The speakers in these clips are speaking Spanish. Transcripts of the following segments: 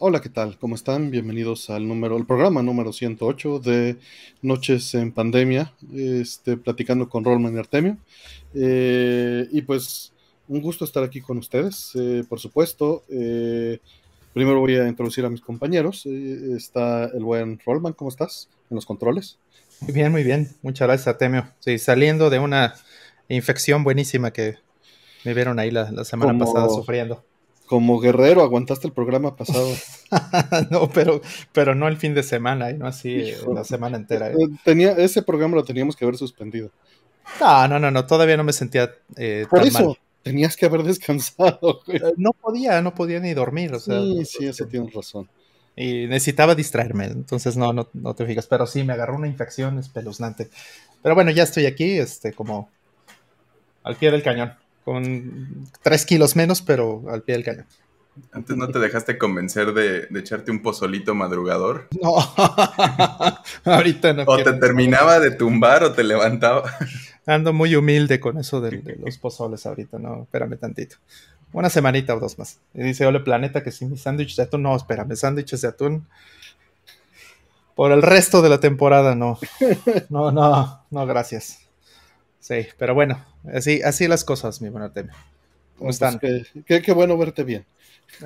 Hola, ¿qué tal? ¿Cómo están? Bienvenidos al número, el programa número 108 de Noches en Pandemia, este, platicando con Rolman y Artemio. Eh, y pues, un gusto estar aquí con ustedes, eh, por supuesto. Eh, primero voy a introducir a mis compañeros. está el buen Rolman, ¿cómo estás? En los controles. Muy bien, muy bien. Muchas gracias, Artemio. Sí, saliendo de una infección buenísima que me vieron ahí la, semana pasada sufriendo como guerrero aguantaste el programa pasado. no, pero, pero no el fin de semana, y no así la semana entera. ¿eh? Eh, tenía, ese programa lo teníamos que haber suspendido. No, no, no, no todavía no me sentía eh, Por eso, tenías que haber descansado. No podía, no podía ni dormir. O sea, sí, sí, eso tienes razón. Y necesitaba distraerme, entonces no, no, no te fijas. Pero sí, me agarró una infección espeluznante. Pero bueno, ya estoy aquí, este, como al pie del cañón con tres kilos menos, pero al pie del cañón. ¿Antes no te dejaste convencer de, echarte un pozolito madrugador? No, ahorita no. O te terminaba de tumbar o te levantaba. Ando muy humilde con eso de, los pozoles ahorita, no, espérame tantito. Una semanita o dos más. Y dice, ole planeta, que si mi sándwich de atún, no, espérame, sándwiches de atún. Por el resto de la temporada, no. No, no, no, gracias. Sí, pero bueno, así, así las cosas, mi buen Artemio. ¿Cómo pues están? qué, bueno verte bien.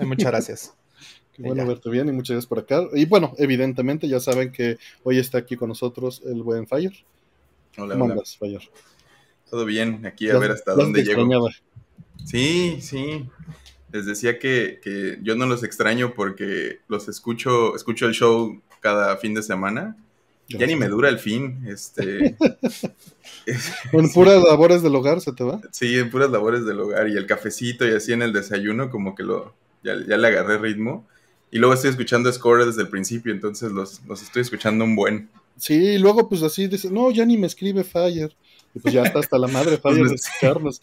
Eh, muchas gracias. qué bueno verte bien y muchas gracias por acá. Y bueno, evidentemente ya saben que hoy está aquí con nosotros el buen Fire. Hola, ¿Cómo hola. Fire? Todo bien, aquí a ver hasta dónde llego. Sí, sí. Les decía que, que, yo no los extraño porque los escucho, escucho el show cada fin de semana ya ni me dura el fin, este... en puras labores del hogar se te va. Sí, en puras labores del hogar y el cafecito y así en el desayuno como que lo, ya, le agarré ritmo. Y luego estoy escuchando Score desde el principio, entonces los, los estoy escuchando un buen. Sí, y luego pues así dice, no, ya ni me escribe Fire. Y pues ya está hasta la madre Fire de escucharnos.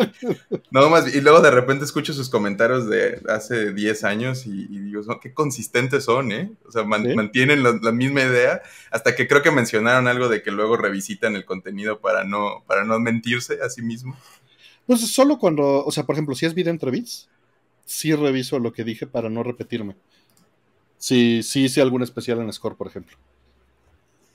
no, más, y luego de repente escucho sus comentarios de hace 10 años y, digo, qué consistentes son, ¿eh? O sea, mantienen la, misma idea, hasta que creo que mencionaron algo de que luego revisitan el contenido para no, para no mentirse a sí mismo. Pues solo cuando, o sea, por ejemplo, si es vida entre bits, sí reviso lo que dije para no repetirme. Sí, sí hice algún especial en Score, por ejemplo.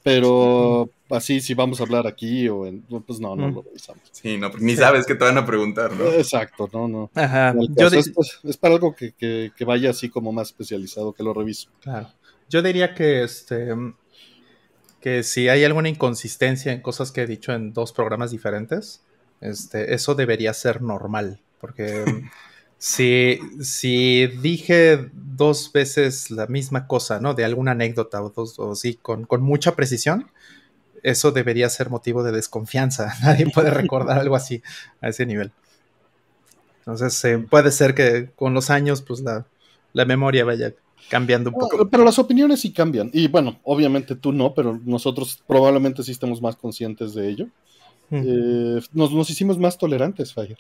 Pero así, si vamos a hablar aquí o en. Pues no, no lo revisamos. Sí, no, ni sabes que te van a preguntar, ¿no? Exacto, no, no. Ajá. Yo pues, es, para algo que, que, vaya así como más especializado, que lo reviso. Claro. Yo diría que este. Que si hay alguna inconsistencia en cosas que he dicho en dos programas diferentes, este, eso debería ser normal. Porque. Si, si dije dos veces la misma cosa, ¿no? De alguna anécdota o dos, o sí, con, mucha precisión, eso debería ser motivo de desconfianza. Nadie puede recordar algo así a ese nivel. Entonces, eh, puede ser que con los años, pues la, memoria vaya cambiando un poco. Pero las opiniones sí cambian. Y bueno, obviamente tú no, pero nosotros probablemente sí estemos más conscientes de ello. Eh, nos, nos, hicimos más tolerantes, Fire.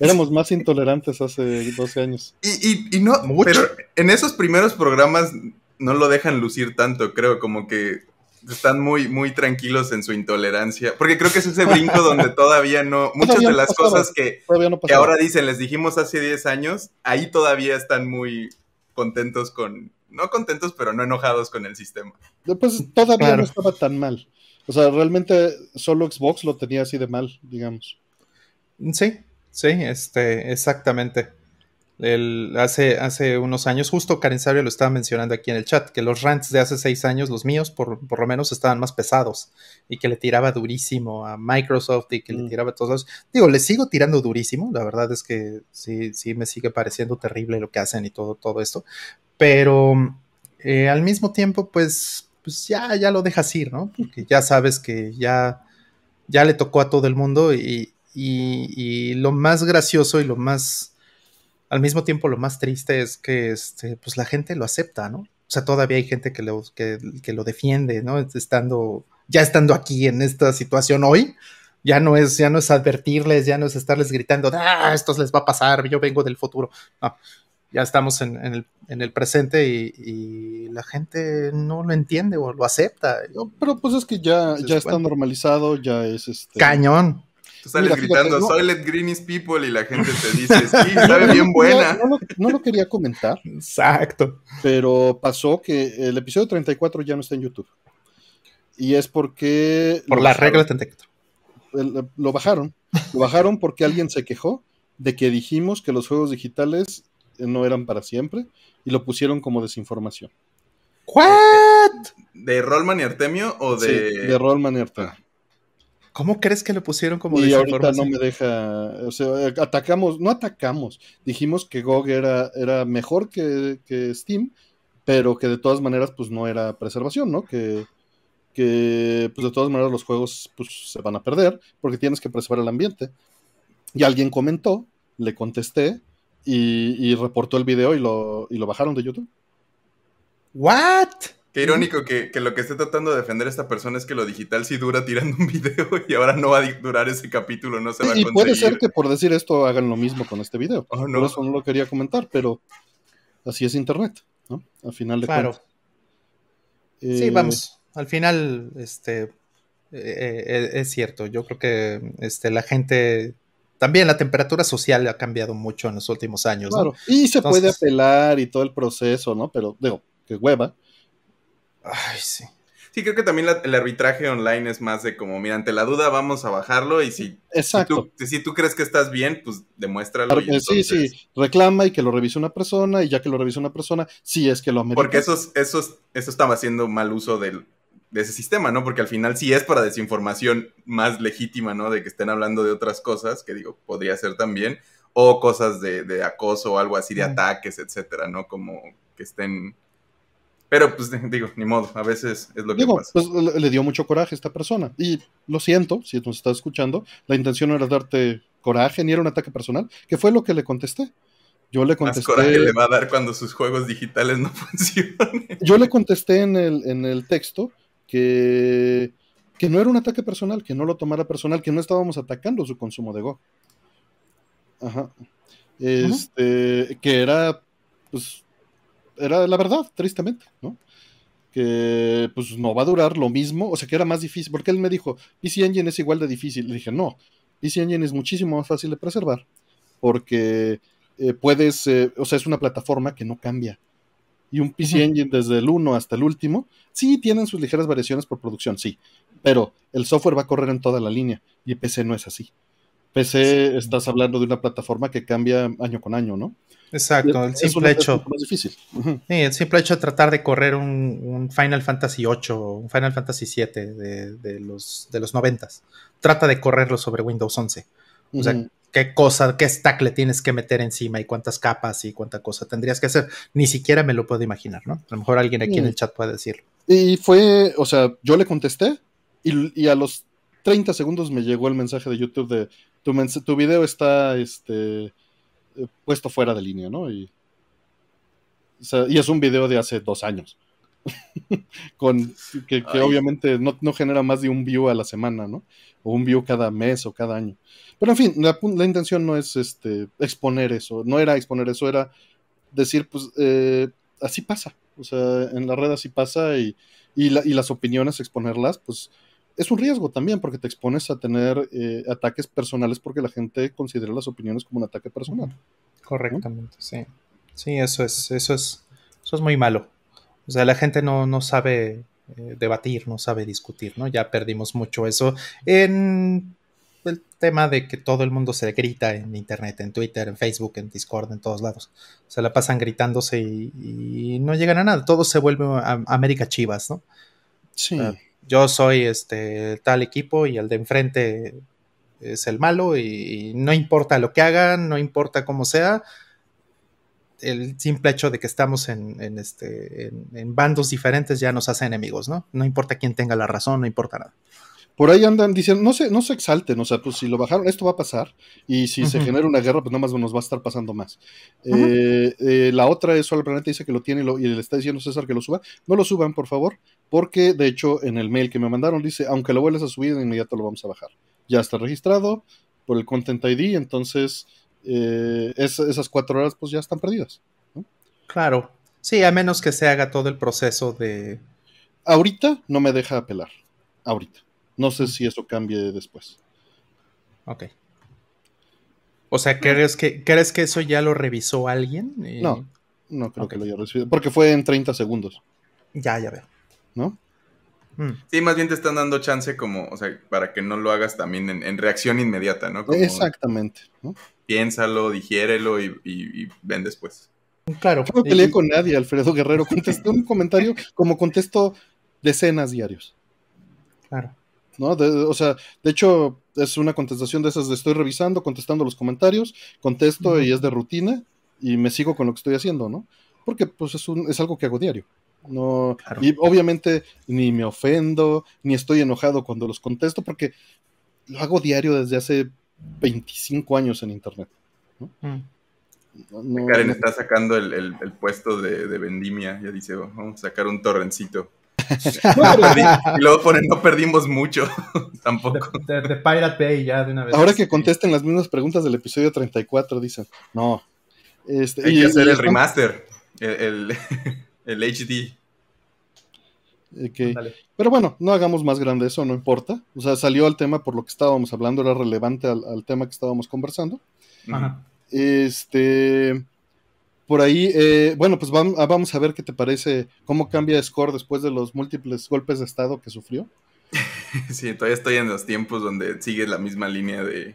Éramos más intolerantes hace 12 años. Y, y, no, pero en esos primeros programas no lo dejan lucir tanto, creo, como que están muy, muy tranquilos en su intolerancia. Porque creo que es ese brinco donde todavía no. Muchas de las cosas que, que, ahora dicen, les dijimos hace 10 años, ahí todavía están muy contentos con. No contentos, pero no enojados con el sistema. Pues todavía no estaba tan mal. O sea, realmente solo Xbox lo tenía así de mal, digamos. Sí, Sí, este, exactamente. hace, hace unos años, justo Karen Sabio lo estaba mencionando aquí en el chat, que los rants de hace seis años, los míos por, lo menos, estaban más pesados y que le tiraba durísimo a Microsoft y que le mm. tiraba a todos. Digo, le sigo tirando durísimo, la verdad es que sí, sí me sigue pareciendo terrible lo que hacen y todo, todo esto, pero eh, al mismo tiempo, pues, pues ya, ya lo dejas ir, ¿no? Porque ya sabes que ya, ya le tocó a todo el mundo y, y, lo más gracioso y lo más, al mismo tiempo lo más triste es que este, pues la gente lo acepta, ¿no? O sea, todavía hay gente que lo, que, lo defiende, ¿no? Estando, ya estando aquí en esta situación hoy, ya no es, ya no es advertirles, ya no es estarles gritando, ah, esto les va a pasar, yo vengo del futuro. No, ya estamos en, el, presente y, la gente no lo entiende o lo acepta. pero pues es que ya, ya está normalizado, ya es este. Cañón. Tú sales gritando, soy Let Greenies People y la gente te dice, sí, sabe bien buena. No lo, quería comentar. Exacto. Pero pasó que el episodio 34 ya no está en YouTube. Y es porque... Por la regla 34. Lo bajaron. Lo bajaron porque alguien se quejó de que dijimos que los juegos digitales no eran para siempre y lo pusieron como desinformación. ¿What? ¿De Rollman y Artemio o de.? de Rollman y Artemio. ¿Cómo crees que lo pusieron como Y ahorita no me deja. O sea, atacamos, no atacamos. Dijimos que GOG era, era mejor que, Steam, pero que de todas maneras, pues no era preservación, ¿no? Que, que pues de todas maneras los juegos pues, se van a perder porque tienes que preservar el ambiente. Y alguien comentó, le contesté y, reportó el video y lo, y lo bajaron de YouTube. ¿What? Qué irónico que, lo que esté tratando de defender esta persona es que lo digital sí dura tirando un video y ahora no va a durar ese capítulo, no se va a conseguir. Y puede ser que por decir esto hagan lo mismo con este video. Oh, no. Por eso no lo quería comentar, pero así es Internet, ¿no? Al final de claro. sí, eh, vamos. Al final, este, eh, eh, es cierto. Yo creo que este, la gente también la temperatura social ha cambiado mucho en los últimos años. Claro, y se puede apelar y todo el proceso, ¿no? Pero digo, que hueva. Ay, sí. Sí, creo que también el arbitraje online es más de como, mira, ante la duda vamos a bajarlo y si, Exacto. Si, tú, crees que estás bien, pues demuéstralo. Sí, sí, reclama y que lo revise una persona y ya que lo revise una persona, sí es que lo amerita. Porque eso, eso, eso estaba haciendo mal uso del, de ese sistema, ¿no? Porque al final sí es para desinformación más legítima, ¿no? De que estén hablando de otras cosas, que digo, podría ser también, o cosas de, acoso o algo así, de ataques, etcétera, ¿no? Como que estén... Pero pues digo, ni modo, a veces es lo que pasa. Pues le dio mucho coraje a esta persona. Y lo siento, si nos estás escuchando, la intención no era darte coraje ni era un ataque personal, que fue lo que le contesté. Yo le contesté. Más coraje le va a dar cuando sus juegos digitales no funcionen. Yo le contesté en el, en el texto que, que no era un ataque personal, que no lo tomara personal, que no estábamos atacando su consumo de Go. Ajá. Este, que era, pues, era la verdad, tristemente, ¿no? Que pues no va a durar lo mismo, o sea que era más difícil, porque él me dijo, PC Engine es igual de difícil. Le dije, no, PC Engine es muchísimo más fácil de preservar, porque eh, puedes, eh, o sea, es una plataforma que no cambia y un PC Engine desde el 1 hasta el último, sí tienen sus ligeras variaciones por producción, sí, pero el software va a correr en toda la línea y PC no es así. PC estás hablando de una plataforma que cambia año con año, ¿no? Exacto, el simple hecho. Es más difícil. Sí, el simple hecho de tratar de correr un, Final Fantasy 8 un Final Fantasy 7 de, los, de los 90 trata de correrlo sobre Windows 11. O sea, qué cosa, qué stack le tienes que meter encima y cuántas capas y cuánta cosa tendrías que hacer. Ni siquiera me lo puedo imaginar, ¿no? A lo mejor alguien aquí en el chat puede decirlo. Y fue, o sea, yo le contesté y, a los 30 segundos me llegó el mensaje de YouTube de tu, tu video está este, puesto fuera de línea, ¿no? Y, y es un video de hace dos años. Con, que, obviamente no, no, genera más de un view a la semana, ¿no? O un view cada mes o cada año. Pero en fin, la, intención no es este, exponer eso, no era exponer eso, era decir, pues eh, así pasa, o sea, en la red así pasa y, y, las opiniones, exponerlas, pues es un riesgo también porque te expones a tener eh, ataques personales porque la gente considera las opiniones como un ataque personal. Correctamente, sí. Sí, eso es, eso es, eso es muy malo. O sea, la gente no, no sabe eh, debatir, no sabe discutir, ¿no? Ya perdimos mucho eso en el tema de que todo el mundo se grita en internet, en Twitter, en Facebook, en Discord, en todos lados. Se la pasan gritándose y, no llegan a nada. Todo se vuelve a, América Chivas, ¿no? Sí. Yo soy este tal equipo y el de enfrente es el malo y, no importa lo que hagan, no importa cómo sea. El simple hecho de que estamos en, este, en bandos diferentes ya nos hace enemigos, ¿no? No importa quién tenga la razón, no importa nada por ahí andan diciendo, no se, no se exalten, o sea, pues si lo bajaron, esto va a pasar, y si se genera una guerra, pues nada más nos va a estar pasando más. Eh, eh, la otra es, Sol Planeta dice que lo tiene y, le está diciendo César que lo suba. No lo suban, por favor, porque de hecho en el mail que me mandaron dice, aunque lo vuelvas a subir, de inmediato lo vamos a bajar. Ya está registrado por el Content ID, entonces eh, esas cuatro horas pues ya están perdidas. Claro, sí, a menos que se haga todo el proceso de... Ahorita no me deja apelar, ahorita. No sé si eso cambie después. Ok. O sea, ¿crees que, ¿crees que eso ya lo revisó alguien? Eh, no, no creo que lo haya recibido. Porque fue en 30 segundos. Ya, ya veo. ¿No? Mm. Sí, más bien te están dando chance como, o sea, para que no lo hagas también en, reacción inmediata, ¿no? Exactamente. Piénsalo, digiérelo y, ven después. Claro. No peleé con nadie, Alfredo Guerrero. Contesté un comentario como contesto decenas diarios. Claro. ¿No? o sea, de hecho, es una contestación de esas de estoy revisando, contestando los comentarios, contesto y es de rutina y me sigo con lo que estoy haciendo, ¿no? Porque pues es, un, es algo que hago diario. No, y obviamente ni me ofendo, ni estoy enojado cuando los contesto, porque lo hago diario desde hace 25 años en internet. Mm. Karen está sacando el, puesto de, vendimia, ya dice, vamos a sacar un torrencito. y luego ponen, no perdimos mucho, tampoco. De, Pirate Bay ya de una vez. Ahora que contesten las mismas preguntas del episodio 34, dicen, no. Este, Hay que hacer el remaster, el, el HD. Pero bueno, no hagamos más grande eso, no importa. O sea, salió al tema por lo que estábamos hablando, era relevante al, tema que estábamos conversando. Este. Por ahí, eh, bueno, pues ah, vamos, a ver qué te parece, cómo cambia Score después de los múltiples golpes de estado que sufrió. sí, todavía estoy en los tiempos donde sigue la misma línea de.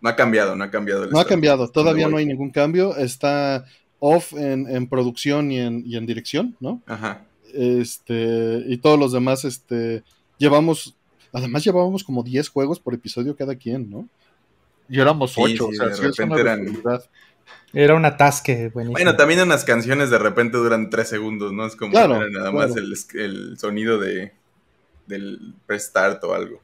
No ha cambiado, no ha cambiado. no ha cambiado, todavía no hay ningún cambio. Está off en, producción y en, y en, dirección, ¿no? Ajá. Este, y todos los demás, este, llevamos, además llevábamos como 10 juegos por episodio cada quien, ¿no? Y éramos 8, o sea, de repente eran... Era un atasque, buenísimo. Bueno, también unas canciones de repente duran 3 segundos, ¿no? Es como nada más el, sonido de del restart o algo.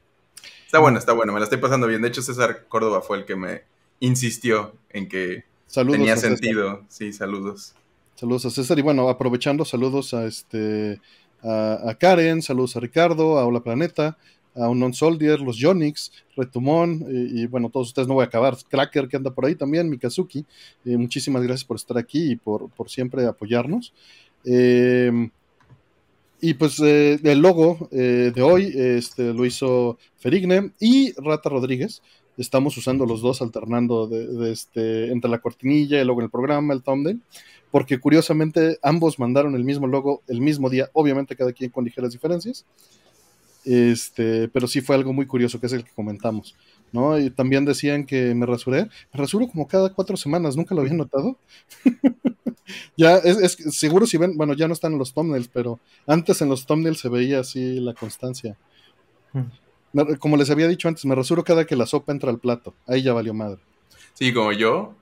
Está bueno, está bueno, me la estoy pasando bien. De hecho, César Córdoba fue el que me insistió en que tenía sentido. Sí, saludos. Saludos a César. Y bueno, aprovechando, saludos a este a, Karen, saludos a Ricardo, a Hola Planeta, a Unknown Soldier, los Yonix, Retumón, y, bueno, todos ustedes no voy a acabar. Cracker que anda por ahí también, Mikazuki. Eh, muchísimas gracias por estar aquí y por, siempre apoyarnos. Em, y pues eh, el logo eh, de hoy este, lo hizo Ferigne y Rata Rodríguez. Estamos usando los dos, alternando de, este, entre la cortinilla, el logo en el programa, el thumbnail porque curiosamente ambos mandaron el mismo logo el mismo día, obviamente cada quien con ligeras diferencias. Este, pero sí fue algo muy curioso, que es el que comentamos. ¿no? Y también decían que me rasuré. Me rasuro como cada cuatro semanas, nunca lo había notado. ya, es, seguro si ven, bueno, ya no están en los thumbnails, pero antes en los thumbnails se veía así la constancia. Como les había dicho antes, me rasuro cada que la sopa entra al plato. Ahí ya valió madre. Sí, como yo,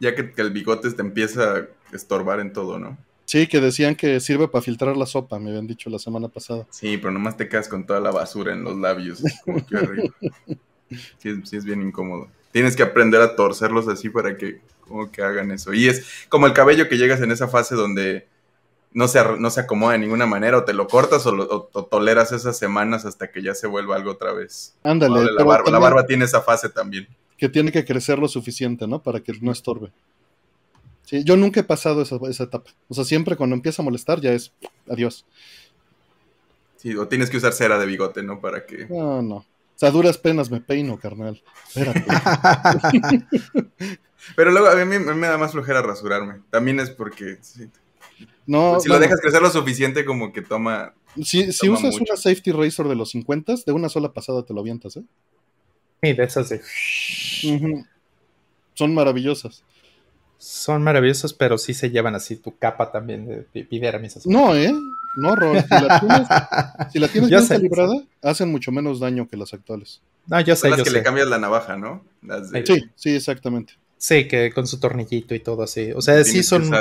ya que, el bigote te empieza a estorbar en todo, ¿no? Sí, que decían que sirve para filtrar la sopa, me habían dicho la semana pasada. Sí, pero nomás te quedas con toda la basura en los labios. Como que sí, sí, es bien incómodo. Tienes que aprender a torcerlos así para que como que hagan eso. Y es como el cabello que llegas en esa fase donde no se, no se acomoda de ninguna manera, o te lo cortas o, toleras esas semanas hasta que ya se vuelva algo otra vez. Ándale. la, barba, la barba tiene esa fase también que tiene que crecer lo suficiente, ¿no? Para que no estorbe. Sí, yo nunca he pasado esa, etapa. O sea, siempre cuando empieza a molestar ya es adiós. Sí, o tienes que usar cera de bigote, ¿no? Para que. No, no. O sea, duras penas me peino, carnal. Espérate. Pero luego a mí, me da más flojera rasurarme. También es porque. No. Si lo dejas crecer lo suficiente, como que toma. Si, si usas una safety razor de los 50, de una sola pasada te lo avientas, ¿eh? Sí, de esas de. Son maravillosas. Son maravillosas, pero sí se llevan así tu capa también de epidermis. No, ¿eh? No, Rol. Si la tienes, si la tienes bien calibrada, hacen mucho menos daño que las actuales. No, yo sé. Las que le cambias la navaja, ¿no? Sí, sí, exactamente. Sí, que con su tornillito y todo así. O sea, sí son. son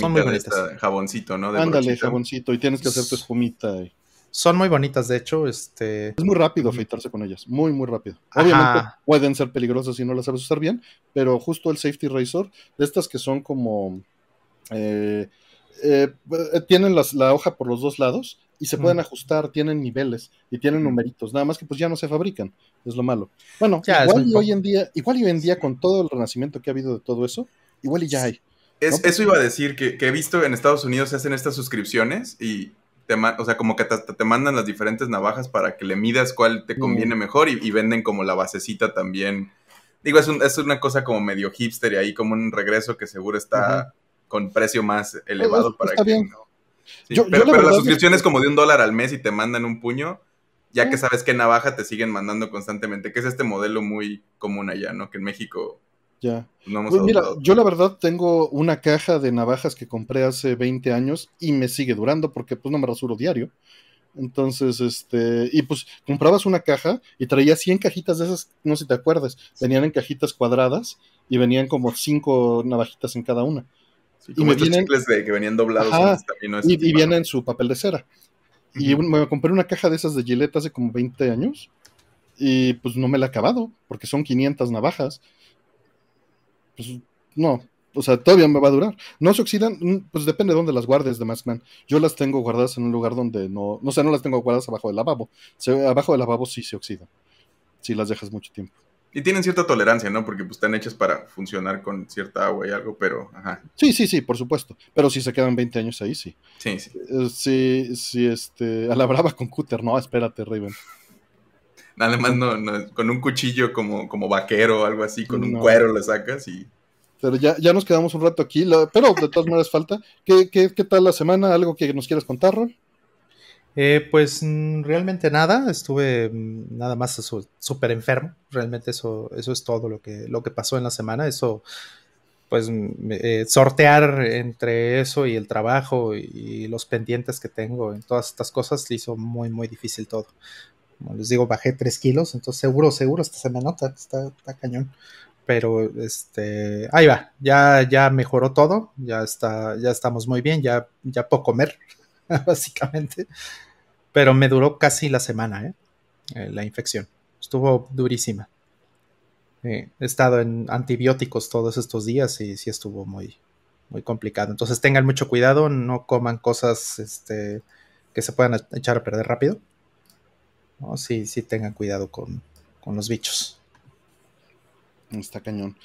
muy de jaboncito, ¿no? Ándale, jaboncito. Y tienes que hacer tu espumita. Y... Son muy bonitas, de hecho. Este... Es muy rápido afeitarse con ellas, muy, muy rápido. Obviamente pueden ser peligrosas si no las sabes usar bien, pero justo el Safety Razor, de estas que son como... Eh, eh, tienen la hoja por los dos lados y se pueden ajustar, tienen niveles y tienen numeritos, nada más que pues ya no se fabrican, es lo malo. Bueno, igual y hoy en día, igual y hoy en día con todo el renacimiento que ha habido de todo eso, igual y ya hay. Eso iba a decir que, que, he visto en Estados Unidos se hacen estas suscripciones y te o sea, como que te, te, mandan las diferentes navajas para que le midas cuál te conviene mejor y, venden como la basecita también. Digo, es, es, una cosa como medio hipster y ahí como un regreso que seguro está con precio más elevado para que... Bien. pero, la, suscripción es como de un dólar al mes y te mandan un puño, ya que sabes qué navaja te siguen mandando constantemente, que es este modelo muy común allá, ¿no? Que en México ya. Pues mira, yo la verdad tengo una caja de navajas que compré hace 20 años y me sigue durando porque pues no me rasuro diario. Entonces, este, y pues comprabas una caja y traía 100 cajitas de esas, no sé si te acuerdas, venían en cajitas cuadradas y venían como 5 navajitas en cada una. y me vienen de que venían doblados y, y vienen en su papel de cera. Y me compré una caja de esas de Gillette hace como 20 años y pues no me la he acabado porque son 500 navajas pues no, o sea, todavía me va a durar. No se oxidan, mm, pues depende de dónde las guardes de Maskman. Yo las tengo guardadas en un lugar donde no, no sé, no las tengo guardadas abajo del lavabo. abajo del lavabo sí se oxidan, si las dejas mucho tiempo. Y tienen cierta tolerancia, ¿no? Porque pues están hechas para funcionar con cierta agua y algo, pero ajá. Sí, sí, sí, por supuesto. Pero si se quedan 20 años ahí, sí. Sí, sí. Eh, sí, sí, este, a la brava con cúter, no, espérate, Raven. Nada más no, con un cuchillo como, como vaquero o algo así, con un cuero le sacas y. Pero ya, ya nos quedamos un rato aquí, pero de todas maneras falta. ¿Qué, qué, tal la semana? ¿Algo que nos quieras contar, Ron? Eh, pues mm, realmente nada, estuve mm, nada más súper enfermo, realmente eso, eso es todo lo que, lo que pasó en la semana, eso pues mm, eh, sortear entre eso y el trabajo y los pendientes que tengo en todas estas cosas hizo muy muy difícil todo como les digo, bajé 3 kilos, entonces seguro, seguro, hasta se me nota, está, cañón. Pero este, ahí va, ya, ya mejoró todo, ya está, ya estamos muy bien, ya, ya puedo comer, básicamente. Pero me duró casi la semana, ¿eh? Eh, la infección. Estuvo durísima. he estado en antibióticos todos estos días y sí estuvo muy, muy complicado. Entonces tengan mucho cuidado, no coman cosas este, que se puedan echar a perder rápido. ¿No? Sí, sí tengan cuidado con, los bichos. Está cañón.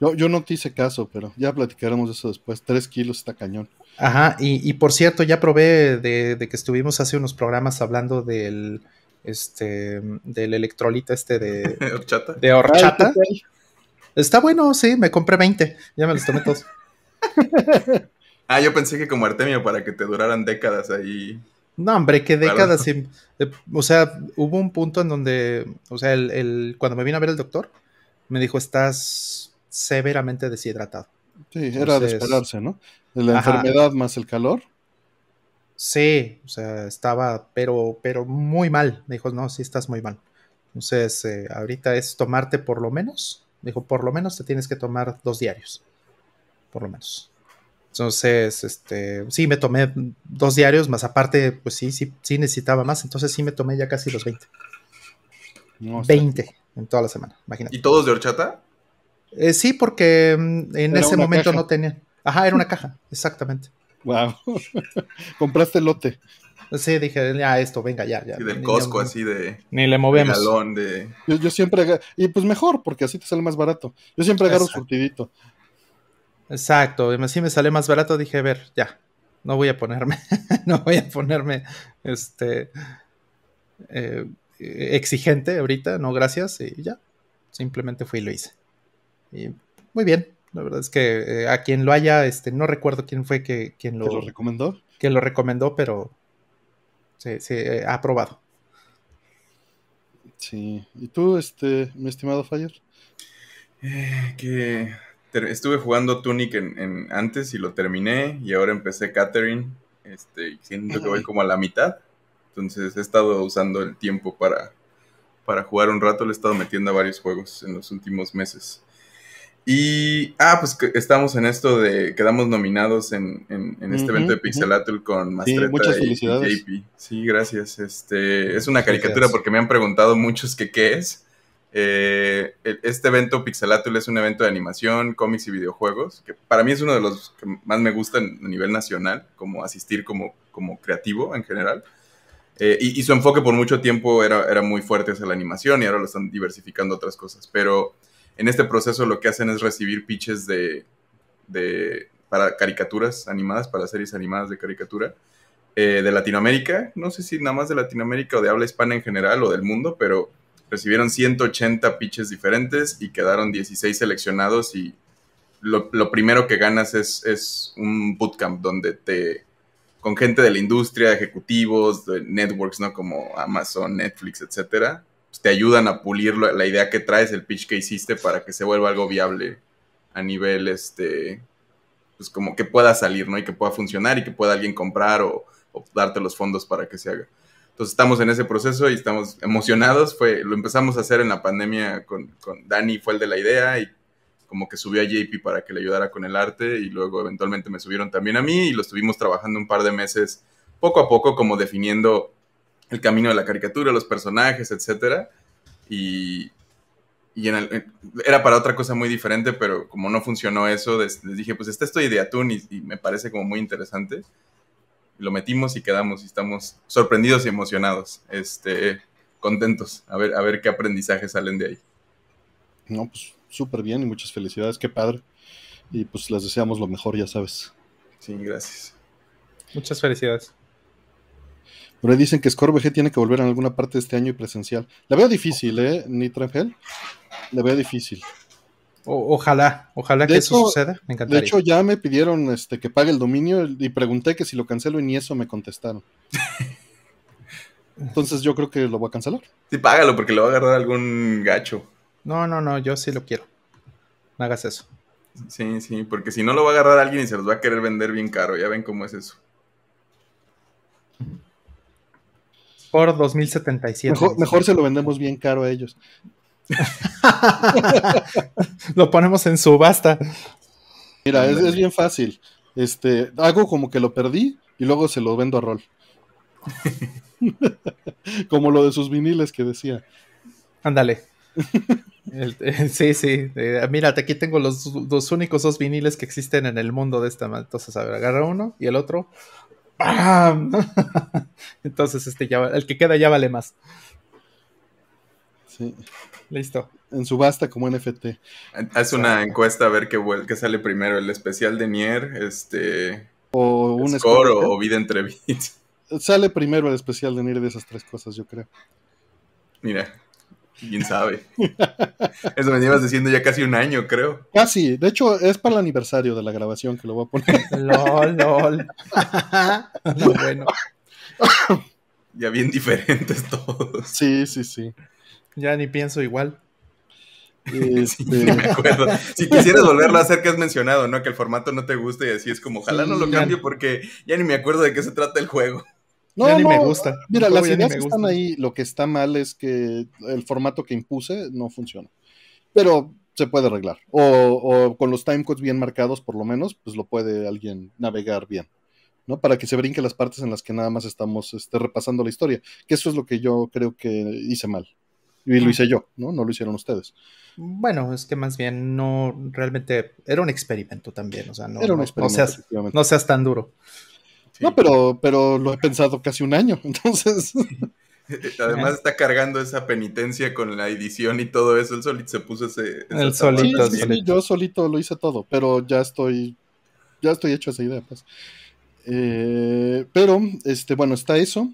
Yo, yo no te hice caso, pero ya platicaremos de eso después. Tres kilos está cañón. Ajá, y, por cierto, ya probé de, que estuvimos hace unos programas hablando del este del electrolita este de horchata. De horchata. Está bueno, sí, me compré 20, ya me los tomé todos. ah, yo pensé que como Artemio para que te duraran décadas ahí. No, hombre, qué décadas. Eh, o sea, hubo un punto en donde, o sea, el, cuando me vino a ver el doctor, me dijo, estás severamente deshidratado. Sí, era de esperarse, ¿no? La enfermedad más el calor. Sí, o sea, estaba, pero, pero muy mal. Me dijo, no, sí estás muy mal. Entonces, eh, ahorita es tomarte por lo menos, me dijo, por lo menos te tienes que tomar dos diarios. Por lo menos. Entonces, este, sí, me tomé dos diarios, más aparte, pues sí, sí, sí necesitaba más, entonces sí me tomé ya casi los 20. 20 en toda la semana, imagínate. ¿Y todos de horchata? Eh, sí, porque mm, en ese momento no tenía. Ajá, era una caja, exactamente. Wow. Compraste lote. Sí, dije, ya esto, venga, ya, ya. Y del Costco, así de. Ni le movemos. De yo, siempre. Y pues mejor, porque así te sale más barato. Yo siempre agarro surtidito. Exacto, así me sale más barato, dije, a ver, ya, no voy a ponerme, no voy a ponerme, este, eh, exigente ahorita, no gracias, y ya, simplemente fui y lo hice. Y muy bien, la verdad es que eh, a quien lo haya, este, no recuerdo quién fue que quien lo, recomendó. Que lo recomendó, pero sí, sí, eh, ha aprobado. Sí, ¿y tú, este, mi estimado Fire? que estuve jugando Tunic en, antes y lo terminé y ahora empecé Catherine, este, siento que voy como a la mitad, entonces he estado usando el tiempo para, para jugar un rato, le he estado metiendo a varios juegos en los últimos meses. Y, ah, pues estamos en esto de, quedamos nominados en, este evento de Pixelatul con Mastreta y, JP. Sí, gracias. Este, es una caricatura porque me han preguntado muchos que qué es. Eh, este evento Pixelatul es un evento de animación, cómics y videojuegos, que para mí es uno de los que más me gustan a nivel nacional, como asistir como, como creativo en general. Eh, y, su enfoque por mucho tiempo era, era muy fuerte hacia la animación y ahora lo están diversificando otras cosas. Pero en este proceso lo que hacen es recibir pitches de, de para caricaturas animadas, para series animadas de caricatura. eh, de Latinoamérica, no sé si nada más de Latinoamérica o de habla hispana en general o del mundo, pero recibieron 180 pitches diferentes y quedaron 16 seleccionados y lo, primero que ganas es, es, un bootcamp donde te, con gente de la industria, ejecutivos, de networks, ¿no? Como Amazon, Netflix, etcétera, pues te ayudan a pulir la idea que traes, el pitch que hiciste para que se vuelva algo viable a nivel, este, pues como que pueda salir, ¿no? Y que pueda funcionar y que pueda alguien comprar o, o darte los fondos para que se haga. Entonces estamos en ese proceso y estamos emocionados. Fue, lo empezamos a hacer en la pandemia con, con Dani, fue el de la idea y como que subió a JP para que le ayudara con el arte y luego eventualmente me subieron también a mí y lo estuvimos trabajando un par de meses poco a poco como definiendo el camino de la caricatura, los personajes, etcétera. Y, y era para otra cosa muy diferente, pero como no funcionó eso, les, dije, pues está esto de Atún y, y me parece como muy interesante lo metimos y quedamos y estamos sorprendidos y emocionados, este, contentos, a ver, a ver qué aprendizajes salen de ahí. No, pues súper bien y muchas felicidades, qué padre. Y pues les deseamos lo mejor, ya sabes. Sí, gracias. Muchas felicidades. Pero dicen que Score tiene que volver en alguna parte de este año y presencial. La veo difícil, ¿eh? Nitramgel. La veo difícil ojalá, ojalá que eso suceda. Me encantaría. De hecho, ya me pidieron este, que pague el dominio y pregunté que si lo cancelo y ni eso me contestaron. Entonces yo creo que lo voy a cancelar. Sí, págalo porque le va a agarrar algún gacho. No, no, no, yo sí lo quiero. No hagas eso. Sí, sí, porque si no lo va a agarrar alguien y se los va a querer vender bien caro. Ya ven cómo es eso. Por 2077. Mejor, mejor se lo vendemos bien caro a ellos. lo ponemos en subasta. Mira, es, bien fácil. Este, hago como que lo perdí y luego se lo vendo a rol. como lo de sus viniles que decía. Ándale. Eh, sí, sí. Eh, mira, aquí tengo los, dos únicos dos viniles que existen en el mundo de esta. Entonces, a ver, agarra uno y el otro. Entonces, este ya, el que queda ya vale más. Sí. Listo. En subasta como NFT. Haz una encuesta a ver qué, sale primero, el especial de Nier, este... O un score o, vida entre bits. Sale primero el especial de Nier de esas tres cosas, yo creo. Mira, quién sabe. Eso me llevas diciendo ya casi un año, creo. Casi, de hecho es para el aniversario de la grabación que lo voy a poner. LOL, LOL. bueno. Ya bien diferentes todos. Sí, sí, sí. Ya ni pienso igual. Este... me acuerdo. Si quisieras volverlo a hacer, que has mencionado, ¿no? Que el formato no te guste y así es como, ojalá no lo cambie porque ya ni me acuerdo de qué se trata el juego. No, ya ni me gusta. Mira, las ideas están ahí. Lo que está mal es que el formato que impuse no funciona. Pero se puede arreglar. O, o con los timecodes bien marcados, por lo menos, pues lo puede alguien navegar bien. ¿no? Para que se brinque las partes en las que nada más estamos este, repasando la historia. Que eso es lo que yo creo que hice mal. Y lo hice yo, ¿no? No lo hicieron ustedes. Bueno, es que más bien no, realmente era un experimento también, o sea, no, no, seas, tan duro. No, pero, pero lo he pensado casi un año, entonces... Además está cargando esa penitencia con la edición y todo eso, él solito se puso ese... El solito, yo solito lo hice todo, pero ya estoy, ya estoy hecho esa idea, pues. Eh, pero, este, bueno, está eso.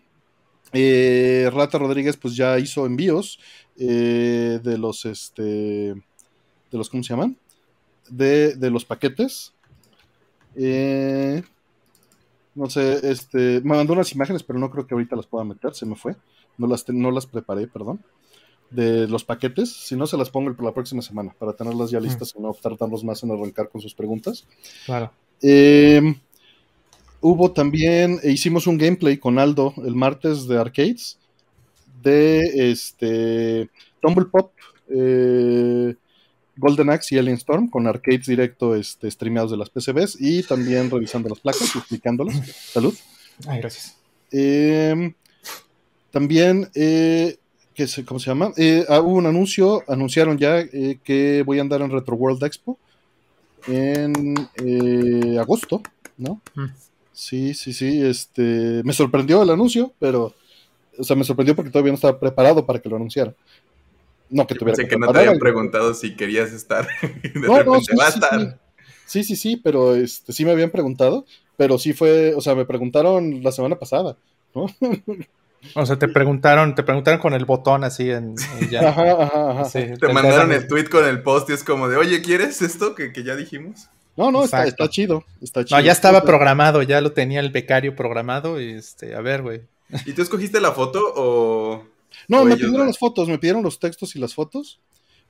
Eh, Rata Rodríguez pues ya hizo envíos eh, de los, este, de los, ¿cómo se llaman? De, los paquetes. Eh, no sé, este, me mandó unas imágenes, pero no creo que ahorita las pueda meter, se me fue. No las, no las preparé, perdón. De los paquetes, si no se las pongo para la próxima semana, para tenerlas ya listas y no tardarnos más en arrancar con sus preguntas. Claro. Eh, hubo también, e hicimos un gameplay con Aldo el martes de arcades de este Tumble Pop, eh, Golden Axe y Alien Storm con arcades directo este, streameados de las PCBs y también revisando las placas y explicándolas. Salud. Ay, gracias. Em, también, eh, ¿cómo se llama? Eh, ah, hubo un anuncio, anunciaron ya eh, que voy a andar en Retro World Expo en agosto, ¿no? Mm. Sí, sí, sí, este, me sorprendió el anuncio, pero, o sea, me sorprendió porque todavía no estaba preparado para que lo anunciara. No que tuviera Pensé que, no te habían preguntado si querías estar. De no, repente, va a estar. Sí, sí, sí, pero este, sí me habían preguntado, pero sí fue, o sea, me preguntaron la semana pasada, ¿no? O sea, te preguntaron, te preguntaron con el botón así en, en ya. Ajá, ajá, ajá. Sí, Te mandaron el tweet con el post y es como de, oye, ¿quieres esto que, que ya dijimos? No, no, está, chido, está chido. No, ya estaba programado, ya lo tenía el becario programado y este, a ver, güey. ¿Y tú escogiste la foto o...? No, o me ellos, pidieron las fotos, me pidieron los textos y las fotos.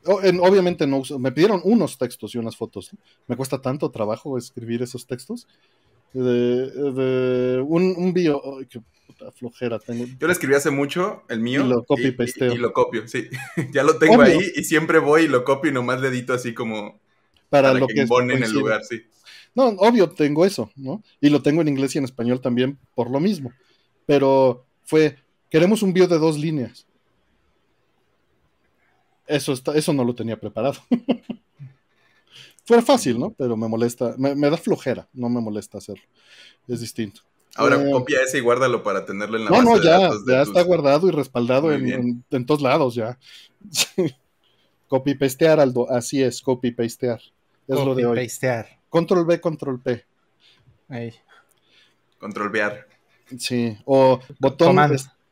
O- en- obviamente no uso- me pidieron unos textos y unas fotos. Me cuesta tanto trabajo escribir esos textos. De, de un, un bio. Ay, qué puta flojera tengo. Yo lo escribí hace mucho, el mío. Y lo copy y- pasteo. Y, y lo copio, sí. ya lo tengo Obvio. ahí y siempre voy y lo copio y nomás le edito así como Para, para, lo que, que el lugar, sí. No, obvio, tengo eso, ¿no? Y lo tengo en inglés y en español también por lo mismo. Pero fue, queremos un bio de dos líneas. Eso, está, eso no lo tenía preparado. fue fácil, ¿no? Pero me molesta, me, me da flojera, no me molesta hacerlo. Es distinto. Ahora Eh, copia ese y guárdalo para tenerlo en la No, base no, de ya, datos de ya tus- está guardado y respaldado en, en- en todos lados ya. copy pastear, Aldo, así es, copy pastear. Es lo de hoy. Pastear. Control B, control P. Ahí. Control Bear. Sí, o botón,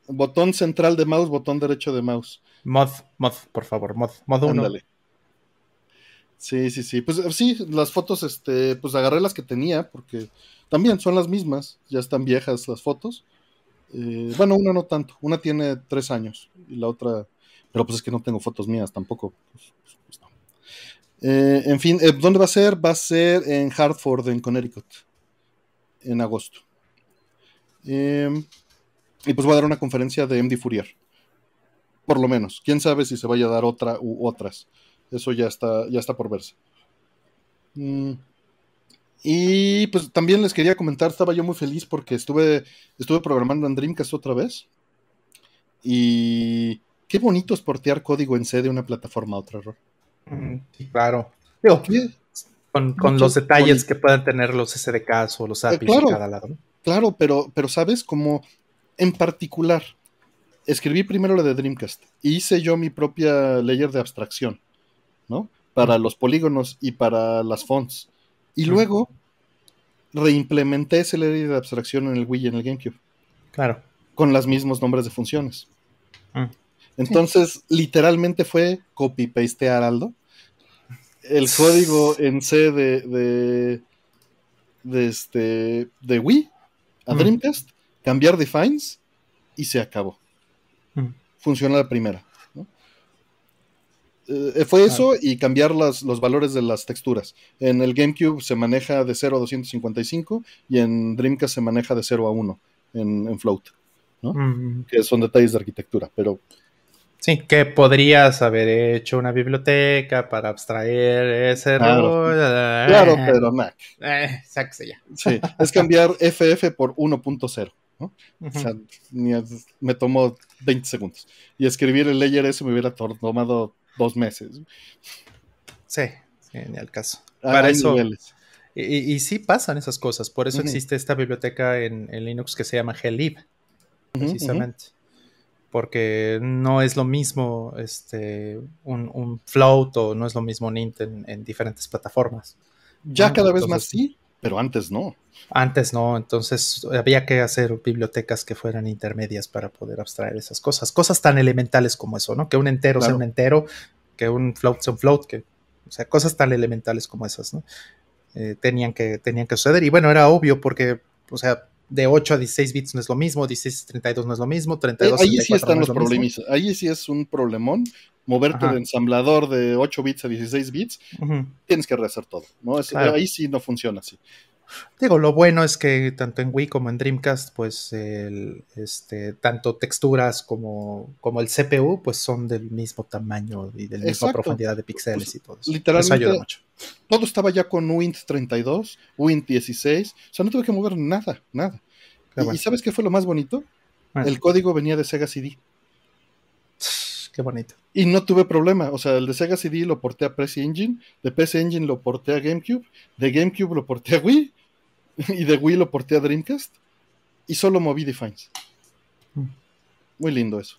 botón central de mouse, botón derecho de mouse. Mod, mod, por favor, mod, mod 1. Ándale. Sí, sí, sí. Pues sí, las fotos, este, pues agarré las que tenía, porque también son las mismas, ya están viejas las fotos. Eh, bueno, una no tanto, una tiene tres años y la otra, pero pues es que no tengo fotos mías tampoco. pues. Eh, en fin, eh, ¿dónde va a ser? Va a ser en Hartford, en Connecticut, en agosto. Eh, y pues voy a dar una conferencia de MD Fourier. Por lo menos. Quién sabe si se vaya a dar otra u otras. Eso ya está, ya está por verse. Mm. Y pues también les quería comentar, estaba yo muy feliz porque estuve, estuve programando en Dreamcast otra vez. Y qué bonito es portear código en C de una plataforma a otra, Ror. Mm, sí, claro. Digo, con, los detalles que puedan tener los SDKs o los APIs Eh, claro. de cada lado. Claro, pero, pero sabes, como en particular, escribí primero la de Dreamcast y hice yo mi propia layer de abstracción, ¿no? Para los polígonos y para las fonts. Y luego reimplementé ese layer de abstracción en el Wii y en el GameCube, Claro. con los mismos nombres de funciones. Mm. Entonces, literalmente fue copy-pastear Aldo. El código en C de, de, de, este, de Wii a Mm. Dreamcast, cambiar defines y se acabó. Mm. Funciona la primera. ¿no? Eh, fue eso y cambiar las- los valores de las texturas. En el GameCube se maneja de 0 a 255 y en Dreamcast se maneja de 0 a 1 en, en Float, Mm, que son detalles de arquitectura, pero Sí, que podrías haber hecho una biblioteca para abstraer ese Claro. error. claro, pero nada. Eh, sáquese ya. Sí, es cambiar FF por 1.0. ¿no? O sea, ni me tomó 20 segundos. Y escribir el layer ese me hubiera tomado dos meses. sí, sí, ni al caso. Ah, Para eso, niveles. y, sí pasan esas cosas. Por eso existe esta biblioteca en, en Linux que se llama glib, precisamente. Porque no es lo mismo este, un, un float o no es lo mismo un int en, en diferentes plataformas. Ya cada vez más sí, pero antes no. Antes no, entonces había que hacer bibliotecas que fueran intermedias para poder abstraer esas cosas. Cosas tan elementales como eso, ¿no? Que un entero sea un entero, que un float sea un float, que, o sea, cosas tan elementales como esas, ¿no? Eh, tenían, que, tenían que suceder. Y bueno, era obvio porque, o sea, de 8 a 16 bits no es lo mismo, 16 a 32 no es lo mismo, Eh, 32 ahí sí 64 están no los es lo mismo. problemas. Ahí sí es un problemón. Moverte Ajá. de ensamblador de 8 bits a 16 bits, Ujú. tienes que rehacer todo. ¿no? Es- Claro. Ahí sí no funciona así. Digo, lo bueno es que tanto en Wii como en Dreamcast, pues el, este, tanto texturas como, como el CPU, pues son del mismo tamaño y de la misma profundidad de píxeles Pues, y todo eso. literalmente- Eso ayuda mucho. Todo estaba ya con Wint 32, Wint 16. O sea, no tuve que mover nada, nada. Qué ¿Y- bueno. ¿Y sabes qué fue lo más bonito? Ah, El código venía de Sega CD. Qué bonito. Y no tuve problema. O sea, el de Sega CD lo porté a PC Engine, de PC Engine lo porté a GameCube, de GameCube lo porté a Wii, y de Wii lo porté a Dreamcast, y solo moví defines. Mm. Muy lindo eso.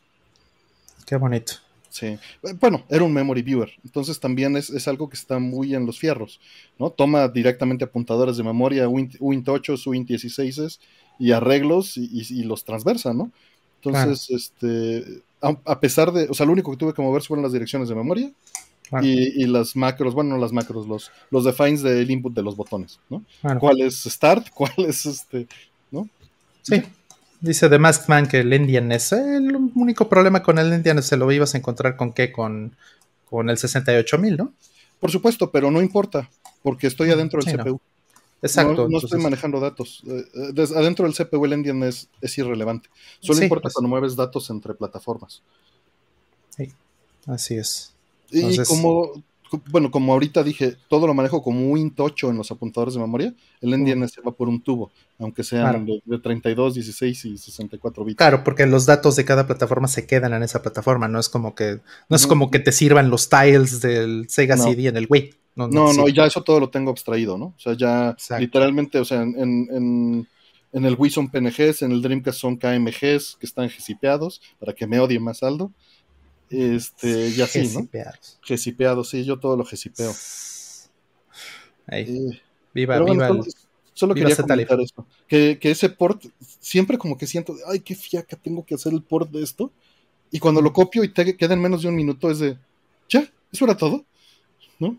Qué bonito. Sí. Eh, Bueno, era un memory viewer, entonces también es, es algo que está muy en los fierros, ¿no? Toma directamente apuntadores de memoria, Wint, Wint 8, Wint 16 y arreglos y, y- y los transversa, ¿no? Entonces, este, a, a pesar de, o sea, lo único que tuve que mover fueron las direcciones de memoria y, y las macros, bueno, no las macros, los, los defines del input de los botones, ¿no? ¿Cuál es start? ¿Cuál es este? ¿No? Sí. Dice The Masked Man que el Indian es el único problema con el Indian se lo ibas a encontrar con qué, con, con el 68000, ¿no? Por supuesto, pero no importa, porque estoy adentro del Sí, no. Exacto. No, estoy manejando datos. Eh, eh, adentro del CPU el Endian es, es irrelevante. Solo Sí, importa cuando mueves datos entre plataformas. Así es. Y como, co- bueno, como ahorita dije, todo lo manejo como Wint 8 en los apuntadores de memoria, el Endian se va por un tubo, aunque sean Claro. de, de 32, 16 y 64 bits. Claro, porque los datos de cada plataforma se quedan en esa plataforma, no es como que no es No. como que te sirvan los tiles del Sega No. CD en el Wii. No, No, no, ya eso todo lo tengo abstraído, ¿no? O sea, ya Exacto. literalmente, o sea, en, en, en- en el Wii son PNGs, en el Dreamcast son KMGs que están gesipeados para que me odie más Aldo. Este, y así, ¿no? Gesipeados. Gesipeados, sí, yo todo lo gesipeo. Ahí, Eh, viva, bueno, viva solo, el- solo viva quería comentar eso. Que, que ese port, siempre como que siento, ay, qué fiaca, tengo que hacer el port de esto. Y cuando lo copio y te queda en menos de un minuto, es de, ya, eso era todo, ¿no?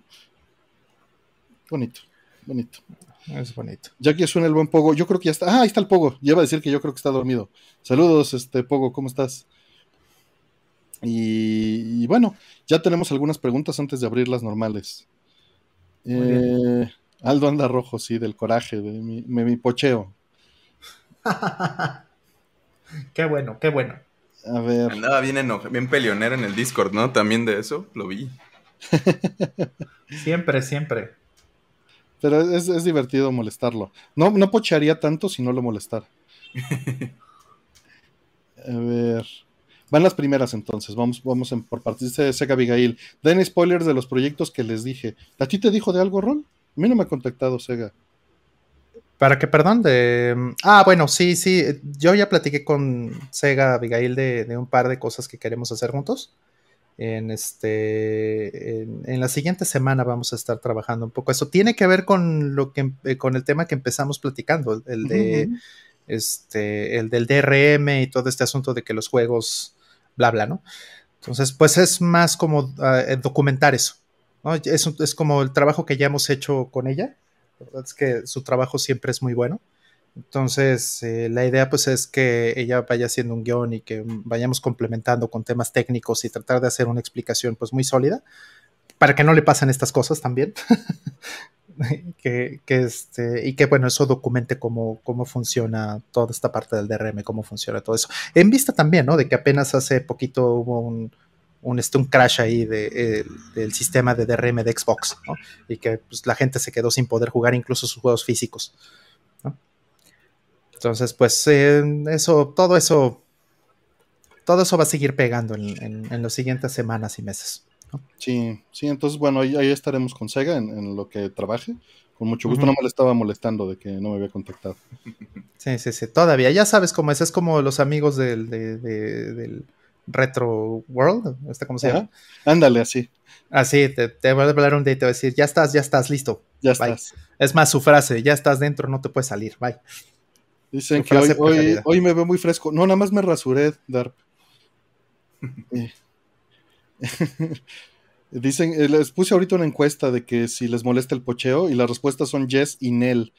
Bonito, bonito. Es bonito. Ya que suena el buen Pogo, yo creo que ya está. Ah, ahí está el Pogo. Lleva a decir que yo creo que está dormido. Saludos, este Pogo, ¿cómo estás? Y, y bueno, ya tenemos algunas preguntas antes de abrir las normales. Eh, Aldo anda rojo, sí, del coraje, de mi, pocheo. qué bueno, qué bueno. A ver, Andaba bien enojado, bien peleonero en el Discord, ¿no? También de eso, lo vi. Siempre, siempre. Pero es, es divertido molestarlo. No, no pochearía tanto si no lo molestara. A ver. Van las primeras entonces, vamos, vamos en- por partes. Dice Sega Abigail. Den spoilers de los proyectos que les dije. ¿A ti te dijo de algo, Ron? A mí no me ha contactado Sega. ¿Para qué, perdón? De... Ah, bueno, sí, sí. Yo ya platiqué con Sega Abigail de, de un par de cosas que queremos hacer juntos. En este. En, en la siguiente semana vamos a estar trabajando un poco. Eso tiene que ver con lo que eh, con el tema que empezamos platicando, el de este, el del DRM y todo este asunto de que los juegos, bla, bla, ¿no? Entonces, pues es más como ah, eh, documentar eso, ¿no? Es, es como el trabajo que ya hemos hecho con ella. La verdad es que su trabajo siempre es muy bueno. Entonces, eh, la idea pues es que ella vaya haciendo un guion y que vayamos complementando con temas técnicos y tratar de hacer una explicación pues muy sólida para que no le pasen estas cosas también. que, que, este, y que bueno, eso documente cómo, cómo funciona toda esta parte del DRM, cómo funciona todo eso. En vista también, ¿no? De que apenas hace poquito hubo un, un, este, crash ahí eh, del sistema de DRM de Xbox, ¿no? Y que pues, la gente se quedó sin poder jugar incluso sus juegos físicos. ¿no? Entonces, pues eh, eso, todo eso, todo eso va a seguir pegando en, en, en las siguientes semanas y meses. ¿no? Sí, sí, entonces bueno, ahí, ahí estaremos con Sega en, en, lo que trabaje. Con mucho gusto, no me le estaba molestando de que no me había contactado. Sí, sí, sí, todavía, ya sabes cómo es, es como los amigos del, de- de- del Retro World, ¿este cómo se llama? Ajá. Ándale, así, Así, te, te va a hablar un día y te va a decir, ya estás, ya estás, listo. ya Bye. estás. Es más, su frase, ya estás dentro, no te puedes salir, bye. Dicen que hoy, hoy, me veo muy fresco. No, nada más me rasuré, Darp. Eh. Dicen, eh, les puse ahorita una encuesta de que si les molesta el pocheo y las respuestas son yes y nel.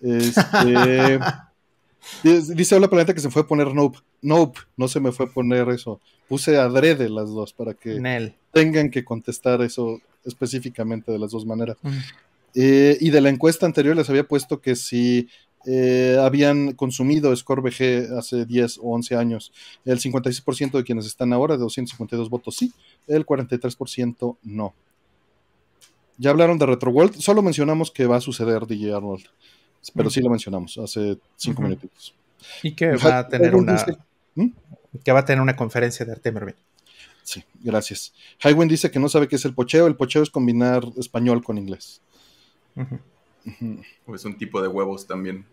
Este, dice- dice Hola Planeta que se fue a poner nope. Nope, no se me fue a poner eso. Puse adrede las dos para que Nel. tengan que contestar eso específicamente de las dos maneras. Mm. Eh, y de la encuesta anterior les había puesto que si eh, habían consumido Score VG hace 10 o 11 años, el 56% de quienes están ahora, de 252 votos sí, el 43% no. Ya hablaron de Retro World, solo mencionamos que va a suceder DJ Arnold, pero sí lo mencionamos hace 5 Ujú. minutitos. Y que va a tener una, dice- ¿Mm? que va a tener una conferencia de. Sí, gracias. Highwind dice que no sabe qué es el pocheo, el pocheo es combinar español con inglés. O es un tipo de huevos también.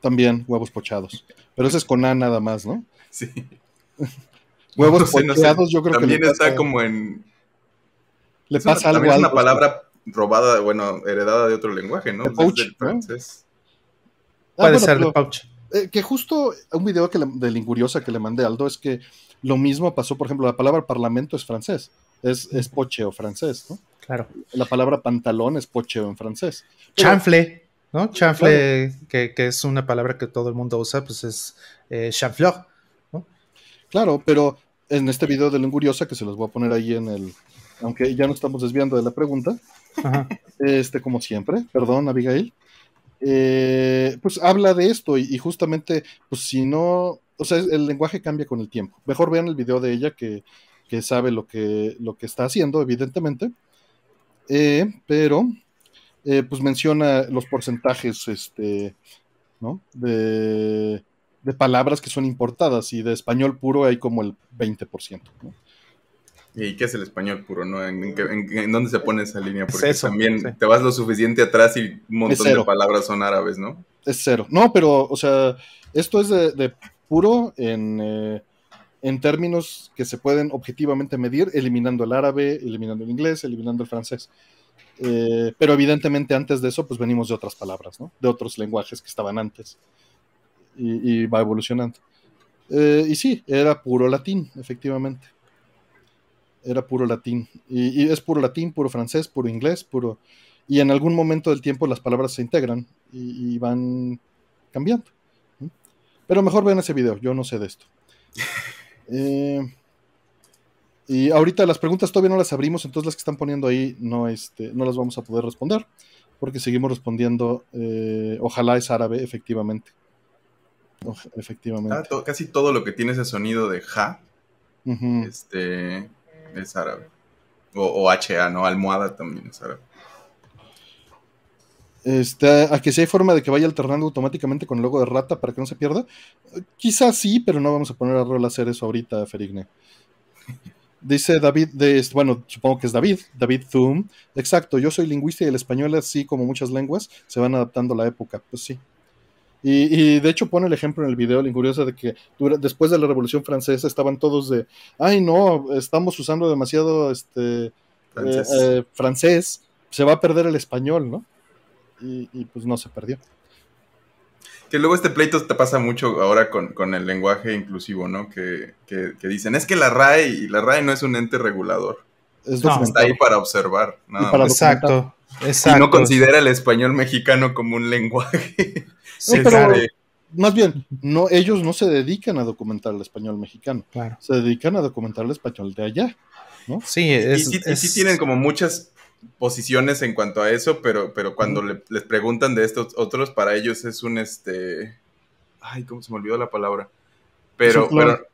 También huevos pochados, pero ese es con A nada más, ¿no? Sí. Huevos No sé, no sé. pocheados, yo creo que También está pasa, como en. le es una- pasa algo también es una algo, palabra robada, bueno, heredada de otro lenguaje, ¿no? Poach, del ¿no? francés. Ah, Puede bueno, ser de pouch. Eh, que justo un video que le- de Linguriosa que le mandé a Aldo es que lo mismo pasó, por ejemplo, la palabra parlamento es francés, es, es pocheo francés, ¿no? Claro. La palabra pantalón es pocheo en francés. Pero- Chanfle, ¿no? Chanfle, que, que es una palabra que todo el mundo usa, pues es eh, chanfleur. Claro, pero en este video de Linguriosa, que se los voy a poner ahí en el, aunque ya no estamos desviando de la pregunta, Ajá. este, como siempre, perdón, Abigail, eh, pues habla de esto y, y justamente, pues si no, o sea, el lenguaje cambia con el tiempo. Mejor vean el video de ella que, que sabe lo que, lo que está haciendo, evidentemente, Eh, pero eh, pues menciona los porcentajes, este, ¿no? De, de palabras que son importadas y de español puro hay como el 20%. ¿no? ¿Y qué es el español puro, no? ¿En, en qué- en- en dónde se pone esa línea? Es Porque eso, también sí. te vas lo suficiente atrás y un montón de palabras son árabes, ¿no? Es cero. No, pero, o sea, esto es de, de puro en, eh, en términos que se pueden objetivamente medir, eliminando el árabe, eliminando el inglés, eliminando el francés. Eh, pero evidentemente antes de eso, pues venimos de otras palabras, ¿no? De otros lenguajes que estaban antes. Y, y va evolucionando. Eh, y sí, era puro latín, efectivamente. Era puro latín. Y, y es puro latín, puro francés, puro inglés, puro... Y en algún momento del tiempo las palabras se integran y, y van cambiando. Pero mejor vean ese video, yo no sé de esto. Eh, y ahorita las preguntas todavía no las abrimos, entonces las que están poniendo ahí no, este, no las vamos a poder responder, porque seguimos respondiendo, eh, ojalá es árabe, efectivamente. Efectivamente. Ah, to- casi todo lo que tiene ese sonido de ja, este, es árabe. O, o HA, ¿no? Almohada también es árabe. Este, a que si hay forma de que vaya alternando automáticamente con el logo de rata para que no se pierda. Eh, Quizás sí, pero no vamos a poner a rol a hacer eso ahorita, Ferigne. Dice David, de, bueno, supongo que es David, David Zoom. Exacto, yo soy lingüista y el español, así como muchas lenguas, se van adaptando a la época. Pues sí. Y, y de hecho pone el ejemplo en el video, Linguriosa, de que dura- después de la Revolución Francesa estaban todos de, ay no, estamos usando demasiado este, Francés. eh, eh, francés, se va a perder el español, ¿no? Y, y, pues no se perdió. Que luego este pleito te pasa mucho ahora con, con el lenguaje inclusivo, ¿no? Que, que- que dicen, es que la RAE, y la RAE no es un ente regulador. Es No, Está ahí para observar. nada Y para más. Exacto, Y exacto. no considera el español mexicano como un lenguaje. Sí, pero- Más bien, no, ellos no se dedican a documentar el español mexicano, claro. se dedican a documentar el español de allá. Sí, y, es, y es- sí tienen como muchas posiciones en cuanto a eso, pero, pero cuando le- les preguntan de estos otros, para ellos es un este. Ay, ¿cómo se me olvidó la palabra? Pero, pero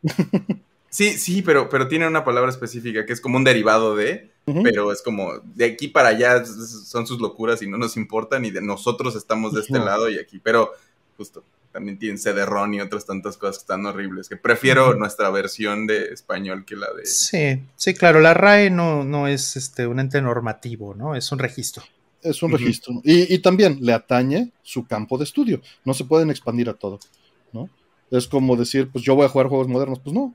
sí, sí, pero, pero tiene una palabra específica que es como un derivado de, pero es como de aquí para allá son sus locuras y no nos importan y de nosotros estamos de este lado y aquí, pero justo también tienen CD-ROM y otras tantas cosas que están horribles, que prefiero nuestra versión de español que la de... Sí, sí, claro, la RAE no, no es este, un ente normativo, ¿no? Es un registro. Es un registro. Y, y también le atañe su campo de estudio. No se pueden expandir a todo. ¿no? Es como decir, pues yo voy a jugar juegos modernos. Pues no.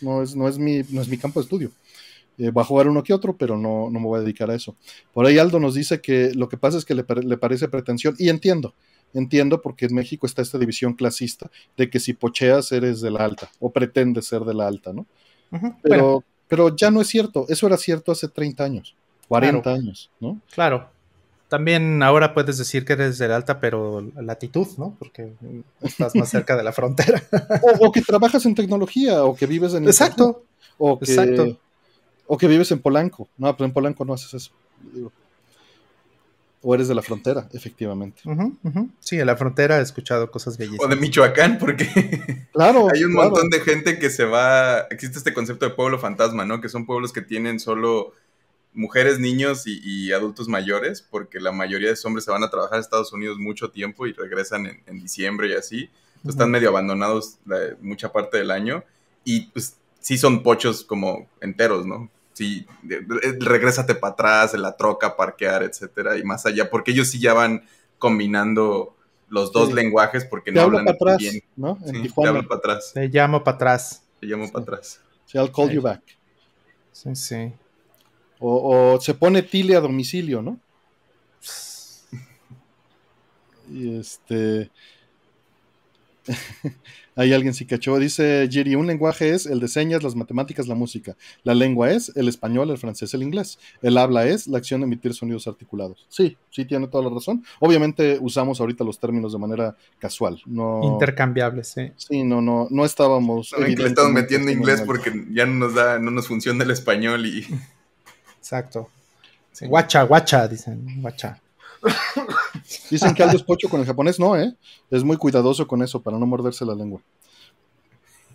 No es, no es, mi, no es mi campo de estudio. Eh, voy a jugar uno que otro, pero no, no me voy a dedicar a eso. Por ahí Aldo nos dice que lo que pasa es que le, le parece pretensión. Y entiendo. Entiendo porque en México está esta división clasista de que si pocheas eres de la alta o pretendes ser de la alta, ¿no? Pero, bueno, pero ya no es cierto. Eso era cierto hace 30 años, 40 Claro. años, ¿no? claro. También ahora puedes decir que eres del alta, pero latitud, ¿no? Porque estás más cerca de la frontera. O, o que trabajas en tecnología, o que vives en Exacto. o que, exacto. o que vives en Polanco. No, pero en Polanco no haces eso. O eres de la frontera, efectivamente. Sí, en la frontera he escuchado cosas O de bellísimas. Michoacán, porque Claro. hay un claro. montón de gente que se va. Existe este concepto de pueblo fantasma, ¿no? Que son pueblos que tienen solo mujeres, niños y, y adultos mayores, porque la mayoría de esos hombres se van a trabajar a Estados Unidos mucho tiempo y regresan en, en diciembre y así. Entonces, Ujú. están medio abandonados la- mucha parte del año y pues sí son pochos como enteros, ¿no? Sí, de- regrésate para atrás, en la troca, parquear, etcétera, y más allá, porque ellos sí ya van combinando los dos Sí. lenguajes porque Te no hablo hablan para atrás, bien. ¿no? En Sí, te Tijuana. hablo para atrás. Te llamo para atrás. Te llamo para atrás. Sí, I'll call you back. Sí, sí. O, o se pone Tile a domicilio, ¿no? Y este. Hay alguien sí cachó. Dice Jerry: un lenguaje es el de señas, las matemáticas, la música. La lengua es el español, el francés, el inglés. El habla es la acción de emitir sonidos articulados. Sí, sí, tiene toda la razón. Obviamente usamos ahorita los términos de manera casual. No, Intercambiables, sí. Sí, no, no, no estábamos. No, que le estamos metiendo inglés porque ya no nos da, no nos funciona el español y. Exacto. Sí. Guacha, guacha, dicen, guacha. Dicen que Aldo es pocho con el japonés, no, ¿eh? Es muy cuidadoso con eso para no morderse la lengua.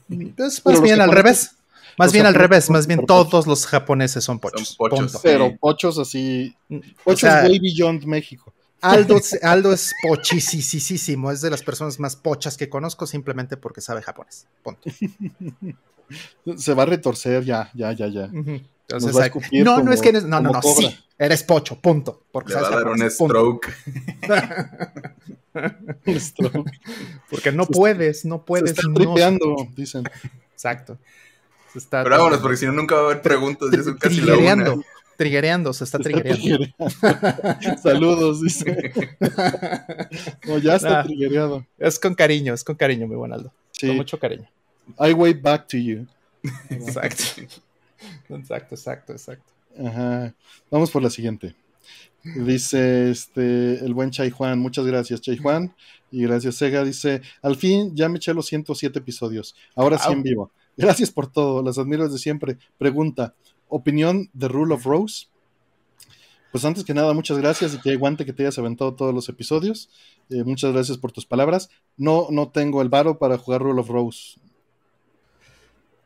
Es más bien al revés. Más bien al revés, más bien todos los japoneses son pochos. Son pochos, punto. Pero pochos así. Pochos O sea, way beyond México. Aldo, Aldo es pochisísimo, es de las personas más pochas que conozco simplemente porque sabe japonés. Punto. Se va a retorcer ya, ya, ya, ya. Entonces, no, no es que eres, no, no, no, cobra. sí, eres pocho, punto. Porque Le va a sabes dar un stroke. Stroke. Porque no Se puedes, no Se puedes. está no- tripeando, dicen. Exacto. Se está Pero vámonos, porque si no, nunca va a haber preguntas. Casi la una. triguereando, se está Se está triguereando. Saludos, dice. No, ya está Ah. triguereado. es con cariño, es con cariño, mi buen Aldo. Sí. Con mucho cariño. I wait back to you. Exacto. Exacto, exacto, exacto. Ajá. Vamos por la siguiente. Dice este el buen Chay Juan, muchas gracias, Chay Juan. Y gracias, Sega. Dice: Al fin ya me eché los 107 episodios. Ahora sí en vivo. Gracias por todo, las admiro desde siempre. Pregunta: ¿opinión de Rule of Rose? Pues antes que nada, muchas gracias y que aguante que te hayas aventado todos los episodios. Eh, muchas gracias por tus palabras. No, no tengo el varo para jugar Rule of Rose.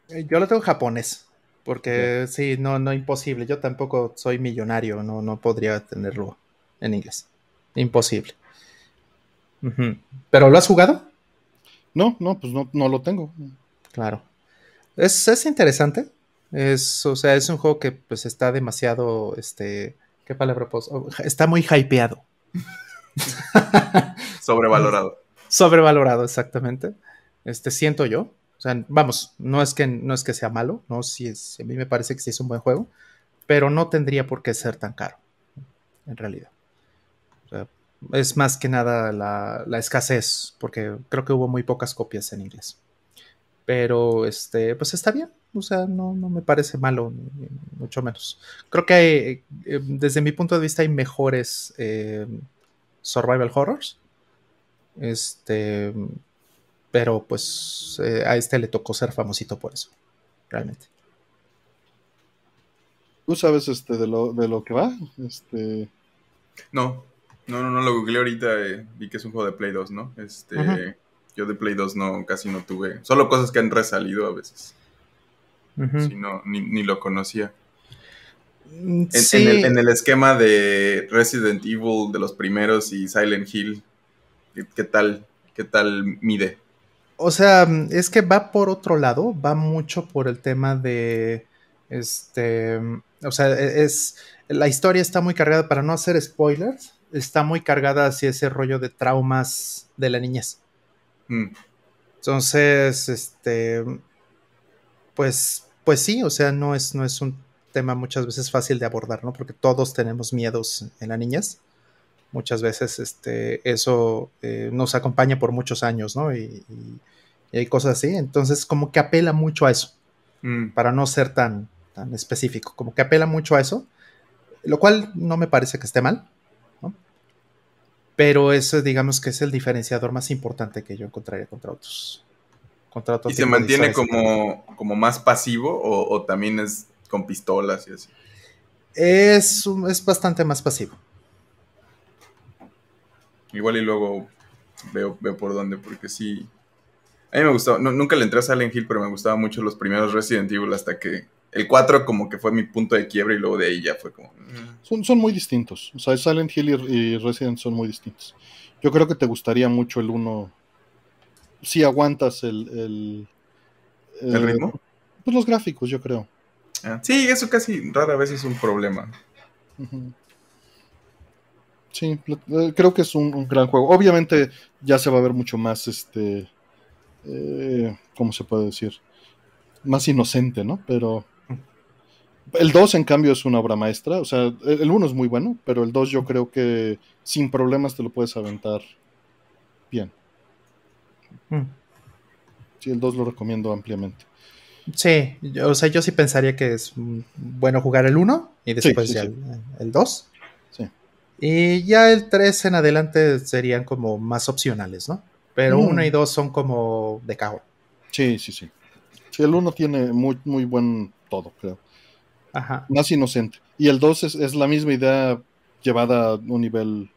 Eh, Yo lo tengo en japonés. Porque sí, no, no, imposible. Yo tampoco soy millonario, no, no podría tenerlo en inglés. Imposible. ¿Pero lo has jugado? No, no, pues no, no lo tengo. Claro. Es, es interesante. Es, o sea, es un juego que pues está demasiado, este, ¿qué palabra puedo? oh, Está muy hypeado. Sobrevalorado. Sobrevalorado, exactamente. Este, siento yo. O sea, vamos, no es que, no es que sea malo, no, sí es, a mí me parece que sí es un buen juego, pero no tendría por qué ser tan caro, en realidad. O sea, es más que nada la, la escasez, porque creo que hubo muy pocas copias en inglés. Pero, este, pues está bien, o sea, no, no me parece malo, mucho menos. Creo que hay, eh, desde mi punto de vista hay mejores eh, survival horrors. Este, pero pues eh, a este le tocó ser famosito por eso, realmente. ¿Tú sabes este, de, lo, de lo que va? Este, No, no, no, no lo googleé ahorita. eh, vi que es un juego de Play 2, ¿no? Este. Yo de Play 2 no, casi no tuve. Solo cosas que han resalido a veces. Si no, ni, ni lo conocía. Mm, En, sí, en el, en el esquema de Resident Evil de los primeros y Silent Hill, ¿qué, qué tal? ¿Qué tal mide? O sea, es que va por otro lado, va mucho por el tema de, este, o sea, e- es, la historia está muy cargada, para no hacer spoilers, está muy cargada hacia ese rollo de traumas de la niñez. Mm, Entonces, este, pues, pues sí, o sea, no es, no es un tema muchas veces fácil de abordar, ¿no? Porque todos tenemos miedos en la niñez. Muchas veces, este, eso eh, nos acompaña por muchos años, ¿no? Y, y- y hay cosas así. Entonces, como que apela mucho a eso, mm. para no ser tan, tan específico. Como que apela mucho a eso, lo cual no me parece que esté mal, ¿no? Pero eso, digamos que es el diferenciador más importante que yo encontraría contra otros. Contra otro ¿Y se mantiene como, como más pasivo o, o también es con pistolas y así? Es, es bastante más pasivo. Igual y luego veo, veo por dónde, porque sí. A mí me gustó, no- nunca le entré a Silent Hill, pero me gustaban mucho los primeros Resident Evil hasta que el 4 como que fue mi punto de quiebre y luego de ahí ya fue como... son, son muy distintos. O sea, Silent Hill y, y Resident son muy distintos. Yo creo que te gustaría mucho el uno. Si aguantas el. ¿El, ¿El eh, ritmo? Pues los gráficos, yo creo. Ah, Sí, eso casi rara vez es un problema. Ujú. Sí, eh, creo que es un, un gran juego. Obviamente ya se va a ver mucho más, este, eh, ¿cómo se puede decir? más inocente, ¿no? Pero el 2 en cambio es una obra maestra, o sea, el 1 es muy bueno, pero el 2 yo creo que sin problemas te lo puedes aventar bien. Mm. Sí, el 2 lo recomiendo ampliamente. Sí, o sea, yo sí pensaría que es bueno jugar el 1 y después ya el 2. Sí. Y ya el 3 en adelante serían como más opcionales, ¿no? Pero 1 mm. y 2 son como de cago. Sí, sí, sí. Sí, el 1 tiene muy, muy buen todo, creo. Ajá. Más inocente. Y el 2 es, la misma idea llevada a un nivel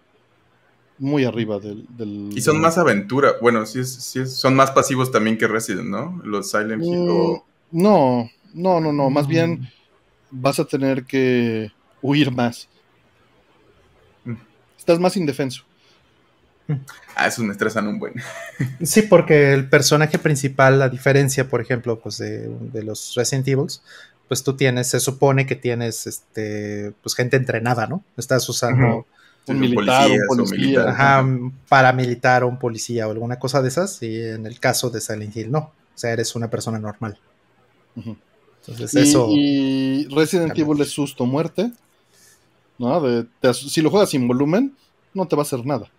muy arriba del... y son más aventura. Bueno, sí, sí, son más pasivos también que Resident, ¿no? Los Silent Hill. Mm, no, no, no, no. Más bien mm. vas a tener que huir más. Estás más indefenso. Ah, eso me estresan un buen. Sí, porque el personaje principal, la diferencia, por ejemplo, pues de, de, los Resident Evil, pues tú tienes, se supone que tienes este, pues gente entrenada, ¿no? Estás usando un militar, un policía, ajá, paramilitar o un policía o alguna cosa de esas, y en el caso de Silent Hill no, o sea, eres una persona normal. Entonces, eso. Y Resident Evil es susto muerte. ¿No? si lo juegas sin volumen, no te va a hacer nada.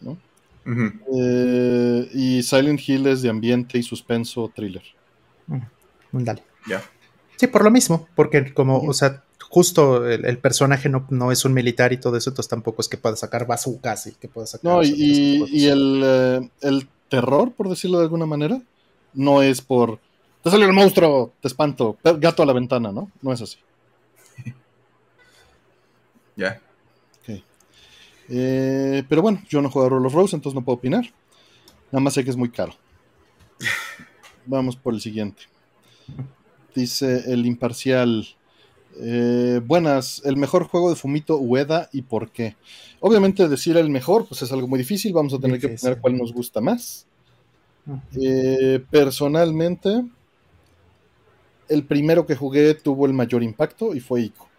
¿no? Eh, y Silent Hill es de ambiente y suspenso thriller. Dale. Ya. Sí, por lo mismo, porque como, o sea, justo el, personaje no, es un militar y todo eso, entonces tampoco es que pueda sacar bazookas y que pueda sacar... No, y, el, eh, el, terror, por decirlo de alguna manera, no es por... Te salió el monstruo, te espanto, gato a la ventana, ¿no? No es así. Ya. Eh, pero bueno, yo no juego a Roll of Rose, entonces no puedo opinar. Nada más sé que es muy caro. Vamos por el siguiente. Dice el imparcial. Eh, buenas, el mejor juego de Fumito Ueda y por qué. Obviamente decir el mejor, pues es algo muy difícil, vamos a tener que poner cuál nos gusta más. Eh, personalmente, el primero que jugué tuvo el mayor impacto y fue Ico.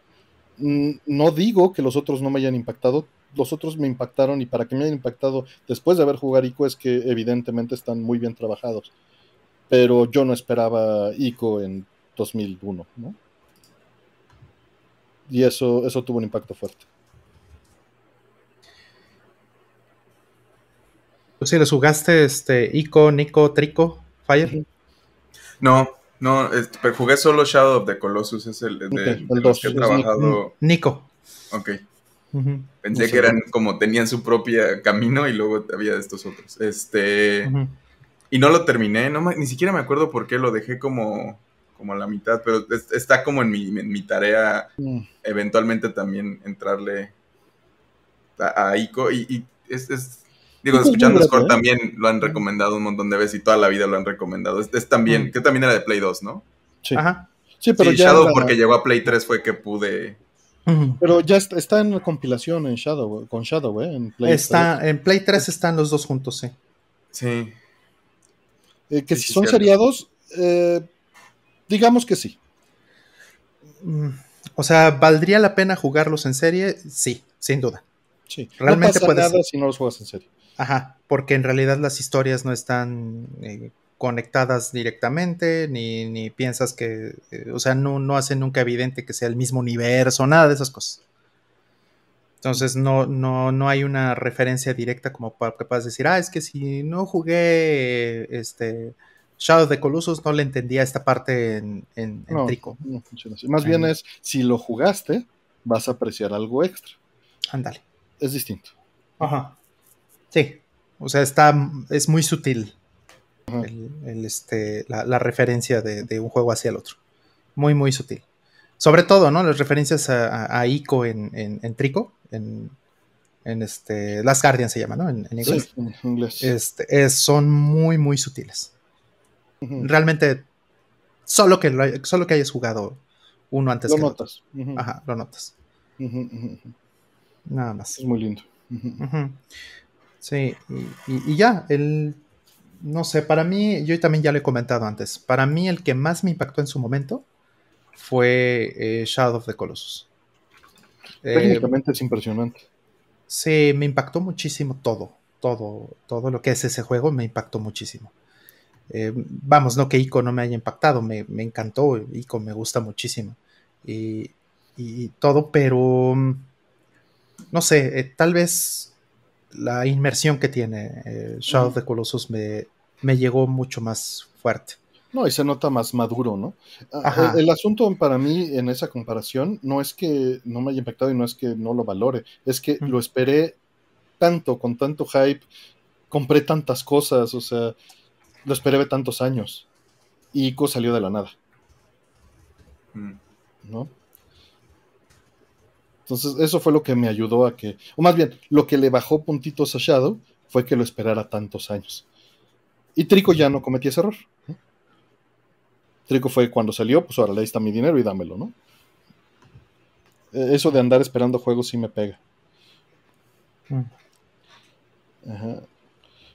No digo que los otros no me hayan impactado, los otros me impactaron y para que me hayan impactado después de haber jugado Ico es que evidentemente están muy bien trabajados. Pero yo no esperaba Ico en 2001, ¿no? Y eso, eso tuvo un impacto fuerte. ¿Tú sí les jugaste este, Ico, Nico, Trico, Fire? No, no, este, jugué solo Shadow of the Colossus, es el, de, los que he trabajado. Nico. Ok. Pensé que eran como tenían su propia camino y luego había estos otros. Este. Y no lo terminé, no, ni siquiera me acuerdo por qué lo dejé como como a la mitad, pero está como en mi, tarea mm. eventualmente también entrarle a, Ico y, es, digo, escuchando Score ¿eh? también lo han recomendado un montón de veces y toda la vida lo han recomendado. Es, también, mm. que también era de Play 2, ¿no? Sí. Ajá. Sí, pero Shadow porque llegó a Play 3 fue que pude... Pero ya está, en compilación en Shadow, con Shadow, ¿eh? En Play está, en Play 3 están los dos juntos, sí. Sí. Eh, que si son seriados, eh, Digamos que sí. Mm, o sea, ¿valdría la pena jugarlos en serie? Sí, sin duda. Sí. Realmente no pasa nada si no los juegas en serie. Ajá, porque en realidad las historias no están eh, conectadas directamente, ni, piensas que, eh, o sea, no, no hacen nunca evidente que sea el mismo universo, nada de esas cosas. Entonces no, no, no hay una referencia directa como para que puedas decir, ah, es que si no jugué este Shadow of the Colossus no le entendía esta parte en, en, Trico. No funciona así. Más bien es, si lo jugaste, vas a apreciar algo extra. Ándale. Es distinto. Ajá. Sí. O sea, está, es muy sutil el, este, la, referencia de, un juego hacia el otro. Muy, muy sutil. Sobre todo, ¿no? Las referencias a, Ico en, en, Trico, en, en este, Last Guardian se llama, ¿no? En, inglés. Sí, en inglés. Este, son muy, muy sutiles. Realmente, solo que, solo que hayas jugado uno antes lo que notas. Ajá, lo notas. Nada más. Es muy lindo. Sí, y, ya, el, no sé, para mí, yo también ya lo he comentado antes, para mí el que más me impactó en su momento fue eh, Shadow of the Colossus. Técnicamente es impresionante. Sí, me impactó muchísimo todo, todo, todo lo que es ese juego me impactó muchísimo. Eh, vamos, no que ICO no me haya impactado, me, encantó, ICO me gusta muchísimo y, todo, pero no sé, eh, tal vez la inmersión que tiene eh, Shadow of the Colossus me, me llegó mucho más fuerte. No, y se nota más maduro, ¿no? Ah, el, asunto para mí en esa comparación no es que no me haya impactado y no es que no lo valore, es que lo esperé tanto, con tanto hype, compré tantas cosas, o sea, lo esperé tantos años. Y Ico salió de la nada. Mm. ¿No? Entonces, eso fue lo que me ayudó a que, o más bien, lo que le bajó puntitos a Shadow fue que lo esperara tantos años. Y Trico ya no cometía ese error. Trico fue cuando salió, pues ahora le está mi dinero y dámelo, ¿no? Eso de andar esperando juegos sí me pega. Mm.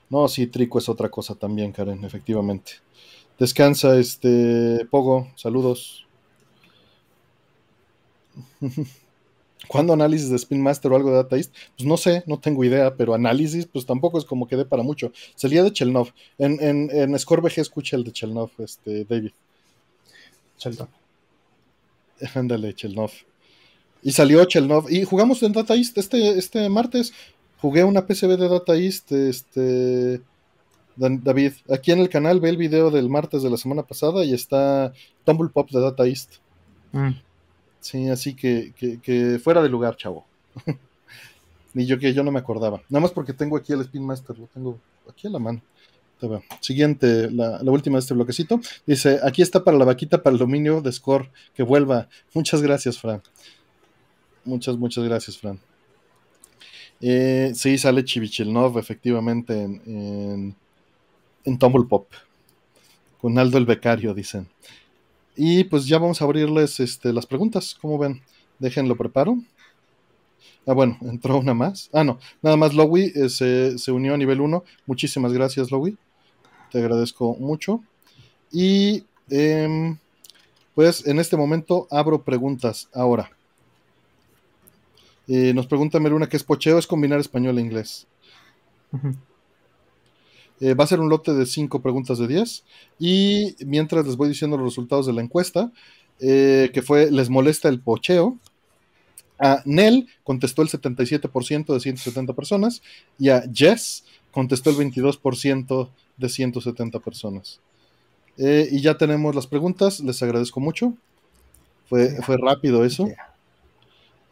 No, sí, Trico es otra cosa también, Karen, efectivamente. Descansa, este, Pogo, saludos. ¿Cuándo análisis de Spin Master o algo de Data East? Pues no sé, no tengo idea, pero análisis, pues tampoco es como que dé para mucho. Salía de Chelnov. En, en, en ScoreBG escucha el de Chelnov, este, David. Chelnov. Ándale, Chelnov. Y salió Chelnov. Y jugamos en Data East este, este martes. Jugué una PCB de Data East, este. David, aquí en el canal ve el video del martes de la semana pasada y está Tumble Pop de Data East. Mm. Sí, así que, que, fuera de lugar, chavo. Ni yo que yo no me acordaba. Nada más porque tengo aquí el Spin Master, lo tengo aquí a la mano. Siguiente, la, última de este bloquecito. Dice, aquí está para la vaquita para el dominio de Score, que vuelva. Muchas gracias, Fran. Muchas, muchas gracias, Fran. Eh, sí, sale Chivichilnov, efectivamente, en, en, Tumble Pop. Con Aldo el Becario, dicen. Y pues ya vamos a abrirles este, las preguntas. ¿Cómo ven? Déjenlo preparo. Ah, bueno, entró una más. Ah, no, nada más Lowy eh, se, unió a nivel 1. Muchísimas gracias, Lowy. Te agradezco mucho. Y em, pues en este momento abro preguntas ahora. Eh, nos pregunta Meruna qué es pocheo, es combinar español e inglés. Eh, va a ser un lote de 5 preguntas de 10. Y mientras les voy diciendo los resultados de la encuesta, eh, que fue, ¿les molesta el pocheo? A Nel contestó el 77% de 170 personas y a Jess contestó el 22% de 170 personas. y ya tenemos las preguntas, les agradezco mucho. Fue, fue rápido eso.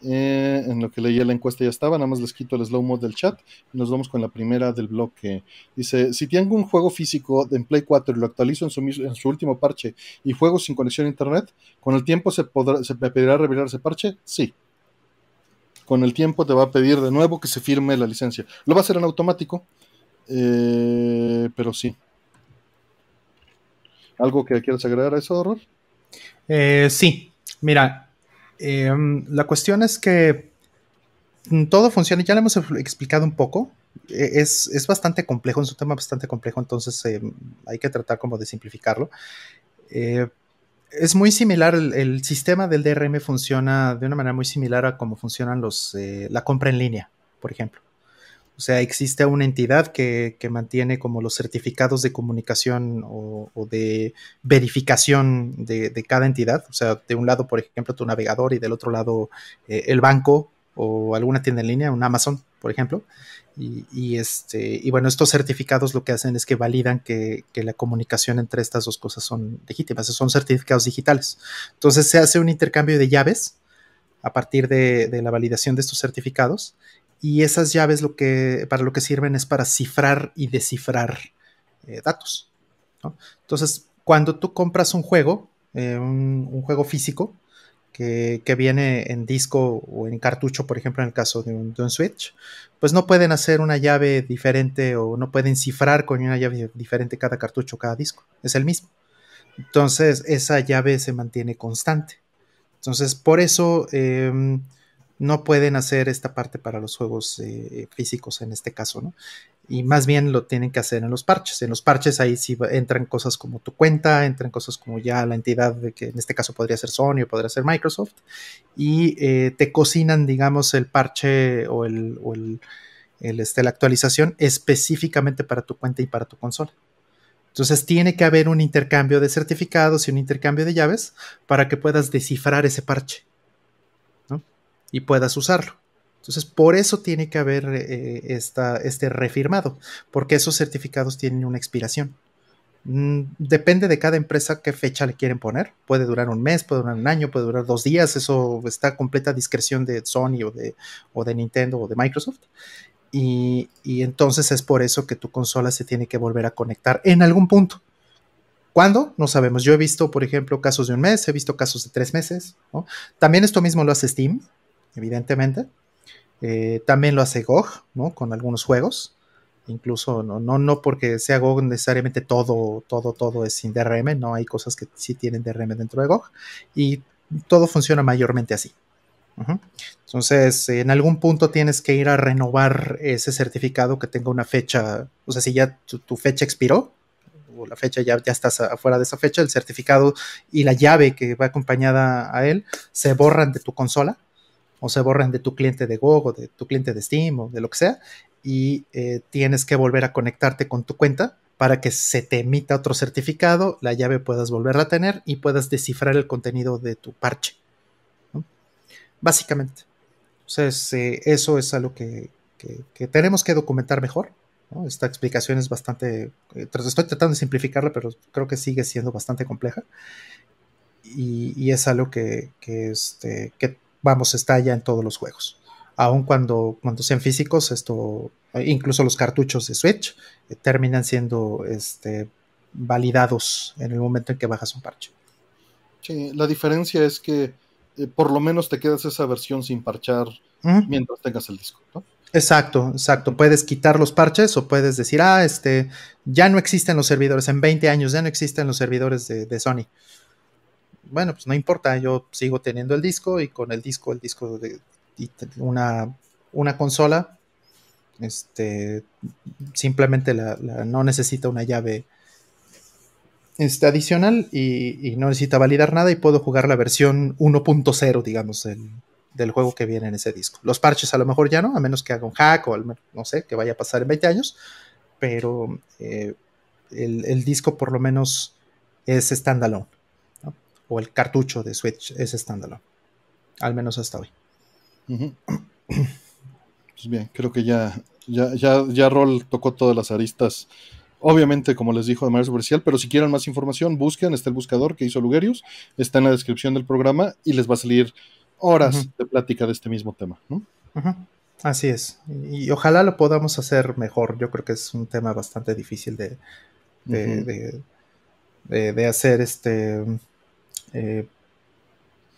Eh, en lo que leía la encuesta ya estaba, nada más les quito el slow mode del chat y nos vamos con la primera del bloque. Dice, si tengo un juego físico en Play 4 y lo actualizo en su, en su último parche y juego sin conexión a internet, ¿con el tiempo se, podrá, se me pedirá revelar ese parche? Sí. Con el tiempo te va a pedir de nuevo que se firme la licencia. Lo va a hacer en automático, eh, pero sí. ¿Algo que quieras agregar a eso, Horror? Eh, sí, mira, Em, la cuestión es que todo funciona, ya lo hemos explicado un poco, e, es, bastante complejo, es un tema bastante complejo, entonces em, hay que tratar como de simplificarlo. Eh, es muy similar, el, sistema del DRM funciona de una manera muy similar a cómo funcionan los, eh, la compra en línea, por ejemplo. O sea, existe una entidad que, mantiene como los certificados de comunicación o, de verificación de, cada entidad. O sea, de un lado, por ejemplo, tu navegador y del otro lado eh, el banco o alguna tienda en línea, un Amazon, por ejemplo. Y, este, y bueno, estos certificados lo que hacen es que validan que, la comunicación entre estas dos cosas son legítimas, son certificados digitales. Entonces se hace un intercambio de llaves a partir de, de la validación de estos certificados y esas llaves lo que, para lo que sirven es para cifrar y descifrar eh, datos. Entonces, cuando tú compras un juego, eh, un, juego físico, que, viene en disco o en cartucho, por ejemplo, en el caso de un, Switch, pues no pueden hacer una llave diferente o no pueden cifrar con una llave diferente cada cartucho, cada disco. Es el mismo. Entonces, esa llave se mantiene constante. Entonces, por eso em, no pueden hacer esta parte para los juegos eh, físicos en este caso, ¿no? Y más bien lo tienen que hacer en los parches. En los parches ahí sí entran cosas como tu cuenta, entran cosas como ya la entidad, de que en este caso podría ser Sony o podría ser Microsoft, y eh, te cocinan, digamos, el parche o, el, este, la actualización específicamente para tu cuenta y para tu consola. Entonces tiene que haber un intercambio de certificados y un intercambio de llaves para que puedas descifrar ese parche y puedas usarlo. Entonces, por eso tiene que haber eh, este refirmado, porque esos certificados tienen una expiración. Mm, depende de cada empresa qué fecha le quieren poner. Puede durar un mes, puede durar un año, puede durar dos días. Eso está a completa discreción de Sony o de, o de Nintendo o de Microsoft. Y, entonces es por eso que tu consola se tiene que volver a conectar en algún punto. ¿Cuándo? No sabemos. Yo he visto, por ejemplo, casos de un mes, he visto casos de tres meses. También esto mismo lo hace Steam, evidentemente. Eh, también lo hace GOG, ¿no? Con algunos juegos. Incluso no, no, no porque sea GOG necesariamente todo, todo, todo es sin DRM, no hay cosas que sí tienen DRM dentro de GOG y todo funciona mayormente así. Entonces, en algún punto tienes que ir a renovar ese certificado que tenga una fecha, o sea, si ya tu, fecha expiró, o la fecha ya, ya estás afuera de esa fecha, el certificado y la llave que va acompañada a él se borran de tu consola o se borran de tu cliente de GOG o de tu cliente de Steam o de lo que sea, y eh, tienes que volver a conectarte con tu cuenta para que se te emita otro certificado, la llave puedas volverla a tener y puedas descifrar el contenido de tu parche. Básicamente. Entonces, eh, eso es algo que, que, tenemos que documentar mejor. Esta explicación es bastante... Eh, estoy tratando de simplificarla, pero creo que sigue siendo bastante compleja. Y, es algo que, este, que vamos, está ya en todos los juegos. Aun cuando, cuando sean físicos, esto, incluso los cartuchos de Switch, eh, terminan siendo este, validados en el momento en que bajas un parche. Sí, la diferencia es que eh, por lo menos te quedas esa versión sin parchar mientras tengas el disco, Exacto, exacto. Puedes quitar los parches o puedes decir, ah, este, ya no existen los servidores, en 20 años ya no existen los servidores de, de Sony bueno, pues no importa, yo sigo teniendo el disco y con el disco, el disco de una, una consola, este, simplemente la, no necesita una llave este, adicional y, no necesita validar nada y puedo jugar la versión 1.0, digamos, del juego que viene en ese disco. Los parches a lo mejor ya no, a menos que haga un hack o al, no sé, que vaya a pasar en 20 años, pero eh, el, el, disco por lo menos es standalone o el cartucho de Switch es estándar Al menos hasta hoy. Pues bien, creo que ya, ya, ya, ya Roll tocó todas las aristas. Obviamente, como les dijo de manera superficial, pero si quieren más información, busquen, está el buscador que hizo Lugerius, está en la descripción del programa y les va a salir horas de plática de este mismo tema. Así es. Y, ojalá lo podamos hacer mejor. Yo creo que es un tema bastante difícil de, de, de hacer este eh,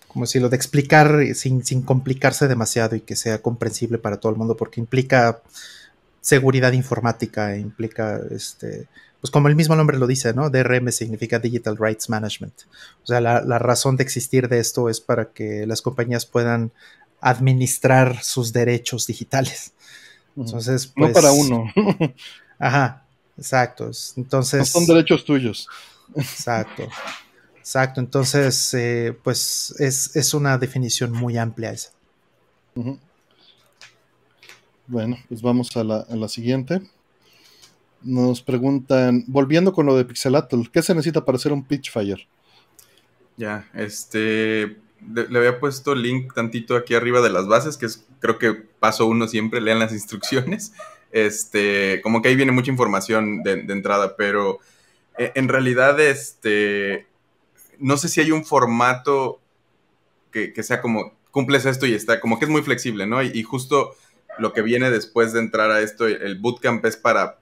como decirlo, de explicar sin, complicarse demasiado y que sea comprensible para todo el mundo, porque implica seguridad informática, implica, este, pues como el mismo nombre lo dice, ¿no? DRM significa Digital Rights Management. O sea, la, razón de existir de esto es para que las compañías puedan administrar sus derechos digitales. Entonces, no para pues, uno. ajá, exacto. Entonces. No son derechos tuyos. Exacto. Exacto, entonces, eh, pues es, una definición muy amplia esa. Bueno, pues vamos a la, siguiente. Nos preguntan, volviendo con lo de Pixelatl, ¿qué se necesita para hacer un Pitchfire? Ya, este, le, había puesto link tantito aquí arriba de las bases, que es, creo que paso uno siempre, lean las instrucciones. Este, como que ahí viene mucha información de, de entrada, pero eh, en realidad, este, no sé si hay un formato que, sea como, cumples esto y está, como que es muy flexible, ¿no? Y, justo lo que viene después de entrar a esto, el bootcamp es para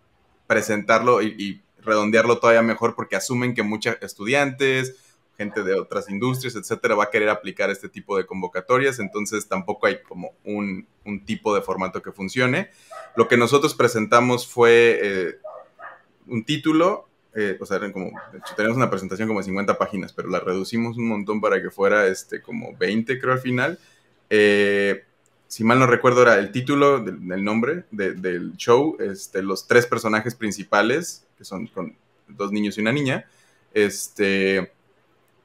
presentarlo y, redondearlo todavía mejor porque asumen que muchos estudiantes, gente de otras industrias, etcétera, va a querer aplicar este tipo de convocatorias, entonces tampoco hay como un, tipo de formato que funcione. Lo que nosotros presentamos fue eh, un título eh, o sea, como, de hecho, tenemos una presentación como de 50 páginas, pero la reducimos un montón para que fuera este, como 20, creo, al final. Eh, si mal no recuerdo, era el título, del, nombre del show, este, los tres personajes principales, que son con dos niños y una niña, este,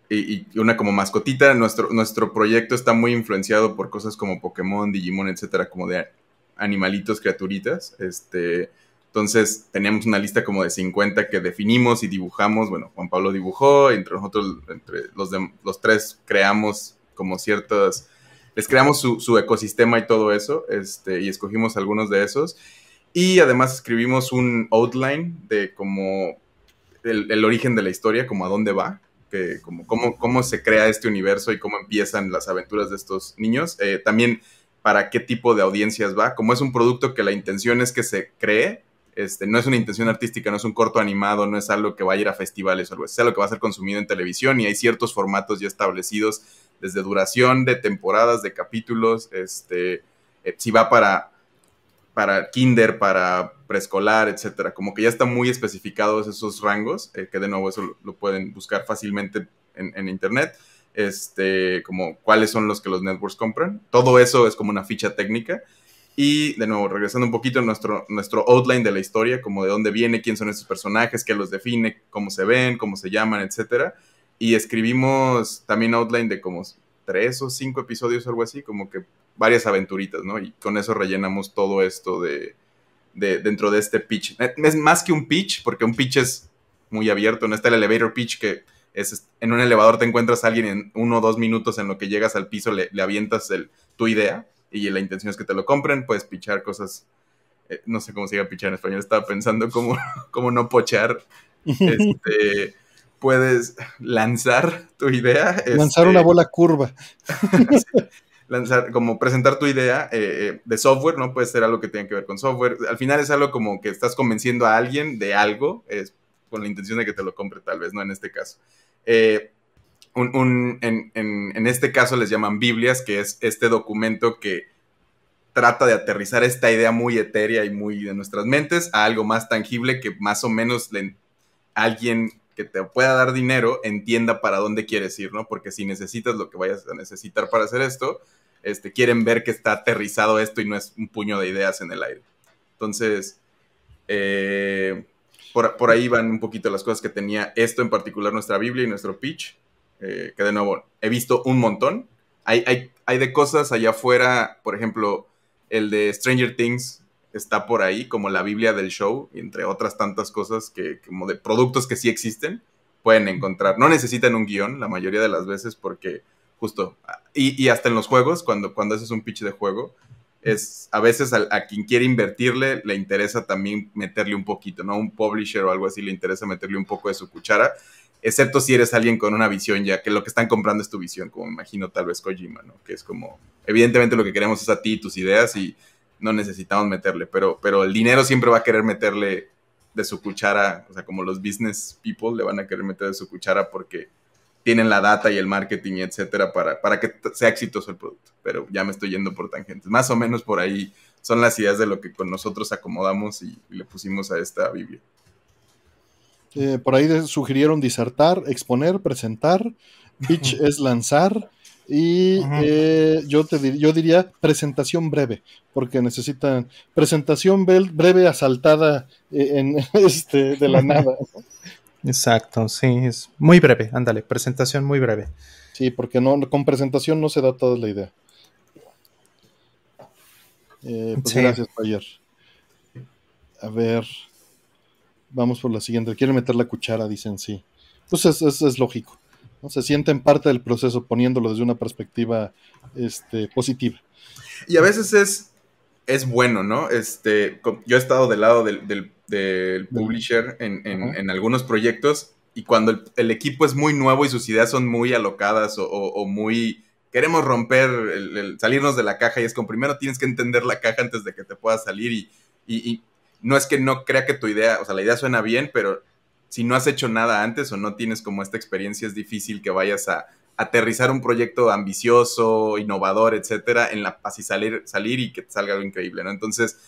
y, una como mascotita. Nuestro, nuestro proyecto está muy influenciado por cosas como Pokémon, Digimon, etcétera, como de animalitos, criaturitas. Este, Entonces teníamos una lista como de 50 que definimos y dibujamos. Bueno, Juan Pablo dibujó, entre nosotros, entre los, los tres creamos como ciertas, les creamos su, ecosistema y todo eso, este, y escogimos algunos de esos. Y además escribimos un outline de como el, origen de la historia, como a dónde va, que como cómo, cómo se crea este universo y cómo empiezan las aventuras de estos niños. Eh, también para qué tipo de audiencias va. Como es un producto que la intención es que se cree, este, no es una intención artística, no es un corto animado, no es algo que vaya a ir a festivales o algo, es algo que va a ser consumido en televisión y hay ciertos formatos ya establecidos desde duración de temporadas, de capítulos, este, eh, si va para, para kinder, para preescolar, etcétera, como que ya están muy especificados esos rangos, eh, que de nuevo eso lo, pueden buscar fácilmente en, en, internet, este, como cuáles son los que los networks compran, todo eso es como una ficha técnica y de nuevo, regresando un poquito a nuestro, nuestro outline de la historia, como de dónde viene, quién son estos personajes, qué los define, cómo se ven, cómo se llaman, etc. Y escribimos también outline de como tres o cinco episodios algo así, como que varias aventuritas, ¿no? Y con eso rellenamos todo esto de, de dentro de este pitch. Es más que un pitch, porque un pitch es muy abierto, no está el elevator pitch que es en un elevador te encuentras a alguien en uno o dos minutos en lo que llegas al piso, le, le avientas tu idea y la intención es que te lo compren, puedes pichar cosas, eh, no sé cómo se diga pichar en español, estaba pensando cómo, cómo no pochar, este, puedes lanzar tu idea. Lanzar una este, bola curva. lanzar, como presentar tu idea eh, eh, de software, ¿no? Puede ser algo que tenga que ver con software. Al final es algo como que estás convenciendo a alguien de algo, es con la intención de que te lo compre, tal vez, ¿no? En este caso. Eh, en, este caso les llaman Biblias, que es este documento que trata de aterrizar esta idea muy etérea y muy de nuestras mentes a algo más tangible que más o menos alguien que te pueda dar dinero entienda para dónde quieres ir, ¿no? Porque si necesitas lo que vayas a necesitar para hacer esto, este, quieren ver que está aterrizado esto y no es un puño de ideas en el aire. Entonces, eh, por, por, ahí van un poquito las cosas que tenía esto en particular nuestra Biblia y nuestro pitch. Eh, que de nuevo he visto un montón. Hay, hay, hay, de cosas allá afuera, por ejemplo, el de Stranger Things está por ahí, como la Biblia del show, entre otras tantas cosas que, como de productos que sí existen, pueden encontrar. No necesitan un guion la mayoría de las veces porque justo, y, y hasta en los juegos, cuando, cuando haces un pitch de juego, es a veces a, a, quien quiere invertirle le interesa también meterle un poquito, ¿no? Un publisher o algo así le interesa meterle un poco de su cuchara excepto si eres alguien con una visión ya, que lo que están comprando es tu visión, como imagino tal vez Kojima, ¿no? Que es como, evidentemente lo que queremos es a ti, tus ideas y no necesitamos meterle, pero, pero el dinero siempre va a querer meterle de su cuchara, o sea, como los business people le van a querer meter de su cuchara porque tienen la data y el marketing etcétera para, para que sea exitoso el producto. Pero ya me estoy yendo por tangentes. Más o menos por ahí son las ideas de lo que con nosotros acomodamos y le pusimos a esta Biblia. Eh, por ahí sugirieron disertar, exponer, presentar. Pitch es lanzar. Y eh, yo, te yo diría presentación breve, porque necesitan presentación breve asaltada eh, en, este, de la nada. Exacto, sí, es muy breve, ándale, presentación muy breve. Sí, porque no, con presentación no se da toda la idea. pues Gracias, Ayer. A ver. Vamos por la siguiente. Quieren meter la cuchara, dicen sí. Pues es, es, lógico. ¿no? Se sienten parte del proceso poniéndolo desde una perspectiva este, positiva. Y a veces es, es bueno, ¿no? Este, yo he estado del lado del, del, publisher en, en, algunos proyectos y cuando el, equipo es muy nuevo y sus ideas son muy alocadas o, o, muy... Queremos romper, el, salirnos de la caja y es como primero tienes que entender la caja antes de que te puedas salir y, y no es que no crea que tu idea, o sea, la idea suena bien, pero si no has hecho nada antes o no tienes como esta experiencia, es difícil que vayas a aterrizar un proyecto ambicioso, innovador, etcétera, en la así salir, salir y que te salga algo increíble, ¿no? Entonces,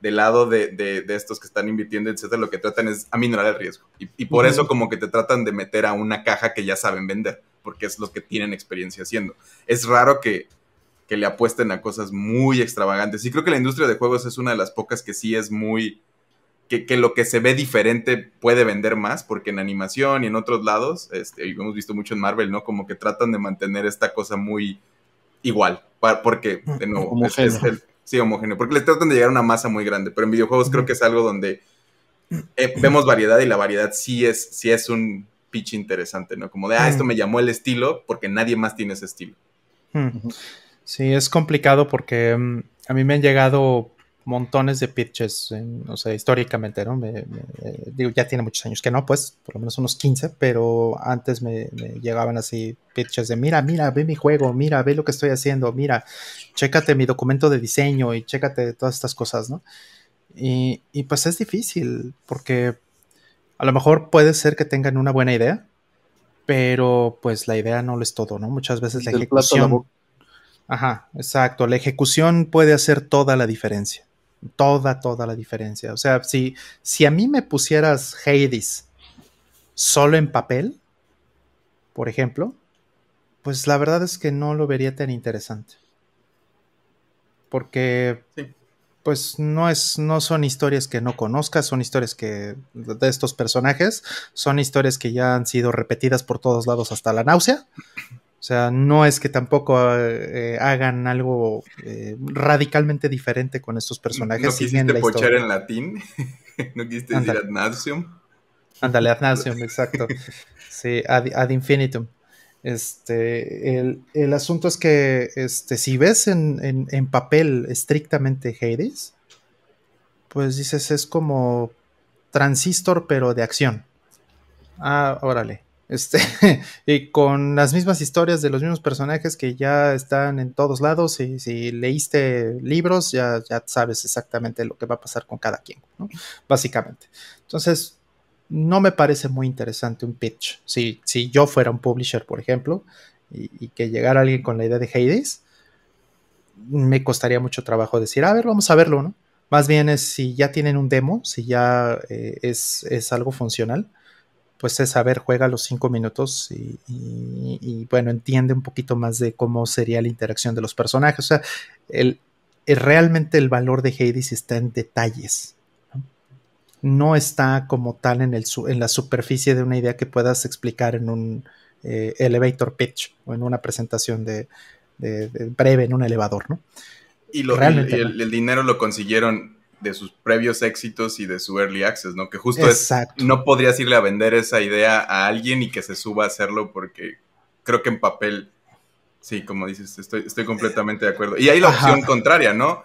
del lado de, de, estos que están invirtiendo, etcétera, lo que tratan es aminorar el riesgo. Y, por eso como que te tratan de meter a una caja que ya saben vender, porque es lo que tienen experiencia haciendo. Es raro que que le apuesten a cosas muy extravagantes. Y creo que la industria de juegos es una de las pocas que sí es muy... Que, lo que se ve diferente puede vender más, porque en animación y en otros lados, este, y hemos visto mucho en Marvel, ¿no? Como que tratan de mantener esta cosa muy igual, porque, de nuevo, es, sí, homogéneo, porque les tratan de llegar a una masa muy grande, pero en videojuegos creo que es algo donde eh, vemos variedad y la variedad sí es, sí es un pitch interesante, ¿no? Como de, ah, esto me llamó el estilo porque nadie más tiene ese estilo. Sí, es complicado porque mm, a mí me han llegado montones de pitches, o sea, históricamente, ¿no? digo, ya tiene muchos años que no, pues, por lo menos unos 15, pero antes me, llegaban así pitches de, mira, mira, ve mi juego, mira, ve lo que estoy haciendo, mira, chécate mi documento de diseño y chécate todas estas cosas, ¿no? Y, y pues es difícil, porque a lo mejor puede ser que tengan una buena idea, pero pues la idea no lo es todo, ¿no? Muchas veces la ejecución... Ajá, exacto. La ejecución puede hacer toda la diferencia toda, toda la diferencia. O sea, si, si a mí me pusieras Hades solo en papel, por ejemplo, pues la verdad es que no lo vería tan interesante. Porque pues no es, no son historias que no conozcas, son historias que de estos personajes, son historias que ya han sido repetidas por todos lados hasta la náusea. O sea, no es que tampoco eh, hagan algo eh, radicalmente diferente con estos personajes. No quisiste pochar en latín, no quisiste decir ad nauseum. Ándale, ad nauseum, exacto. Sí, ad, infinitum. Este, el, asunto es que este, si ves en, en, papel estrictamente Hades, pues dices es como transistor pero de acción. Ah, órale. Este, y con las mismas historias de los mismos personajes que ya están en todos lados. Y si leíste libros, ya, ya sabes exactamente lo que va a pasar con cada quien, ¿no? Básicamente. Entonces, no me parece muy interesante un pitch. Si, si yo fuera un publisher, por ejemplo, y, que llegara alguien con la idea de Hades, me costaría mucho trabajo decir, a ver, vamos a verlo, ¿no? Más bien es si ya tienen un demo, si ya eh, es, es algo funcional pues es saber, juega los cinco minutos y, bueno, entiende un poquito más de cómo sería la interacción de los personajes. O sea, el, realmente el valor de Hades está en detalles. No, está como tal en, el, en la superficie de una idea que puedas explicar en un eh, elevator pitch o en una presentación de, breve en un elevador, ¿no? Y, lo, el dinero lo consiguieron de sus previos éxitos y de su early access, ¿no? Que justo es, no podrías irle a vender esa idea a alguien y que se suba a hacerlo porque creo que en papel, sí, como dices, estoy, estoy completamente de acuerdo. Y hay la opción contraria, ¿no?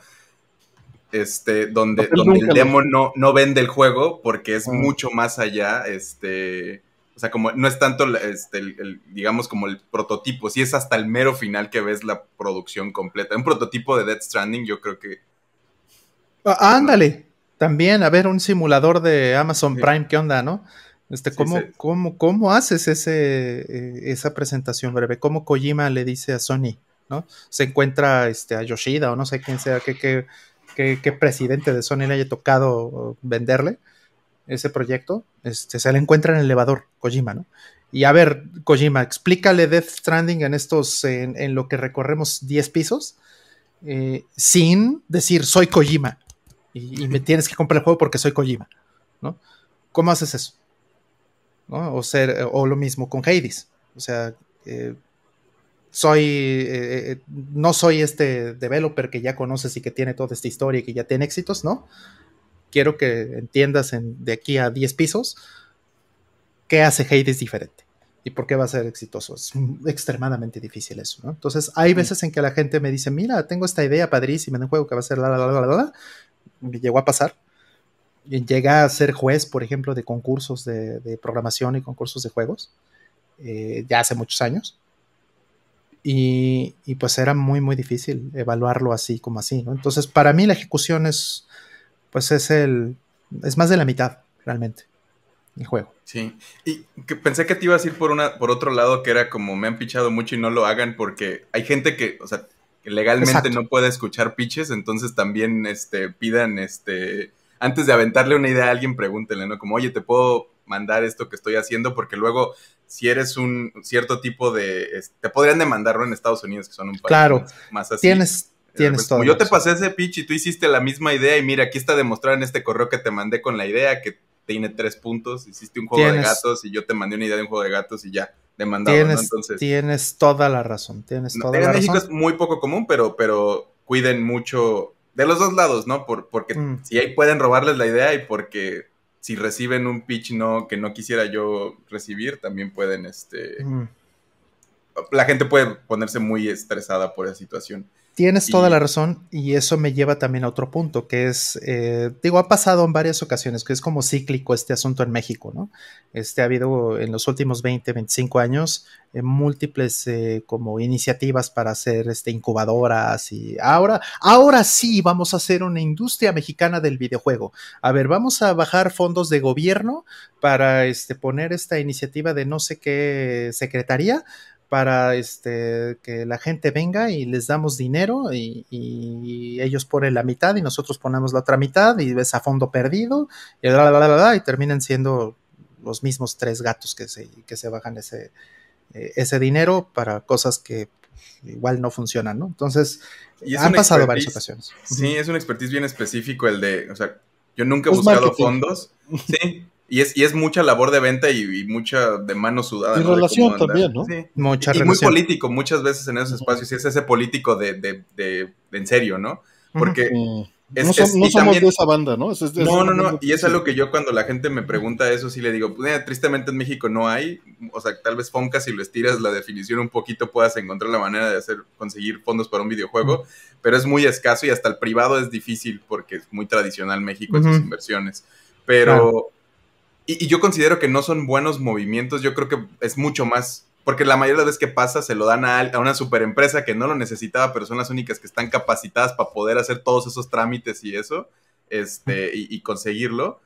Este, donde, donde el demo no, no vende el juego porque es mucho más allá, este, o sea, como no es tanto, este, el, digamos, como el prototipo, sí es hasta el mero final que ves la producción completa. Un prototipo de Dead Stranding yo creo que Ah, ándale, también, a ver, un simulador de Amazon Prime, ¿qué onda, no? Este, ¿cómo, cómo, cómo haces ese, eh, esa presentación breve? ¿Cómo Kojima le dice a Sony, ¿no? Se encuentra este, a Yoshida o no sé quién sea, qué, qué, qué, presidente de Sony le haya tocado venderle ese proyecto, este, se le encuentra en el elevador, Kojima, ¿no? Y a ver, Kojima, explícale Death Stranding en estos, en, en lo que recorremos 10 pisos, eh, sin decir soy Kojima y, me tienes que comprar el juego porque soy Kojima, ¿no? ¿Cómo haces eso? ¿No? O, ser, o lo mismo con Hades. O sea, eh, soy, eh, eh, no soy este developer que ya conoces y que tiene toda esta historia y que ya tiene éxitos, ¿no? Quiero que entiendas en, de aquí a 10 pisos qué hace Hades diferente y por qué va a ser exitoso. Es extremadamente difícil eso, ¿no? Entonces, hay veces en que la gente me dice, mira, tengo esta idea padrísima de un juego que va a ser la, la, la, la, la, llegó a pasar. Llega a ser juez, por ejemplo, de concursos de, programación y concursos de juegos, eh, ya hace muchos años. Y, pues era muy, muy difícil evaluarlo así como así, ¿no? Entonces, para mí la ejecución es, pues es el, es más de la mitad, realmente, el juego. Sí, y que pensé que te ibas a ir por, una, por otro lado, que era como me han pichado mucho y no lo hagan porque hay gente que, o sea, legalmente no puede escuchar pitches, entonces también este, pidan, este, antes de aventarle una idea a alguien, pregúntenle, ¿no? Como, oye, te puedo mandar esto que estoy haciendo, porque luego, si eres un cierto tipo de, te podrían demandarlo en Estados Unidos, que son un país claro, más, así. Tienes, tienes todo. yo te pasé ese pitch y tú hiciste la misma idea, y mira, aquí está demostrado en este correo que te mandé con la idea, que tiene tres puntos, hiciste un juego de gatos y yo te mandé una idea de un juego de gatos y ya demandado, tienes, Entonces, tienes toda la razón, tienes toda la en México es muy poco común, pero, pero cuiden mucho de los dos lados, ¿no? Por, porque Mm. si ahí pueden robarles la idea y porque si reciben un pitch no, que no quisiera yo recibir, también pueden, este, Mm. la gente puede ponerse muy estresada por esa situación. Tienes Y- toda la razón y eso me lleva también a otro punto, que es, eh, digo, ha pasado en varias ocasiones, que es como cíclico este asunto en México, ¿no? Este ha habido en los últimos 20, 25 años eh, múltiples eh, como iniciativas para hacer este, incubadoras y ahora, ahora sí vamos a hacer una industria mexicana del videojuego. A ver, vamos a bajar fondos de gobierno para este, poner esta iniciativa de no sé qué secretaría para este, que la gente venga y les damos dinero y, y ellos ponen la mitad y nosotros ponemos la otra mitad y ves a fondo perdido y, bla, bla, bla, bla, y terminan siendo los mismos tres gatos que se, que se bajan ese, eh, ese dinero para cosas que igual no funcionan, ¿no? Entonces, han pasado varias ocasiones. Sí, es un expertise bien específico el de, o sea, yo nunca he buscado marketing. fondos, sí, y es, y es mucha labor de venta y, y mucha de mano sudada. Y ¿no? Relación también, ¿no? Sí. Mucha y muy relación. político muchas veces en esos espacios, y es ese político de, de, de, de en serio, ¿no? Porque Mm. es- no es- no y somos también- de esa banda, ¿no? Es- no, no, no, y es algo que yo cuando la gente me pregunta eso, sí le digo, pues, mira, tristemente en México no hay, o sea, tal vez Fonca, si lo estiras la definición un poquito, puedas encontrar la manera de hacer, conseguir fondos para un videojuego, pero es muy escaso y hasta el privado es difícil porque es muy tradicional México en sus Ujú. inversiones, pero, Claro. Y, yo considero que no son buenos movimientos, yo creo que es mucho más... Porque la mayoría de las veces que pasa se lo dan a, a una superempresa que no lo necesitaba, pero son las únicas que están capacitadas para poder hacer todos esos trámites y eso este, y, conseguirlo.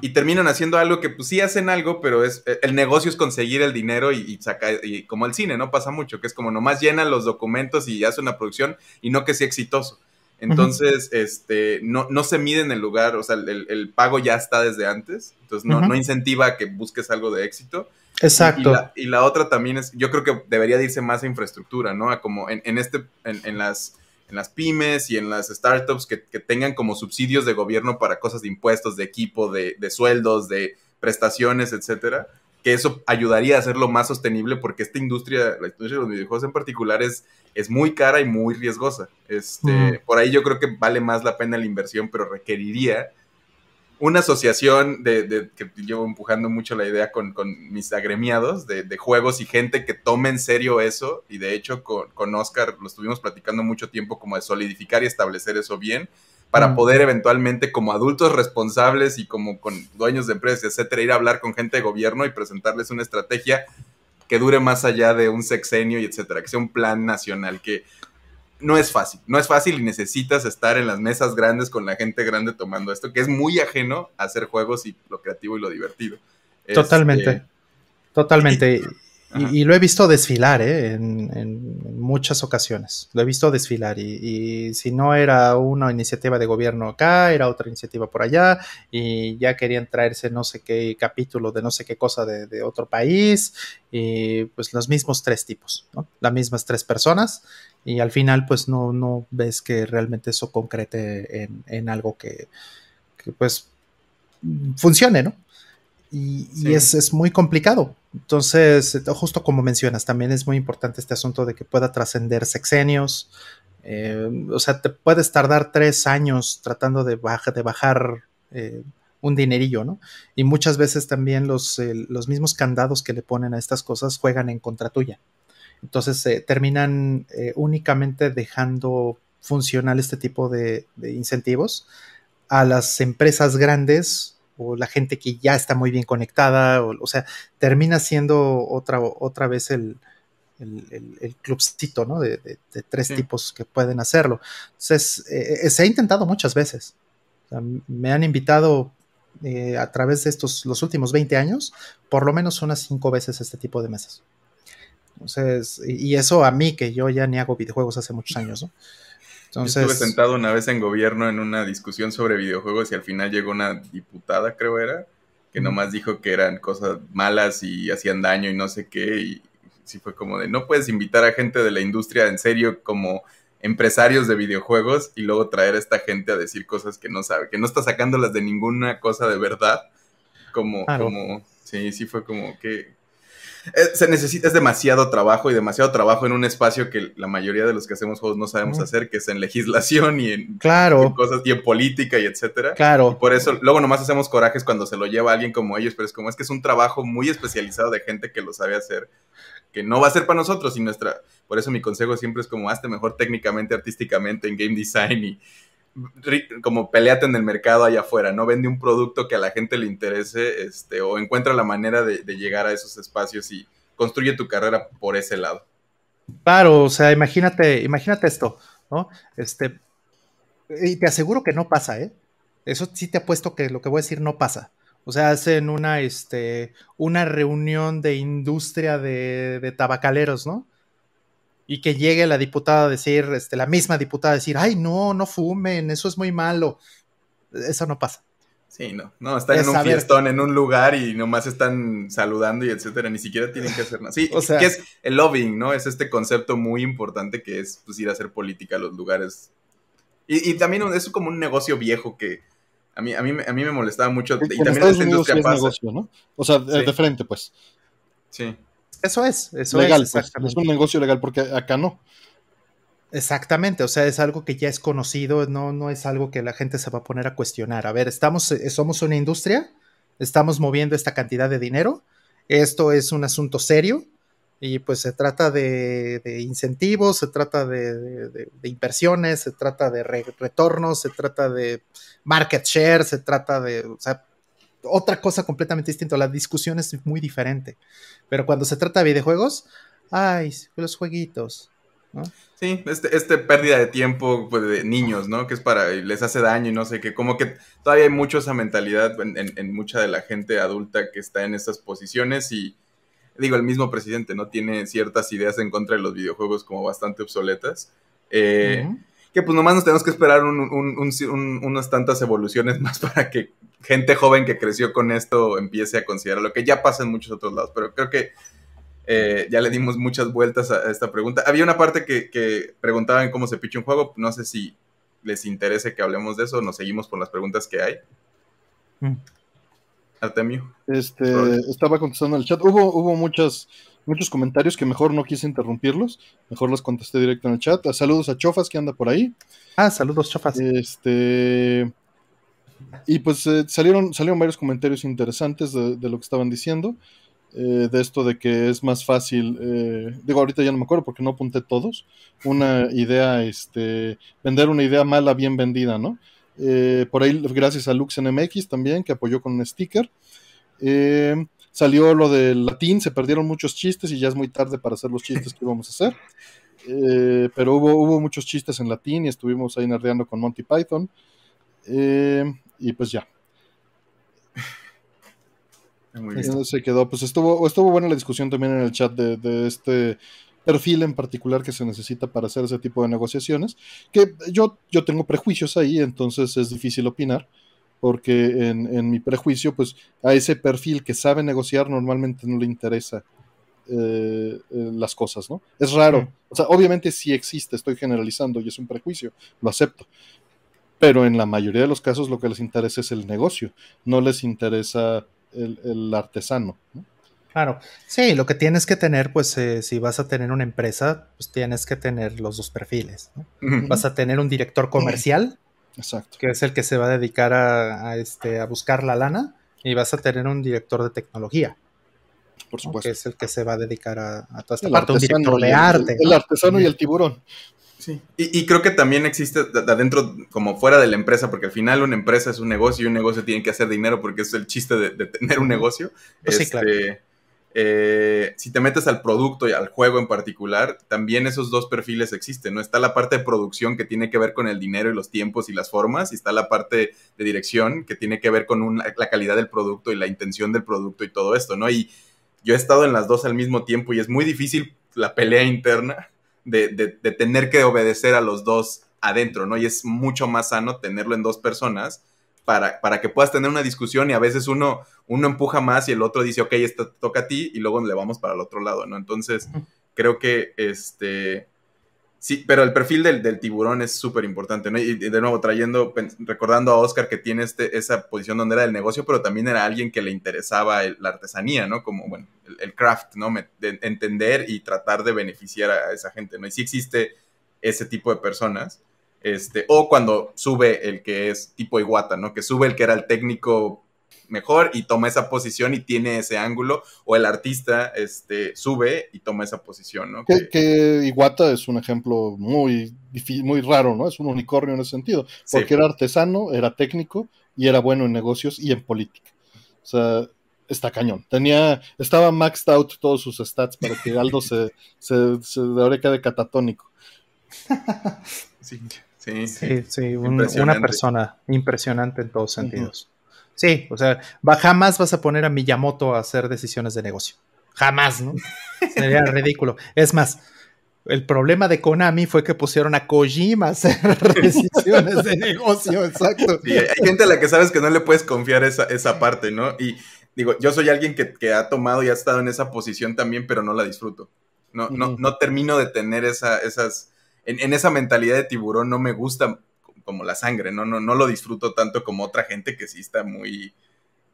Y terminan haciendo algo que pues sí hacen algo, pero es el negocio es conseguir el dinero y, y sacar, y como el cine, ¿no? Pasa mucho, que es como nomás llenan los documentos y hace una producción y no que sea exitoso. Entonces, este, no, no se mide en el lugar, o sea, el, el pago ya está desde antes, entonces no, no incentiva a que busques algo de éxito. Exacto. Y la, y la otra también es, yo creo que debería de irse más a infraestructura, ¿no? A como en, en este, en, en las, en las pymes y en las startups que, que tengan como subsidios de gobierno para cosas de impuestos, de equipo, de, de sueldos, de prestaciones, etcétera. Que eso ayudaría a hacerlo más sostenible porque esta industria, la industria de los videojuegos en particular, es, es muy cara y muy riesgosa. Este, Mm. Por ahí yo creo que vale más la pena la inversión, pero requeriría una asociación de, de- que llevo empujando mucho la idea con, con mis agremiados de, de juegos y gente que tome en serio eso. Y de hecho, con, con Oscar lo estuvimos platicando mucho tiempo como de solidificar y establecer eso bien para Mm. poder eventualmente como adultos responsables y como con dueños de empresas, etcétera, ir a hablar con gente de gobierno y presentarles una estrategia que dure más allá de un sexenio y etcétera, que sea un plan nacional que no es fácil, no es fácil y necesitas estar en las mesas grandes con la gente grande tomando esto, que es muy ajeno a hacer juegos y lo creativo y lo divertido. Totalmente. Este, Totalmente. Y, y lo he visto desfilar ¿eh? en, en muchas ocasiones. Lo he visto desfilar. Y, y si no era una iniciativa de gobierno acá, era otra iniciativa por allá. Y ya querían traerse no sé qué capítulo de no sé qué cosa de, de otro país. Y pues los mismos tres tipos, ¿no? Las mismas tres personas. Y al final, pues no, no ves que realmente eso concrete en, en algo que, que, pues funcione, ¿no? Y, y es, es muy complicado. Entonces, justo como mencionas, también es muy importante este asunto de que pueda trascender sexenios. Eh, o sea, te puedes tardar tres años tratando de, baja, de bajar eh, un dinerillo, ¿no? Y muchas veces también los, eh, los mismos candados que le ponen a estas cosas juegan en contra tuya. Entonces, eh, terminan eh, únicamente dejando funcional este tipo de incentivos a las empresas grandes o la gente que ya está muy bien conectada, o, o sea, termina siendo otra, otra vez el, el, el, el clubcito, ¿no? De, de, de tres Sí. tipos que pueden hacerlo. Entonces, eh, eh, se ha intentado muchas veces. O sea, me han invitado eh, a través de estos, los últimos 20 años, por lo menos unas cinco veces este tipo de mesas. Entonces, y, y eso a mí, que yo ya ni hago videojuegos hace muchos años, ¿no? Yo estuve sentado una vez en gobierno en una discusión sobre videojuegos y al final llegó una diputada, creo era, que nomás dijo que eran cosas malas y hacían daño y no sé qué. Y sí fue como de, no puedes invitar a gente de la industria en serio como empresarios de videojuegos y luego traer a esta gente a decir cosas que no sabe, que no está sacándolas de ninguna cosa de verdad. Como, Claro. como, sí, sí fue como que... eh, se necesita, es demasiado trabajo y demasiado trabajo en un espacio que la mayoría de los que hacemos juegos no sabemos hacer, que es en legislación y en, claro. cosas, y en política y etcétera. Claro. por eso, luego nomás hacemos corajes cuando se lo lleva alguien como ellos, pero es como es que es un trabajo muy especializado de gente que lo sabe hacer, que no va a ser para nosotros y nuestra, por eso mi consejo siempre es como hazte mejor técnicamente, artísticamente, en game design y como peleate en el mercado allá afuera, ¿no? Vende un producto que a la gente le interese, este, o encuentra la manera de, llegar a esos espacios y construye tu carrera por ese lado. Claro, o sea, imagínate, imagínate esto, ¿no? Este, y te aseguro que no pasa, ¿eh? Eso sí te apuesto que lo que voy a decir no pasa. O sea, hacen una, este, una reunión de industria de, de tabacaleros, ¿no? Y que llegue la diputada a decir, este, la misma diputada a decir, ay, no, no fumen, eso es muy malo. Eso no pasa. Sí, no, no, están en un fiestón, en un lugar y nomás están saludando y etcétera, ni siquiera tienen que hacer nada. Sí, o sea, que es el lobbying, ¿no? Es este concepto muy importante que es pues, ir a hacer política a los lugares. Y, también es como un negocio viejo que a mí, a mí, a mí me molestaba mucho. Y, también esta industria pasa. Negocio, ¿no? O sea, de frente, pues. Sí. Eso es, eso legal, es. Pues, es un negocio legal porque acá no. Exactamente, o sea, es algo que ya es conocido, no, no es algo que la gente se va a poner a cuestionar. A ver, estamos, eh, somos una industria, estamos moviendo esta cantidad de dinero, esto es un asunto serio y pues se trata de, incentivos, se trata de, inversiones, se trata de retornos, se trata de market share, se trata de, o sea, otra cosa completamente distinta. La discusión es muy diferente. Pero cuando se trata de videojuegos, ay, los jueguitos. ¿no? Sí, este, este pérdida de tiempo pues, de niños, ¿no? Que es para, les hace daño y no sé qué. Como que todavía hay mucho esa mentalidad en, mucha de la gente adulta que está en estas posiciones y digo, el mismo presidente, ¿no? Tiene ciertas ideas en contra de los videojuegos como bastante obsoletas. Eh, que pues nomás nos tenemos que esperar unas tantas evoluciones más para que gente joven que creció con esto empiece a considerar lo que ya pasa en muchos otros lados. Pero creo que eh, ya le dimos muchas vueltas a, esta pregunta. Había una parte que, que preguntaban cómo se picha un juego. No sé si les interese que hablemos de eso. Nos seguimos con las preguntas que hay. Mm. Artemio. Este, estaba contestando en el chat. Hubo, hubo muchas muchos comentarios que mejor no quise interrumpirlos, mejor los contesté directo en el chat. Saludos a Chofas que anda por ahí. Ah, saludos Chofas. Este y pues eh, salieron, salieron varios comentarios interesantes de, lo que estaban diciendo. Eh, de esto de que es más fácil, eh, digo ahorita ya no me acuerdo porque no apunté todos, una idea, este, vender una idea mala bien vendida, ¿no? por ahí gracias a LuxNMX también que apoyó con un sticker. Eh, Salió lo del latín, se perdieron muchos chistes y ya es muy tarde para hacer los chistes que íbamos a hacer. Eh, pero hubo, hubo muchos chistes en latín y estuvimos ahí nerdeando con Monty Python. Eh, y pues ya. Muy Se quedó. Pues estuvo, estuvo buena la discusión también en el chat de, de, este perfil en particular que se necesita para hacer ese tipo de negociaciones. Que yo, yo tengo prejuicios ahí, entonces es difícil opinar porque en, mi prejuicio, pues a ese perfil que sabe negociar normalmente no le interesa eh, eh, las cosas, ¿no? Es raro. O sea, obviamente sí existe, estoy generalizando y es un prejuicio, lo acepto. Pero en la mayoría de los casos lo que les interesa es el negocio, no les interesa el, artesano. Claro, sí, lo que tienes que tener, pues eh, si vas a tener una empresa, pues tienes que tener los dos perfiles. Vas a tener un director comercial Exacto. que es el que se va a dedicar a, este, a buscar la lana, y vas a tener un director de tecnología. Por supuesto. Que es el que se va a dedicar a, toda esta parte, un director de arte. El, artesano y el tiburón. Sí. Y, creo que también existe adentro, como fuera de la empresa, porque al final una empresa es un negocio y un negocio tiene que hacer dinero porque es el chiste de, tener un negocio. Pues sí, claro. Eh, si te metes al producto y al juego en particular, también esos dos perfiles existen, ¿no? Está la parte de producción que tiene que ver con el dinero y los tiempos y las formas, y está la parte de dirección que tiene que ver con la calidad del producto y la intención del producto y todo esto, ¿no? Y yo he estado en las dos al mismo tiempo y es muy difícil la pelea interna de, de tener que obedecer a los dos adentro, ¿no? Y es mucho más sano tenerlo en dos personas para, que puedas tener una discusión y a veces uno, uno empuja más y el otro dice, ok, esto toca a ti y luego le vamos para el otro lado, ¿no? Entonces, creo que este... Sí, pero el perfil del, tiburón es súper importante, ¿no? Y de nuevo, trayendo, recordando a Oscar que tiene este, esa posición donde era del negocio, pero también era alguien que le interesaba la artesanía, ¿no? Como, bueno, el, craft, ¿no? de entender y tratar de beneficiar a esa gente, ¿no? Y sí existe ese tipo de personas. Este, o cuando sube el que es tipo Iguata, ¿no? Que sube el que era el técnico mejor y toma esa posición y tiene ese ángulo, o el artista este, sube y toma esa posición, ¿no? Que, Iguata es un ejemplo muy, muy raro, ¿no? Es un unicornio en ese sentido, porque era artesano, era técnico y era bueno en negocios y en política. O sea, está cañón. Tenía, estaba maxed out todos sus stats para que Aldo se, se, se de quede catatónico. sí, sí, sí. sí una persona impresionante en todos sentidos. Sí, o sea, jamás vas a poner a Miyamoto a hacer decisiones de negocio. Jamás, ¿no? Sería ridículo. Es más, el problema de Konami fue que pusieron a Kojima a hacer decisiones de negocio, exacto. hay gente a la que sabes que no le puedes confiar esa, esa parte, ¿no? Y digo, yo soy alguien que, ha tomado y ha estado en esa posición también, pero no la disfruto. No, no, no termino de tener esa, esas, en, esa mentalidad de tiburón no me gusta como la sangre, ¿no? No, no lo disfruto tanto como otra gente que sí está muy,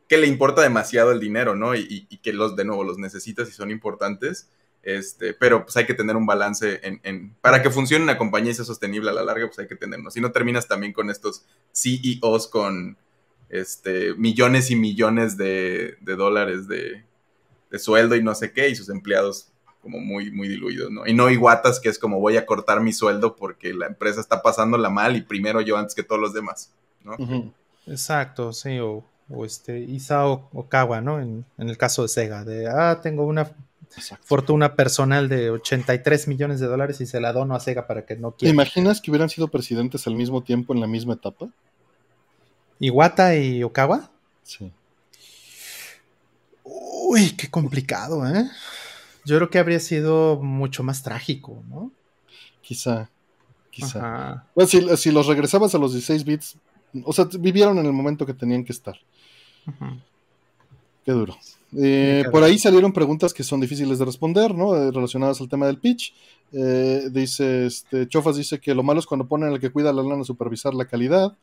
que le importa demasiado el dinero, ¿no? Y, que los, de nuevo, los necesitas y son importantes. Este, pero pues hay que tener un balance en, para que funcione una compañía y sea sostenible a la larga, pues hay que tenerlo. Si no terminas también con estos CEOs con este, millones y millones de, dólares de, sueldo y no sé qué, y sus empleados como muy, muy diluidos, ¿no? Y no Iguatas, que es como voy a cortar mi sueldo porque la empresa está pasándola mal y primero yo antes que todos los demás, ¿no? Exacto, sí, o, este Isao Okawa, ¿no? En, el caso de Sega, de, ah, tengo una fortuna personal de 83 millones de dólares y se la dono a Sega para que no quiera. ¿Te imaginas que hubieran sido presidentes al mismo tiempo en la misma etapa? ¿Iwata y Okawa? Sí. Uy, qué complicado, ¿eh? Yo creo que habría sido mucho más trágico, ¿no? Quizá, quizá. Bueno, si, los regresabas a los 16 bits, o sea, vivieron en el momento que tenían que estar. Qué duro. Eh, por ahí salieron preguntas que son difíciles de responder, ¿no? Eh, relacionadas al tema del pitch. Eh, dice, este, Chofas dice que lo malo es cuando ponen al que cuida la lana a supervisar la calidad.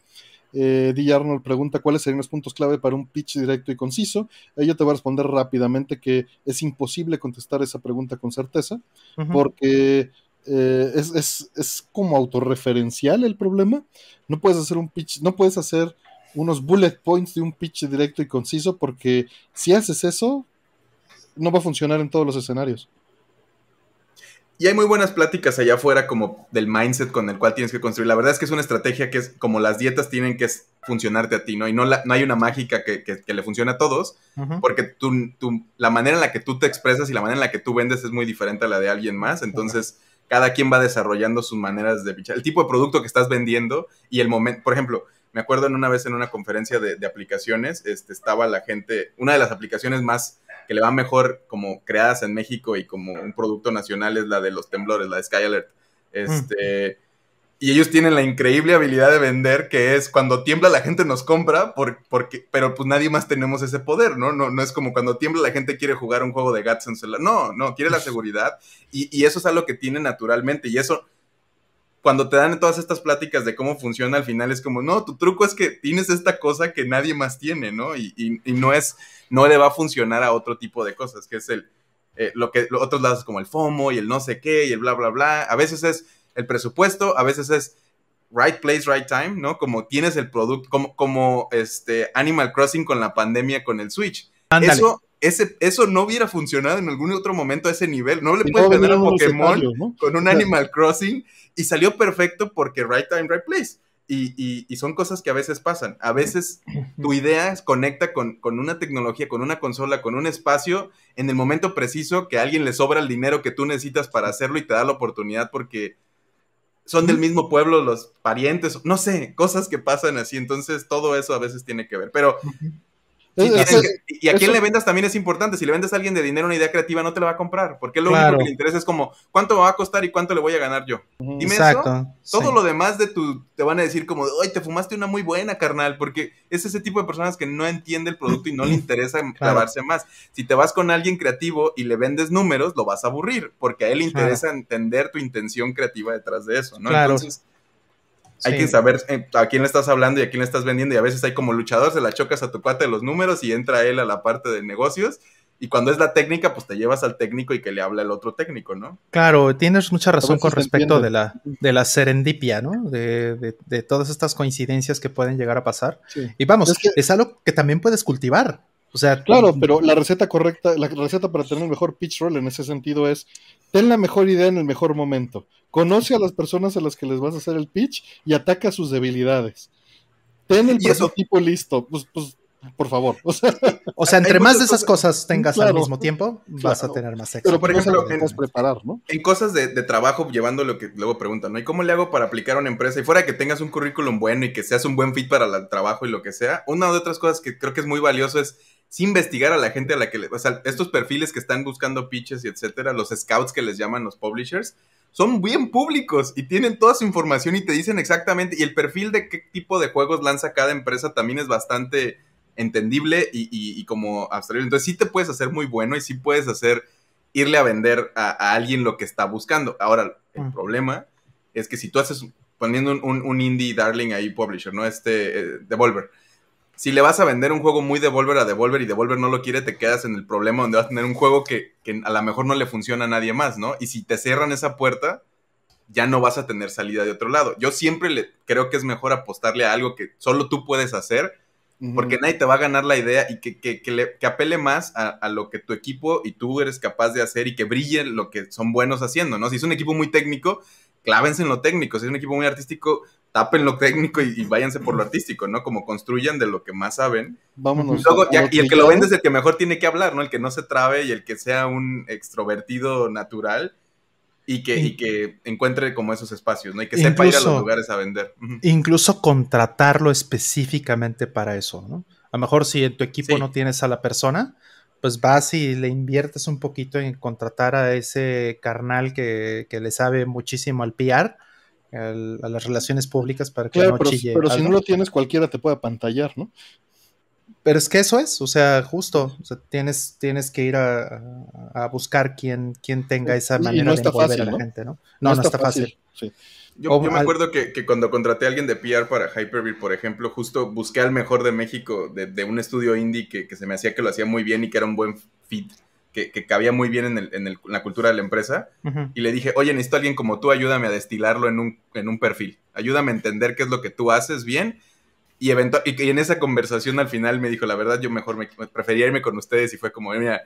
Eh, D. Arnold pregunta cuáles serían los puntos clave para un pitch directo y conciso. Ella te va a responder rápidamente que es imposible contestar esa pregunta con certeza, porque eh, es, como autorreferencial el problema. No puedes hacer un pitch, no puedes hacer unos bullet points de un pitch directo y conciso, porque si haces eso, no va a funcionar en todos los escenarios. Y hay muy buenas pláticas allá afuera como del mindset con el cual tienes que construir. La verdad es que es una estrategia que es como las dietas tienen que funcionarte a ti, ¿no? Y no, no hay una mágica que, le funcione a todos, porque tú, la manera en la que tú te expresas y la manera en la que tú vendes es muy diferente a la de alguien más. Entonces, cada quien va desarrollando sus maneras de pichar. El tipo de producto que estás vendiendo y el momento, por ejemplo, me acuerdo en una vez en una conferencia de, de aplicaciones, este, estaba la gente, una de las aplicaciones más que le va mejor como creadas en México y como un producto nacional es la de los temblores, la de Sky Alert. Este, Y ellos tienen la increíble habilidad de vender que es cuando tiembla la gente nos compra, porque, pero pues nadie más tenemos ese poder, ¿no? ¿no? No es como cuando tiembla la gente quiere jugar un juego de Gats en celular. No, no, quiere la seguridad y, y eso es algo que tiene naturalmente y eso cuando te dan todas estas pláticas de cómo funciona al final es como, no, tu truco es que tienes esta cosa que nadie más tiene, ¿no? Y, no es, no le va a funcionar a otro tipo de cosas, que es el, eh, lo que otros lados como el FOMO y el no sé qué y el bla, bla, bla. A veces es el presupuesto, a veces es right place, right time, ¿no? Como tienes el producto, como, como este Animal Crossing con la pandemia con el Switch. Eso ese, eso no hubiera funcionado en algún otro momento a ese nivel. No le puedes vender a Pokémon con un Animal Crossing y salió perfecto porque right time, right place. Y, y, son cosas que a veces pasan. A veces tu idea conecta con, con, una tecnología, con una consola, con un espacio en el momento preciso que a alguien le sobra el dinero que tú necesitas para hacerlo y te da la oportunidad porque son del mismo pueblo los parientes, no sé, cosas que pasan así. Entonces todo eso a veces tiene que ver. Pero y a quién le vendas también es importante. Si le vendes a alguien de dinero una idea creativa, no te la va a comprar. Porque lo único que le interesa es como, ¿cuánto va a costar y cuánto le voy a ganar yo? Dime eso. Todo lo demás de tu, te van a decir como, ay, te fumaste una muy buena, carnal. Porque es ese tipo de personas que no entiende el producto y no le interesa clavarse más. Si te vas con alguien creativo y le vendes números, lo vas a aburrir. Porque a él le interesa entender tu intención creativa detrás de eso, ¿no? Entonces hay que saber eh, a quién le estás hablando y a quién le estás vendiendo. Y a veces hay como luchador, se la chocas a tu cuate de los números y entra él a la parte de negocios. Y cuando es la técnica, pues te llevas al técnico y que le habla el otro técnico, ¿no? Claro, tienes mucha razón con respecto de la, de la serendipia, ¿no? De, de, todas estas coincidencias que pueden llegar a pasar. Y vamos, es, algo que también puedes cultivar. O sea, claro, pero la receta correcta, la receta para tener un mejor pitch roll en ese sentido es ten la mejor idea en el mejor momento. Conoce a las personas a las que les vas a hacer el pitch y ataca sus debilidades. Ten el prototipo listo. Pues, pues por favor. O sea, entre más de esas cosas tengas al mismo tiempo, vas a tener más éxito. Pero por ejemplo, en, preparar, ¿no? en cosas de, trabajo, llevando lo que luego preguntan, ¿no? ¿Y cómo le hago para aplicar a una empresa? Y fuera que tengas un currículum bueno y que seas un buen fit para el trabajo y lo que sea, una de otras cosas que creo que es muy valioso es investigar a la gente a la que le, o sea, estos perfiles que están buscando pitches y etcétera, los scouts que les llaman los publishers, son bien públicos y tienen toda su información y te dicen exactamente, y el perfil de qué tipo de juegos lanza cada empresa también es bastante entendible y, como abstraído. Entonces sí te puedes hacer muy bueno y sí puedes hacer irle a vender a, alguien lo que está buscando. Ahora, el mm. problema es que si tú haces poniendo un, indie darling ahí publisher, ¿no? Este eh, Devolver. Si le vas a vender un juego muy Devolver a Devolver y Devolver no lo quiere, te quedas en el problema donde vas a tener un juego que, que a lo mejor no le funciona a nadie más, ¿no? Y si te cierran esa puerta, ya no vas a tener salida de otro lado. Yo siempre le, creo que es mejor apostarle a algo que solo tú puedes hacer porque nadie te va a ganar la idea y que, que, le, que apele más a, lo que tu equipo y tú eres capaz de hacer y que brille lo que son buenos haciendo, ¿no? Si es un equipo muy técnico, clávense en lo técnico. Si es un equipo muy artístico, tapen lo técnico y, váyanse por lo artístico, ¿no? Como construyan de lo que más saben. Vámonos. Y, y el que lo vende es el que mejor tiene que hablar, ¿no? El que no se trabe y el que sea un extrovertido natural y que, que encuentre como esos espacios, ¿no? Y que sepa ir a los lugares a vender. Incluso contratarlo específicamente para eso, ¿no? A lo mejor si en tu equipo no tienes a la persona, pues vas y le inviertes un poquito en contratar a ese carnal que, le sabe muchísimo al PR, a las relaciones públicas para que no pero, Pero si no lo tienes, cualquiera te puede apantallar, ¿no? Pero es que eso es, o sea, justo, o sea, tienes, tienes que ir a, buscar quien, quien tenga esa manera de envolver a la gente, ¿no? No, no, está, fácil. Yo, me acuerdo que, cuando contraté a alguien de PR para Hyperbeat, por ejemplo, justo busqué al mejor de México, de, un estudio indie que, se me hacía que lo hacía muy bien y que era un buen fit, que, cabía muy bien en, la cultura de la empresa. Y le dije, oye, necesito a alguien como tú, ayúdame a destilarlo en un, en un perfil. Ayúdame a entender qué es lo que tú haces bien y, y, en esa conversación al final me dijo, la verdad, yo mejor me, prefería irme con ustedes y fue como, mira,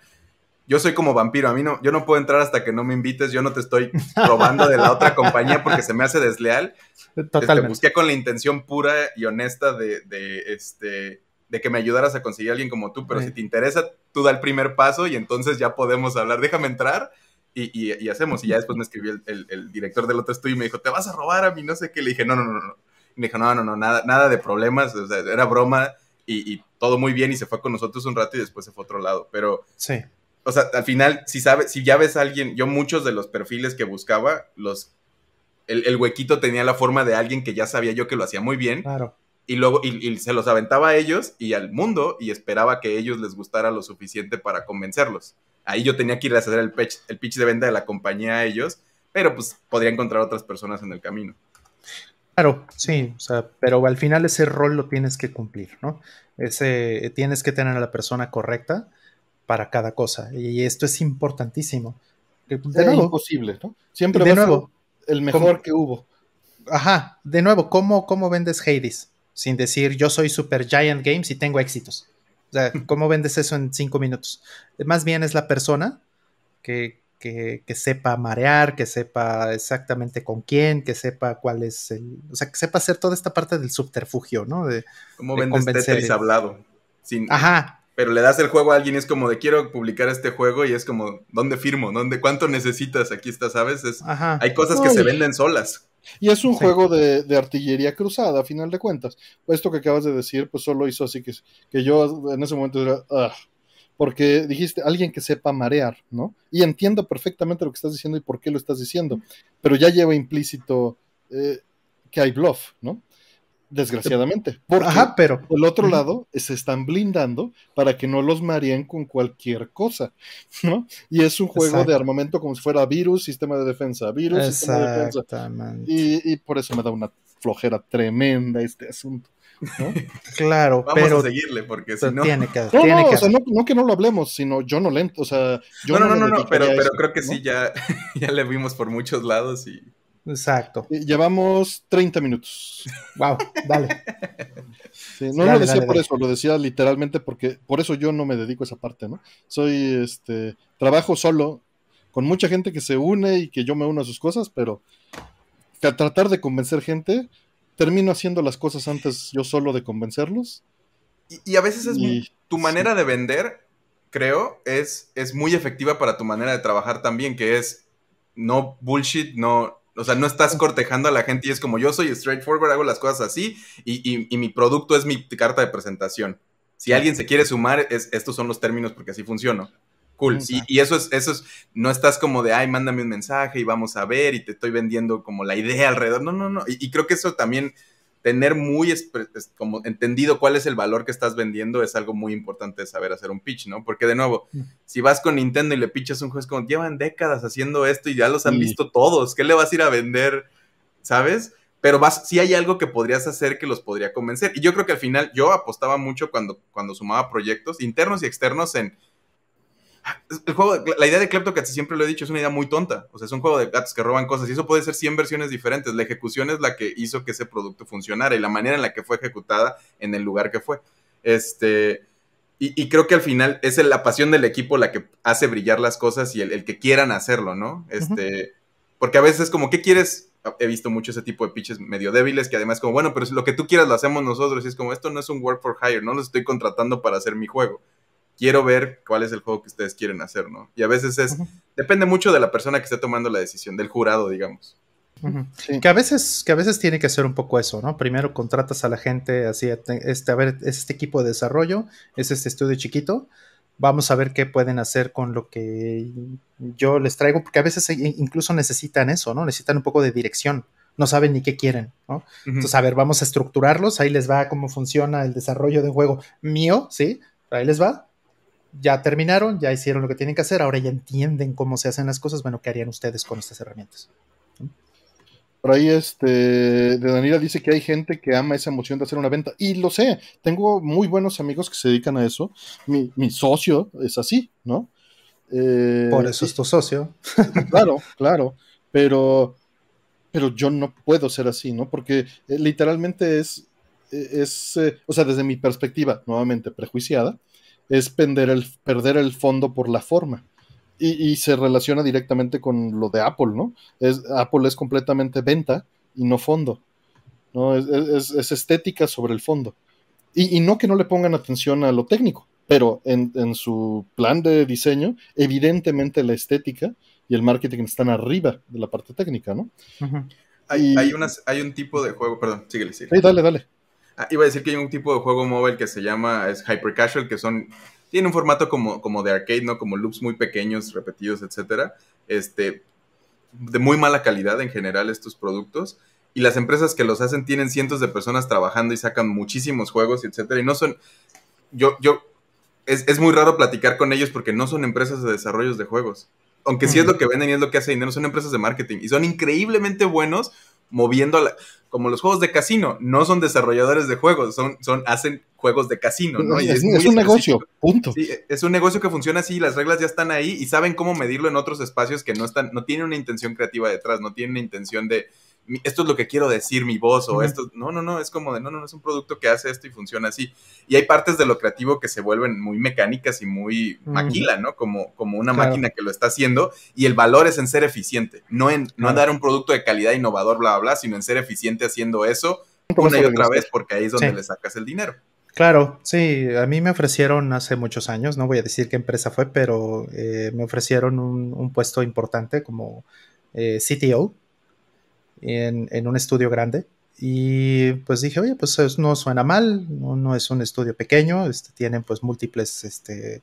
yo soy como vampiro, a mí no, yo no puedo entrar hasta que no me invites, yo no te estoy robando de la otra compañía porque se me hace desleal. Totalmente. Este, busqué con la intención pura y honesta de, este, de que me ayudaras a conseguir a alguien como tú, pero si te interesa, tú da el primer paso y entonces ya podemos hablar, déjame entrar y, y, hacemos. Y ya después me escribió el, el, director del otro estudio y me dijo, te vas a robar a mí, no sé qué. Le dije, no, no, no, no me dijo, no, no, no, nada, nada de problemas, o sea, era broma y, todo muy bien y se fue con nosotros un rato y después se fue a otro lado. Pero, sí. o sea, al final, si, sabes, si ya ves a alguien, yo muchos de los perfiles que buscaba, los, el, huequito tenía la forma de alguien que ya sabía yo que lo hacía muy bien. Claro. Y luego y, se los aventaba a ellos y al mundo y esperaba que ellos les gustara lo suficiente para convencerlos. Ahí yo tenía que ir a hacer el pitch, el pitch de venta de la compañía a ellos, pero pues podría encontrar otras personas en el camino. Claro, sí, o sea, pero al final ese rol lo tienes que cumplir, ¿no? Ese, tienes que tener a la persona correcta para cada cosa. Y esto es importantísimo. De nuevo, imposible, ¿no? Siempre de nuevo, el mejor que hubo. Ajá, de nuevo, ¿cómo, ¿cómo vendes Hades? Sin decir yo soy Super Giant Games y tengo éxitos. O sea, ¿cómo vendes eso en cinco minutos? Más bien es la persona que, que, sepa marear, que sepa exactamente con quién, que sepa cuál es el. O sea, que sepa hacer toda esta parte del subterfugio, ¿no? De, ¿Cómo vendes Tetris hablado? Sin, Ajá. Pero le das el juego a alguien y es como de quiero publicar este juego y es como, ¿dónde firmo? ¿Dónde, ¿Cuánto necesitas? Aquí está, ¿sabes? Es, hay cosas que se venden solas. Y es un juego de, artillería cruzada, a final de cuentas. Esto que acabas de decir, pues solo hizo así que, que yo en ese momento era, porque dijiste alguien que sepa marear, ¿no? Y entiendo perfectamente lo que estás diciendo y por qué lo estás diciendo, pero ya lleva implícito eh, que hay bluff, ¿no? Desgraciadamente. Porque Ajá, pero. Por el otro lado, se están blindando para que no los mareen con cualquier cosa, ¿no? Y es un juego de armamento como si fuera virus, sistema de defensa, virus, sistema de defensa. Y, y por eso me da una flojera tremenda este asunto. ¿No? Claro, Vamos pero a seguirle, porque si no. tiene que, No, tiene no, que o sea, no, no que no lo hablemos, sino yo no lento, o sea, yo no, no, no, no, pero, pero eso, creo que ¿no? sí, ya, ya le vimos por muchos lados y. Exacto. Llevamos 30 minutos. Wow, dale. Sí, no Dale, lo decía dale, por dale. eso, lo decía literalmente porque por eso yo no me dedico a esa parte, ¿no? Soy, este, trabajo solo, con mucha gente que se une y que yo me uno a sus cosas, pero que al tratar de convencer gente, termino haciendo las cosas antes yo solo de convencerlos. Y, y a veces es Y- muy- tu manera de vender, creo, es, es muy efectiva para tu manera de trabajar también, que es no bullshit, no. O sea, no estás cortejando a la gente y es como yo soy straightforward, hago las cosas así y, y- y mi producto es mi carta de presentación. Si alguien se quiere sumar, es, estos son los términos porque así funciono. Cool. Y, y eso es, eso es, no estás como de, ay, mándame un mensaje y vamos a ver y te estoy vendiendo como la idea alrededor. No, no, no. Y, y creo que eso también, tener muy como entendido cuál es el valor que estás vendiendo es algo muy importante de saber hacer un pitch, ¿no? Porque de nuevo, Mm. si vas con Nintendo y le pichas un juego, es como, llevan décadas haciendo esto y ya los han Sí. visto todos. ¿Qué le vas a ir a vender? ¿Sabes? Pero vas, sí hay algo que podrías hacer que los podría convencer. Y yo creo que al final yo apostaba mucho cuando, cuando sumaba proyectos internos y externos en... El juego, la idea de Kleptocats, siempre lo he dicho, es una idea muy tonta. O sea, es un juego de gatos que roban cosas y eso puede ser 100 versiones diferentes. La ejecución es la que hizo que ese producto funcionara y la manera en la que fue ejecutada en el lugar que fue. Este, y, y creo que al final es la pasión del equipo la que hace brillar las cosas y el, el que quieran hacerlo, ¿no? Este, Porque a veces es como, ¿qué quieres? He visto mucho ese tipo de pitches medio débiles que además como, bueno, pero lo que tú quieras lo hacemos nosotros. Y es como, esto no es un work for hire, no los estoy contratando para hacer mi juego. Quiero ver cuál es el juego que ustedes quieren hacer, ¿no? Y a veces es, depende mucho de la persona que esté tomando la decisión, del jurado, digamos. Sí. Que a veces, que a veces tiene que ser un poco eso, ¿no? Primero contratas a la gente así, este, a ver, es este equipo de desarrollo, es este estudio chiquito, vamos a ver qué pueden hacer con lo que yo les traigo, porque a veces i- incluso necesitan eso, ¿no? Necesitan un poco de dirección, no saben ni qué quieren, ¿no? Entonces, a ver, vamos a estructurarlos, ahí les va cómo funciona el desarrollo de un juego mío, ¿sí? Ahí les va. Ya terminaron, ya hicieron lo que tienen que hacer, ahora ya entienden cómo se hacen las cosas, bueno, ¿qué harían ustedes con estas herramientas? Por ahí, este, de Daniela dice que hay gente que ama esa emoción de hacer una venta. Y lo sé, tengo muy buenos amigos que se dedican a eso. Mi, mi socio es así, ¿no? Eh, Por eso es tu socio. Claro, claro. Pero, pero yo no puedo ser así, ¿no? Porque eh, literalmente es, eh, es eh, o sea, desde mi perspectiva, nuevamente prejuiciada, es perder el, perder el fondo por la forma. Y, y se relaciona directamente con lo de Apple, ¿no? Es, Apple es completamente venta y no fondo. ¿no? Es, es- es estética sobre el fondo. Y, y no que no le pongan atención a lo técnico, pero en, en su plan de diseño, evidentemente la estética y el marketing están arriba de la parte técnica, ¿no? Hay, Y- hay, unas, hay un tipo de juego, perdón, síguele, síguele. Sí, dale, dale. Ah, iba a decir que hay un tipo de juego móvil que se llama es Hyper Casual, que son. Tiene un formato como, como de arcade, ¿no? Como loops muy pequeños, repetidos, etcétera. Este. De muy mala calidad en general estos productos. Y las empresas que los hacen tienen cientos de personas trabajando y sacan muchísimos juegos, etcétera. Y no son. Yo, yo. Es, es muy raro platicar con ellos porque no son empresas de desarrollos de juegos. Aunque sí es lo que venden y es lo que hace dinero, son empresas de marketing. Y son increíblemente buenos moviendo a la, como los juegos de casino, no son desarrolladores de juegos, son, son, hacen juegos de casino, ¿no? Y es, un negocio, punto. Sí, es un negocio que funciona así, las reglas ya están ahí y saben cómo medirlo en otros espacios que no están, no tienen una intención creativa detrás, no tienen una intención de "Mi- esto es lo que quiero decir, mi voz, o esto, no, no, no, es como de, no, no, no, es un producto que hace esto y funciona así. Y hay partes de lo creativo que se vuelven muy mecánicas y muy maquila, ¿no? Como, como una Claro. máquina que lo está haciendo y el valor es en ser eficiente, no en, no en dar un producto de calidad innovador, bla, bla, bla, sino en ser eficiente haciendo eso una y otra vez porque ahí es donde Sí. le sacas el dinero. Claro, sí, a mí me ofrecieron hace muchos años, no voy a decir qué empresa fue, pero eh, me ofrecieron un, un puesto importante como eh, CTO en, un estudio grande. Y pues dije, oye, pues no suena mal, no, es un estudio pequeño, este, tienen pues múltiples este,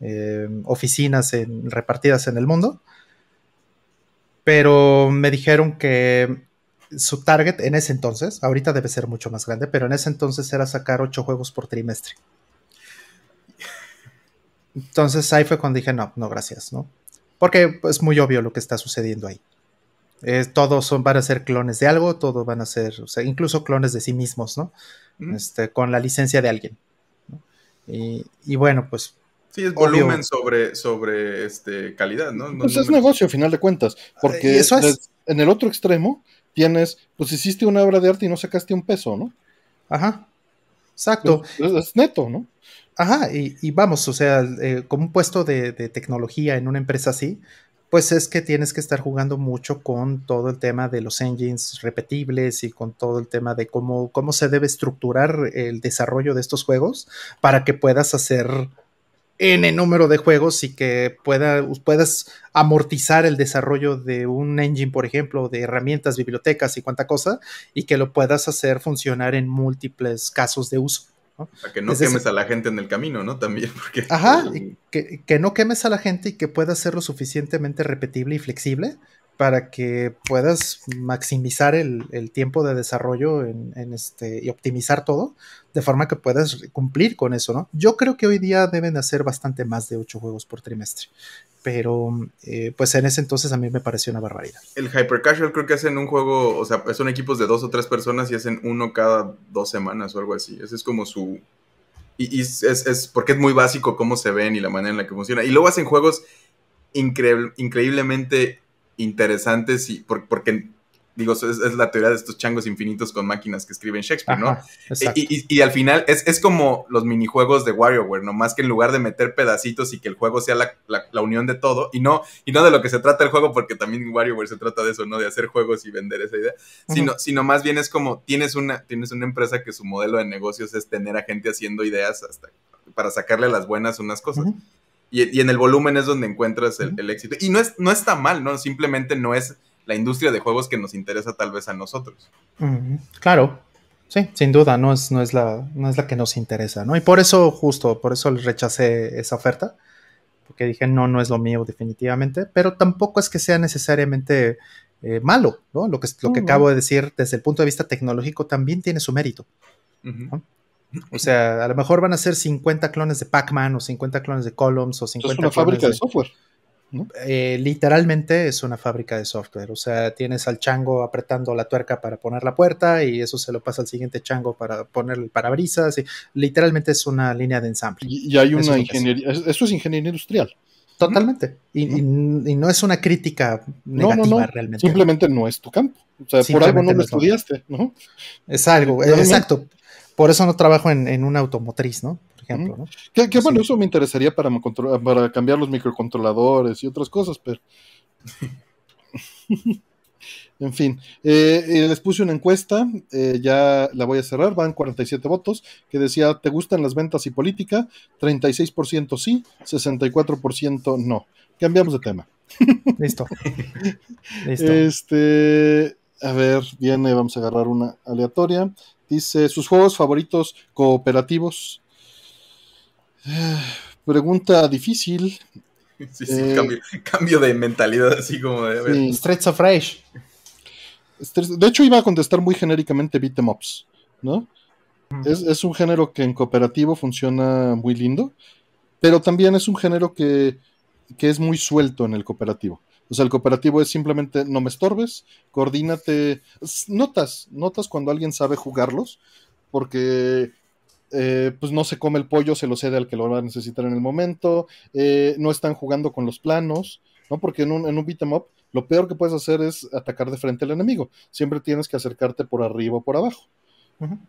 eh, oficinas repartidas en el mundo. Pero me dijeron que su target en ese entonces, ahorita debe ser mucho más grande, pero en ese entonces era sacar ocho juegos por trimestre. Entonces ahí fue cuando dije, no, no, gracias, ¿no? Porque es muy obvio lo que está sucediendo ahí. Todos son, van a ser clones de algo, todos van a ser, o sea, incluso clones de sí mismos, ¿no? Este, con la licencia de alguien. Y, bueno, pues. Sí, es volumen sobre, sobre este, calidad, ¿no? pues es negocio, a final de cuentas. Porque eso es... en el otro extremo tienes, pues hiciste una obra de arte y no sacaste un peso, ¿no? Ajá. Exacto. Es, neto, ¿no? Ajá, y, vamos, o sea, eh, como un puesto de, tecnología en una empresa así, pues es que tienes que estar jugando mucho con todo el tema de los engines repetibles y con todo el tema de cómo, cómo se debe estructurar el desarrollo de estos juegos para que puedas hacer N número de juegos y que pueda, puedas amortizar el desarrollo de un engine, por ejemplo, de herramientas, bibliotecas y cuánta cosa, y que lo puedas hacer funcionar en múltiples casos de uso. Para que no quemes a la gente en el camino, ¿no? También, porque... Ajá, que, que, no quemes a la gente y que pueda ser lo suficientemente repetible y flexible para que puedas maximizar el, tiempo de desarrollo en, este, y optimizar todo, de forma que puedas cumplir con eso, ¿no? Yo creo que hoy día deben hacer bastante más de 8 juegos por trimestre, pero eh, pues en ese entonces a mí me pareció una barbaridad. El Hyper Casual creo que hacen un juego, o sea, son equipos de dos o tres personas y hacen uno cada dos semanas o algo así. Ese es como su... Y, es, es, porque es muy básico cómo se ven y la manera en la que funciona. Y luego hacen juegos increíblemente interesantes y porque digo, es, la teoría de estos changos infinitos con máquinas que escriben Shakespeare, ¿no? Y, al final es, como los minijuegos de WarioWare, ¿no? Más que en lugar de meter pedacitos y que el juego sea la, unión de todo, y no, y no de lo que se trata el juego, porque también WarioWare se trata de eso, ¿no? De hacer juegos y vender esa idea, sino, sino más bien es como tienes una, tienes una empresa que su modelo de negocios es tener a gente haciendo ideas hasta para sacarle las buenas unas cosas. Y, en el volumen es donde encuentras el, éxito. Y no, es, no está mal, ¿no? Simplemente no es la industria de juegos que nos interesa tal vez a nosotros. Claro, sí, sin duda, no es, no, es la, no es la que nos interesa, ¿no? Y por eso, justo, por eso rechacé esa oferta, porque dije, no, no es lo mío definitivamente, pero tampoco es que sea necesariamente eh, malo, ¿no? Lo que, lo que acabo de decir desde el punto de vista tecnológico también tiene su mérito. O sea, a lo mejor van a ser 50 clones de Pac-Man o 50 clones de Columns o 50 Es una fábrica de, software. Eh, literalmente es una fábrica de software. O sea, tienes al chango apretando la tuerca para poner la puerta y eso se lo pasa al siguiente chango para poner el parabrisas. Y, literalmente es una línea de ensamble. Y, hay una ingeniería. Eso es ingeniería industrial. Totalmente. Y, no es una crítica negativa realmente. Simplemente no es tu campo. O sea, por algo no lo estudiaste, ¿no? Es algo, exacto. Por eso no trabajo en, una automotriz, ¿no? Por ejemplo, ¿no? Que, bueno, eso me interesaría para, para cambiar los microcontroladores y otras cosas, pero... en fin, eh, eh, les puse una encuesta, eh, ya la voy a cerrar, van 47 votos, que decía, ¿te gustan las ventas y política? 36% sí, 64% no. Cambiamos de tema. Listo. Listo. Este, a ver, viene, vamos a agarrar una aleatoria. Dice, sus juegos favoritos cooperativos. Pregunta difícil. Sí, sí, eh, cambio, de mentalidad, así como de... Streets of Rage. De hecho, iba a contestar muy genéricamente beat'em ups, ¿no? Es, un género que en cooperativo funciona muy lindo, pero también es un género que, que es muy suelto en el cooperativo. O sea, el cooperativo es simplemente no me estorbes, coordínate. Notas, notas cuando alguien sabe jugarlos, porque eh, pues no se come el pollo, se lo cede al que lo va a necesitar en el momento, eh, no están jugando con los planos, ¿no? Porque en un, en un beat'em up, lo peor que puedes hacer es atacar de frente al enemigo. Siempre tienes que acercarte por arriba o por abajo.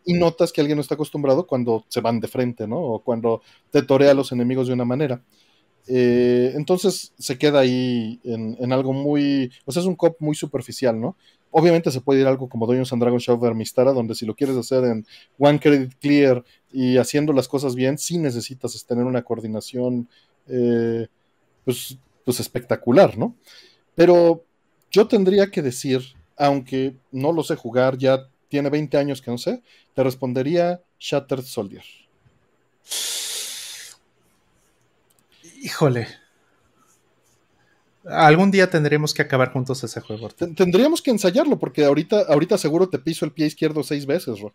Y notas que alguien no está acostumbrado cuando se van de frente, ¿no? O cuando te torea a los enemigos de una manera. Eh, entonces se queda ahí en, algo muy, o sea, es un cop muy superficial, ¿no? Obviamente se puede ir algo como Dungeons and Dragons Show Mistara, donde si lo quieres hacer en One Credit Clear y haciendo las cosas bien, sí necesitas tener una coordinación, eh, pues, pues espectacular, ¿no? Pero yo tendría que decir, aunque no lo sé jugar, ya tiene 20 años que no sé, te respondería Shattered Soldier. Híjole. Algún día tendremos que acabar juntos ese juego. Tendríamos que ensayarlo, porque ahorita, ahorita seguro te piso el pie izquierdo seis veces, Ro.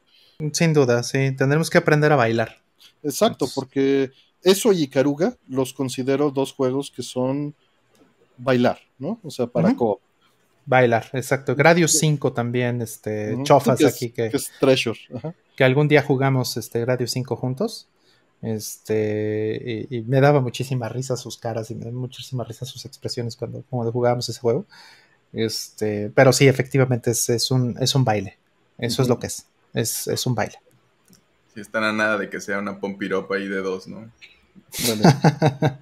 Sin duda, sí. Tendremos que aprender a bailar. Exacto, porque eso y Ikaruga los considero dos juegos que son bailar, ¿no? O sea, para co bailar, exacto. Gradius 5 también, este, chofas aquí que, es Treasure. Que algún día jugamos este Gradius 5 juntos. Este, y, me daba muchísima risa sus caras y me daba muchísima risa sus expresiones cuando, cuando jugábamos ese juego. Este, pero sí, efectivamente es, un, es un baile. Eso es lo que es. es. Es un baile. Sí, están a nada de que sea una pompiropa ahí de dos, ¿no?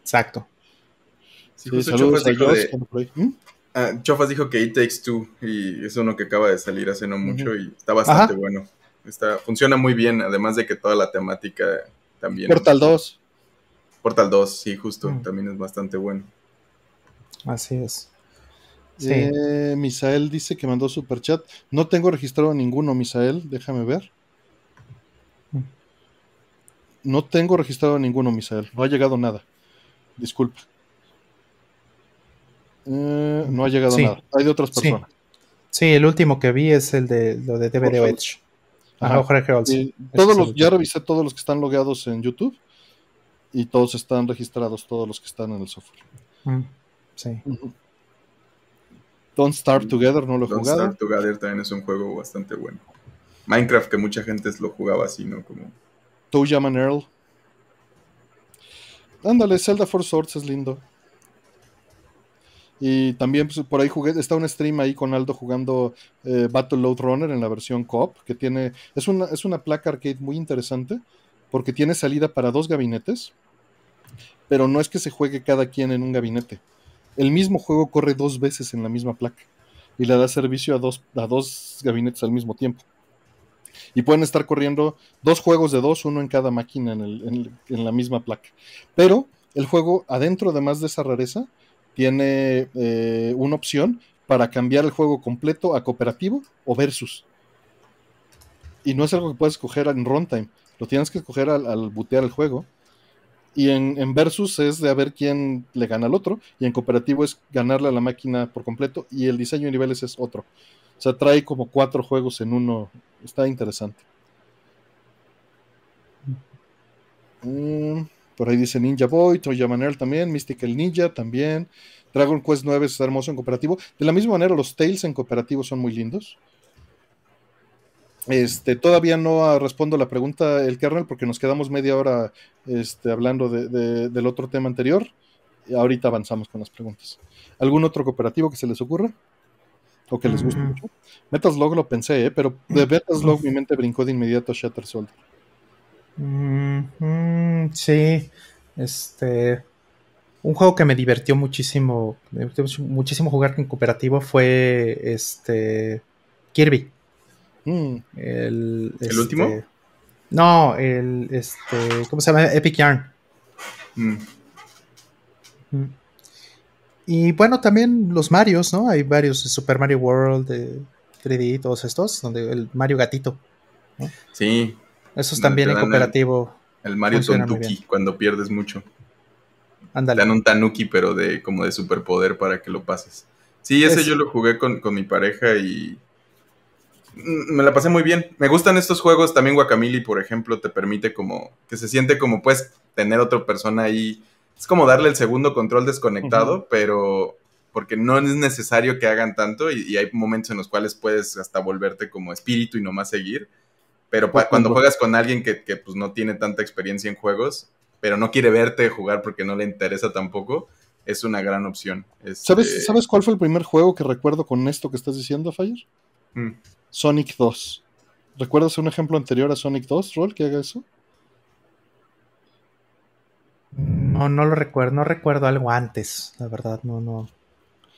Exacto. Sí, Chofas dijo, ¿Mm? ah, Chofas dijo que It Takes Two y es uno que acaba de salir hace no mucho y está bastante bueno. Está, funciona muy bien, además de que toda la temática también. Portal 2. Portal 2, sí, justo, mm. también es bastante bueno. Así es. Sí. Eh, Misael dice que mandó super chat. No tengo registrado ninguno, Misael, déjame ver. No tengo registrado ninguno, Misael. No ha llegado nada. Disculpa. Eh, no ha llegado nada. Hay de otras personas. Sí. el último que vi es el de lo de DVD Edge. Todos los, ya revisé todos los que están logueados en YouTube y todos están registrados, todos los que están en el software. Mm, sí. Don't Start Together no lo he Don't jugado. Start Together también es un juego bastante bueno. Minecraft, que mucha gente lo jugaba así, ¿no? Como... Toe Earl. Ándale, Zelda Force Swords es lindo. Y también pues, por ahí jugué, está un stream ahí con Aldo jugando eh, Battle Load Runner en la versión COP, que tiene, es una, es una placa arcade muy interesante, porque tiene salida para dos gabinetes, pero no es que se juegue cada quien en un gabinete. El mismo juego corre dos veces en la misma placa y le da servicio a dos, a dos gabinetes al mismo tiempo. Y pueden estar corriendo dos juegos de dos, uno en cada máquina en, en la misma placa. Pero el juego, adentro, además de esa rareza, tiene eh, una opción para cambiar el juego completo a cooperativo o versus. Y no es algo que puedes escoger en runtime, lo tienes que escoger al, al bootear el juego. Y en, versus es de a ver quién le gana al otro, y en cooperativo es ganarle a la máquina por completo, y el diseño de niveles es otro. O sea, trae como cuatro juegos en uno. Está interesante. Mm. Por ahí dice Ninja Boy, Toya Manel también, Mystical Ninja también. Dragon Quest 9 está hermoso en cooperativo. De la misma manera, los Tales en cooperativo son muy lindos. Este, todavía no respondo la pregunta el kernel porque nos quedamos media hora este, hablando del otro tema anterior. Y ahorita avanzamos con las preguntas. ¿Algún otro cooperativo que se les ocurra? ¿O que les guste mm. mucho? Metaslog lo pensé, ¿eh? pero de Metaslog mi mente brincó de inmediato a Shatter Soldier. Mm, sí, este. Un juego que me divirtió muchísimo, muchísimo jugar en cooperativo fue este Kirby. Mm. El, último? Este, no, el este, ¿cómo se llama? Epic Yarn. Mm. Y bueno, también los Marios, ¿no? Hay varios, Super Mario World, de 3D, todos estos, donde el Mario gatito. Sí, eso es también en cooperativo. El, Mario Tontuki, cuando pierdes mucho. Ándale. Te dan un Tanuki, pero de como de superpoder para que lo pases. Sí, ese yo lo jugué con, mi pareja y mm, me la pasé muy bien. Me gustan estos juegos, también Guacamili, por ejemplo, te permite como que se siente como puedes tener otra persona ahí. Es como darle el segundo control desconectado, pero porque no es necesario que hagan tanto y, y, hay momentos en los cuales puedes hasta volverte como espíritu y nomás seguir. Pero cuando juegas con alguien que, pues, no tiene tanta experiencia en juegos, pero no quiere verte jugar porque no le interesa tampoco, es una gran opción. ¿Sabes, este ¿Sabes cuál fue el primer juego que recuerdo con esto que estás diciendo, Fire? Mm. Sonic 2. ¿Recuerdas un ejemplo anterior a Sonic 2, Roll, que haga eso? No, no lo recuerdo, no recuerdo algo antes, la verdad, no, no.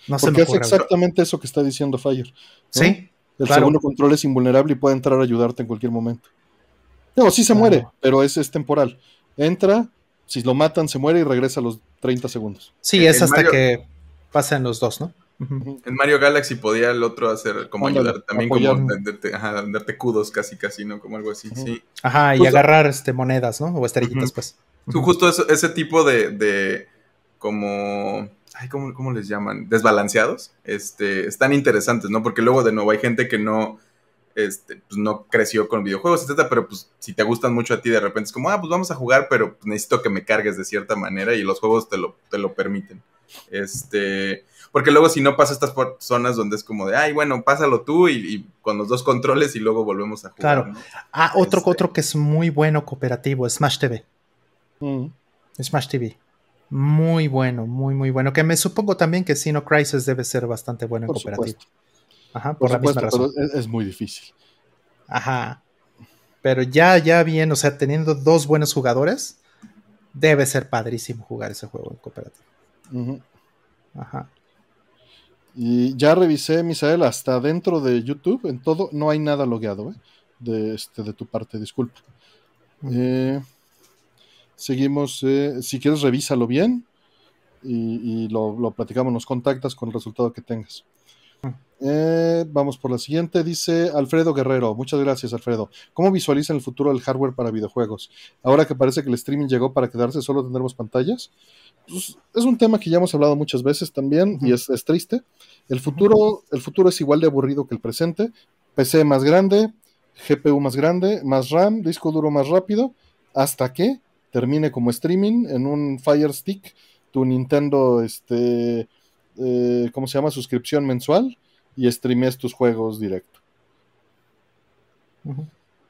No Porque hace exactamente eso que está diciendo Fire. Sí, el segundo control es invulnerable y puede entrar a ayudarte en cualquier momento. No, sí se muere, pero es, temporal. Entra, si lo matan, se muere y regresa a los 30 segundos. Sí, es hasta que pasen los dos, ¿no? En Mario Galaxy podía el otro hacer como ayudar, también como darte, cudos casi casi, ¿no? Como algo así, sí. Ajá, y agarrar este, monedas, ¿no? O estrellitas, pues. Justo ese tipo de, de como ay, ¿cómo, les llaman? Desbalanceados, este, están interesantes, ¿no? Porque luego de nuevo hay gente que no, este, pues no creció con videojuegos, etcétera, pero pues si te gustan mucho a ti, de repente es como, ah, pues vamos a jugar, pero necesito que me cargues de cierta manera y los juegos te lo, te lo permiten. Este, porque luego si no pasa estas zonas donde es como de, ay, bueno, pásalo tú y, con los dos controles y luego volvemos a jugar. Claro. Ah, otro, este otro que es muy bueno cooperativo, Smash TV. Mm. Smash TV. Muy bueno, muy, muy bueno. Que me supongo también que Sino Crisis debe ser bastante bueno en cooperativo. Ajá, por, la misma razón. es, muy difícil. Ajá. Pero ya, ya bien, o sea, teniendo dos buenos jugadores, debe ser padrísimo jugar ese juego en cooperativo. Ajá. Y ya revisé, Misael, hasta dentro de YouTube, en todo, no hay nada logueado, ¿eh? De, este, de tu parte, disculpa. Eh, seguimos, eh, si quieres revísalo bien y, lo, lo, platicamos, nos contactas con el resultado que tengas. Eh, vamos por la siguiente. Dice Alfredo Guerrero. Muchas gracias, Alfredo. ¿Cómo visualizan el futuro del hardware para videojuegos? Ahora que parece que el streaming llegó para quedarse, solo tendremos pantallas. Pues, es un tema que ya hemos hablado muchas veces también y es, triste. El futuro, el futuro es igual de aburrido que el presente. PC más grande, GPU más grande, más RAM, disco duro más rápido, hasta que termine como streaming en un Fire Stick, tu Nintendo, este, eh, ¿cómo se llama? Suscripción mensual y streames tus juegos directo.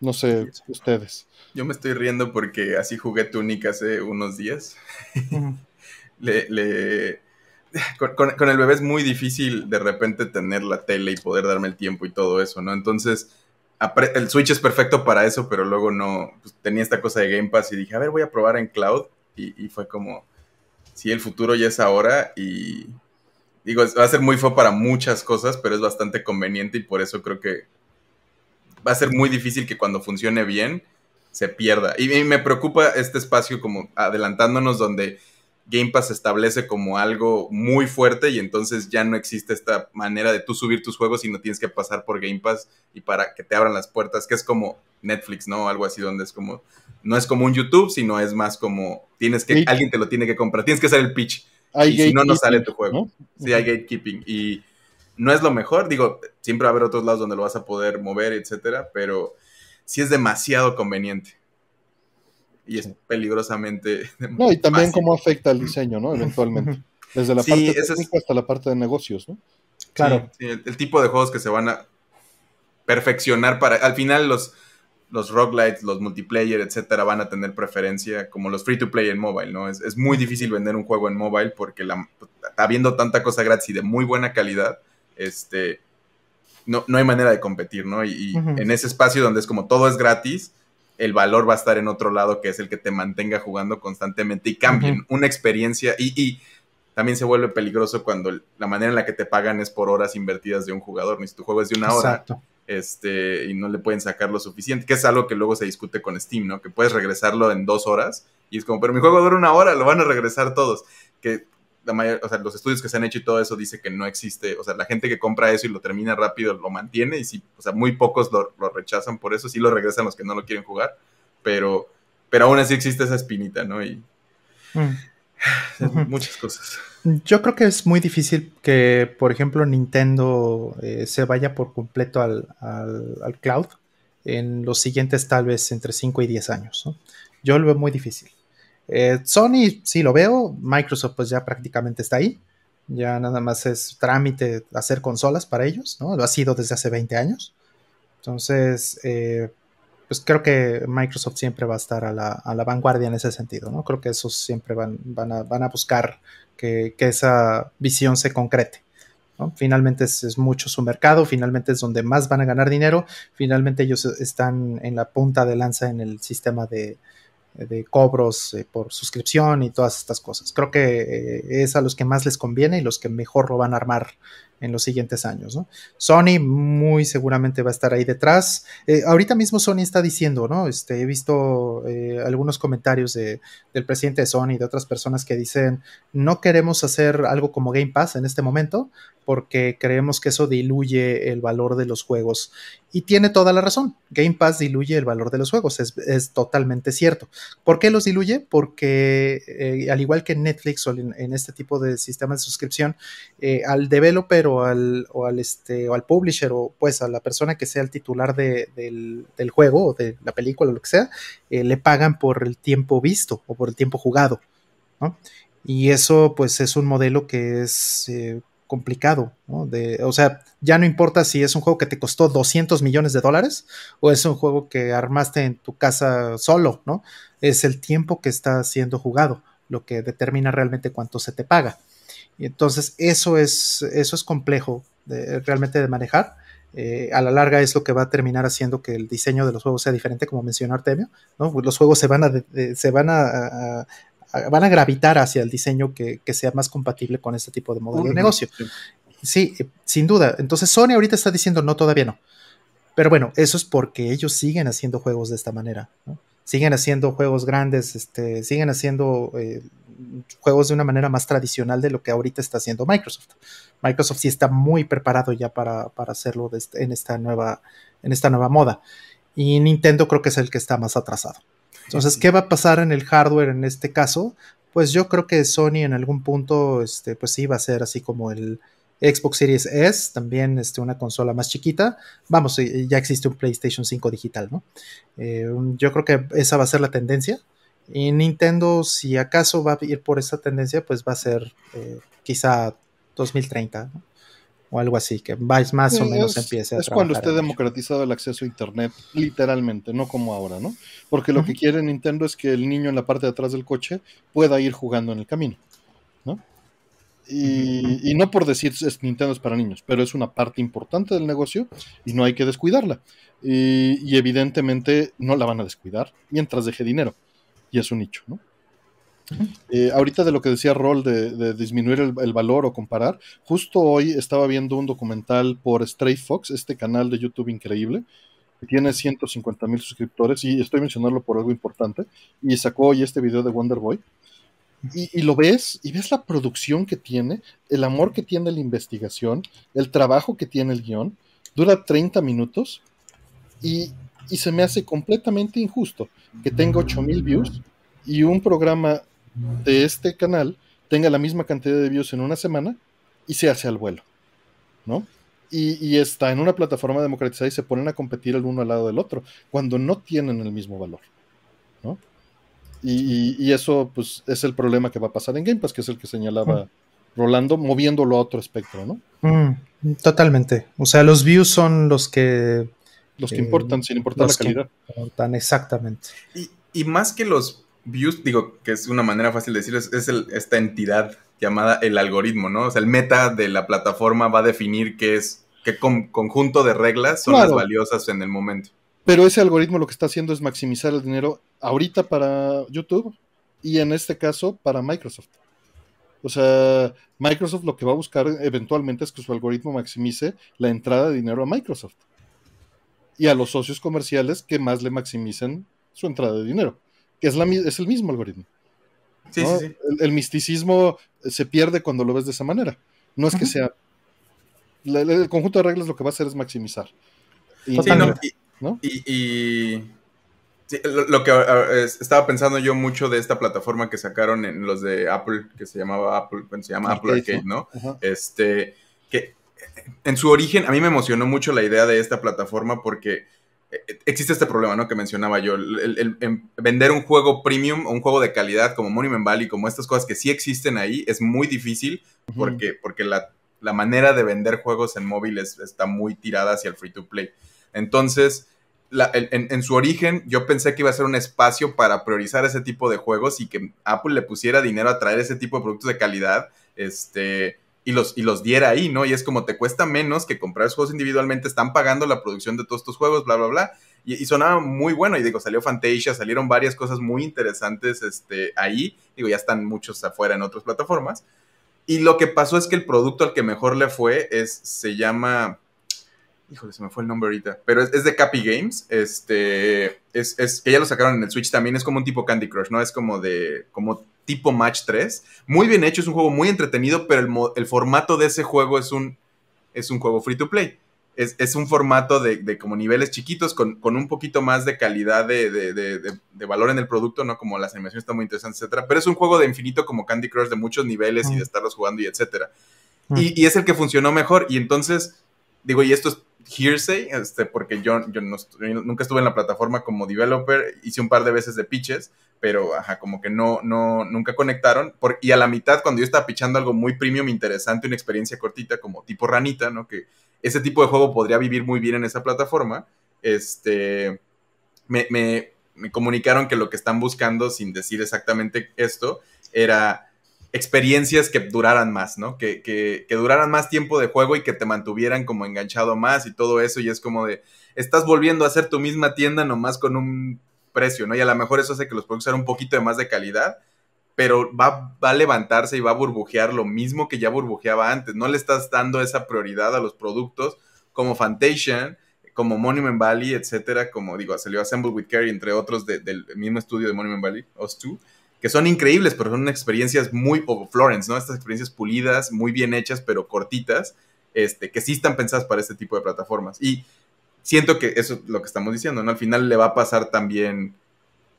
No sé, ustedes. Yo me estoy riendo porque así jugué Tunic hace unos días. le, Con, el bebé es muy difícil de repente tener la tele y poder darme el tiempo y todo eso, ¿no? Entonces, el Switch es perfecto para eso, pero luego no, pues, tenía esta cosa de Game Pass y dije, a ver, voy a probar en cloud. Y, fue como, sí, el futuro ya es ahora y, Digo, va a ser muy feo para muchas cosas, pero es bastante conveniente y por eso creo que va a ser muy difícil que cuando funcione bien se pierda. Y, me preocupa este espacio como adelantándonos donde Game Pass se establece como algo muy fuerte y entonces ya no existe esta manera de tú subir tus juegos y no tienes que pasar por Game Pass y para que te abran las puertas, que es como Netflix, ¿no? Algo así donde es como, no es como un YouTube, sino es más como, tienes que, alguien te lo tiene que comprar, tienes que hacer el pitch y si no, no sale tu juego. Sí, hay gatekeeping. Y no es lo mejor. Digo, siempre va a haber otros lados donde lo vas a poder mover, etcétera, pero sí es demasiado conveniente. Y es peligrosamente. No, y también cómo afecta el diseño, ¿no? Eventualmente. Desde la parte técnica hasta la parte de negocios, ¿no? Claro. Sí, el, tipo de juegos que se van a perfeccionar para. Al final, los los roguelites, los multiplayer, etcétera, van a tener preferencia como los free to play en mobile, ¿no? Es, muy difícil vender un juego en mobile porque la, habiendo tanta cosa gratis y de muy buena calidad, este, no, no hay manera de competir, ¿no? Y, en ese espacio donde es como todo es gratis, el valor va a estar en otro lado que es el que te mantenga jugando constantemente y cambien una experiencia y, y, también se vuelve peligroso cuando la manera en la que te pagan es por horas invertidas de un jugador, ni si tu juego es de una hora. Exacto este, y no le pueden sacar lo suficiente, que es algo que luego se discute con Steam, ¿no? Que puedes regresarlo en dos horas y es como, pero mi juego dura una hora, lo van a regresar todos. Que la mayor, o sea, los estudios que se han hecho y todo eso dice que no existe, o sea, la gente que compra eso y lo termina rápido lo mantiene y sí, o sea, muy pocos lo, rechazan por eso, sí lo regresan los que no lo quieren jugar, pero, pero aún así existe esa espinita, ¿no? Y mm. muchas cosas. Yo creo que es muy difícil que, por ejemplo, Nintendo eh, se vaya por completo al, cloud en los siguientes tal vez entre 5 y 10 años. Yo lo veo muy difícil. Eh, Sony sí lo veo, Microsoft pues ya prácticamente está ahí. Ya nada más es trámite hacer consolas para ellos, ¿no? Lo ha sido desde hace 20 años. Entonces, eh, pues creo que Microsoft siempre va a estar a la, vanguardia en ese sentido, ¿no? Creo que esos siempre van, van, a, van a buscar que, esa visión se concrete. Finalmente es, mucho su mercado, finalmente es donde más van a ganar dinero, finalmente ellos están en la punta de lanza en el sistema de, cobros eh, por suscripción y todas estas cosas. Creo que eh, es a los que más les conviene y los que mejor lo van a armar en los siguientes años. Sony muy seguramente va a estar ahí detrás. Eh, ahorita mismo Sony está diciendo, ¿no? Este, he visto eh, algunos comentarios de, del presidente de Sony y de otras personas que dicen, no queremos hacer algo como Game Pass en este momento porque creemos que eso diluye el valor de los juegos. Y tiene toda la razón. Game Pass diluye el valor de los juegos. Es, totalmente cierto. ¿Por qué los diluye? Porque eh, al igual que Netflix o en, este tipo de sistemas de suscripción, al developer o al, o al, este, o al publisher o pues a la persona que sea el titular del, juego o de la película o lo que sea, eh, le pagan por el tiempo visto o por el tiempo jugado. Y eso pues es un modelo que es eh, complicado, ¿no? De, o sea, ya no importa si es un juego que te costó 200 millones de dólares o es un juego que armaste en tu casa solo, ¿no? Es el tiempo que está siendo jugado lo que determina realmente cuánto se te paga. Y entonces eso es, eso es complejo realmente de manejar. Eh, a la larga es lo que va a terminar haciendo que el diseño de los juegos sea diferente, como mencionó Artemio. ¿no? Los juegos se van a, se van a, van a gravitar hacia el diseño que, sea más compatible con este tipo de modelo de negocio. Sí, sin duda. Entonces Sony ahorita está diciendo no, todavía no. Pero bueno, eso es porque ellos siguen haciendo juegos de esta manera. Siguen haciendo juegos grandes, este, siguen haciendo eh, juegos de una manera más tradicional de lo que ahorita está haciendo Microsoft. Microsoft sí está muy preparado ya para, hacerlo este, en, esta nueva, en esta nueva moda. Y Nintendo creo que es el que está más atrasado. Entonces, ¿qué va a pasar en el hardware en este caso? Pues yo creo que Sony en algún punto, este, pues sí va a ser así como el Xbox Series S, también este, una consola más chiquita. Vamos, eh, ya existe un PlayStation 5 digital, ¿no? Eh, yo creo que esa va a ser la tendencia. Y Nintendo, si acaso va a ir por esa tendencia, pues va a ser eh, quizá 2030 o algo así, que más, más o menos empiece a Es cuando esté democratizado el acceso a Internet, literalmente, no como ahora, ¿no? Porque lo que quiere Nintendo es que el niño en la parte de atrás del coche pueda ir jugando en el camino, ¿no? Y, no por decir es Nintendo es para niños, pero es una parte importante del negocio y no hay que descuidarla. y evidentemente no la van a descuidar mientras deje dinero y es un nicho, ¿no? Eh, ahorita de lo que decía Roll de, disminuir el, valor o comparar, justo hoy estaba viendo un documental por Stray Fox, este canal de YouTube increíble, que tiene 150 mil suscriptores y estoy mencionando por algo importante, y sacó hoy este video de Wonder Boy. Y, lo ves, y ves la producción que tiene, el amor que tiene la investigación, el trabajo que tiene el guion, dura 30 minutos y, y se me hace completamente injusto que tenga 8000 views y un programa de este canal tenga la misma cantidad de views en una semana y se hace al vuelo, ¿no? Y, está en una plataforma democratizada y se ponen a competir el uno al lado del otro, cuando no tienen el mismo valor, ¿no? Y, eso, pues, es el problema que va a pasar en Game Pass, que es el que señalaba mm. Rolando, moviéndolo a otro espectro, ¿no? Mm, totalmente. O sea, los views son los que los que importan, sin importar la calidad. Importan, exactamente. Y, más que los views, digo que es una manera fácil de decirlo, es, esta entidad llamada el algoritmo, ¿no? O sea, el meta de la plataforma va a definir qué es, qué conjunto de reglas son las valiosas en el momento. Pero ese algoritmo lo que está haciendo es maximizar el dinero ahorita para YouTube y en este caso para Microsoft. O sea, Microsoft lo que va a buscar eventualmente es que su algoritmo maximice la entrada de dinero a Microsoft y a los socios comerciales que más le maximicen su entrada de dinero, que es, la, es el mismo algoritmo. Sí, sí, sí. El, misticismo se pierde cuando lo ves de esa manera. No es que sea... el conjunto de reglas lo que va a hacer es maximizar. Y, no, y, lo, que estaba pensando yo mucho de esta plataforma que sacaron en los de Apple, que se llamaba Apple, se llama Apple Arcade, ¿no? Este, que en su origen, a mí me emocionó mucho la idea de esta plataforma porque existe este problema, ¿no? Que mencionaba yo, el, vender un juego premium o un juego de calidad como Monument Valley, como estas cosas que sí existen ahí, es muy difícil porque, porque la, manera de vender juegos en móviles está muy tirada hacia el free to play. Entonces, en, en, su origen, yo pensé que iba a ser un espacio para priorizar ese tipo de juegos y que Apple le pusiera dinero a traer ese tipo de productos de calidad. Este, y los, y los diera ahí, ¿no? Y es como te cuesta menos que comprar juegos individualmente, están pagando la producción de todos estos juegos, bla, bla, bla. Y, sonaba muy bueno, y digo, salió Fantasia, salieron varias cosas muy interesantes este, ahí, digo, ya están muchos afuera en otras plataformas. Y lo que pasó es que el producto al que mejor le fue es, se llama, híjole, se me fue el nombre ahorita, pero es, de Cappy Games, este, es, es, que ya lo sacaron en el Switch también, es como un tipo Candy Crush, ¿no? Es como de, como tipo Match 3. Muy bien hecho, es un juego muy entretenido, pero el, formato de ese juego es un, es un juego free to play. Es, un formato de, como niveles chiquitos con, un poquito más de calidad de, valor en el producto, ¿no? Como las animaciones están muy interesantes, etcétera. Pero es un juego de infinito como Candy Crush de muchos niveles y de estarlos jugando y etcétera. Y, y, es el que funcionó mejor. Y entonces, digo, y esto es hearsay, este, porque yo, yo nunca estuve en la plataforma como developer, hice un par de veces de pitches, pero ajá, como que no, no, nunca conectaron. Por, y a la mitad, cuando yo estaba pitchando algo muy premium, interesante, una experiencia cortita, como tipo ranita, ¿no? Que ese tipo de juego podría vivir muy bien en esa plataforma, este, me, me comunicaron que lo que están buscando, sin decir exactamente esto, era experiencias que duraran más, ¿no? Que, que, duraran más tiempo de juego y que te mantuvieran como enganchado más y todo eso. Y es como de, estás volviendo a hacer tu misma tienda nomás con un precio, ¿no? Y a lo mejor eso hace que los productos sean un poquito de más de calidad, pero va, va a levantarse y va a burbujear lo mismo que ya burbujeaba antes. No le estás dando esa prioridad a los productos como Fantation, como Monument Valley, etcétera, como digo, salió Assemble with Carry, entre otros del mismo estudio de Monument Valley, Us2 que son increíbles, pero son experiencias muy, o Florence, ¿no? Estas experiencias pulidas, muy bien hechas, pero cortitas, este, que sí están pensadas para este tipo de plataformas. Y siento que eso es lo que estamos diciendo, ¿no? Al final le va a pasar también.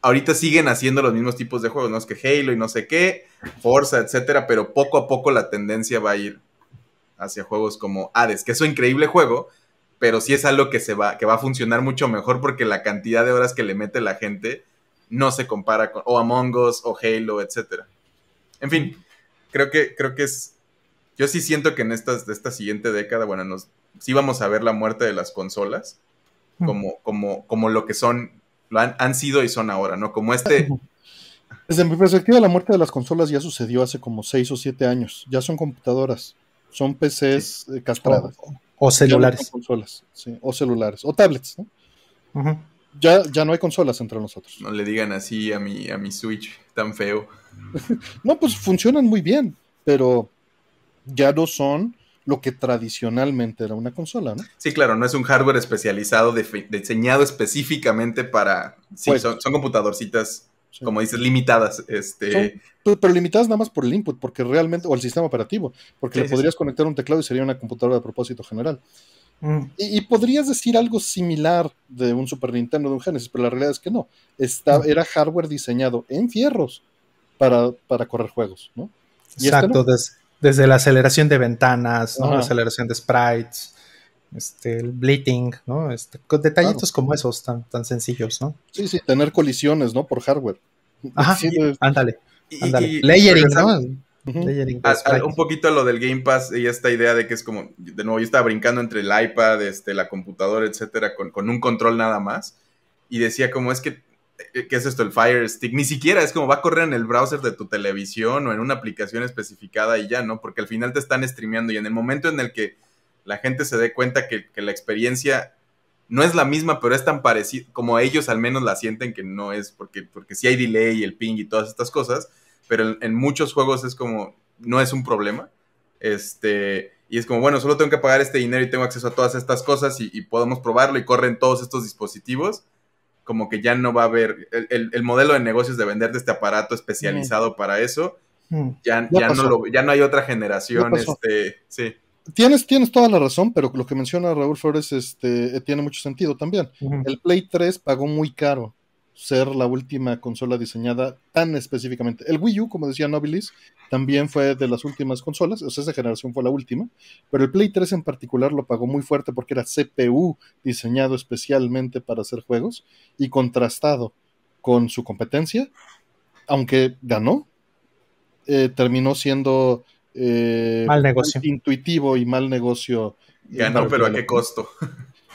Ahorita siguen haciendo los mismos tipos de juegos, ¿no? Es que Halo y no sé qué, Forza, etcétera, pero poco a poco la tendencia va a ir hacia juegos como Hades, que es un increíble juego, pero sí es algo que se va, que va a funcionar mucho mejor porque la cantidad de horas que le mete la gente no se compara con o Among Us o Halo, etcétera. En fin, creo que, creo que es. Yo sí siento que en estas, esta siguiente década, bueno, nos, sí vamos a ver la muerte de las consolas hmm. como, como, como lo que son, lo han, han sido y son ahora, ¿no? Como este. Desde mi perspectiva, la muerte de las consolas ya sucedió hace como 6 o 7 años. Ya son computadoras, son PCs eh, castradas. O, celulares. Consolas, sí, o celulares, o tablets, ¿no? Ya, ya no hay consolas entre nosotros. No le digan así a mi, a mi Switch tan feo. no, pues funcionan muy bien, pero ya no son lo que tradicionalmente era una consola, ¿no? Sí, claro, no es un hardware especializado, diseñado específicamente para... Sí, pues son, computadorcitas, como dices, limitadas. Este... pero, limitadas nada más por el input, porque realmente, o el sistema operativo, porque le podrías conectar un teclado y sería una computadora de propósito general. Mm. Y, podrías decir algo similar de un Super Nintendo, de un Genesis, pero la realidad es que no. Mm. era hardware diseñado en fierros para, para correr juegos, ¿no? Este Exacto, desde la aceleración de ventanas, ¿no? La aceleración de sprites, este, el bleeding, ¿no? Este, con detallitos como esos tan, tan sencillos, ¿no? Sí, sí, tener colisiones, ¿no? Por hardware. Ajá, ándale. ándale. Layering, ¿no? Un poquito lo del Game Pass y esta idea de que es como, de nuevo, yo estaba brincando entre el iPad, este, la computadora, etcétera, con, con un control nada más. Y decía como es que, eh, ¿qué es esto? El Fire Stick. Ni siquiera es como va a correr en el browser de tu televisión o en una aplicación especificada y ya, ¿no? Porque al final te están streameando y en el momento en el que la gente se dé cuenta que, que la experiencia no es la misma, pero es tan parecida, como ellos al menos la sienten que no es, porque, porque sí hay delay, el ping y todas estas cosas pero en, muchos juegos es como, no es un problema. Este, y es como, bueno, solo tengo que pagar este dinero y tengo acceso a todas estas cosas y, podemos probarlo y corren todos estos dispositivos. Como que ya no va a haber el, modelo de negocios de venderte este aparato especializado para eso. Ya, ya, no lo, ya no hay otra generación. Este, sí. Tienes, tienes toda la razón, pero lo que menciona Raúl Flores este, tiene mucho sentido también. El Play 3 pagó muy caro ser la última consola diseñada tan específicamente. El Wii U, como decía Nobilis, también fue de las últimas consolas, o sea, esa generación fue la última, pero el Play 3 en particular lo pagó muy fuerte porque era CPU diseñado especialmente para hacer juegos y contrastado con su competencia, aunque ganó, eh, terminó siendo eh, mal negocio. intuitivo y mal negocio. Ganó, pero ¿a qué costo?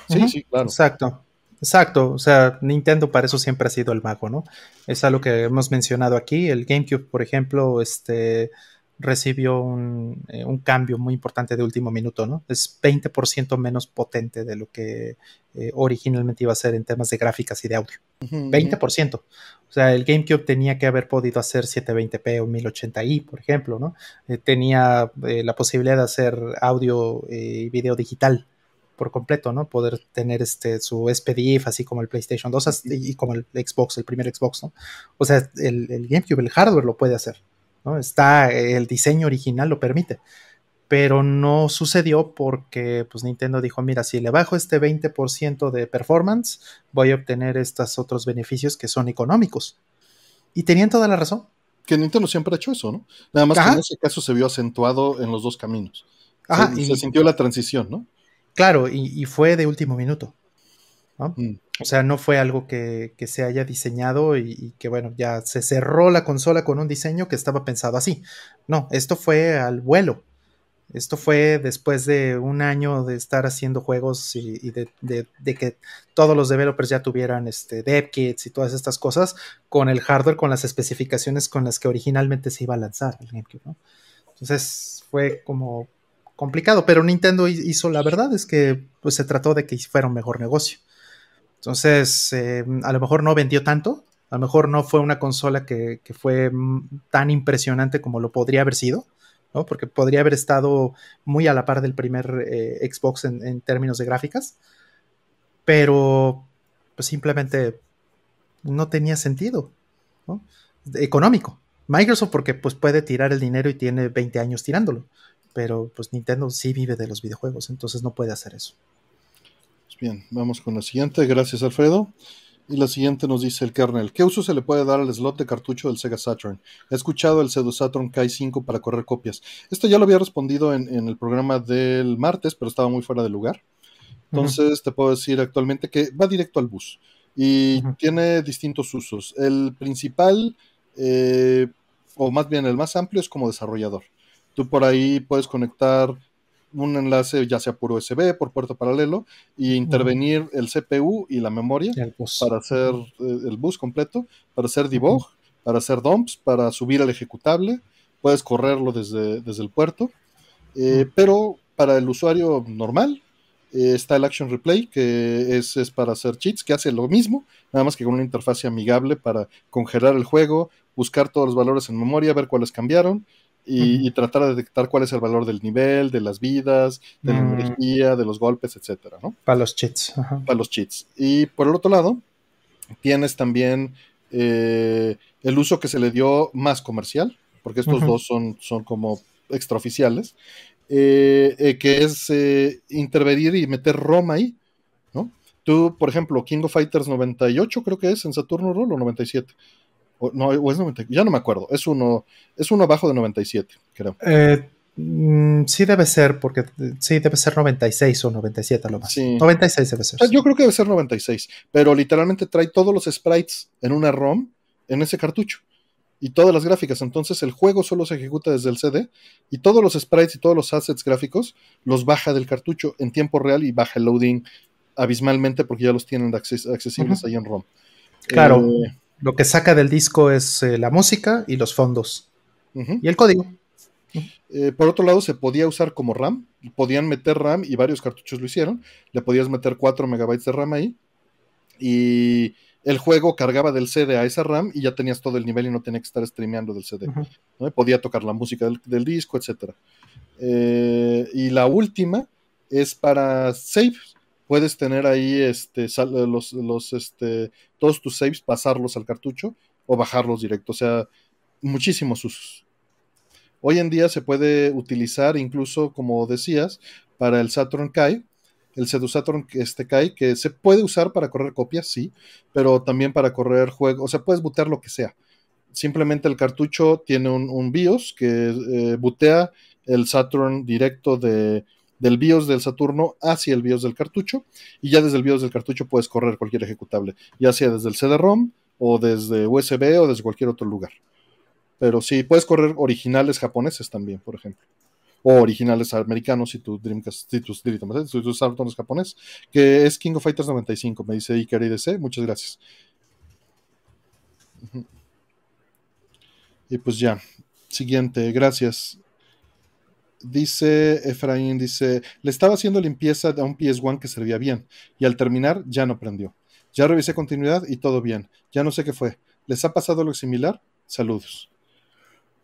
Sí, sí, claro. Exacto. Exacto, o sea, Nintendo para eso siempre ha sido el mago, ¿no? Es algo que hemos mencionado aquí. El GameCube, por ejemplo, este recibió un, eh, cambio muy importante de último minuto, ¿no? Es 20% menos potente de lo que eh, originalmente iba a ser en temas de gráficas y de audio. 20%. O sea, el GameCube tenía que haber podido hacer 720p o 1080i, por ejemplo, ¿no? Eh, tenía la posibilidad de hacer audio y video digital por completo, ¿no? Poder tener este, su SPDIF, así como el PlayStation 2 y como el Xbox, el primer Xbox, ¿no? O sea, el, GameCube, el hardware lo puede hacer, ¿no? Está, el diseño original lo permite, pero no sucedió porque, pues, Nintendo dijo, mira, si le bajo este 20% de performance, voy a obtener estos otros beneficios que son económicos. Y tenían toda la razón. Que Nintendo siempre ha hecho eso, ¿no? Nada más que en ese caso se vio acentuado en los dos caminos. Ajá, y, se sintió la transición, ¿no? Claro, y, fue de último minuto. Mm. O sea, no fue algo que, se haya diseñado y, que, bueno, ya se cerró la consola con un diseño que estaba pensado así. No, esto fue al vuelo. Esto fue después de un año de estar haciendo juegos y, de, que todos los developers ya tuvieran este, dev kits y todas estas cosas con el hardware, con las especificaciones con las que originalmente se iba a lanzar el GameCube. Entonces fue como complicado, pero Nintendo hizo la verdad, es que pues, se trató de que fuera un mejor negocio. Entonces, eh, a lo mejor no vendió tanto, a lo mejor no fue una consola que, fue mm, tan impresionante como lo podría haber sido, ¿no? porque podría haber estado muy a la par del primer eh, Xbox en, términos de gráficas, pero pues simplemente no tenía sentido ¿no? económico. Microsoft porque pues puede tirar el dinero y tiene 20 años tirándolo, pero pues Nintendo sí vive de los videojuegos, entonces no puede hacer eso. Bien, vamos con la siguiente. Gracias, Alfredo. Y la siguiente nos dice el kernel. ¿Qué uso se le puede dar al slot de cartucho del Sega Saturn? He escuchado el Pseudo Saturn Kai 5 para correr copias. Esto ya lo había respondido en, el programa del martes, pero estaba muy fuera de lugar. Entonces te puedo decir actualmente que va directo al bus y tiene distintos usos. El principal, eh, o más bien el más amplio, es como desarrollador. Tú por ahí puedes conectar un enlace ya sea por USB, por puerto paralelo, y intervenir el CPU y la memoria para hacer eh, el bus completo, para hacer debug, para hacer dumps, para subir el ejecutable, puedes correrlo desde, desde el puerto, eh, pero para el usuario normal eh, está el Action Replay, que es, es, para hacer cheats, que hace lo mismo, nada más que con una interfaz amigable para congelar el juego, buscar todos los valores en memoria, ver cuáles cambiaron y, tratar de detectar cuál es el valor del nivel, de las vidas, de la mm. energía, de los golpes, etcétera, ¿no? Para los cheats. Para los cheats. Y por el otro lado, tienes también eh, el uso que se le dio más comercial, porque estos dos son, son como extraoficiales, eh, eh, que es intervenir y meter ROM ahí, ¿no? Tú, por ejemplo, King of Fighters 98 creo que es en Saturno Roll o 97 no, es 90, ya no me acuerdo. Es uno, es uno abajo de 97, creo. Eh, mm, sí debe ser, porque sí debe ser 96 o 97 a lo más. 96 debe ser. Yo creo que debe ser 96, pero literalmente trae todos los sprites en una ROM en ese cartucho y todas las gráficas. Entonces el juego solo se ejecuta desde el CD y todos los sprites y todos los assets gráficos los baja del cartucho en tiempo real y baja el loading abismalmente porque ya los tienen accesibles ahí en ROM. Claro. Eh, lo que saca del disco es eh, la música y los fondos. Y el código. Eh, por otro lado, se podía usar como RAM. Podían meter RAM y varios cartuchos lo hicieron. Le podías meter 4 megabytes de RAM ahí. Y el juego cargaba del CD a esa RAM y ya tenías todo el nivel y no tenía que estar streameando del CD. Podía tocar la música del, disco, etc. Eh, y la última es para saves puedes tener ahí este, los, los, este, todos tus saves, pasarlos al cartucho o bajarlos directo. O sea, muchísimos usos. Hoy en día se puede utilizar incluso, como decías, para el Saturn Kai, el Sedu Saturn este Kai, que se puede usar para correr copias, sí, pero también para correr juegos, o sea, puedes butear lo que sea. Simplemente el cartucho tiene un, BIOS que eh, butea el Saturn directo de, del BIOS del Saturno hacia el BIOS del cartucho y ya desde el BIOS del cartucho puedes correr cualquier ejecutable, ya sea desde el CD-ROM o desde USB o desde cualquier otro lugar. Pero sí, puedes correr originales japoneses también, por ejemplo. O originales americanos si tu Dreamcast, si tu, si tu Saturn es japonés, que es King of Fighters 95, me dice Iker IDC, muchas gracias. Y pues ya, siguiente, gracias. Dice Efraín, dice, le estaba haciendo limpieza a un PS1 que servía bien y al terminar ya no prendió. Ya revisé continuidad y todo bien. Ya no sé qué fue. ¿Les ha pasado algo similar? Saludos.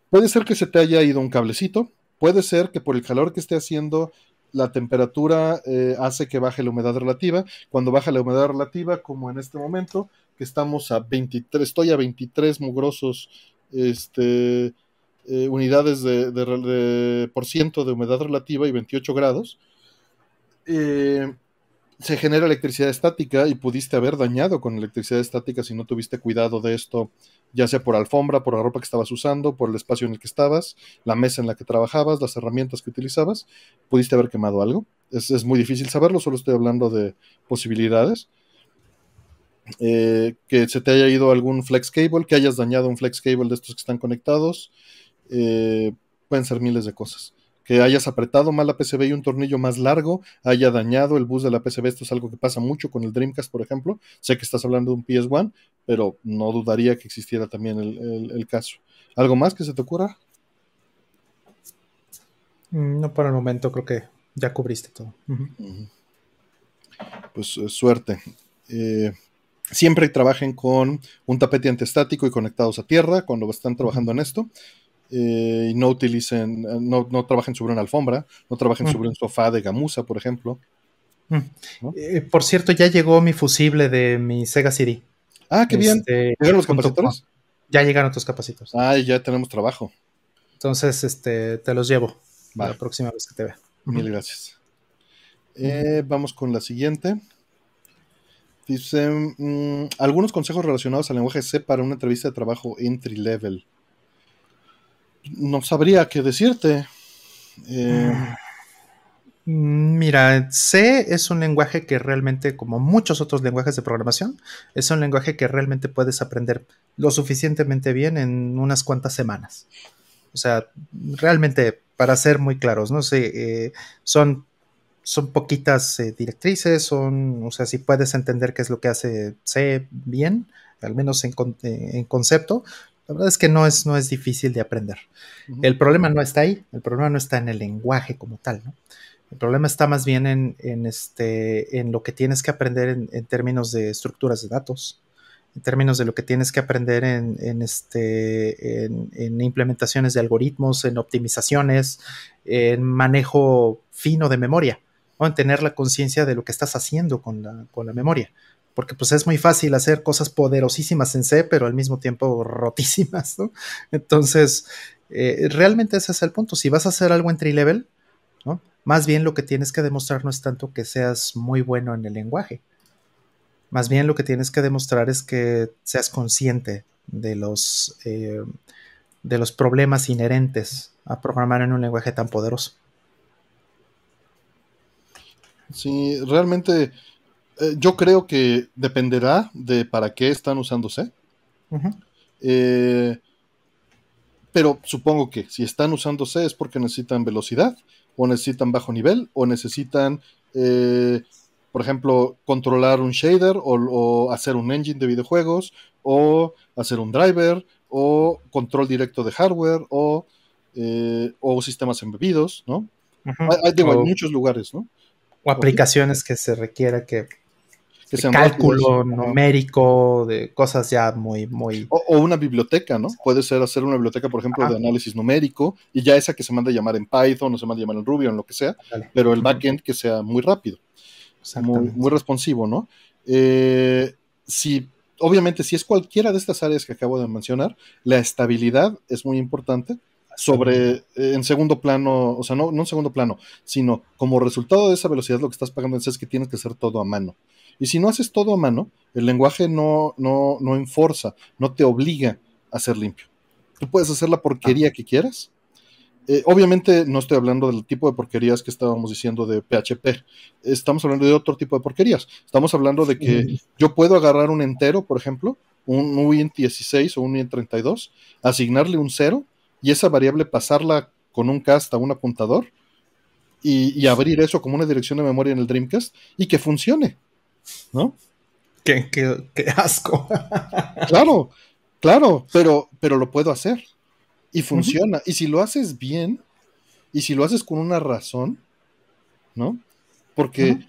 Puede ser que se te haya ido un cablecito. Puede ser que por el calor que esté haciendo la temperatura eh, hace que baje la humedad relativa. Cuando baja la humedad relativa, como en este momento, que estamos a 23, estoy a 23 mugrosos este, eh, unidades de, por ciento de humedad relativa y 28 grados, eh, se genera electricidad estática y pudiste haber dañado con electricidad estática si no tuviste cuidado de esto, ya sea por alfombra, por la ropa que estabas usando, por el espacio en el que estabas, la mesa en la que trabajabas, las herramientas que utilizabas, pudiste haber quemado algo. es, muy difícil saberlo, solo estoy hablando de posibilidades. Eh, que se te haya ido algún flex cable, que hayas dañado un flex cable de estos que están conectados. Eh, pueden ser miles de cosas. Que hayas apretado mal la PCB y un tornillo más largo haya dañado el bus de la PCB. Esto es algo que pasa mucho con el Dreamcast, por ejemplo. Sé que estás hablando de un PS1, pero no dudaría que existiera también el caso. ¿Algo más que se te ocurra? Mm, no por el momento, creo que ya cubriste todo. Pues eh, suerte. Eh, siempre trabajen con un tapete antiestático y conectados a tierra cuando están trabajando en esto. Eh, y no utilicen, no, trabajen sobre una alfombra, no trabajen sobre un sofá de gamuza, por ejemplo. por cierto, ya llegó mi fusible de mi Sega CD. Ah, qué bien. Este, ¿Llegaron los capacitores? Ya llegaron tus capacitores. Ah, ya tenemos trabajo. Entonces, este, te los llevo la próxima vez que te vea. Mil gracias. Eh, vamos con la siguiente. Dice, mm, algunos consejos relacionados al lenguaje C para una entrevista de trabajo entry level. No sabría qué decirte. Eh, mm, mira, C es un lenguaje que realmente, como muchos otros lenguajes de programación, es un lenguaje que realmente puedes aprender lo suficientemente bien en unas cuantas semanas. O sea, realmente, para ser muy claros, ¿no? sé, eh, son, son poquitas eh, directrices, son, o sea, si puedes entender qué es lo que hace C bien, al menos en, concepto, la verdad es que no es, no es difícil de aprender. El problema no está ahí, el problema no está en el lenguaje como tal, ¿no? El problema está más bien en, este, en lo que tienes que aprender en, términos de estructuras de datos, en términos de lo que tienes que aprender en, este, en, implementaciones de algoritmos, en optimizaciones, en manejo fino de memoria, o en tener la conciencia de lo que estás haciendo con la, con la memoria. Porque pues es muy fácil hacer cosas poderosísimas en C, pero al mismo tiempo rotísimas, ¿no? Entonces, eh, realmente ese es el punto. Si vas a hacer algo entry level, ¿no? Más bien lo que tienes que demostrar no es tanto que seas muy bueno en el lenguaje, más bien lo que tienes que demostrar es que seas consciente de los, eh, de los problemas inherentes a programar en un lenguaje tan poderoso. Sí, realmente eh, yo creo que dependerá de para qué están usando C. Eh, pero supongo que si están usando C es porque necesitan velocidad, o necesitan bajo nivel, o necesitan por ejemplo, controlar un shader o, hacer un engine de videojuegos o hacer un driver o control directo de hardware o, eh, sistemas embebidos, ¿no? hay, muchos lugares, ¿no? O aplicaciones que se requiera que, que cálculo numérico, de cosas ya muy, muy... O, una biblioteca, ¿no? Puede ser hacer una biblioteca, por ejemplo, de análisis numérico, y ya esa que se manda a llamar en Python o se manda a llamar en Ruby o en lo que sea, pero el backend que sea muy rápido muy, muy, responsivo, ¿no? Eh, si, obviamente, si es cualquiera de estas áreas que acabo de mencionar, la estabilidad es muy importante. Sobre, eh, en segundo plano, o sea, no, no en segundo plano, sino como resultado de esa velocidad, lo que estás pagando es que tienes que hacer todo a mano. Y si no haces todo a mano, el lenguaje no, no, no enforza, no te obliga a ser limpio. Tú puedes hacer la porquería que quieras, eh, obviamente no estoy hablando del tipo de porquerías que estábamos diciendo de PHP. Estamos hablando de otro tipo de porquerías. Estamos hablando de que yo puedo agarrar un entero, por ejemplo, un uint 16 o un uint 32, asignarle un cero y esa variable pasarla con un cast a un apuntador y, abrir eso como una dirección de memoria en el Dreamcast y que funcione. ¿No? Qué, qué asco. claro, claro, pero, pero lo puedo hacer y funciona. Y si lo haces bien, y si lo haces con una razón, ¿no? Porque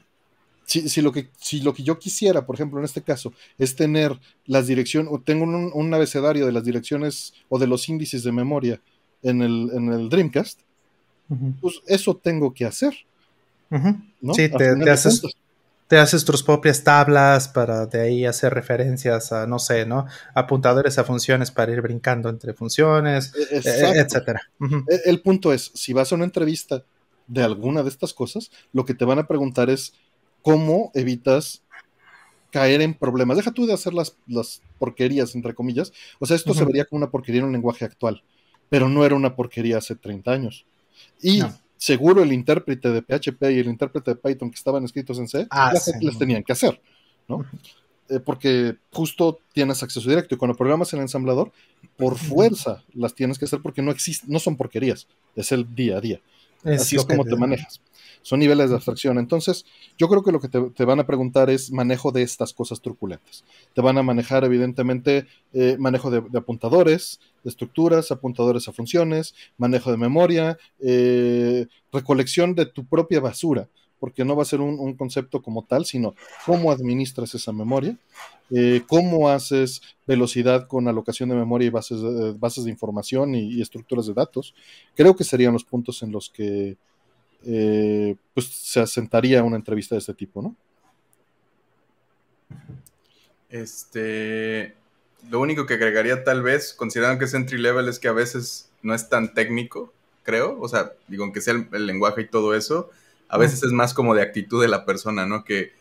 si, lo que, si lo que yo quisiera, por ejemplo, en este caso, es tener las direcciones, o tengo un, abecedario de las direcciones o de los índices de memoria en el, en el Dreamcast, pues eso tengo que hacer. ¿no? Sí, te, haces, te haces tus propias tablas para de ahí hacer referencias a, no sé, ¿no? Apuntadores a funciones para ir brincando entre funciones, e, e, etcétera. E, el punto es, si vas a una entrevista de alguna de estas cosas, lo que te van a preguntar es cómo evitas caer en problemas. Deja tú de hacer las, las porquerías, entre comillas. O sea, esto se vería como una porquería en un lenguaje actual, pero no era una porquería hace 30 años. Y seguro el intérprete de PHP y el intérprete de Python que estaban escritos en C, Ah, sí. les tenían que hacer, ¿no? Eh, porque justo tienes acceso directo y cuando programas en el ensamblador, por fuerza las tienes que hacer porque no existen, no son porquerías, es el día a día. Así es como te manejas. Son niveles de abstracción. Entonces, yo creo que lo que te, te van a preguntar es manejo de estas cosas truculentas. Te van a manejar, evidentemente, eh, manejo de, de apuntadores, de estructuras, apuntadores a funciones, manejo de memoria, eh, recolección de tu propia basura, porque no va a ser un, concepto como tal, sino cómo administras esa memoria, eh, cómo haces velocidad con alocación de memoria y bases de, de información y, estructuras de datos. Creo que serían los puntos en los que eh, pues se asentaría una entrevista de este tipo, ¿no? Este, lo único que agregaría tal vez, considerando que es entry level, es que a veces no es tan técnico, creo. O sea, digo, aunque sea el lenguaje y todo eso, a veces es más como de actitud de la persona, ¿no? Que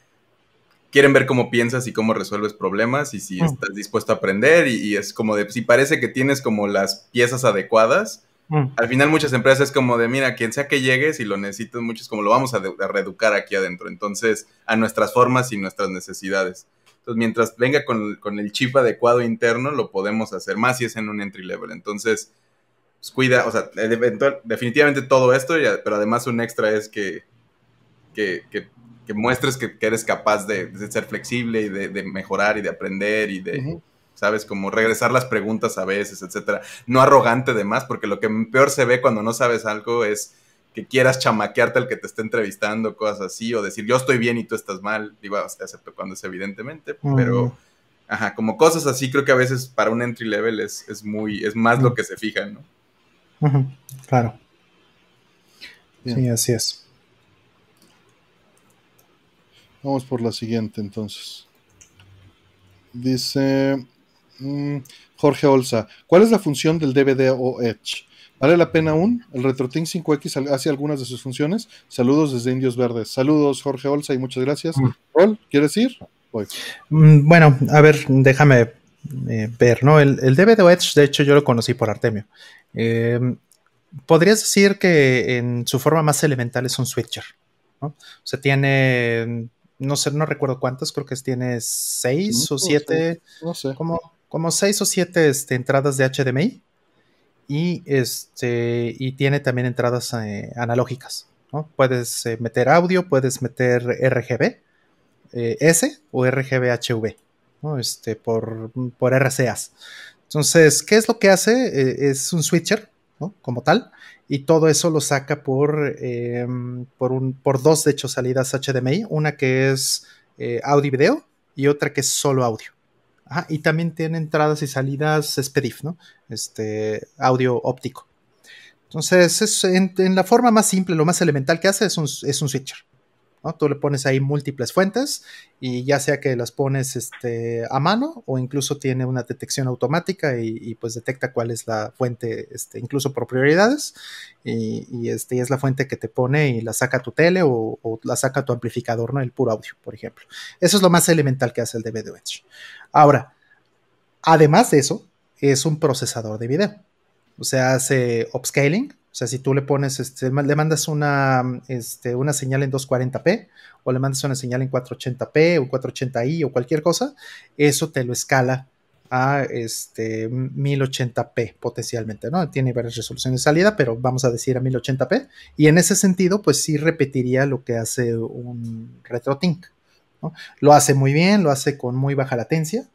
quieren ver cómo piensas y cómo resuelves problemas y si estás dispuesto a aprender y, y es como de, si parece que tienes como las piezas adecuadas, Mm, al final muchas empresas es como de, mira, quien sea que llegue, si lo necesitas mucho, es como lo vamos a, a reeducar aquí adentro. Entonces, a nuestras formas y nuestras necesidades. Entonces, mientras venga con, con el chip adecuado interno, lo podemos hacer más si es en un entry level. Entonces, pues, cuida, o sea, eventual- definitivamente todo esto, y pero además un extra es que, que, que- que muestres que, que eres capaz de, de ser flexible y de, de mejorar y de aprender y de. ¿sabes? Como regresar las preguntas a veces, etcétera. No arrogante de más, porque lo que peor se ve cuando no sabes algo es que quieras chamaquearte al que te esté entrevistando, cosas así, o decir yo estoy bien y tú estás mal, digo, excepto cuando es evidentemente, pero, ajá, como cosas así, creo que a veces para un entry level es, es muy, es más lo que se fijan, ¿no? Claro. Bien. Sí, así es. Vamos por la siguiente entonces. Dice mm, Jorge Olza, ¿cuál es la función del DVD o Edge? ¿Vale la pena aún? El RetroTink 5X al- hace algunas de sus funciones. Saludos desde Indios Verdes. Saludos Jorge Olza y muchas gracias. Mm. Rol, ¿quieres ir? Voy. Mm, Bueno, a ver, déjame eh, ver, ¿no? El, el DVD Edge, de hecho, yo lo conocí por Artemio. Eh, Podrías decir que en su forma más elemental es un switcher, ¿no? O sea, tiene, no sé, no recuerdo cuántas, creo que tiene seis o siete, No sé. como, como seis o siete este, entradas de HDMI y, este, y tiene también entradas eh, analógicas. ¿no? Puedes eh, meter audio, puedes meter RGB eh, S o RGB HV ¿no? este, por, por RCAs. Entonces, ¿qué es lo que hace? Es un switcher ¿no? como tal y todo eso lo saca por, un, por dos, de hecho, salidas HDMI, una que es eh, audio y video y otra que es solo audio. Ajá, y también tiene entradas y salidas SPDIF, ¿no? Este, audio óptico. Entonces, es en, en, la forma más simple, lo más elemental que hace es un, es un switcher. Tú le pones ahí múltiples fuentes y ya sea que las pones este, a mano o incluso tiene una detección automática y, pues detecta cuál es la fuente, este, incluso por prioridades. Y, este, es la fuente que te pone y la saca tu tele o, o, la saca tu amplificador, ¿no? El puro audio, por ejemplo. Eso es lo más elemental que hace el DVD Edge. Ahora, además de eso, es un procesador de video. O sea, hace upscaling. O sea, si tú le pones, este, le mandas una, este, una señal en 240p o le mandas una señal en 480p o 480i o cualquier cosa, eso te lo escala a este, 1080p potencialmente, ¿no? Tiene varias resoluciones de salida, pero vamos a decir a 1080p. Y en ese sentido, pues sí repetiría lo que hace un RetroTink. Lo hace muy bien, lo hace con muy baja latencia.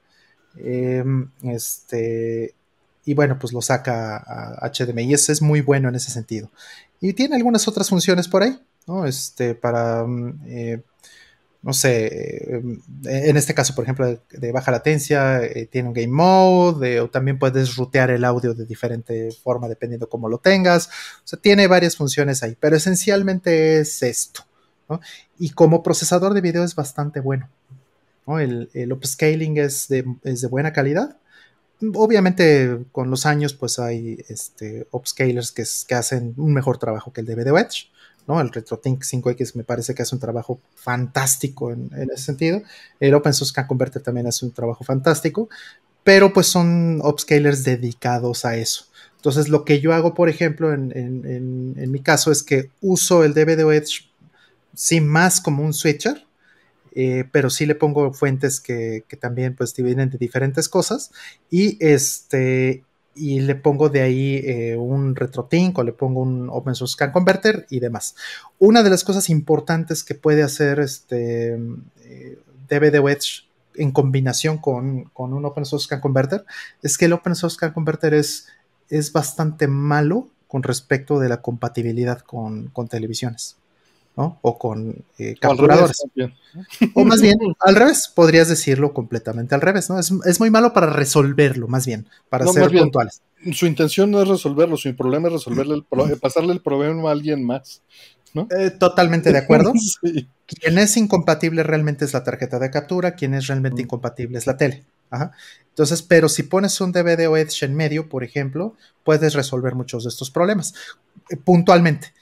Eh, este, y bueno, pues lo saca a HDMI. Ese es muy bueno en ese sentido. Y tiene algunas otras funciones por ahí, ¿no? Este, para, eh, no sé, eh, en este caso, por ejemplo, de, baja latencia, eh, tiene un game mode, o también puedes rutear el audio de diferente forma dependiendo cómo lo tengas. O sea, tiene varias funciones ahí, pero esencialmente es esto. Y como procesador de video es bastante bueno. ¿no? El, el upscaling es de, es de buena calidad obviamente con los años pues hay este, upscalers que, hacen un mejor trabajo que el de Video Edge, ¿no? El RetroTink 5X me parece que hace un trabajo fantástico en, en ese sentido. El OpenSUSE Can Converter también hace un trabajo fantástico, pero pues son upscalers dedicados a eso. Entonces lo que yo hago, por ejemplo, en, mi caso es que uso el DVDO Edge sí más como un switcher, eh, pero sí le pongo fuentes que, también pues vienen de diferentes cosas y este y le pongo de ahí eh, un RetroTink o le pongo un Open Source Scan Converter y demás. Una de las cosas importantes que puede hacer este eh, DVDO Edge en combinación con, un Open Source Scan Converter es que el Open Source Scan Converter es, es bastante malo con respecto de la compatibilidad con televisiones. O con eh, capturadores. O, más bien, al revés, podrías decirlo completamente al revés, ¿no? Es, muy malo para resolverlo, más bien, para ser puntuales. Su intención no es resolverlo, su problema es resolverle el pasarle el problema a alguien más. ¿no? Eh, totalmente de acuerdo. Quien es incompatible realmente es la tarjeta de captura, quien es realmente incompatible es la tele. Entonces, pero si pones un DVD o Edge en medio, por ejemplo, puedes resolver muchos de estos problemas eh, puntualmente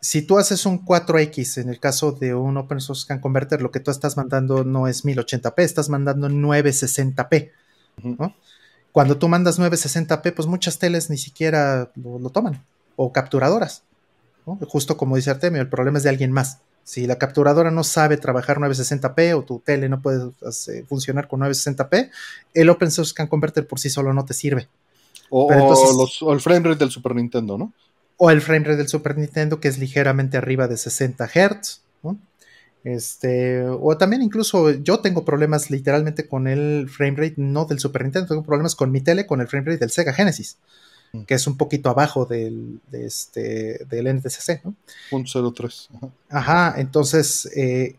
si tú haces un 4X en el caso de un Open Source Scan Converter, lo que tú estás mandando no es 1080p, estás mandando 960p. Cuando tú mandas 960p, pues muchas teles ni siquiera lo, toman, o capturadoras. Justo como dice Artemio, el problema es de alguien más. Si la capturadora no sabe trabajar 960p o tu tele no puede funcionar con 960p, el Open Source Scan Converter por sí solo no te sirve. O, o el frame rate del Super Nintendo, ¿no? O el frame rate del Super Nintendo que es ligeramente arriba de 60 Hz. Este, o también incluso yo tengo problemas literalmente con el frame rate no del Super Nintendo, tengo problemas con mi tele con el frame rate del Sega Genesis, mm. que es un poquito abajo del, de este, del NTSC. ¿no? Ajá. entonces eh,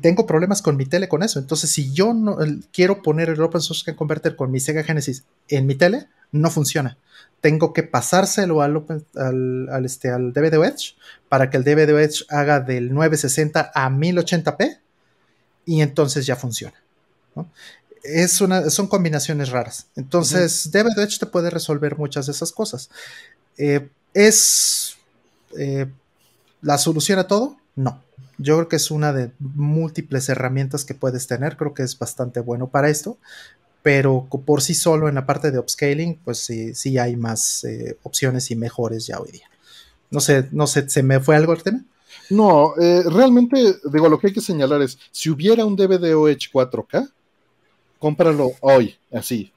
tengo problemas con mi tele con eso. Entonces, si yo no, quiero poner el Open Source Converter con mi Sega Genesis en mi tele, no funciona tengo que pasárselo al, al, este, al DVD Edge para que el DVD Edge haga del 960 a 1080p y entonces ya funciona. Es una, son combinaciones raras. Entonces, DVD Edge te puede resolver muchas de esas cosas. Eh, ¿Es eh, la solución a todo? No. Yo creo que es una de múltiples herramientas que puedes tener. Creo que es bastante bueno para esto pero por sí solo en la parte de upscaling, pues sí, sí hay más eh, opciones y mejores ya hoy día. No sé, no sé, ¿se me fue algo el tema? No, eh, realmente, digo, lo que hay que señalar es, si hubiera un DVD OH 4K, cómpralo hoy, así.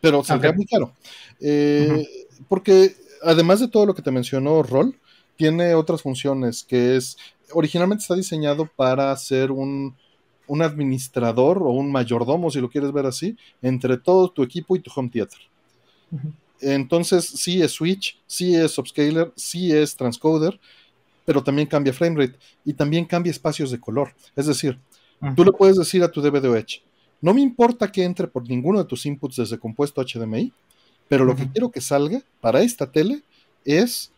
Pero saldría muy caro. Eh, porque además de todo lo que te mencionó Roll, tiene otras funciones, que es, originalmente está diseñado para hacer un, un administrador o un mayordomo, si lo quieres ver así, entre todo tu equipo y tu home theater. Entonces, sí es switch, sí es upscaler, sí es transcoder, pero también cambia framerate y también cambia espacios de color. Es decir, tú le puedes decir a tu DVD Edge, no me importa que entre por ninguno de tus inputs desde compuesto HDMI, pero lo que quiero que salga para esta tele es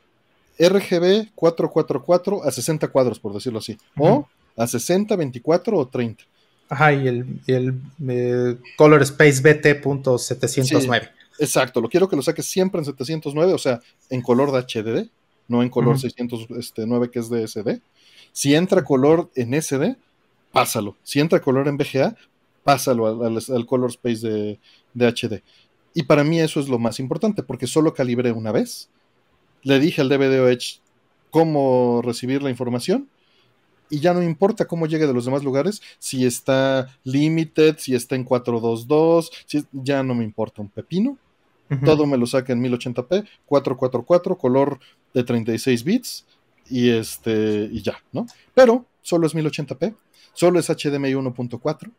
RGB 444 a 60 cuadros, por decirlo así, o a 60, 24 o 30. Ajá, y el, el eh, Color Space BT.709. exacto, lo quiero que lo saques siempre en 709, o sea, en color de HDD, no en color 609 que es de SD. Si entra color en SD, pásalo. Si entra color en VGA, pásalo al, Color Space de, de, HD. Y para mí eso es lo más importante, porque solo calibré una vez. Le dije al DVD Edge cómo recibir la información y ya no importa cómo llegue de los demás lugares, si está limited, si está en 422, si, ya no me importa un pepino. Todo me lo saca en 1080p, 444, color de 36 bits y este y ya, ¿no? Pero solo es 1080p, solo es HDMI 1.4.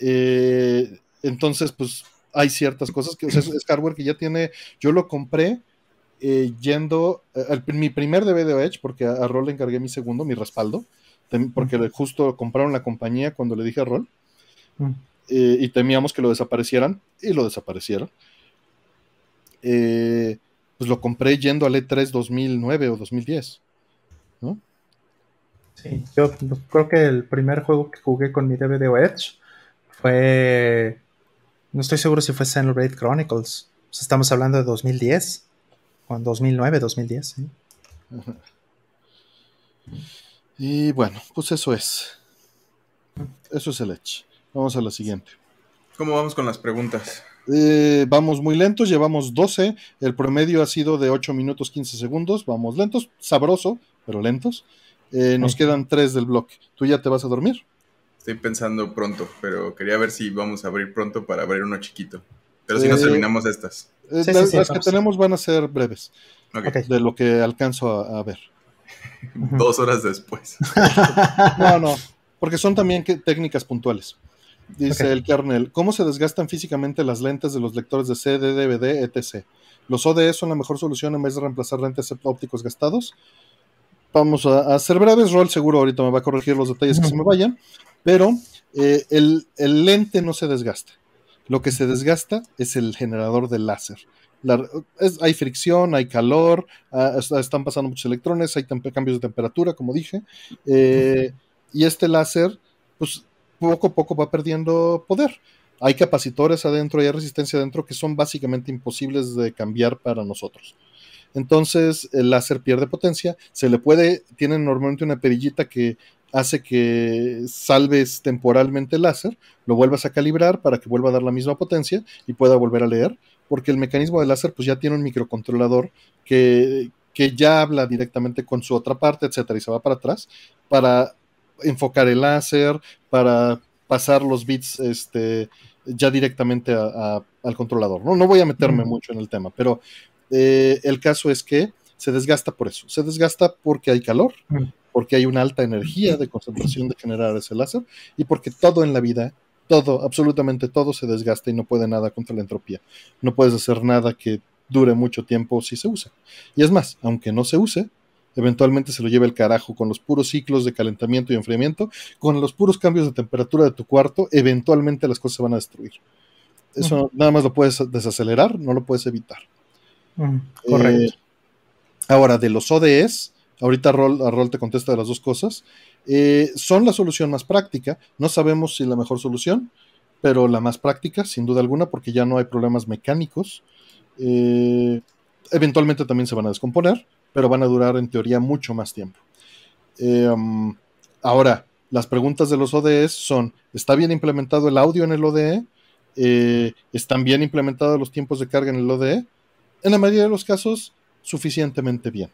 Eh, entonces, pues hay ciertas cosas que es hardware que ya tiene. Yo lo compré eh, yendo, eh, mi primer DVD Edge, porque a, Roll le encargué mi segundo, mi respaldo, porque justo compraron la compañía cuando le dije a Roll, eh, y temíamos que lo desaparecieran, y lo desaparecieron. pues lo compré yendo al E3 2009 o 2010, ¿no? Sí, yo creo que el primer juego que jugué con mi DVD Edge fue. No estoy seguro si fue Xenoblade Chronicles. estamos hablando de 2010 en 2009, 2010. Y bueno, pues eso es. Eso es el Edge. Vamos a la siguiente. ¿Cómo vamos con las preguntas? Eh, vamos muy lentos, llevamos 12, el promedio ha sido de 8 minutos 15 segundos, vamos lentos, sabroso, pero lentos. Eh, nos quedan 3 del bloque. ¿Tú ya te vas a dormir? Estoy pensando pronto, pero quería ver si vamos a abrir pronto para abrir uno chiquito. Pero si nos eh, terminamos estas. Las, que tenemos van a ser breves, de lo que alcanzo a, ver. Dos horas después. no, no, porque son también técnicas puntuales. Dice el kernel, ¿cómo se desgastan físicamente las lentes de los lectores de CD, DVD, etc.? ¿Los ODE son la mejor solución en vez de reemplazar lentes ópticos gastados? Vamos a, hacer breves, Roll seguro ahorita me va a corregir los detalles que se me vayan, pero eh, el, lente no se desgasta. Lo que se desgasta es el generador de láser. hay fricción, hay calor, ah, están pasando muchos electrones, hay cambios de temperatura, como dije, eh, y este láser, pues poco a poco va perdiendo poder. Hay capacitores adentro, hay resistencia adentro que son básicamente imposibles de cambiar para nosotros. Entonces el láser pierde potencia, se le puede, tiene normalmente una perillita que hace que salves temporalmente el láser, lo vuelvas a calibrar para que vuelva a dar la misma potencia y pueda volver a leer, porque el mecanismo del láser pues ya tiene un microcontrolador que, que ya habla directamente con su otra parte, etcétera, y se va para atrás para enfocar el láser, para pasar los bits este, ya directamente al controlador. ¿no? no voy a meterme mucho en el tema, pero eh, el caso es que se desgasta por eso. Se desgasta porque hay calor, porque hay una alta energía de concentración de generar ese láser y porque todo en la vida, todo, absolutamente todo se desgasta y no puede nada contra la entropía. No puedes hacer nada que dure mucho tiempo si se usa. Y es más, aunque no se use, eventualmente se lo lleva el carajo con los puros ciclos de calentamiento y enfriamiento, con los puros cambios de temperatura de tu cuarto, eventualmente las cosas se van a destruir. Eso nada más lo puedes desacelerar, no lo puedes evitar. correcto. Eh, ahora, de los ODS, ahorita Rol, te contesta de las dos cosas, eh, son la solución más práctica. No sabemos si la mejor solución, pero la más práctica, sin duda alguna, porque ya no hay problemas mecánicos. Eh, eventualmente también se van a descomponer, pero van a durar en teoría mucho más tiempo. Eh, um, ahora, las preguntas de los ODEs son, ¿está bien implementado el audio en el ODE? ¿Están bien implementados los tiempos de carga en el ODE? En la mayoría de los casos, suficientemente bien.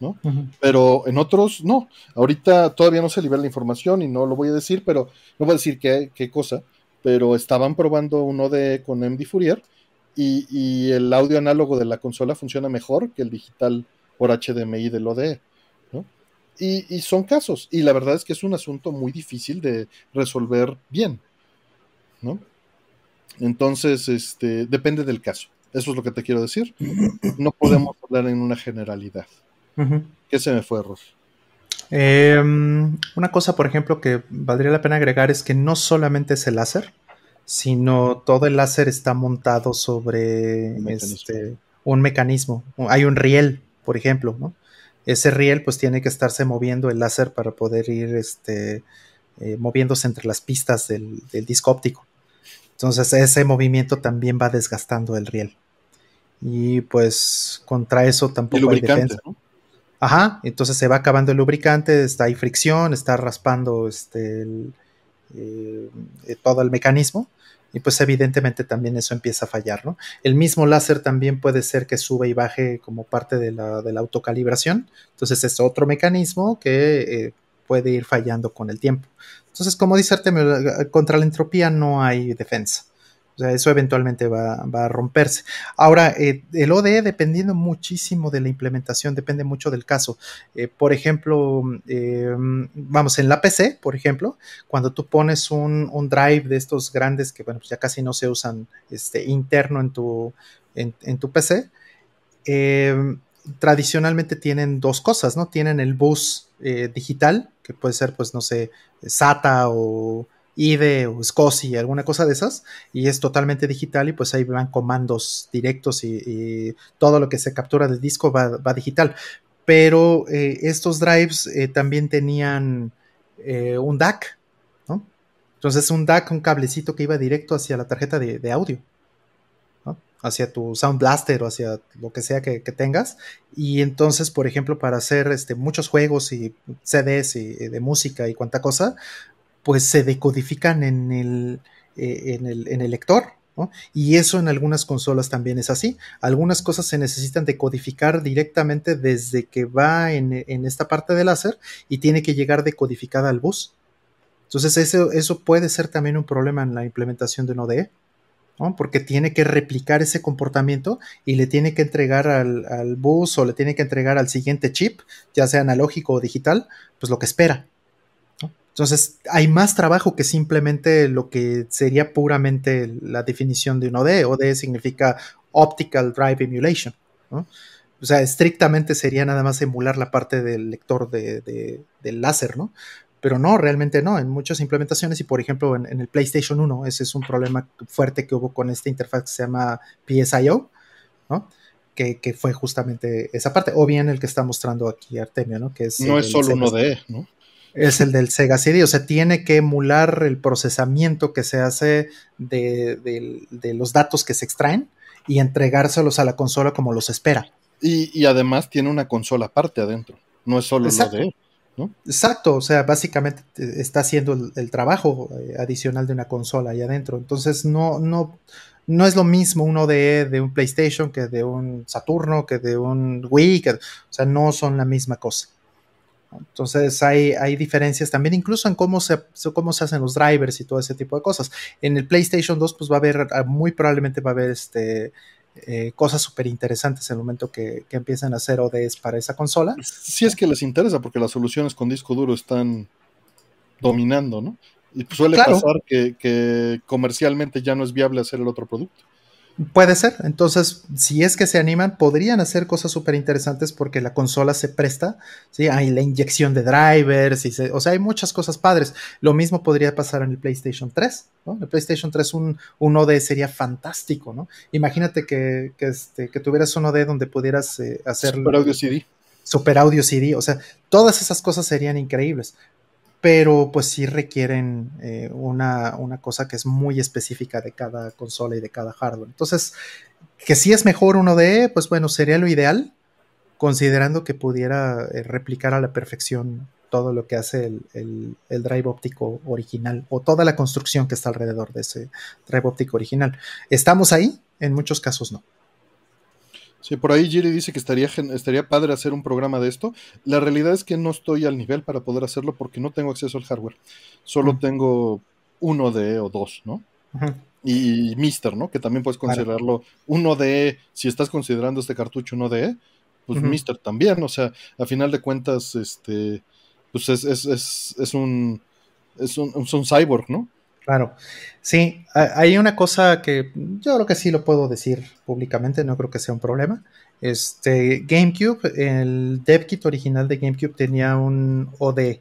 ¿No? Pero en otros, no. Ahorita todavía no se libera la información y no lo voy a decir, pero no voy a decir qué, qué cosa, pero estaban probando un ODE con MD Fourier y, y, el audio análogo de la consola funciona mejor que el digital por HDMI del ODE. ¿no? Y, son casos, y la verdad es que es un asunto muy difícil de resolver bien. ¿no? Entonces, este, depende del caso. Eso es lo que te quiero decir. No podemos hablar en una generalidad. ¿Qué se me fue, Ros? Em, una cosa, por ejemplo, que valdría la pena agregar es que no solamente es el láser, sino todo el láser está montado sobre un este, mecanismo. Hay un riel por ejemplo, ¿no? Ese riel pues tiene que estarse moviendo el láser para poder ir este, eh, moviéndose entre las pistas del, disco óptico. Entonces ese movimiento también va desgastando el riel. Y pues contra eso tampoco hay defensa. ¿no? Ajá, entonces se va acabando el lubricante, está ahí fricción, está raspando este, eh, todo el mecanismo y pues evidentemente también eso empieza a fallar, ¿no? El mismo láser también puede ser que sube y baje como parte de la, autocalibración, entonces es otro mecanismo que eh, puede ir fallando con el tiempo. Entonces, como dice Artemio, contra la entropía no hay defensa. O sea, eso eventualmente va, a romperse. Ahora, eh, el ODE, dependiendo muchísimo de la implementación, depende mucho del caso. Eh, por ejemplo, eh, vamos, en la PC, por ejemplo, cuando tú pones un, drive de estos grandes que, bueno, pues ya casi no se usan este, interno en tu, en, en tu PC, tradicionalmente tienen dos cosas, ¿no? Tienen el bus digital, que puede ser, pues, no sé, SATA o IDE o SCSI, alguna cosa de esas, y es totalmente digital y pues ahí van comandos directos y, todo lo que se captura del disco va, digital. Pero eh, estos drives eh, también tenían eh, un DAC, ¿no? Entonces un DAC, un cablecito que iba directo hacia la tarjeta de, audio, ¿no? hacia tu Sound Blaster o hacia lo que sea que, tengas. Y entonces, por ejemplo, para hacer este, muchos juegos y CDs y, de música y cuanta cosa, pues se decodifican en el, eh, en, el, en, el, lector. Y eso en algunas consolas también es así. Algunas cosas se necesitan decodificar directamente desde que va en, en esta parte del láser y tiene que llegar decodificada al bus. Entonces eso, eso puede ser también un problema en la implementación de un ODE porque tiene que replicar ese comportamiento y le tiene que entregar al, bus o le tiene que entregar al siguiente chip, ya sea analógico o digital, pues lo que espera. Entonces, hay más trabajo que simplemente lo que sería puramente la definición de un ODE. ODE significa Optical Drive Emulation. O sea, estrictamente sería nada más emular la parte del lector de, del láser, ¿no? pero no, realmente no, en muchas implementaciones y por ejemplo en, el PlayStation 1, ese es un problema fuerte que hubo con esta interfaz que se llama PSIO, ¿no? Que, fue justamente esa parte, o bien el que está mostrando aquí Artemio, ¿no? Que es no es solo uno de, ¿no? Es el del Sega CD, o sea, tiene que emular el procesamiento que se hace de, los datos que se extraen y entregárselos a la consola como los espera. Y, además tiene una consola aparte adentro, no es solo uno de. Exacto, o sea, básicamente está haciendo el, trabajo eh, adicional de una consola ahí adentro. Entonces, no, no, no es lo mismo uno de, de un PlayStation que de un Saturno, que de un Wii, o sea, no son la misma cosa. Entonces hay, hay diferencias también incluso en cómo se, cómo se hacen los drivers y todo ese tipo de cosas. En el PlayStation 2 pues va a haber, muy probablemente va a haber este, eh, cosas súper interesantes en el momento que, que, empiezan a hacer ODS para esa consola. Si es que les interesa, porque las soluciones con disco duro están dominando, ¿no? Y pues suele pasar que, que, comercialmente ya no es viable hacer el otro producto. Puede ser. Entonces, si es que se animan, podrían hacer cosas súper interesantes porque la consola se presta. ¿sí? Hay la inyección de drivers. Y o sea, hay muchas cosas padres. Lo mismo podría pasar en el PlayStation 3. ¿no? En el PlayStation 3 un, un OD sería fantástico. ¿no? Imagínate que, que, este, que tuvieras un OD donde pudieras eh, hacer... Super audio CD. Super audio CD. O sea, todas esas cosas serían increíbles pero pues sí requieren eh, una, cosa que es muy específica de cada consola y de cada hardware. Entonces, que si es mejor uno de, pues bueno, sería lo ideal, considerando que pudiera eh, replicar a la perfección todo lo que hace el, el, drive óptico original o toda la construcción que está alrededor de ese drive óptico original. ¿Estamos ahí? En muchos casos no. Sí, por ahí Giri dice que estaría, estaría padre hacer un programa de esto. La realidad es que no estoy al nivel para poder hacerlo porque no tengo acceso al hardware. Solo tengo uno de o dos, ¿no? Y Mister, ¿no? Que también puedes considerarlo uno de, si estás considerando este cartucho uno de, pues Mister también. O sea, a final de cuentas, este, pues es, es, es, es un, es un, es un cyborg, ¿no? Claro, sí, hay una cosa que yo creo que sí lo puedo decir públicamente, no creo que sea un problema. Este GameCube, el DevKit original de GameCube tenía un OD.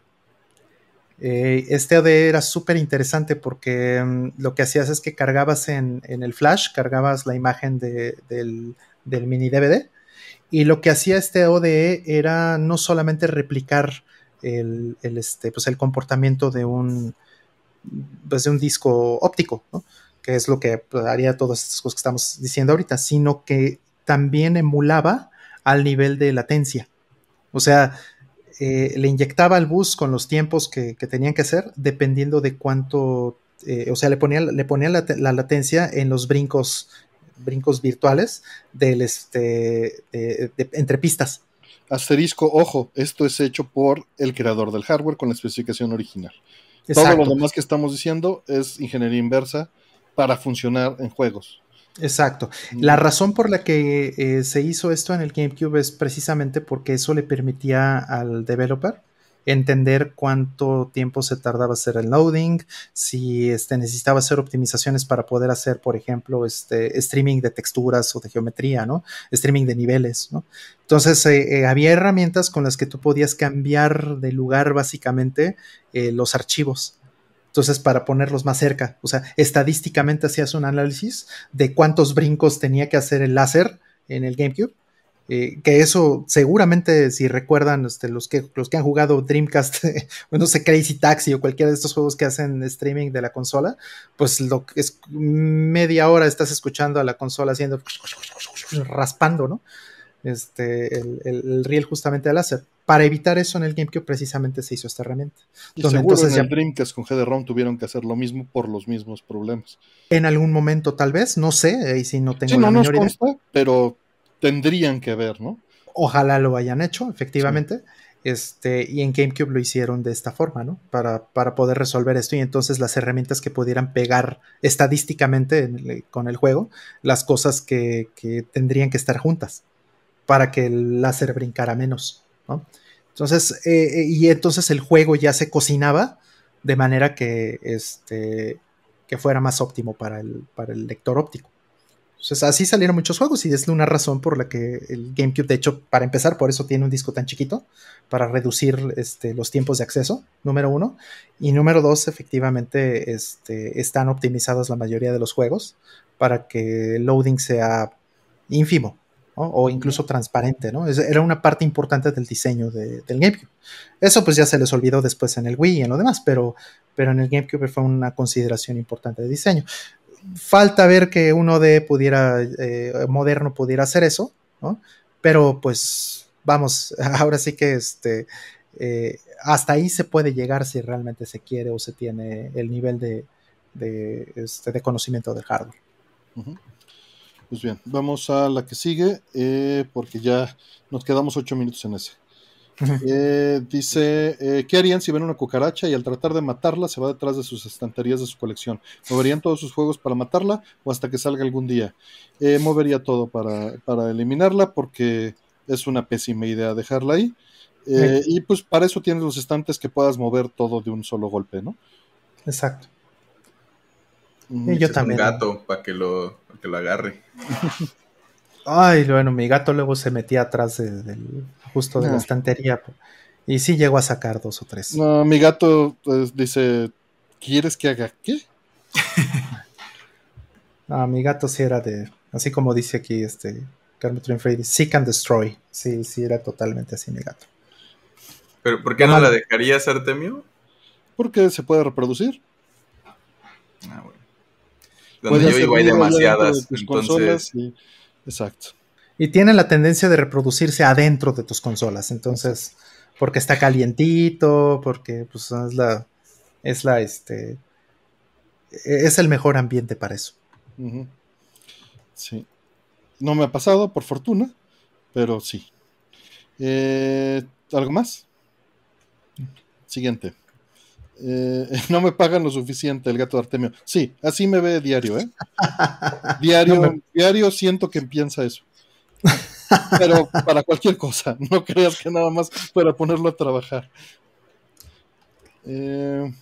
Eh, este OD era súper interesante porque mm, lo que hacías es que cargabas en, el flash, cargabas la imagen del, mini DVD y lo que hacía este ODE era no solamente replicar el, este, pues el comportamiento de un, pues, de un disco óptico, que es lo que haría todas estas cosas que estamos diciendo ahorita, sino que también emulaba al nivel de latencia. O sea, eh, le inyectaba al bus con los tiempos que, tenían que ser, dependiendo de cuánto, eh, o sea, le ponía, le ponía la, latencia en los brincos, brincos virtuales del, este, entre pistas. Asterisco, ojo, esto es hecho por el creador del hardware con la especificación original. Todo lo demás que estamos diciendo es ingeniería inversa para funcionar en juegos. Exacto. Mm. La razón por la que eh, se hizo esto en el GameCube es precisamente porque eso le permitía al developer entender cuánto tiempo se tardaba hacer el loading, si este, necesitaba hacer optimizaciones para poder hacer, por ejemplo, este, streaming de texturas o de geometría, ¿no? Streaming de niveles, ¿no? Entonces, eh, eh, había herramientas con las que tú podías cambiar de lugar básicamente eh, los archivos. Entonces, para ponerlos más cerca, o sea, estadísticamente hacías un análisis de cuántos brincos tenía que hacer el láser en el GameCube eh, que eso seguramente si recuerdan este, los, que, los que han jugado Dreamcast, no sé, Crazy Taxi o cualquiera de estos juegos que hacen streaming de la consola, pues lo es media hora estás escuchando a la consola haciendo raspando, ¿no? este, el, riel justamente al láser. Para evitar eso en el GameCube precisamente se hizo esta herramienta. Y seguro entonces en el Dreamcast con GD-ROM tuvieron que hacer lo mismo por los mismos problemas. En algún momento tal vez, no sé, ahí sí no tengo sí, no nos consta, pero tendrían que ver, ¿no? Ojalá lo hayan hecho, efectivamente. Este, y en GameCube lo hicieron de esta forma, ¿no? Para, para poder resolver esto y entonces las herramientas que pudieran pegar estadísticamente con el juego, las cosas que, que, tendrían que estar juntas para que el láser brincara menos, ¿no? Entonces, eh, eh, y entonces el juego ya se cocinaba de manera que, este, que fuera más óptimo para el, para el lector óptico. Entonces así salieron muchos juegos y es una razón por la que el GameCube, de hecho, para empezar, por eso tiene un disco tan chiquito, para reducir este, los tiempos de acceso, número uno. Y número dos, efectivamente, este, están optimizados la mayoría de los juegos para que el loading sea ínfimo o incluso transparente, ¿no? Era una parte importante del diseño del GameCube. Eso pues ya se les olvidó después en el Wii y en lo demás, pero, pero en el GameCube fue una consideración importante de diseño falta ver que uno de pudiera, eh, moderno pudiera hacer eso, ¿no? Pero pues vamos, ahora sí que este, eh, hasta ahí se puede llegar si realmente se quiere o se tiene el nivel de, de, este, conocimiento del hardware. Pues bien, vamos a la que sigue, eh, porque ya nos quedamos ocho minutos en ese. Eh, dice, eh, ¿qué harían si ven una cucaracha y al tratar de matarla se va detrás de sus estanterías de su colección? ¿Moverían todos sus juegos para matarla o hasta que salga algún día? Eh, movería todo para, eliminarla porque es una pésima idea dejarla ahí. Y pues para eso tienes los estantes que puedas mover todo de un solo golpe, ¿no? Exacto. Y yo también. Un gato para que lo, que lo agarre. Ay, bueno, mi gato luego se metía atrás del justo de la estantería y sí llegó a sacar dos o tres. No, mi gato pues, dice, ¿quieres que haga qué? no, mi gato sí era de, así como dice aquí este Carmen Freddy, seek and destroy. Sí, sí, era totalmente así mi gato. ¿Pero por qué no, la dejarías, Artemio? Porque se puede reproducir. Ah, bueno. Donde yo vivo hay demasiadas, entonces... Exacto. Y tiene la tendencia de reproducirse adentro de tus consolas, entonces, porque está calientito, porque pues es la, es la, este, es el mejor ambiente para eso. Sí. No me ha pasado, por fortuna, pero sí. Eh, ¿Algo más? Siguiente. Eh, no me pagan lo suficiente el gato de Artemio. Sí, así me ve diario, ¿eh? Diario, diario siento que piensa eso. Pero para cualquier cosa, no creas que nada más para ponerlo a trabajar. Eh,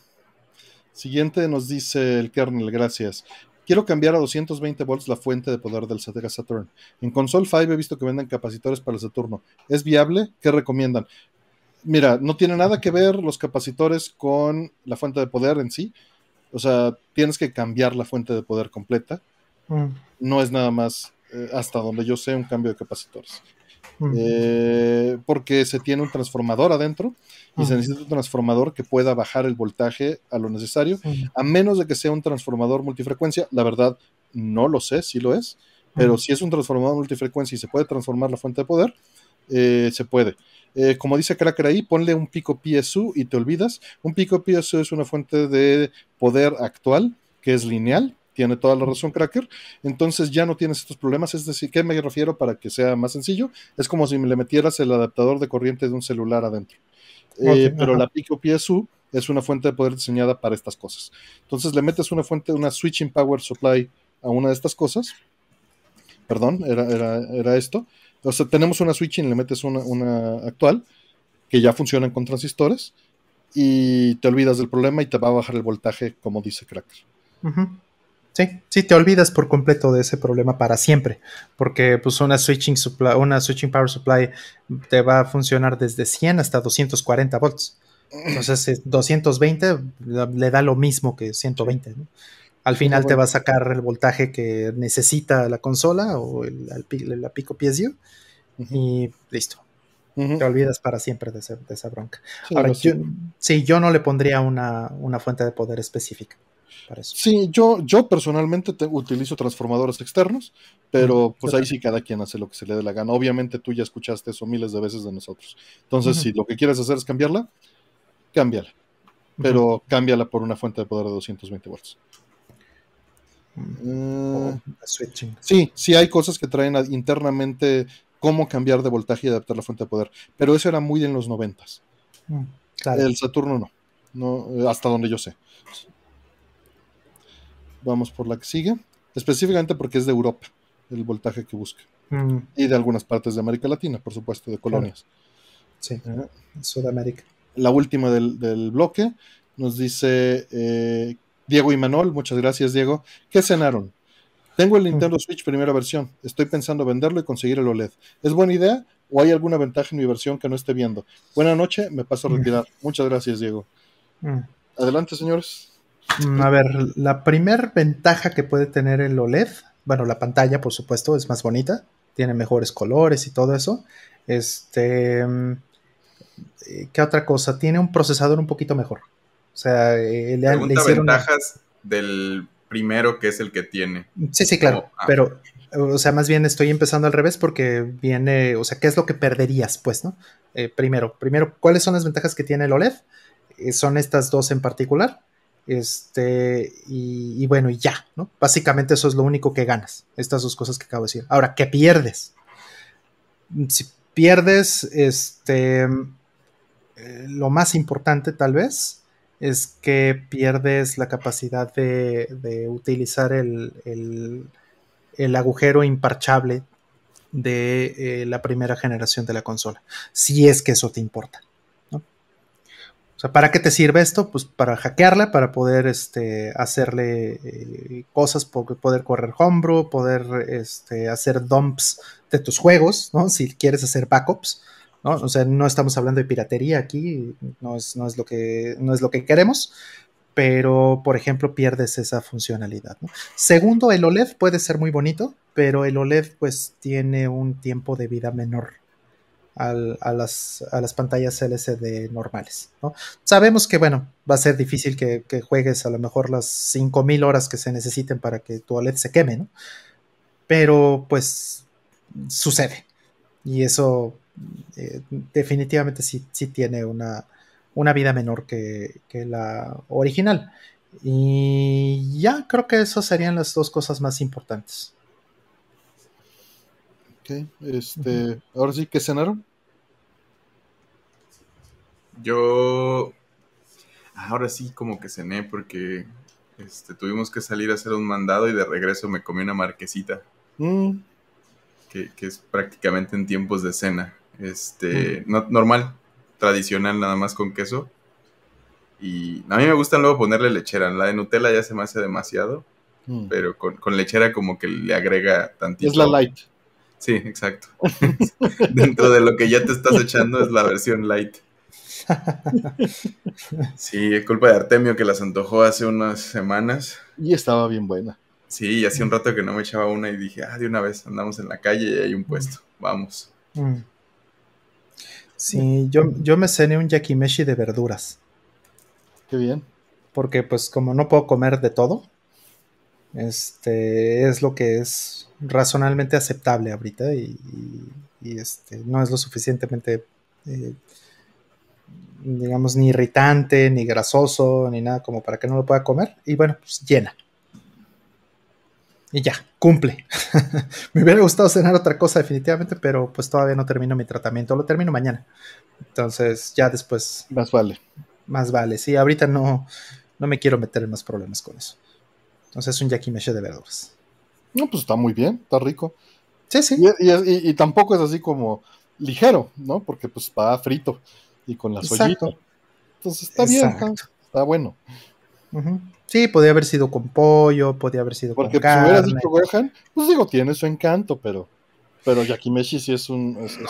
siguiente nos dice el kernel, gracias. Quiero cambiar a 220 volts la fuente de poder del Sega Saturn. En Console 5 he visto que venden capacitores para el Saturno. ¿Es viable? ¿Qué recomiendan? Mira, no tiene nada que ver los capacitores con la fuente de poder en sí. O sea, tienes que cambiar la fuente de poder completa. Mm. No es nada más, eh, hasta donde yo sé, un cambio de capacitores. Mm. Eh, porque se tiene un transformador adentro y se necesita un transformador que pueda bajar el voltaje a lo necesario, a menos de que sea un transformador multifrecuencia. La verdad, no lo sé si lo es, pero si es un transformador multifrecuencia y se puede transformar la fuente de poder, eh, se puede. Eh, como dice Cracker ahí, ponle un pico PSU y te olvidas. Un pico PSU es una fuente de poder actual que es lineal. Tiene toda la razón, Cracker. Entonces ya no tienes estos problemas. Es decir, ¿qué me refiero para que sea más sencillo? Es como si me le metieras el adaptador de corriente de un celular adentro. Eh, pero la pico PSU es una fuente de poder diseñada para estas cosas. Entonces le metes una fuente, una switching power supply a una de estas cosas. Perdón, era, era, era esto o sea, tenemos una switch y le metes una, actual que ya funciona con transistores y te olvidas del problema y te va a bajar el voltaje, como dice Cracker. Sí, sí, te olvidas por completo de ese problema para siempre, porque pues una switching, supply, una switching power supply te va a funcionar desde 100 hasta 240 volts. Entonces, 220 le da lo mismo que 120. Al final te va a sacar el voltaje que necesita la consola o el, la pico piezo y listo. Te olvidas para siempre de, esa bronca. Sí, Ahora, yo, sí, yo no le pondría una, fuente de poder específica. para eso. Sí, yo, yo personalmente te- utilizo transformadores externos, pero pues ahí sí cada quien hace lo que se le dé la gana. Obviamente tú ya escuchaste eso miles de veces de nosotros. Entonces, si lo que quieres hacer es cambiarla, cámbiala. Pero cámbiala por una fuente de poder de 220 volts. Switching. sí, sí hay cosas que traen internamente cómo cambiar de voltaje y adaptar la fuente de poder, pero eso era muy en los noventas. Mm, Claro. El Saturno no, no, eh, hasta donde yo sé. Vamos por la que sigue, específicamente porque es de Europa, el voltaje que busca. Mm, Y de algunas partes de América Latina, por supuesto, de colonias. sí, Sudamérica. La última del, del bloque nos dice eh, Diego y Manol, muchas gracias Diego. ¿Qué cenaron? Tengo el Nintendo Switch primera versión, estoy pensando venderlo y conseguir el OLED. ¿Es buena idea o hay alguna ventaja en mi versión que no esté viendo? Buena noche, me paso a retirar. Muchas gracias Diego. Mm. Adelante señores. Mm, A ver, la primer ventaja que puede tener el OLED, bueno, la pantalla, por supuesto, es más bonita, tiene mejores colores y todo eso. Este, mm, eh, ¿qué otra cosa? Tiene un procesador un poquito mejor. O sea, eh, le, le Pregunta hicieron. ventajas del primero que es el que tiene. Sí, sí, claro, Oh, ah. pero, o sea, más bien estoy empezando al revés porque viene, o sea, ¿qué es lo que perderías, pues, no? Eh, primero, primero, ¿cuáles son las ventajas que tiene el OLED? Eh, son estas dos en particular. Este, y, y bueno, y ya, ¿no? Básicamente eso es lo único que ganas, estas dos cosas que acabo de decir. Ahora, ¿qué pierdes? Si pierdes, este, eh, lo más importante tal vez es que pierdes la capacidad de, de utilizar el, el- el agujero imparchable de eh, la primera generación de la consola, si es que eso te importa. ¿no? O sea, ¿para qué te sirve esto? Pues para hackearla, para poder este, hacerle eh, cosas, po- poder correr homebrew, poder este, hacer dumps de tus juegos, ¿no? Si quieres hacer backups, ¿no? O sea, no estamos hablando de piratería aquí, no es, no es, lo, que, no es lo que queremos, pero, por ejemplo, pierdes esa funcionalidad. Segundo, el OLED puede ser muy bonito, pero el OLED pues tiene un tiempo de vida menor al- a, las, a las pantallas LCD normales, ¿no? Sabemos que, bueno, va a ser difícil que, que juegues a lo mejor las 5000 horas que se necesiten para que tu OLED se queme, ¿no? Pero pues sucede. Y eso eh, definitivamente sí, sí tiene una, una vida menor que, que la original. Y ya creo que esas serían las dos cosas más importantes. Ok, Este, ahora sí, ¿qué cenaron? Yo ahora sí como que cené porque este, tuvimos que salir a hacer un mandado y de regreso me comí una marquesita, Mm, que, que es prácticamente en tiempos de cena. Este, no- normal, tradicional, nada más con queso. Y a mí me gusta luego ponerle lechera. La de Nutella ya se me hace demasiado, mm. pero con, con lechera como que le agrega tantito. Es la light. Sí, exacto. Dentro de lo que ya te estás echando es la versión light. Sí, es culpa de Artemio que las antojó hace unas semanas. Y estaba bien buena. Sí, y hace un rato que no me echaba una y dije, ah, de una vez andamos en la calle y hay un puesto, vamos. Mm. Sí, yo, yo me cené un yakimeshi de verduras, Qué bien. porque pues como no puedo comer de todo, este es lo que es razonablemente aceptable ahorita y, y- y, este, no es lo suficientemente, eh, digamos, ni irritante, ni grasoso, ni nada como para que no lo pueda comer. Y bueno, pues llena. Y ya, cumple. Me hubiera gustado cenar otra cosa definitivamente, pero pues todavía no termino mi tratamiento, lo termino mañana. Entonces ya después Más vale. más vale. Sí, ahorita no, no me quiero meter en más problemas con eso. Entonces un yakimeshi de verduras. No, pues está muy bien, está rico. Sí, sí. Y, y- tampoco es así como ligero, ¿no? Porque pues va frito y con la soyita. Entonces está bien, está, está bueno. Sí, podía haber sido con pollo, podía haber sido Porque con pues, si hubieras carne. dicho Gohan, pues digo, tiene su encanto, pero pero Yakimeshi sí es un... es- es-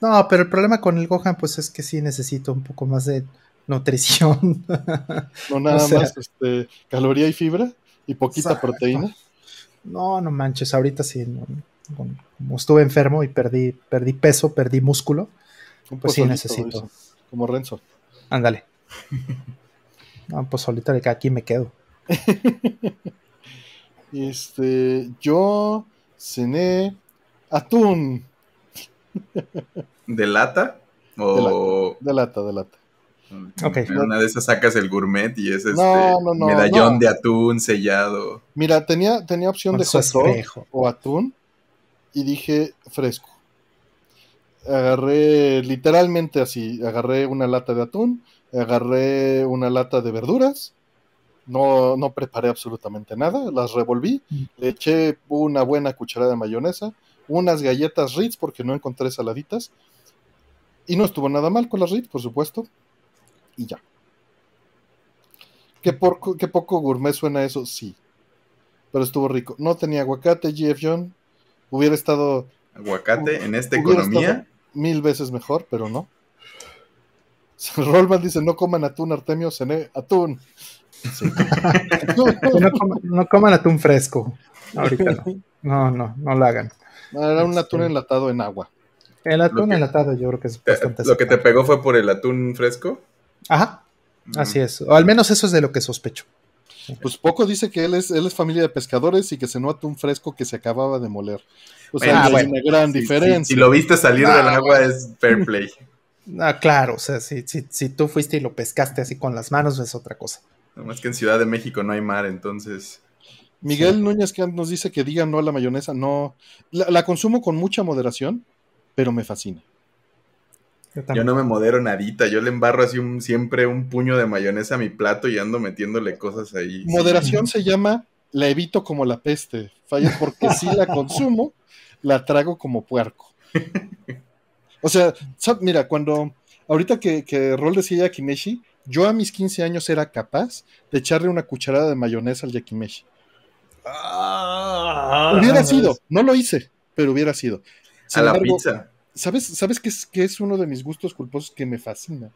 No, pero el problema con el Gohan, pues es que sí necesito un poco más de nutrición. no nada O sea- más este, caloría y fibra y poquita Exacto. proteína. no, no manches, ahorita sí. no- no- como estuve enfermo y perdí, perdí peso, perdí músculo. Un Pues sí necesito. Como Renzo. Ándale. No, pues ahorita de aquí me quedo. este, yo cené atún. ¿De lata? O... De lata, de lata. Okay. En una de esas sacas el gourmet y es este medallón de atún sellado. Mira, tenía, tenía opción de hot o atún y dije fresco. Agarré literalmente así, agarré una lata de atún, agarré una lata de verduras, no, no preparé absolutamente nada, las revolví, mm. le eché una buena cucharada de mayonesa, unas galletas Ritz porque no encontré saladitas, y no estuvo nada mal con las Ritz, por supuesto, y ya. ¿Qué, poco gourmet suena eso? Sí. Pero estuvo rico. No tenía aguacate, GF John. Hubiera estado. ¿Aguacate en esta economía? Mil veces mejor, pero no. Rollman dice: No coman atún, Artemio, cené atún. no, coman, atún fresco. Ahorita no. No, no, no lo hagan. Era un atún este, enlatado en agua. El atún enlatado yo creo que es bastante. ¿Lo que te pegó fue por el atún fresco? Ajá, así es. O al menos eso es de lo que sospecho. Pues poco dice que él es, él es familia de pescadores y que se nota un fresco que se acababa de moler. O sea, hay una gran diferencia. Si lo viste salir del ah, agua es fair play. Ah, claro, o sea, si, si, si, tú fuiste y lo pescaste así con las manos es otra cosa. más que en Ciudad de México no hay mar, entonces. Miguel Núñez que nos dice que diga no a la mayonesa. No, la consumo con mucha moderación, pero me fascina. Yo, no me modero nadita, yo le embarro así un, siempre un puño de mayonesa a mi plato y ando metiéndole cosas ahí. Moderación se llama la evito como la peste, falla porque si la consumo, la trago como puerco. O sea, mira, cuando, ahorita que, que Rol decía yakimeshi, yo a mis 15 años era capaz de echarle una cucharada de mayonesa al yakimeshi. Ah. hubiera sido, no lo hice, pero hubiera sido. a la pizza. ¿Sabes, sabes qué, es, es uno de mis gustos culposos que me fascina?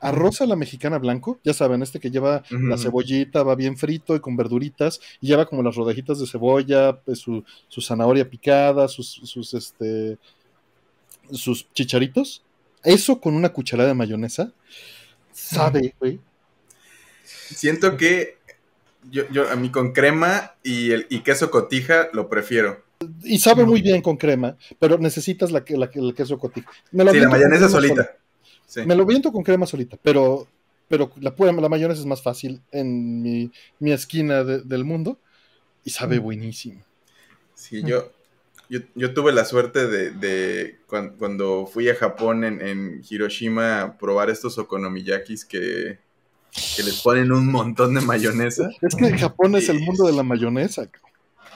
Arroz a la mexicana blanco, ya saben, este que lleva la cebollita, va bien frito y con verduritas, y lleva como las rodajitas de cebolla, pues, su, zanahoria picada, sus, sus, este, sus chicharitos. Eso con una cucharada de mayonesa, sabe, güey. Siento que yo, yo, a mí con crema y, el, y queso cotija lo prefiero. Y sabe muy bien con crema, pero necesitas la, la, el queso cotija. Me sí, la mayonesa solita. Me lo viento con crema solita, pero, pero la, la mayonesa es más fácil en mi, mi esquina del mundo y sabe buenísimo. Sí, yo, yo, tuve la suerte de, cuando, fui a Japón en, en, Hiroshima probar estos okonomiyakis que, que les ponen un montón de mayonesa. Es que Japón es el mundo de la mayonesa.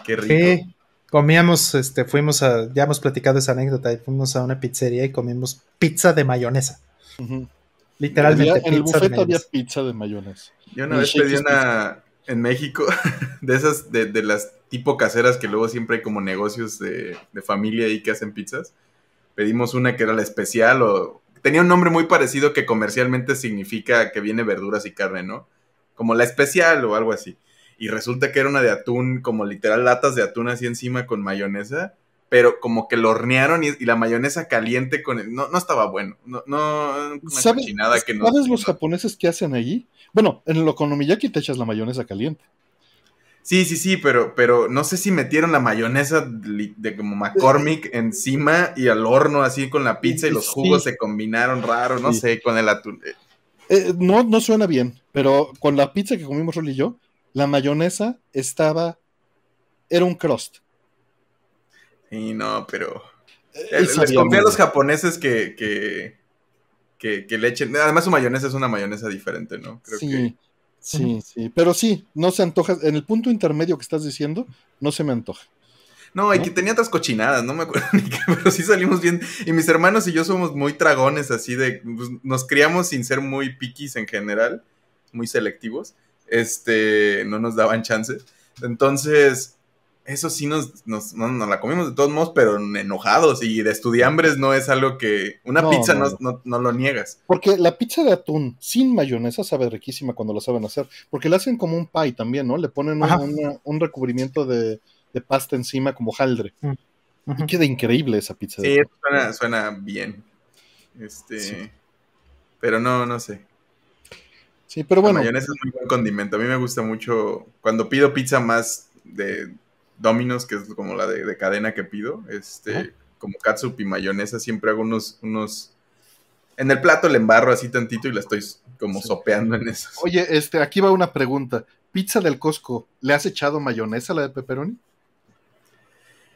Qué rico comíamos, este, fuimos a, ya hemos platicado esa anécdota, y fuimos a una pizzería y comimos pizza de mayonesa. Literalmente. en el buffet había pizza de mayonesa. Yo una vez pedí una en México, de esas, de, las tipo caseras que luego siempre hay como negocios de, de familia ahí que hacen pizzas. Pedimos una que era la especial o tenía un nombre muy parecido que comercialmente significa que viene verduras y carne, ¿no? Como la especial o algo así y resulta que era una de atún, como literal latas de atún así encima con mayonesa, pero como que lo hornearon y, la mayonesa caliente con el, no, no estaba bueno, no, no una ¿Sabes, que no. ¿Sabes los japoneses que hacen allí? Bueno, en el okonomiyaki te echas la mayonesa caliente. Sí, sí, sí, pero, pero no sé si metieron la mayonesa de, como McCormick encima y al horno así con la pizza y los jugos se combinaron raro, no sé, con el atún. Eh, no, no suena bien, pero con la pizza que comimos Rol y yo, la mayonesa estaba, era un crust. Y no, pero... Eh, les confío a los japoneses que, que, que, le echen... Además su mayonesa es una mayonesa diferente, ¿no? sí, sí, sí. Pero sí, no se antoja. En el punto intermedio que estás diciendo, no se me antoja. No, y que tenía otras cochinadas, no me acuerdo ni qué, pero sí salimos bien. Y mis hermanos y yo somos muy tragones, así de. Pues, nos criamos sin ser muy piquis en general, muy selectivos este, no nos daban chance. Entonces, eso sí nos, nos, la comimos de todos modos, pero enojados y de estudiambres no es algo que... Una pizza no, lo niegas. Porque la pizza de atún sin mayonesa sabe riquísima cuando lo saben hacer, porque la hacen como un pie también, ¿no? Le ponen un recubrimiento de, pasta encima como jaldre. Mm, y queda increíble esa pizza. Sí, suena, suena bien. Este... Pero no, no sé. Sí, pero bueno. La mayonesa es muy buen condimento. A mí me gusta mucho cuando pido pizza más de Domino's, que es como la de, cadena que pido, este, como catsup y mayonesa, siempre hago unos, unos en el plato le embarro así tantito y la estoy como sopeando en eso. Oye, este, aquí va una pregunta. Pizza del Costco, ¿le has echado mayonesa a la de pepperoni?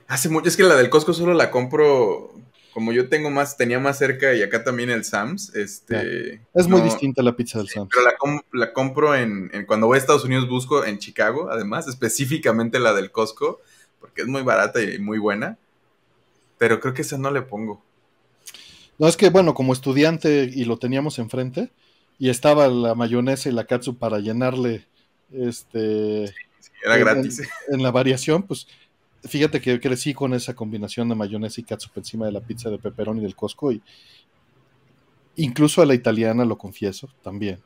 Hace mucho, es que la del Costco solo la compro, como yo tengo más, tenía más cerca y acá también el Sam's, este... Es muy distinta la pizza del Sam's. Pero la, compro en, cuando voy a Estados Unidos busco en Chicago, además, específicamente la del Costco, porque es muy barata y muy buena, pero creo que esa no le pongo. No, es que bueno, como estudiante y lo teníamos enfrente, y estaba la mayonesa y la katsu para llenarle este era gratis. En, la variación, pues fíjate que crecí con esa combinación de mayonesa y katsu encima de la pizza de pepperoni del Costco y incluso a la italiana, lo confieso, también.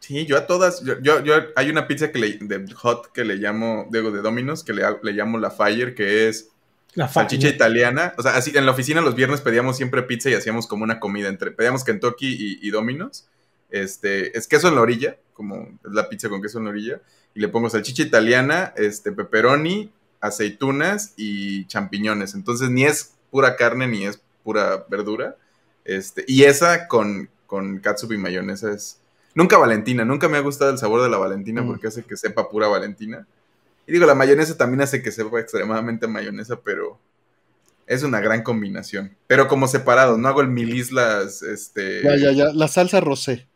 Sí, yo a todas, yo, yo, hay una pizza que le, de hot que le llamo, digo, de Domino's, que le, le llamo la Fire, que es la salchicha italiana. O sea, así en la oficina los viernes pedíamos siempre pizza y hacíamos como una comida entre. Pedíamos Kentucky y, y Domino's. Este, es queso en la orilla, como es la pizza con queso en la orilla. Y le pongo salchicha italiana, este, pepperoni, aceitunas y champiñones. Entonces ni es pura carne ni es pura verdura. Este, y esa con, con catsup y mayonesa es. Nunca Valentina, nunca me ha gustado el sabor de la Valentina mm. porque hace que sepa pura Valentina. Y digo, la mayonesa también hace que sepa extremadamente mayonesa, pero es una gran combinación. Pero como separado, no hago el mil islas, este... Ya, ya, ya, la salsa rosé.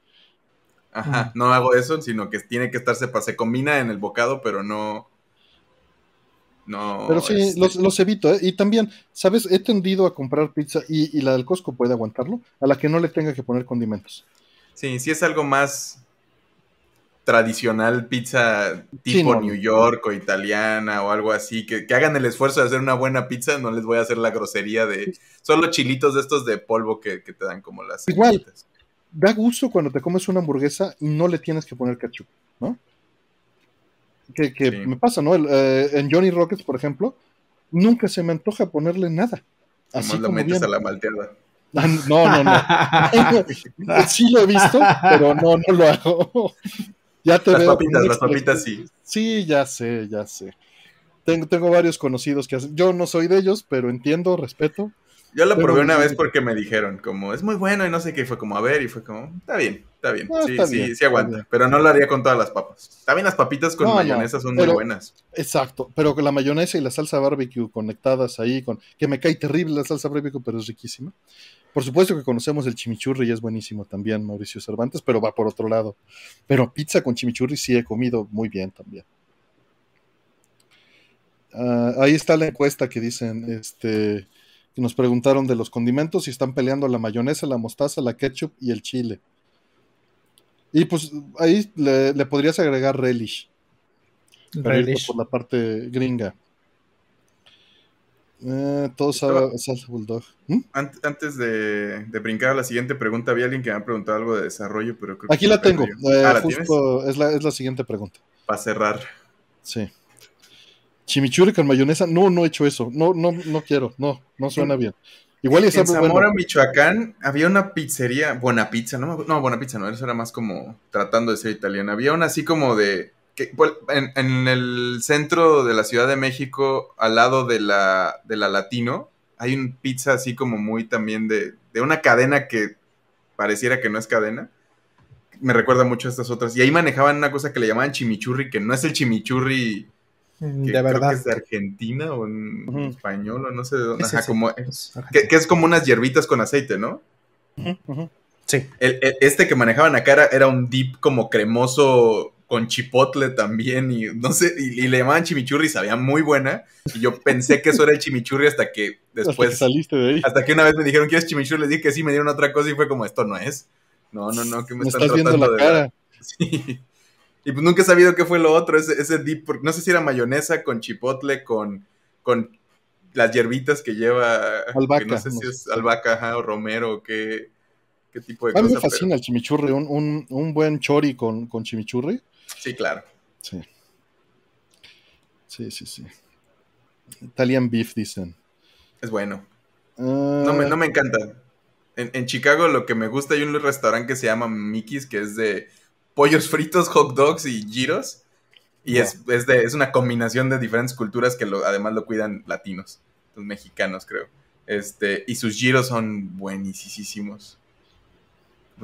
Ajá, no hago eso, sino que tiene que estar separado. Se combina en el bocado, pero no... No. Pero sí, este los, evito. ¿eh? Y también, ¿sabes? He tendido a comprar pizza y, y la del Costco puede aguantarlo, a la que no le tenga que poner condimentos. Sí, sí es algo más tradicional pizza tipo New York o italiana o algo así, que, hagan el esfuerzo de hacer una buena pizza, no les voy a hacer la grosería de solo chilitos de estos de polvo que, te dan como las Igual, da gusto cuando te comes una hamburguesa y no le tienes que poner ketchup, ¿no? Que, me pasa, ¿no? Eh, en Johnny Rockets, por ejemplo, nunca se me antoja ponerle nada. Así como metes a la malteada. Ah, no, no, no. sí lo he visto, pero no, no lo hago. Ya te las papitas, las papitas sí. Sí, ya sé, ya sé. Tengo, tengo varios conocidos que hacen. Yo no soy de ellos, pero entiendo, respeto. Yo lo probé una vez porque me dijeron, como, es muy bueno y no sé qué, fue como, a ver, y fue como, está bien, está bien, ah, sí, sí, sí aguanta, pero no lo haría con todas las papas. También las papitas con mayonesa son muy buenas. Exacto, pero con la mayonesa y la salsa barbecue conectadas ahí, con que me cae terrible la salsa barbecue, pero es riquísima. Por supuesto que conocemos el chimichurri y es buenísimo también, Mauricio Cervantes, pero va por otro lado. Pero pizza con chimichurri sí he comido muy bien también. Ah, ahí está la encuesta que dicen, este, que nos preguntaron de los condimentos y están peleando la mayonesa, la mostaza, la ketchup y el chile. Y pues ahí le, podrías agregar relish. Relish. Por la parte gringa. Eh, todos salsa bulldog. ¿Mm? Antes de, brincar a la siguiente pregunta, había alguien que me ha preguntado algo de desarrollo, pero creo Aquí la tengo. Eh, ah, es, la, es la siguiente pregunta. Para cerrar. Sí. Chimichurri con mayonesa. No, no he hecho eso. No, no, no quiero. No, no suena bien. Igual y En Zamora, Michoacán, había una pizzería, Buena Pizza, no, no, Buena Pizza no, eso era más como tratando de ser italiana. Había una así como de pues, en, el centro de la Ciudad de México, al lado de la, de la Latino, hay un pizza así como muy también de, de una cadena que pareciera que no es cadena. Me recuerda mucho a estas otras. Y ahí manejaban una cosa que le llamaban chimichurri, que no es el chimichurri mm, de verdad. que es de Argentina o en español o no sé de dónde. como, que, es como unas hierbitas con aceite, ¿no? Sí. este que manejaban acá era, era, un dip como cremoso con chipotle también y no sé, y, le llamaban chimichurri sabía muy buena. Y yo pensé que eso era el chimichurri hasta que después... Hasta que saliste de ahí. Hasta que una vez me dijeron, ¿quieres chimichurri? Les dije que sí, me dieron otra cosa y fue como, esto no es. No, no, no, que me, están tratando de... Cara. Sí. Y pues nunca he sabido qué fue lo otro, ese, ese dip, no sé si era mayonesa con chipotle, con, con las hierbitas que lleva... Albahaca. no sé si es albahaca o romero o qué, qué tipo de A mí me fascina el chimichurri, un, un, un, buen chori con, con chimichurri Sí, claro. Sí. Sí, sí, sí. Italian beef, dicen. Es bueno. No, me, no me encanta. En, Chicago lo que me gusta, hay un restaurante que se llama Mickey's, que es de pollos fritos, hot dogs y giros. Y es, de, es una combinación de diferentes culturas que además lo cuidan latinos, los mexicanos creo. Este, y sus giros son buenísimos.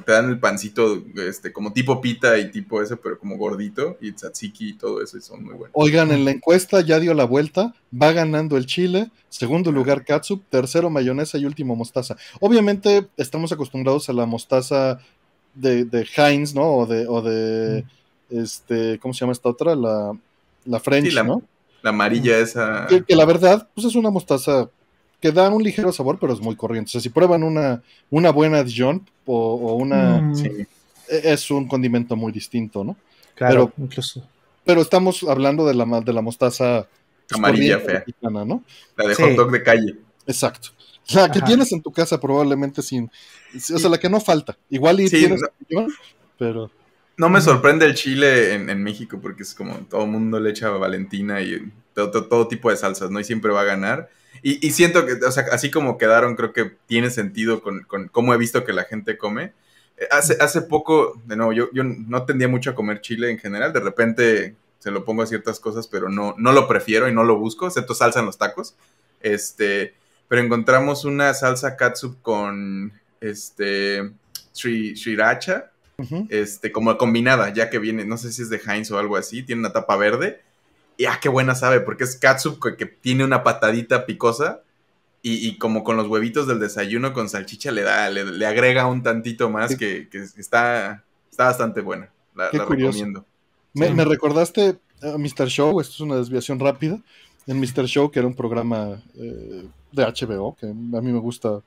Te dan el pancito este, como tipo pita y tipo ese, pero como gordito, y tzatziki y todo eso, y son muy buenos. Oigan, en la encuesta ya dio la vuelta, va ganando el chile, segundo lugar katsup, tercero mayonesa y último mostaza. Obviamente estamos acostumbrados a la mostaza de, de Heinz, ¿no? O de, o de este, ¿cómo se llama esta otra? La, la French, la, ¿no? La amarilla esa. que, la verdad, pues es una mostaza que da un ligero sabor, pero es muy corriente. O sea, si prueban una, una buena Dijon o, una... Mm. E, es un condimento muy distinto, ¿no? Claro, pero, incluso. Pero estamos hablando de la, de la mostaza amarilla fea. ¿no? La de hot dog de calle. Exacto. La que tienes en tu casa probablemente sin... O sea, la que no falta. Igual y tienes... pero... No me sorprende el chile en, México porque es como todo el mundo le echa Valentina y todo, todo, tipo de salsas, ¿no? Y siempre va a ganar. Y, siento que, o sea, así como quedaron, creo que tiene sentido con, con cómo he visto que la gente come. Eh, hace, hace poco, de nuevo, yo, yo no tendía mucho a comer chile en general. De repente se lo pongo a ciertas cosas, pero no, no lo prefiero y no lo busco, excepto salsa en los tacos. Este, pero encontramos una salsa katsup con este sriracha, este, como combinada, ya que viene, no sé si es de Heinz o algo así, tiene una tapa verde y ah, qué buena sabe, porque es katsup que, tiene una patadita picosa. Y, como con los huevitos del desayuno con salchicha le da, le, agrega un tantito más que, está, está bastante buena. La, recomiendo. Me, recordaste a Mr. Show, esto es una desviación rápida. En Mr. Show, que era un programa eh, de HBO, que a mí me gusta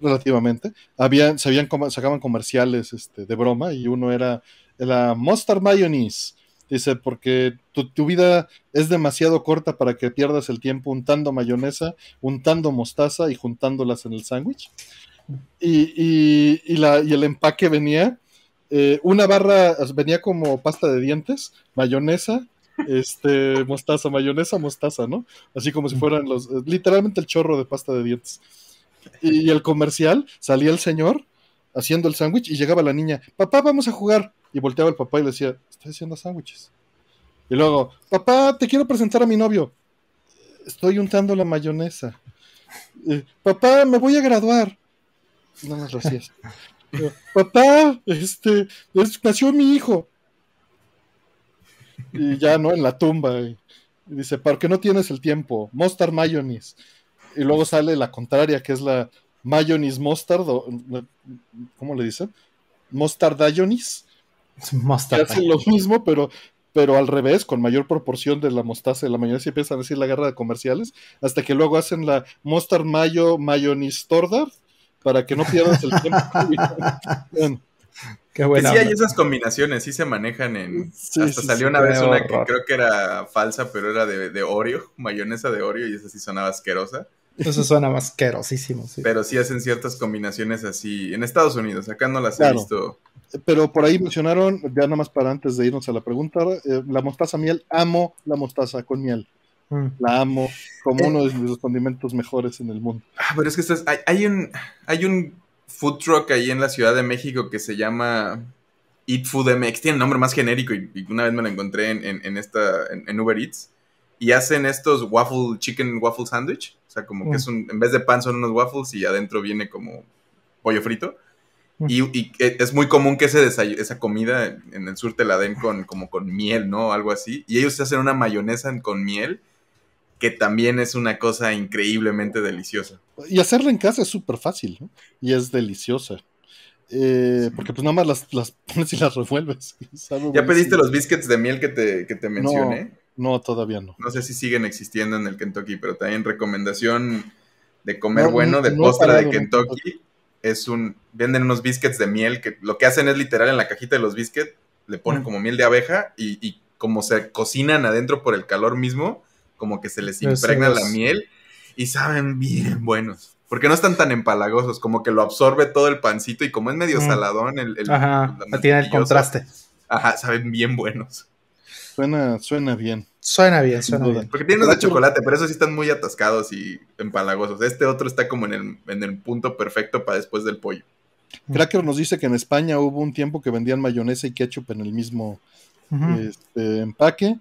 relativamente, habían, se habían, sacaban comerciales este, de broma y uno era la Mustard Mayonnaise Dice, porque tu, vida es demasiado corta para que pierdas el tiempo untando mayonesa, untando mostaza y juntándolas en el sándwich. Y, y, y el empaque venía, eh, una barra, venía como pasta de dientes, mayonesa, este, mostaza, mayonesa, mostaza, ¿no? Así como si fueran los, eh, literalmente el chorro de pasta de dientes. Y, el comercial, salía el señor haciendo el sándwich y llegaba la niña, papá, vamos a jugar. Y volteaba el papá y le decía, estoy haciendo sándwiches. Y luego, papá, te quiero presentar a mi novio. Estoy untando la mayonesa. papá, me voy a graduar. No más lo hacías. papá, este, nació mi hijo. Y ya, ¿no? En la tumba. Y, dice, ¿por qué no tienes el tiempo? Mustard mayonnaise. Y luego sale la contraria, que es la mayonnaise mustard. ¿Cómo le dicen? Mustard mayonnaise. Mostaza. hacen lo mismo, pero, pero al revés, con mayor proporción de la mostaza la mayonesa, y empiezan a decir la guerra de comerciales, hasta que luego hacen la Mostar Mayo Mayonnaise Tordar, para que no pierdas el tiempo. bueno. Qué buena sí hay esas combinaciones, sí se manejan en... hasta salió una vez una que creo que era falsa, pero era de, de Oreo, mayonesa de Oreo, y esa sí sonaba asquerosa. Eso suena más asquerosísimo, sí. Pero sí hacen ciertas combinaciones así en Estados Unidos, acá no las he visto pero por ahí mencionaron, ya nada más para antes de irnos a la pregunta, eh, la mostaza miel, amo la mostaza con miel. Mm. La amo como uno de los condimentos mejores en el mundo. Ah, pero es que hay, un, hay un food truck ahí en la Ciudad de México que se llama Eat Food MX. Tiene nombre más genérico y, una vez me lo encontré en, esta, en, Uber Eats. Y hacen estos waffle, chicken waffle sandwich. O sea, como que mm. es un, en vez de pan son unos waffles y adentro viene como pollo frito. Y, es muy común que ese esa comida en el sur te la den con, como con miel, ¿no? Algo así. Y ellos hacen una mayonesa con miel que también es una cosa increíblemente deliciosa. Y hacerla en casa es súper fácil, ¿no? Y es deliciosa. Eh, porque pues nada más las, las, pones y las revuelves. ¿Ya pediste los biscuits de miel que te, que te mencioné? No, todavía no. No sé si siguen existiendo en el Kentucky, pero también recomendación de comer bueno, de postre de Kentucky es un, venden unos biscuits de miel que lo que hacen es literal en la cajita de los biscuits, le ponen como miel de abeja y, como se cocinan adentro por el calor mismo, como que se les impregna la miel y saben bien buenos. Porque no están tan empalagosos, como que lo absorbe todo el pancito y como es medio saladón, el, el, Ajá, tiene el contraste. Ajá, saben bien buenos. Suena, suena bien. Suena bien, suena bien. Porque tienen unos de chocolate, pero esos sí están muy atascados y empalagosos. Este otro está como en el, en el punto perfecto para después del pollo. Cracker nos dice que en España hubo un tiempo que vendían mayonesa y ketchup en el mismo este, empaque.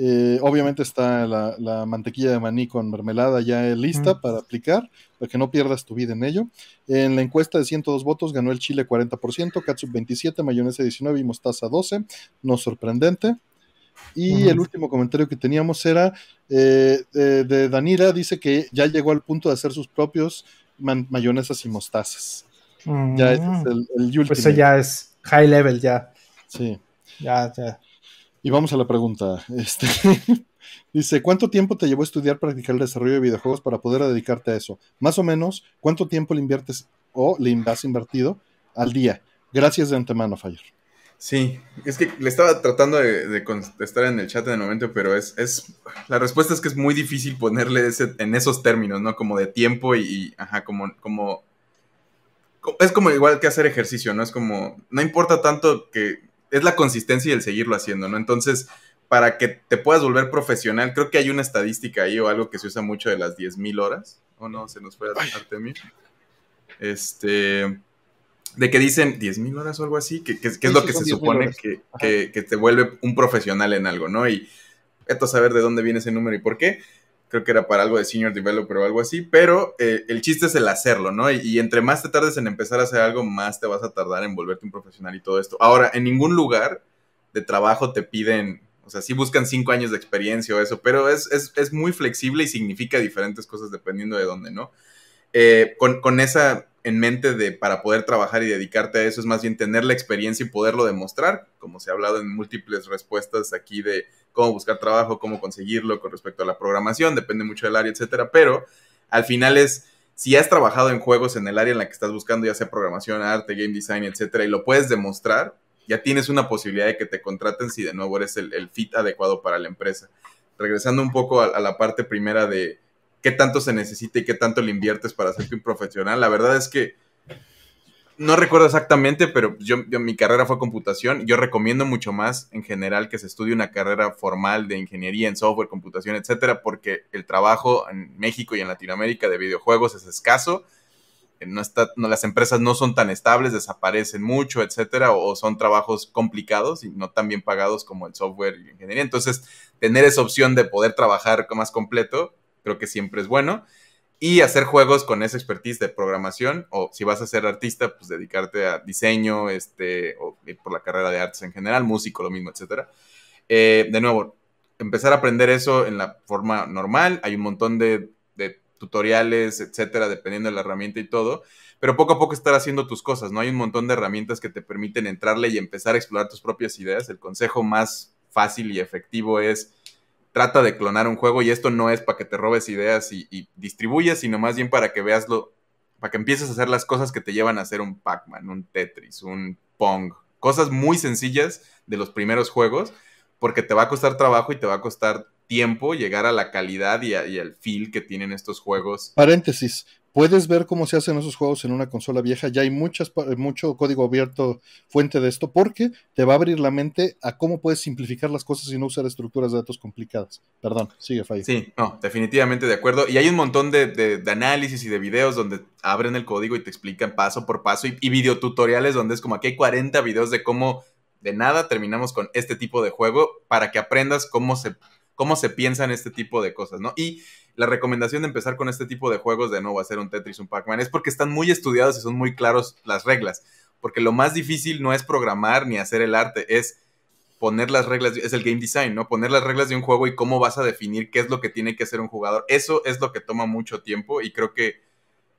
Eh, obviamente está la, mantequilla de maní con mermelada ya lista para aplicar, para que no pierdas tu vida en ello. En la encuesta de 102 votos ganó el chile 40%, catsup 27, mayonesa 19 y mostaza 12. No sorprendente. Y el último comentario que teníamos era eh, de, Danira, dice que ya llegó al punto de hacer sus propios mayonesas y mostazas. Ya ese es el, el Pues eso ya es high level, ya. Sí. Ya, ya. Y vamos a la pregunta. Este, dice, ¿cuánto tiempo te llevó a estudiar practicar el desarrollo de videojuegos para poder dedicarte a eso? Más o menos, ¿cuánto tiempo le inviertes o le has invertido al día? Gracias de antemano, Fire. Sí, es que le estaba tratando de, contestar en el chat en el momento, pero es, es, la respuesta es que es muy difícil ponerle ese, en esos términos, ¿no? Como de tiempo y, ajá, como, como, es como igual que hacer ejercicio, ¿no? Es como, no importa tanto que, es la consistencia y el seguirlo haciendo, ¿no? Entonces, para que te puedas volver profesional, creo que hay una estadística ahí o algo que se usa mucho de las 10.000 horas, ¿o no? Se nos fue a Artemio. Este de que dicen 10.000 horas o algo así, que, es lo que se supone que, te vuelve un profesional en algo, ¿no? Y esto saber de dónde viene ese número y por qué. Creo que era para algo de senior developer o algo así, pero eh, el chiste es el hacerlo, ¿no? Y, entre más te tardes en empezar a hacer algo, más te vas a tardar en volverte un profesional y todo esto. Ahora, en ningún lugar de trabajo te piden, o sea, sí buscan cinco años de experiencia o eso, pero es, es, muy flexible y significa diferentes cosas dependiendo de dónde, ¿no? Eh, con, con esa en mente de para poder trabajar y dedicarte a eso es más bien tener la experiencia y poderlo demostrar, como se ha hablado en múltiples respuestas aquí de cómo buscar trabajo, cómo conseguirlo con respecto a la programación, depende mucho del área, etcétera, pero al final es si has trabajado en juegos en el área en la que estás buscando, ya sea programación, arte, game design, etcétera, y lo puedes demostrar, ya tienes una posibilidad de que te contraten si de nuevo eres el, fit adecuado para la empresa. Regresando un poco a la parte primera de, qué tanto se necesita y qué tanto le inviertes para hacerte un profesional. La verdad es que no recuerdo exactamente, pero yo, mi carrera fue computación. Yo recomiendo mucho más en general que se estudie una carrera formal de ingeniería en software, computación, etcétera, porque el trabajo en México y en Latinoamérica de videojuegos es escaso. No está, no, las empresas no son tan estables, desaparecen mucho, etcétera, o, son trabajos complicados y no tan bien pagados como el software y ingeniería. Entonces, tener esa opción de poder trabajar más completo creo que siempre es bueno. Y hacer juegos con esa expertise de programación, o si vas a ser artista, pues dedicarte a diseño, este, o ir por la carrera de artes en general, músico, lo mismo, etcétera. Eh, de nuevo, empezar a aprender eso en la forma normal. Hay un montón de, tutoriales, etcétera, dependiendo de la herramienta y todo. Pero poco a poco estar haciendo tus cosas, ¿no? Hay un montón de herramientas que te permiten entrarle y empezar a explorar tus propias ideas. El consejo más fácil y efectivo es trata de clonar un juego y esto no es para que te robes ideas y, y distribuyas, sino más bien para que veaslo, para que empieces a hacer las cosas que te llevan a hacer un Pac-Man, un Tetris, un Pong, cosas muy sencillas de los primeros juegos, porque te va a costar trabajo y te va a costar tiempo llegar a la calidad y, y al feel que tienen estos juegos. Paréntesis, Puedes ver cómo se hacen esos juegos en una consola vieja. Ya hay muchas, mucho código abierto fuente de esto porque te va a abrir la mente a cómo puedes simplificar las cosas y no usar estructuras de datos complicadas. Perdón, sigue Fay. Sí, no, definitivamente de acuerdo. Y hay un montón de, análisis y de videos donde abren el código y te explican paso por paso y, videotutoriales donde es como aquí hay 40 videos de cómo de nada terminamos con este tipo de juego para que aprendas cómo se, cómo se piensa en este tipo de cosas, ¿no? Y la recomendación de empezar con este tipo de juegos de nuevo hacer un Tetris, un Pac-Man, es porque están muy estudiados y son muy claros las reglas. Porque lo más difícil no es programar ni hacer el arte, es poner las reglas, es el game design, ¿no? Poner las reglas de un juego y cómo vas a definir qué es lo que tiene que hacer un jugador. Eso es lo que toma mucho tiempo y creo que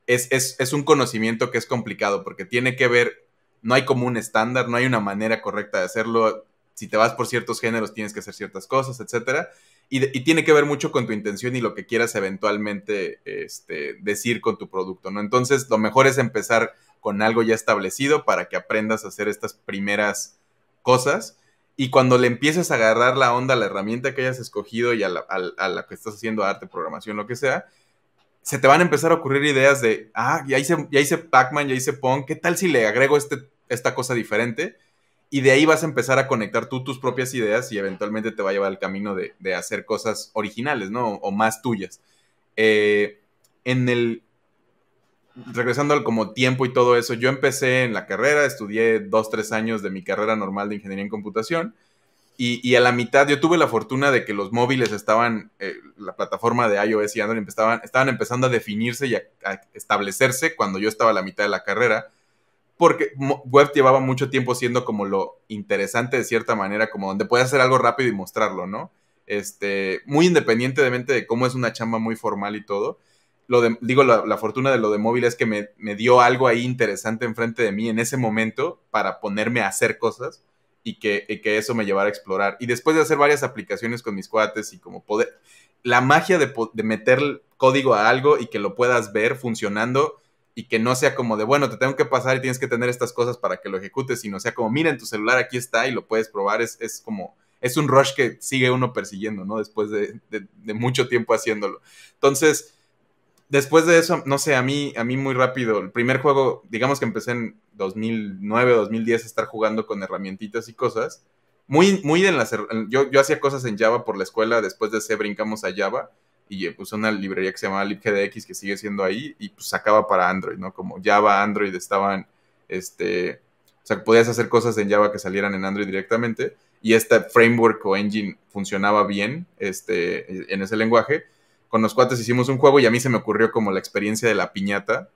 es, es un conocimiento que es complicado porque tiene que ver, no hay como un estándar, no hay una manera correcta de hacerlo. Si te vas por ciertos géneros tienes que hacer ciertas cosas, etcétera y, tiene que ver mucho con tu intención y lo que quieras eventualmente este, decir con tu producto, ¿no? Entonces, lo mejor es empezar con algo ya establecido para que aprendas a hacer estas primeras cosas. Y cuando le empieces a agarrar la onda a la herramienta que hayas escogido y a la, que estás haciendo arte, programación, lo que sea, se te van a empezar a ocurrir ideas de, ah, ya hice, ya hice Pac-Man, ya hice Pong, ¿qué tal si le agrego este, esta cosa diferente? Y de ahí vas a empezar a conectar tú tus propias ideas y eventualmente te va a llevar al camino de, hacer cosas originales, ¿no? O más tuyas. Eh, en el... regresando al como tiempo y todo eso, yo empecé en la carrera, estudié dos, tres años de mi carrera normal de ingeniería en computación y, a la mitad yo tuve la fortuna de que los móviles estaban, eh, la plataforma de iOS y Android estaban, estaban empezando a definirse y a, establecerse cuando yo estaba a la mitad de la carrera, porque web llevaba mucho tiempo siendo como lo interesante de cierta manera, como donde puedes hacer algo rápido y mostrarlo, ¿no? Este, muy independientemente de cómo es una chamba muy formal y todo. Lo de, digo, la, fortuna de lo de móvil es que me, me dio algo ahí interesante enfrente de mí en ese momento para ponerme a hacer cosas y que, que, eso me llevara a explorar. Y después de hacer varias aplicaciones con mis cuates y como poder, la magia de, de, meter código a algo y que lo puedas ver funcionando y que no sea como de, bueno, te tengo que pasar y tienes que tener estas cosas para que lo ejecutes, sino sea como, mira, en tu celular aquí está y lo puedes probar, es, es como, es un rush que sigue uno persiguiendo, ¿no? Después de, mucho tiempo haciéndolo. Entonces, después de eso, no sé, a mí, a mí muy rápido, el primer juego, digamos que empecé en 2009, 2010 a estar jugando con herramientitas y cosas. Muy, muy en las, yo, yo hacía cosas en Java por la escuela, después de C brincamos a Java y eh, puse una librería que se llamaba libgdx que sigue siendo ahí y pues sacaba para Android, ¿no? Como Java, Android estaban, este, o sea, podías hacer cosas en Java que salieran en Android directamente y este framework o engine funcionaba bien, este, en ese lenguaje con los cuates hicimos un juego y a mí se me ocurrió como la experiencia de la piñata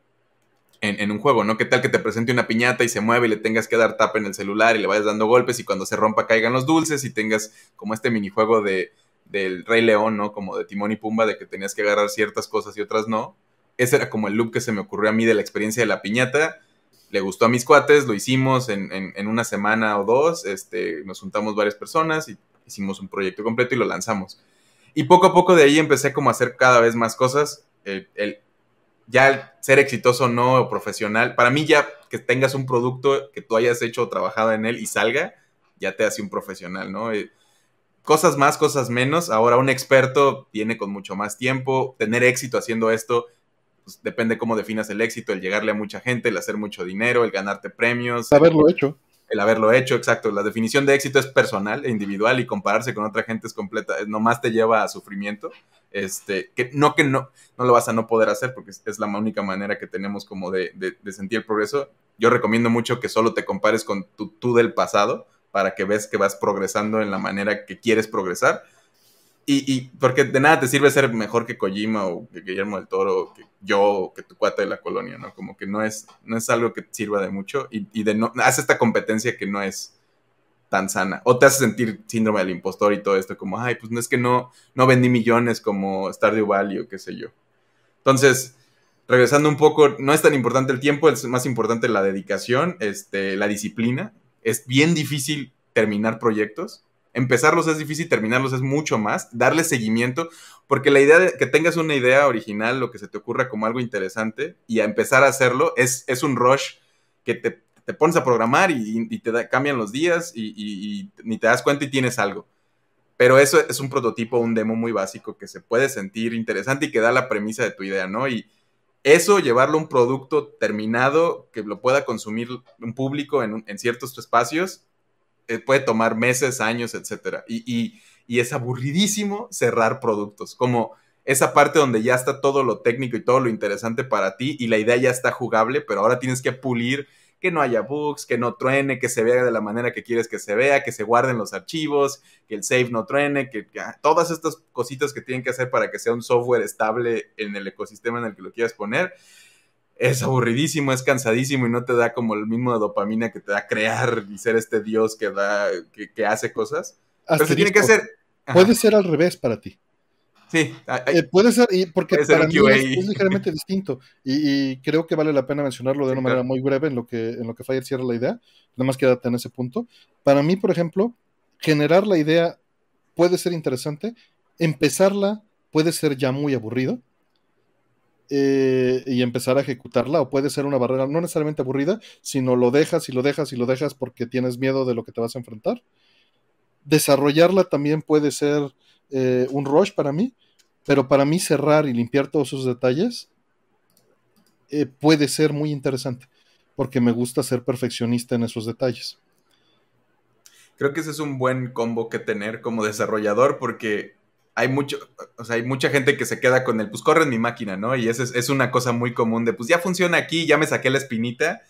en, un juego, ¿no? ¿Qué tal que te presente una piñata y se mueve y le tengas que dar tap en el celular y le vayas dando golpes y cuando se rompa caigan los dulces y tengas como este minijuego de, del Rey León, ¿no? Como de Timón y Pumba, de que tenías que agarrar ciertas cosas y otras no. Ese era como el loop que se me ocurrió a mí de la experiencia de la piñata. Le gustó a mis cuates, lo hicimos en, en una semana o dos, este, nos juntamos varias personas y hicimos un proyecto completo y lo lanzamos. Y poco a poco de ahí empecé como a hacer cada vez más cosas. El, ya el ser exitoso no o profesional, para mí ya que tengas un producto que tú hayas hecho o trabajado en él y salga, ya te hace un profesional, ¿no? Eh, cosas más, cosas menos. Ahora un experto viene con mucho más tiempo. Tener éxito haciendo esto, pues, depende cómo definas el éxito, el llegarle a mucha gente, el hacer mucho dinero, el ganarte premios. Haberlo hecho el haberlo hecho, exacto. La definición de éxito es personal e individual y compararse con otra gente es completa, nomás te lleva a sufrimiento. Este, que no que no, no lo vas a no poder hacer porque es, la única manera que tenemos como de, sentir el progreso. Yo recomiendo mucho que solo te compares con tu tú del pasado para que ves que vas progresando en la manera que quieres progresar y, porque de nada te sirve ser mejor que Kojima o que Guillermo del Toro o que yo o que tu cuata de la colonia, ¿no? Como que no es, no es algo que sirva de mucho y, de no, hace esta competencia que no es tan sana. O te hace sentir síndrome del impostor y todo esto, como, ay, pues no es que no, no vendí millones como Stardew Valley o qué sé yo. Entonces, regresando un poco, no es tan importante el tiempo, es más importante la dedicación, este, la disciplina. Es bien difícil terminar proyectos Empezarlos es difícil, terminarlos es mucho más. Darle seguimiento, porque la idea de que tengas una idea original, lo que se te ocurra como algo interesante, y a empezar a hacerlo, es, es un rush que te, te pones a programar y, te cambian los días y, ni te das cuenta y tienes algo. Pero eso es un prototipo, un demo muy básico que se puede sentir interesante y que da la premisa de tu idea, ¿no? Y eso, llevarlo a un producto terminado que lo pueda consumir un público en, en ciertos espacios, eh, puede tomar meses, años, etcétera. Y, es aburridísimo cerrar productos, como esa parte donde ya está todo lo técnico y todo lo interesante para ti y la idea ya está jugable, pero ahora tienes que pulir que no haya bugs, que no truene, que se vea de la manera que quieres que se vea, que se guarden los archivos, que el save no truene, que, que ah, todas estas cositas que tienen que hacer para que sea un software estable en el ecosistema en el que lo quieras poner es aburridísimo, es cansadísimo y no te da como el mismo de dopamina que te da crear y ser este dios que da, que, hace cosas. Pero se tiene que hacer. Puede ser al revés para ti. Sí, eh, puede ser, y porque para mí es, ligeramente distinto. Y, creo que vale la pena mencionarlo de una manera muy breve en lo que, en lo que Fire cierra la idea. Nada más quédate en ese punto. Para mí, por ejemplo, generar la idea puede ser interesante. Empezarla puede ser ya muy aburrido eh, y empezar a ejecutarla, o puede ser una barrera no necesariamente aburrida, sino lo dejas y lo dejas y lo dejas porque tienes miedo de lo que te vas a enfrentar. Desarrollarla también puede ser eh, un rush para mí, pero para mí cerrar y limpiar todos esos detalles eh, puede ser muy interesante, porque me gusta ser perfeccionista en esos detalles. Creo que ese es un buen combo que tener como desarrollador, porque hay mucho, o sea, hay mucha gente que se queda con el, pues corre en mi máquina, ¿no? Y eso es, una cosa muy común de, pues ya funciona aquí, ya me saqué la espinita.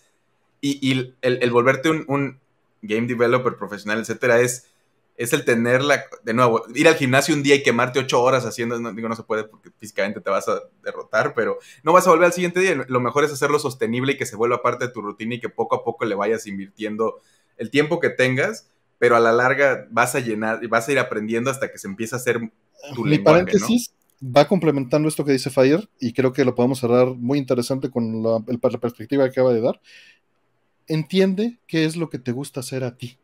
Y, el, volverte un, game developer profesional, etcétera, es, es el tenerla, de nuevo, ir al gimnasio un día y quemarte ocho horas haciendo, no, digo, no se puede porque físicamente te vas a derrotar, pero no vas a volver al siguiente día. Lo mejor es hacerlo sostenible y que se vuelva parte de tu rutina y que poco a poco le vayas invirtiendo el tiempo que tengas, pero a la larga vas a llenar y vas a ir aprendiendo hasta que se empiece a hacer tu Mi paréntesis va complementando esto que dice Fire y creo que lo podemos cerrar muy interesante con la, la perspectiva que acaba de dar. Entiende qué es lo que te gusta hacer a ti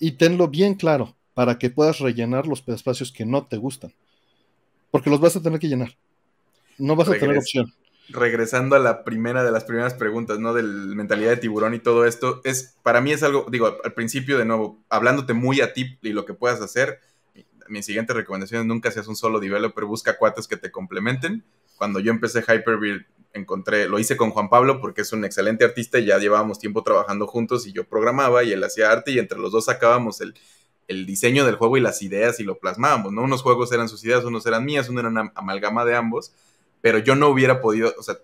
y tenlo bien claro para que puedas rellenar los espacios que no te gustan. Porque los vas a tener que llenar. No vas a tener opción regresando a la primera de las primeras preguntas, ¿no? De mentalidad de tiburón y todo esto, es, para mí es algo, digo, al principio, de nuevo, hablándote muy a ti y lo que puedas hacer, mi siguiente recomendación es nunca seas un solo developer, busca cuates que te complementen. Cuando yo empecé Hyperbeard, encontré, lo hice con Juan Pablo porque es un excelente artista y ya llevábamos tiempo trabajando juntos y yo programaba y él hacía arte y entre los dos sacábamos el, el diseño del juego y las ideas y lo plasmábamos, ¿no? Unos juegos eran sus ideas, unos eran mías, uno era una amalgama de ambos pero yo no hubiera podido, o sea,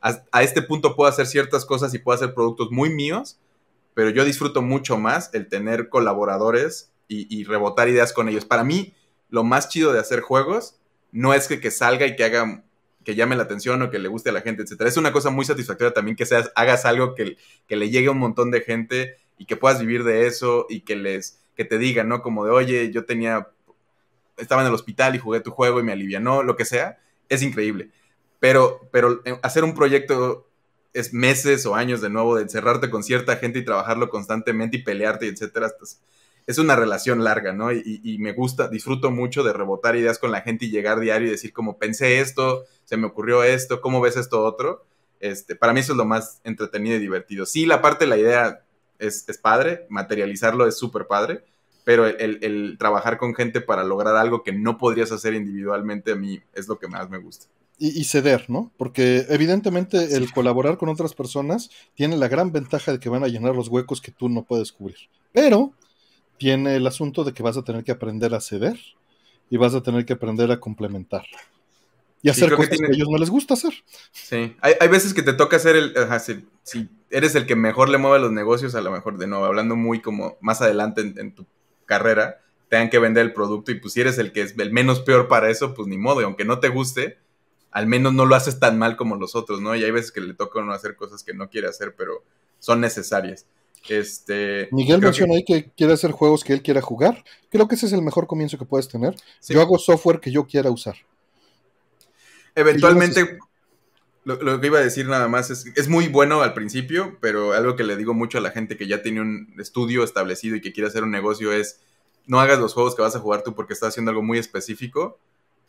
a, este punto puedo hacer ciertas cosas y puedo hacer productos muy míos, pero yo disfruto mucho más el tener colaboradores y, rebotar ideas con ellos. Para mí, lo más chido de hacer juegos no es que, que salga y que haga que llame la atención o que le guste a la gente, etcétera. Es una cosa muy satisfactoria también que seas, hagas algo que, que, le llegue a un montón de gente y que puedas vivir de eso y que les que te digan, ¿no? Como de, "Oye, yo tenía estaba en el hospital y jugué tu juego y me alivianó", lo que sea es increíble. Pero, pero eh, hacer un proyecto es meses o años de nuevo de encerrarte con cierta gente y trabajarlo constantemente y pelearte, y etcétera. Es una relación larga, ¿no? Y, me gusta, disfruto mucho de rebotar ideas con la gente y llegar diario y decir como pensé esto, se me ocurrió esto, ¿cómo ves esto otro? Este, para mí eso es lo más entretenido y divertido. Sí, la parte de la idea es, padre, materializarlo es súper padre, pero el, trabajar con gente para lograr algo que no podrías hacer individualmente a mí es lo que más me gusta. Y, ceder, ¿no? Porque evidentemente el colaborar con otras personas tiene la gran ventaja de que van a llenar los huecos que tú no puedes cubrir. Pero tiene el asunto de que vas a tener que aprender a ceder y vas a tener que aprender a complementar. Y hacer cosas que, a ellos no les gusta hacer. Sí, hay, veces que te toca hacer el... si, eres el que mejor le mueve los negocios, a lo mejor de nuevo, hablando muy como más adelante en tu carrera tengan que vender el producto y pues si eres el que es el menos peor para eso, pues ni modo, y aunque no te guste, al menos no lo haces tan mal como los otros, ¿no? Y hay veces que le toca no hacer cosas que no quiere hacer, pero son necesarias. Este, Miguel menciona ahí que quiere hacer juegos que él quiera jugar. Creo que ese es el mejor comienzo que puedes tener. Yo hago software que yo quiera usar. Eventualmente, lo, que iba a decir nada más es, es muy bueno al principio, pero algo que le digo mucho a la gente que ya tiene un estudio establecido y que quiere hacer un negocio es no hagas los juegos que vas a jugar tú porque estás haciendo algo muy específico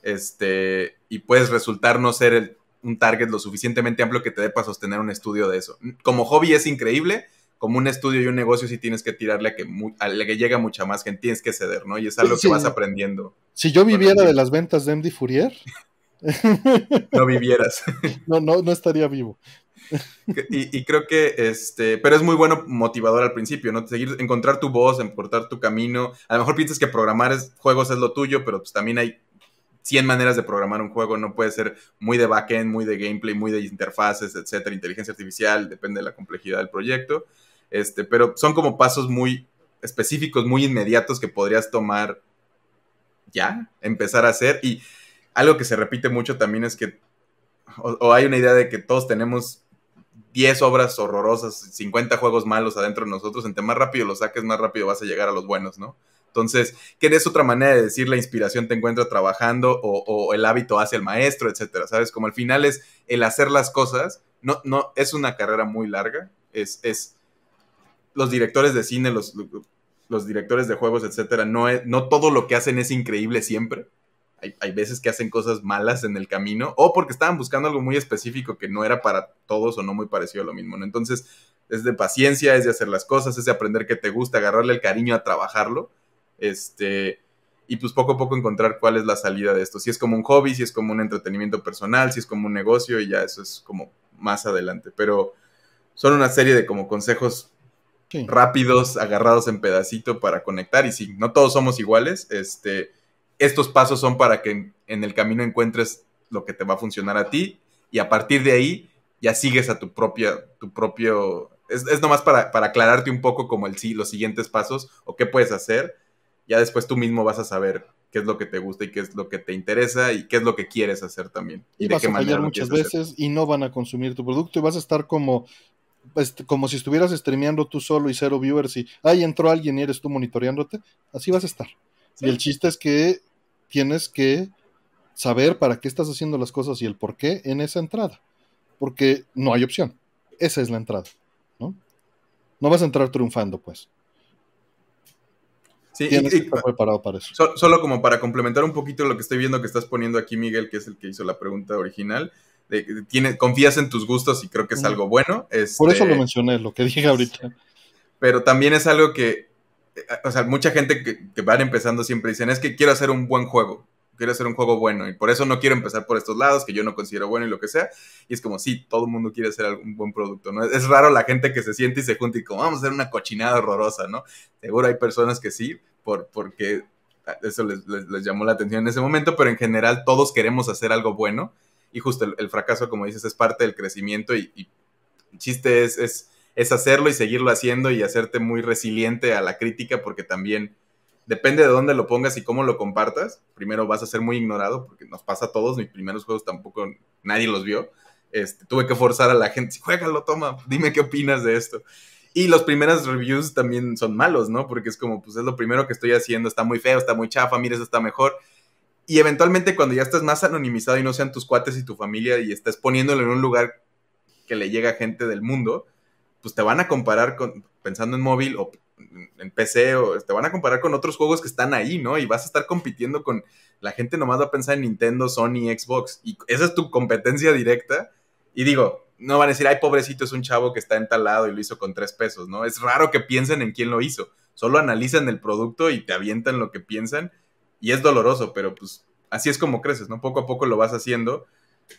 este, y puedes resultar no ser un target lo suficientemente amplio que te dé para sostener un estudio de eso. Como hobby es increíble, como un estudio y un negocio sí tienes que tirarle a que, a que llega mucha más gente, tienes que ceder, ¿no? Y es algo que vas aprendiendo. Si yo viviera de las ventas de MD Fourier, no vivieras. No, no, no estaría vivo. Y, creo que, este, pero es muy bueno motivador al principio, ¿no? Seguir, encontrar tu voz, encontrar tu camino. A lo mejor piensas que programar juegos es lo tuyo, pero pues también hay 100 maneras de programar un juego. No puede ser muy de backend, muy de gameplay, muy de interfaces, etcétera, inteligencia artificial, depende de la complejidad del proyecto. Este, pero son como pasos muy específicos, muy inmediatos que podrías tomar ya, empezar a hacer. Y algo que se repite mucho también es que, o, hay una idea de que todos tenemos 10 obras horrorosas, 50 juegos malos adentro de nosotros, entre más rápido los saques, más rápido vas a llegar a los buenos, ¿no? Entonces, ¿qué es otra manera de decir la inspiración te encuentra trabajando o, el hábito hace el maestro, etcétera? ¿Sabes? Como al final es el hacer las cosas, no, no, es una carrera muy larga, es, es los directores de cine, los, los directores de juegos, etcétera, no, no todo lo que hacen es increíble siempre hay, veces que hacen cosas malas en el camino o porque estaban buscando algo muy específico que no era para todos o no muy parecido a lo mismo. Entonces, es de paciencia, es de hacer las cosas, es de aprender que te gusta, agarrarle el cariño a trabajarlo, este, y pues poco a poco encontrar cuál es la salida de esto. Si es como un hobby, si es como un entretenimiento personal, si es como un negocio, y ya eso es como más adelante. Pero son una serie de como consejos rápidos, agarrados en pedacito para conectar, y sí, no todos somos iguales, este estos pasos son para que en el camino encuentres lo que te va a funcionar a ti y a partir de ahí ya sigues a tu propia, tu propio, es, es nomás para, para, aclararte un poco como el sí, los siguientes pasos o qué puedes hacer, ya después tú mismo vas a saber qué es lo que te gusta y qué es lo que te interesa y qué es lo que quieres hacer también. Y, vas a fallar muchas veces y no van a consumir tu producto y vas a estar como, como si estuvieras streameando tú solo y cero viewers y, ahí entró alguien y eres tú monitoreándote, así vas a estar. Y el chiste es que tienes que saber para qué estás haciendo las cosas y el por qué en esa entrada. Porque no hay opción. Esa es la entrada. ¿no? No vas a entrar triunfando, pues. Sí, Tienes y, que estar preparado para eso. solo como para complementar un poquito lo que estoy viendo que estás poniendo aquí, Miguel, que es el que hizo la pregunta original. Tiene, confías en tus gustos y creo que es algo bueno. Por eso lo este, mencioné, lo que dije ahorita. Pero también es algo que, eh, o sea, mucha gente que, que van empezando siempre dicen, es que quiero hacer un buen juego quiero hacer un juego bueno y por eso no quiero empezar por estos lados que yo no considero bueno y lo que sea. Y es como, sí, todo el mundo quiere hacer un buen producto, ¿no? Es raro la gente que se siente y se junta y como, vamos a hacer una cochinada horrorosa, ¿no? Seguro hay personas que sí, por, porque eso les, llamó la atención en ese momento, pero en general todos queremos hacer algo bueno y justo el, fracaso, como dices, es parte del crecimiento y, el chiste es, es, hacerlo y seguirlo haciendo y hacerte muy resiliente a la crítica porque también depende de dónde lo pongas y cómo lo compartas. Primero vas a ser muy ignorado, porque nos pasa a todos. Mis primeros juegos tampoco nadie los vio. Este, tuve que forzar a la gente, juégalo, toma, dime qué opinas de esto. Y los primeros reviews también son malos, ¿no? Porque es como, pues es lo primero que estoy haciendo, está muy feo, está muy chafa, mira, eso está mejor. Y eventualmente cuando ya estás más anonimizado y no sean tus cuates y tu familia y estás poniéndolo en un lugar que le llega a gente del mundo, pues te van a comparar con, pensando en móvil o en PC o te van a comparar con otros juegos que están ahí, ¿no? Y vas a estar compitiendo con la gente nomás va a pensar en Nintendo, Sony, Xbox y esa es tu competencia directa. Y digo, no van a decir, ay, pobrecito, es un chavo que está entalado y lo hizo con tres pesos, ¿no? Es raro que piensen en quién lo hizo. Solo analizan el producto y te avientan lo que piensan y es doloroso, pero pues así es como creces, ¿no? Poco a poco lo vas haciendo,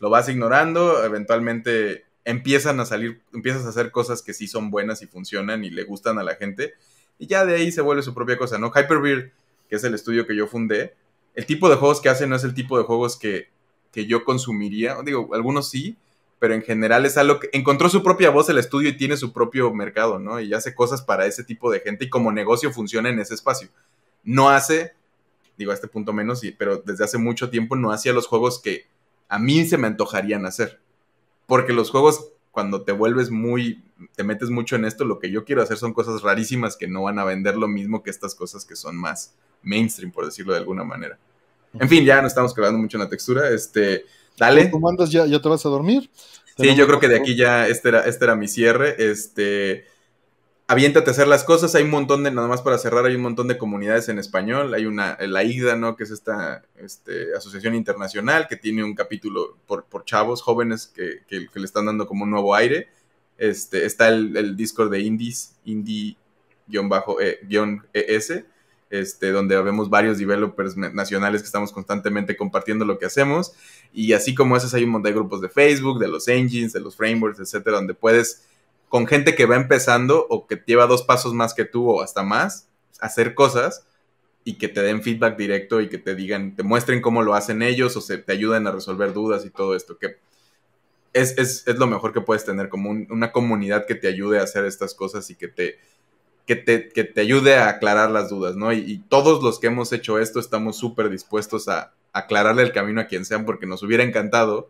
lo vas ignorando, eventualmente empiezan a salir, empiezas a hacer cosas que sí son buenas y funcionan y le gustan a la gente y ya de ahí se vuelve su propia cosa, ¿no? Hyperbeard, que es el estudio que yo fundé, el tipo de juegos que hace no es el tipo de juegos que, yo consumiría. Digo, algunos sí, pero en general es algo que encontró su propia voz el estudio y tiene su propio mercado, ¿no? Y hace cosas para ese tipo de gente y como negocio funciona en ese espacio. No hace, digo a este punto menos, pero desde hace mucho tiempo no hacía los juegos que a mí se me antojarían hacer. Porque los juegos cuando te vuelves muy, te metes mucho en esto, lo que yo quiero hacer son cosas rarísimas que no van a vender lo mismo que estas cosas que son más mainstream, por decirlo de alguna manera. En fin, ya no estamos clavando mucho en la textura. Este, dale. ¿Cómo andas? ¿Ya, ya te vas a dormir? Sí, yo creo que de aquí ya este era, este era mi cierre. Este, aviéntate a hacer las cosas. Hay un montón de, nada más para cerrar, hay un montón de comunidades en español. Hay una, la IGDA, ¿no? Que es esta este, asociación internacional que tiene un capítulo por, por chavos jóvenes que, que, le están dando como un nuevo aire. Este, está el, el Discord de Indies, Indie-ES, este, donde vemos varios developers nacionales que estamos constantemente compartiendo lo que hacemos. Y así como esos, hay un montón de grupos de Facebook, de los engines, de los frameworks, etcétera, donde puedes con gente que va empezando o que lleva dos pasos más que tú o hasta más, hacer cosas y que te den feedback directo y que te digan, te muestren cómo lo hacen ellos o se te ayuden a resolver dudas y todo esto, que es, es, es lo mejor que puedes tener, como una comunidad que te ayude a hacer estas cosas y que te, que te, que te ayude a aclarar las dudas, ¿no? Y, todos los que hemos hecho esto estamos súper dispuestos a, aclararle el camino a quien sean porque nos hubiera encantado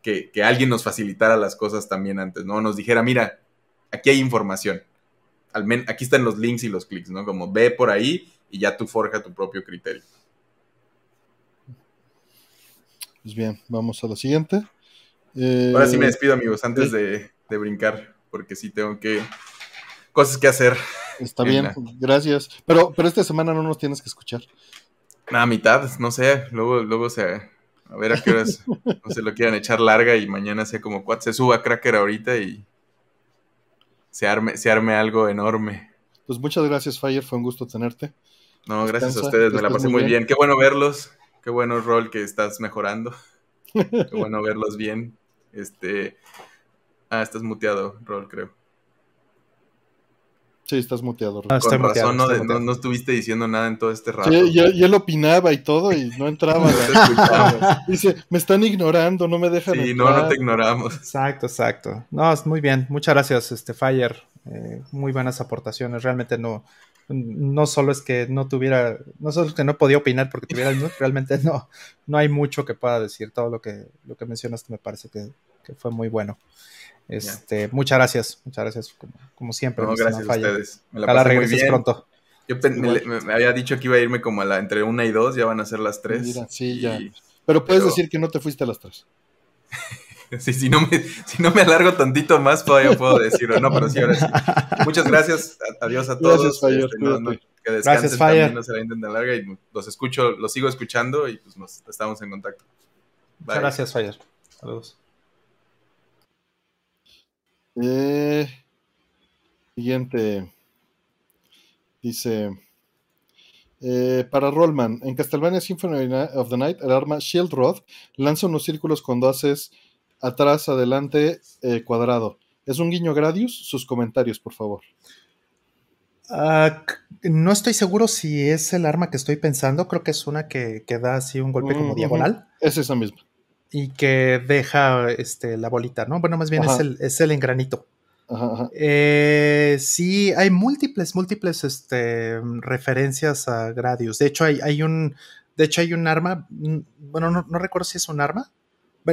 que, que, alguien nos facilitara las cosas también antes, ¿no? Nos dijera, mira, aquí hay información. Al aquí están los links y los clics, ¿no? Como ve por ahí y ya tú forja tu propio criterio. Pues bien, vamos a la siguiente. Ahora sí me eh, despido, amigos, antes de, brincar, porque sí tengo que. cosas que hacer. Está bien, gracias. Pero, pero esta semana no nos tienes que escuchar. A mitad, no sé. Luego, luego se. A ver a qué horas no se lo quieran echar larga y mañana sea como cuatro. Se suba Cracker ahorita y se arme, se arme algo enorme. Pues muchas gracias, Fire, fue un gusto tenerte. No, gracias a ustedes, me la pasé muy bien. Qué bueno verlos, qué bueno rol que estás mejorando. qué bueno verlos bien. Este, ah, estás muteado, rol, creo. Sí, estás muteado. Ah, Con razón no, no, estuviste diciendo nada en todo este rato. Sí, y, él opinaba y todo y no entraba. Dice, me están ignorando, no me dejan Sí, no, no te ignoramos. Exacto, exacto. No, muy bien. Muchas gracias, este Fire. Eh, muy buenas aportaciones. Realmente no, no solo es que no tuviera, no solo es que no podía opinar porque tuviera el mute, realmente no, no hay mucho que pueda decir. Todo lo que, lo que mencionaste me parece que, que fue muy bueno. Este, muchas gracias, muchas gracias, como, siempre. No, gracias a ustedes. Me la Ojalá muy pronto. Yo me, había dicho que iba a irme como a la, entre una y dos, ya van a ser las tres. Mira, sí, ya. Pero puedes decir que no te fuiste a las tres. sí, si no, me, si no me alargo tantito más, todavía puedo decirlo. No, pero sí, ahora sí. Muchas gracias. Adiós a todos. Gracias, Fire. Este, que descansen gracias, también, no se la intenten larga. Y los escucho, los sigo escuchando y pues nos estamos en contacto. Muchas gracias, Fire. Saludos. Eh, siguiente. Dice. Eh, para Rollman, en Castlevania Symphony of the Night, el arma Shield Rod lanza unos círculos cuando haces atrás, adelante, eh, cuadrado. ¿Es un guiño Gradius? Sus comentarios, por favor. Ah, no estoy seguro si es el arma que estoy pensando. Creo que es una que, da así un golpe como diagonal. Es esa misma y que deja este, la bolita, ¿no? Bueno, más bien es el, es el, engranito. Eh, sí, hay múltiples, múltiples este, referencias a Gradius. De hecho, hay, hay, un. De hecho, hay un arma. Bueno, no, recuerdo si es un arma.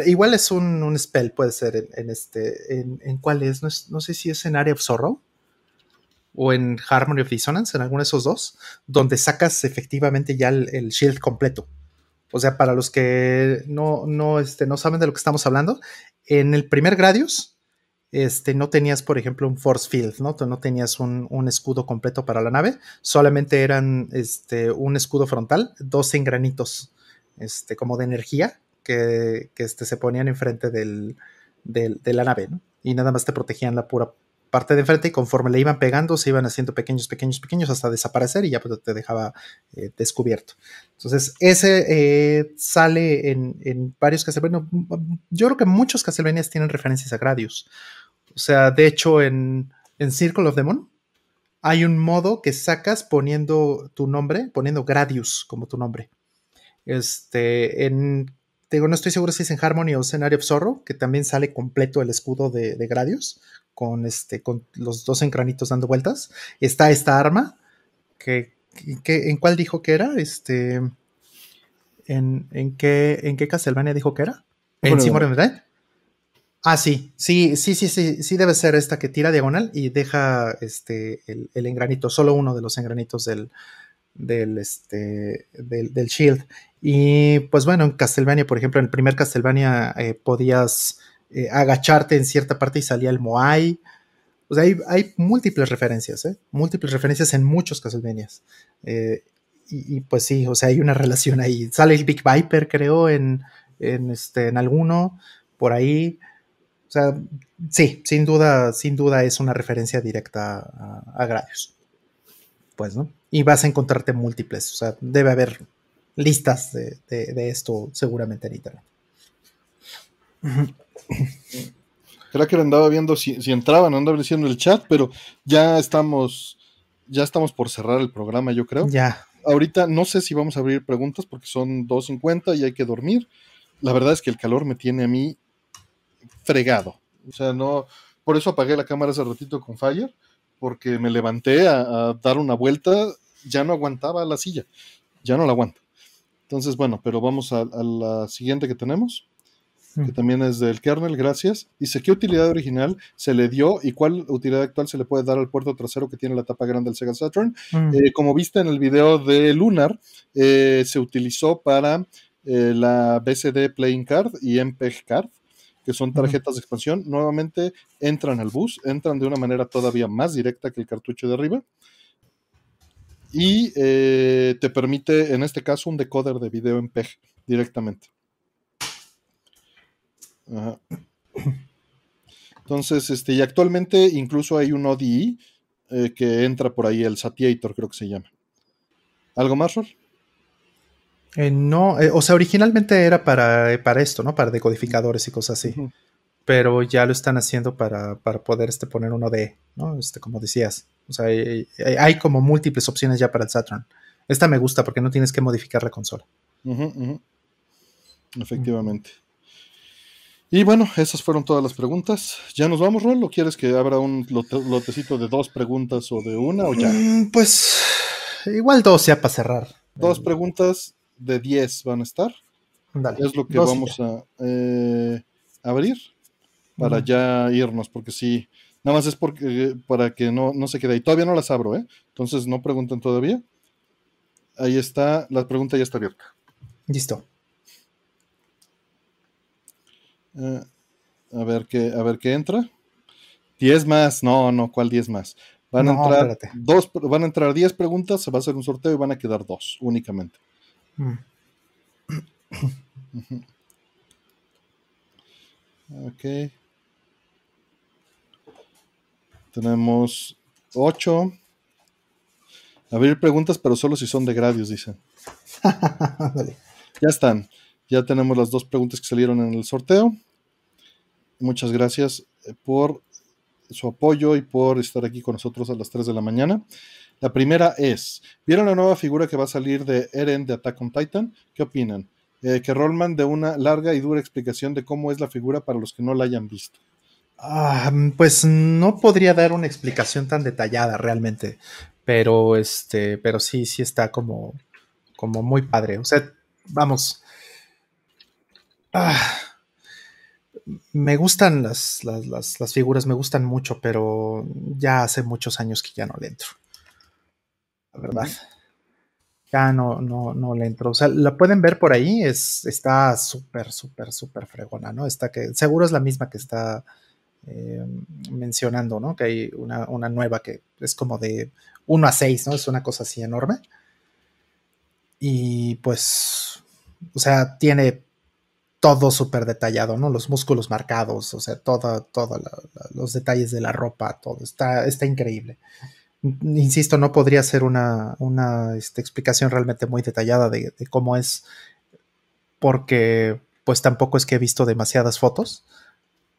igual es un, un, spell, puede ser en, este. En, cuál es? No, sé si es en Area of Sorrow o en Harmony of Dissonance, en alguno de esos dos, donde sacas efectivamente ya el shield completo. O sea, para los que no, no, este, no saben de lo que estamos hablando, en el primer Gradius, este, no tenías, por ejemplo, un force field, ¿no? no tenías un, escudo completo para la nave, solamente eran este, un escudo frontal, dos engranitos este, como de energía que, que este, se ponían enfrente del, de la nave, ¿no? Y nada más te protegían la pura parte de enfrente y conforme le iban pegando se iban haciendo pequeños, pequeños, pequeños hasta desaparecer y ya pues, te dejaba eh, descubierto. Entonces, ese eh, sale en, varios Castlevania. Yo creo que muchos Castlevanias tienen referencias a Gradius. O sea, de hecho, en, en Circle of the Moon hay un modo que sacas poniendo tu nombre, poniendo Gradius como tu nombre. Este, en digo, no estoy seguro si es en Harmony o Scenario of Zorro, que también sale completo el escudo de, de Gradius, con, este, con los dos engranitos dando vueltas. Está esta arma, que, ¿en cuál dijo que era? Este, ¿en, en, qué, ¿En qué Castlevania dijo que era? ¿En Simon Dead? Ah, sí, sí, sí, sí, sí, sí debe ser esta que tira diagonal y deja este, el, el engranito, solo uno de los engranitos del, del, este, del, del, Shield. Y pues bueno, en Castlevania, por ejemplo, en el primer Castlevania eh, podías eh, agacharte en cierta parte y salía el Moai. O sea, hay, múltiples referencias, ¿eh? múltiples referencias en muchos Castlevanias. Eh, y, pues sí, o sea, hay una relación ahí. Sale el Big Viper, creo, en, en, este, en alguno, por ahí. O sea, sí, sin duda, sin duda es una referencia directa a Gradius. Pues, ¿no? Y vas a encontrarte múltiples. O sea, debe haber listas de, de esto seguramente en internet. Creo que andaba viendo si, entraban, andaba diciendo el chat, pero ya estamos, ya estamos por cerrar el programa, yo creo. Ya. Ahorita no sé si vamos a abrir preguntas porque son 2.50 y hay que dormir. La verdad es que el calor me tiene a mí fregado. O sea, no, por eso apagué la cámara hace ratito con Fire, porque me levanté a, dar una vuelta, ya no aguantaba la silla, ya no la aguanto. Entonces, bueno, pero vamos a la siguiente que tenemos que también es del kernel, gracias. Dice, ¿qué utilidad original se le dio y cuál utilidad actual se le puede dar al puerto trasero que tiene la tapa grande del Sega Saturn? Eh, como viste en el video de Lunar, eh, se utilizó para eh, la BCD Playing Card y MPEG Card que son tarjetas de expansión, nuevamente entran al bus, entran de una manera todavía más directa que el cartucho de arriba y te permite, en este caso, un decoder de video en PEG directamente. Entonces, este, y actualmente incluso hay un ODI eh, que entra por ahí, el Satiator creo que se llama. ¿Algo más, Rol? Eh, no, eh, o sea, originalmente era para, para esto, ¿no? Para decodificadores y cosas así. Pero ya lo están haciendo para, poder este, poner uno de, ¿no? Este, como decías. O sea, hay, como múltiples opciones ya para el Saturn. Esta me gusta porque no tienes que modificar la consola. Efectivamente. Y bueno, esas fueron todas las preguntas. ¿Ya nos vamos, Rol? ¿O quieres que abra un lotecito de dos preguntas o de una o ya? Mm, pues igual dos ya para cerrar. Dos preguntas de diez van a estar. Dale, es lo que vamos a eh, abrir para ya irnos, porque sí, nada más es porque, para que no, no se quede ahí. Todavía no las abro, ¿eh? Entonces no pregunten todavía. Ahí está, la pregunta ya está abierta. Listo. Eh, a ver qué, a ver qué entra. 10 más, no, no, ¿cuál 10 más? Van a entrar dos, van a entrar 10 preguntas, se va a hacer un sorteo y van a quedar dos únicamente. Mm. ok. Tenemos 8. Abrir preguntas, pero solo si son de Gradius, dicen. Ya están. Ya tenemos las dos preguntas que salieron en el sorteo. Muchas gracias eh, por su apoyo y por estar aquí con nosotros a las 3 de la mañana. La primera es, ¿vieron la nueva figura que va a salir de Eren de Attack on Titan? ¿Qué opinan? Eh, que Rollman de una larga y dura explicación de cómo es la figura para los que no la hayan visto. Ah, pues no podría dar una explicación tan detallada realmente, pero este, pero sí, sí está como, como muy padre. O sea, vamos. Ah, me gustan las, las, figuras, me gustan mucho, pero ya hace muchos años que ya no le entro. La verdad. Ya no, no, no le entro. O sea, la pueden ver por ahí, es, está súper, súper, súper fregona, ¿no? Está que, seguro es la misma que está eh, mencionando, ¿no? Que hay una, una, nueva que es como de 1 a 6, ¿no? Es una cosa así enorme. Y pues, o sea, tiene todo súper detallado, ¿no? Los músculos marcados, o sea, todos los detalles de la ropa, todo está, está increíble. Insisto, no podría ser una, una este, explicación realmente muy detallada de, cómo es, porque pues tampoco es que he visto demasiadas fotos,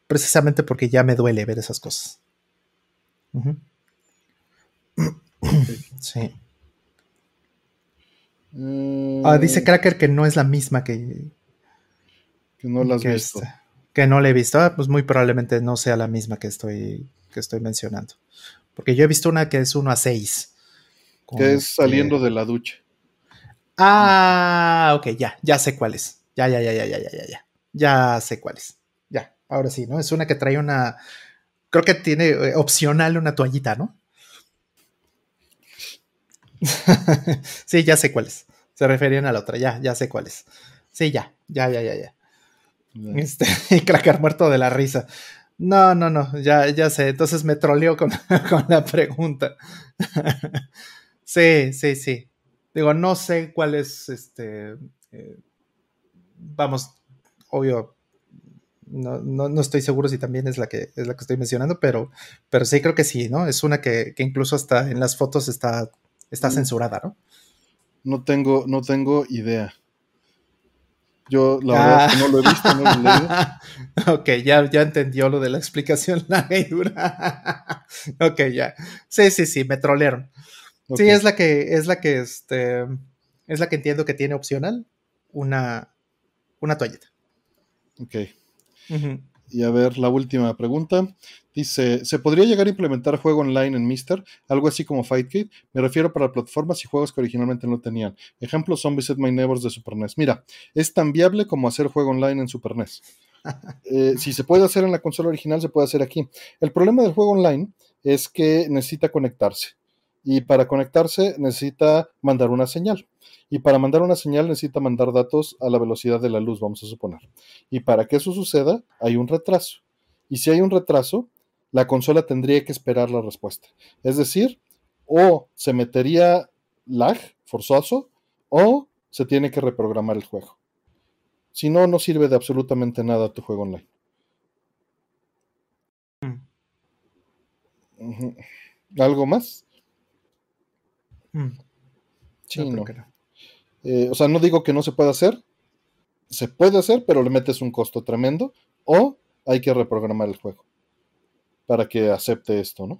precisamente porque ya me duele ver esas cosas. Sí. Mm. Ah, dice Cracker que no es la misma que, que no la has visto. Este, que no la he visto. Ah, pues muy probablemente no sea la misma que estoy, que estoy mencionando. Porque yo he visto una que es 1 a 6. Que es saliendo de la ducha. Ah, ok, ya, ya sé cuál es. Ya, ya, ya, ya, ya, ya, ya, ya. Ya sé cuál es. Ahora sí, ¿no? Es una que trae una. Creo que tiene eh, opcional una toallita, ¿no? sí, ya sé cuál es. Se referían a la otra, ya, ya sé cuál es. Sí, ya, ya, ya, ya, ya. Este, y Cracker muerto de la risa. No, no, no, ya, ya sé. Entonces me troleó con, la pregunta. sí, sí, sí. Digo, no sé cuál es este. Eh, vamos, obvio. No, no, estoy seguro si también es la que es la que estoy mencionando, pero, pero sí creo que sí, ¿no? Es una que, incluso hasta en las fotos está, está mm. censurada, ¿no? No tengo, no tengo idea. Yo la verdad que no lo he visto, no lo he leído. ok, ya, ya entendió lo de la explicación larga y dura. ok, ya. Sí, sí, sí, me trolearon. Sí, es la que, es la que, este, es la que entiendo que tiene opcional una, una toalleta. Ok. Y a ver, la última pregunta. Dice, ¿se podría llegar a implementar juego online en Mister? Algo así como Fight Me refiero para plataformas y juegos que originalmente no tenían. Ejemplo, Zombies at My Neighbors de Super NES. Mira, es tan viable como hacer juego online en Super NES. Eh, si se puede hacer en la consola original, se puede hacer aquí. El problema del juego online es que necesita conectarse. Y para conectarse necesita mandar una señal. Y para mandar una señal necesita mandar datos a la velocidad de la luz, vamos a suponer. Y para que eso suceda, hay un retraso. Y si hay un retraso, la consola tendría que esperar la respuesta. Es decir, o se metería lag forzoso o se tiene que reprogramar el juego. Si no, no sirve de absolutamente nada tu juego online. Mm. ¿Algo más? Mm. Sí, no. Eh, o sea, no digo que no se pueda hacer. Se puede hacer, pero le metes un costo tremendo. O hay que reprogramar el juego para que acepte esto, ¿no?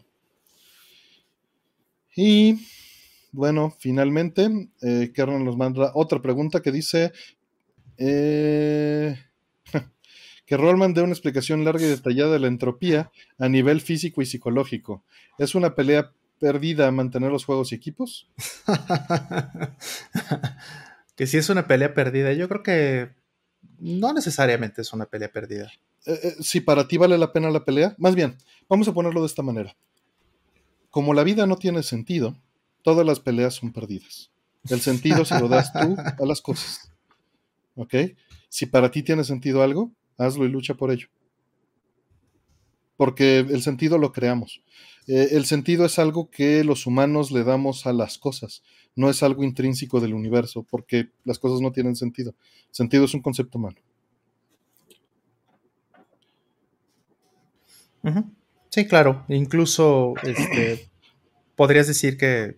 Y bueno, finalmente, eh, Kernel nos manda otra pregunta que dice eh, que Rollman dé una explicación larga y detallada de la entropía a nivel físico y psicológico. ¿Es una pelea perdida mantener los juegos y equipos? que si es una pelea perdida, yo creo que no necesariamente es una pelea perdida. Eh, eh, si para ti vale la pena la pelea, más bien, vamos a ponerlo de esta manera. Como la vida no tiene sentido, todas las peleas son perdidas. El sentido se lo das tú a las cosas. ¿Ok? Si para ti tiene sentido algo, hazlo y lucha por ello. Porque el sentido lo creamos. Eh, el sentido es algo que los humanos le damos a las cosas, no es algo intrínseco del universo, porque las cosas no tienen sentido. Sentido es un concepto humano. Sí, claro. Incluso este, podrías decir que,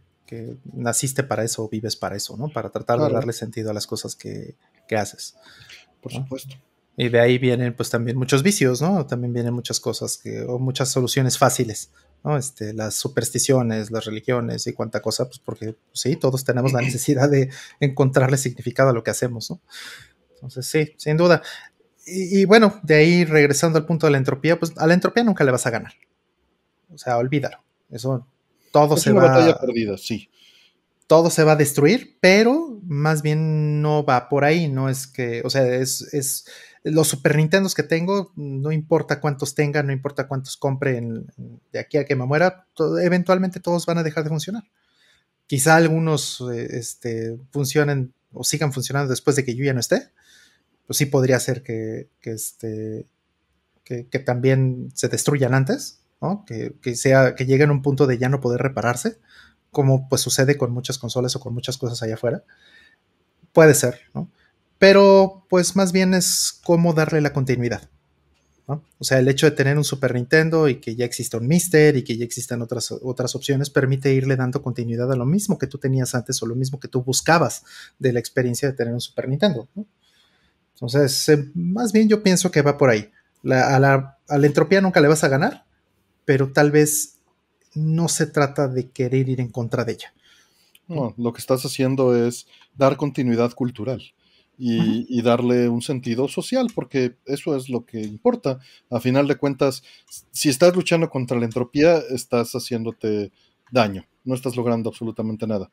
naciste para eso vives para eso, ¿no? Para tratar de darle sentido a las cosas que, haces. Por supuesto. Y de ahí vienen pues también muchos vicios, ¿no? También vienen muchas cosas que, o muchas soluciones fáciles, ¿no? Este, las supersticiones, las religiones y cuánta cosa, pues porque pues, sí, todos tenemos la necesidad de encontrarle significado a lo que hacemos, ¿no? Entonces sí, sin duda. Y, bueno, de ahí regresando al punto de la entropía, pues a la entropía nunca le vas a ganar. O sea, olvídalo. Eso todo se va. batalla perdida, sí. Todo se va a destruir, pero más bien no va por ahí. No es que, o sea, es, es los Super Nintendos que tengo, no importa cuántos tenga, no importa cuántos compre de aquí a que me muera, eventualmente todos van a dejar de funcionar. Quizá algunos eh, este, funcionen o sigan funcionando después de que yo ya no esté, pues sí podría ser que, este, que, también se destruyan antes, que, que, que lleguen a un punto de ya no poder repararse, como pues sucede con muchas consolas o con muchas cosas allá afuera. Puede ser, ¿no? Pero pues más bien es cómo darle la continuidad. ¿no? O sea, el hecho de tener un Super Nintendo y que ya exista un Mister y que ya existan otras, otras opciones permite irle dando continuidad a lo mismo que tú tenías antes o lo mismo que tú buscabas de la experiencia de tener un Super Nintendo. Entonces, eh, más bien yo pienso que va por ahí. a, la, a la entropía nunca le vas a ganar, pero tal vez no se trata de querer ir en contra de ella. No, lo que estás haciendo es dar continuidad cultural y, darle un sentido social, porque eso es lo que importa. A final de cuentas, si estás luchando contra la entropía, estás haciéndote daño, no estás logrando absolutamente nada.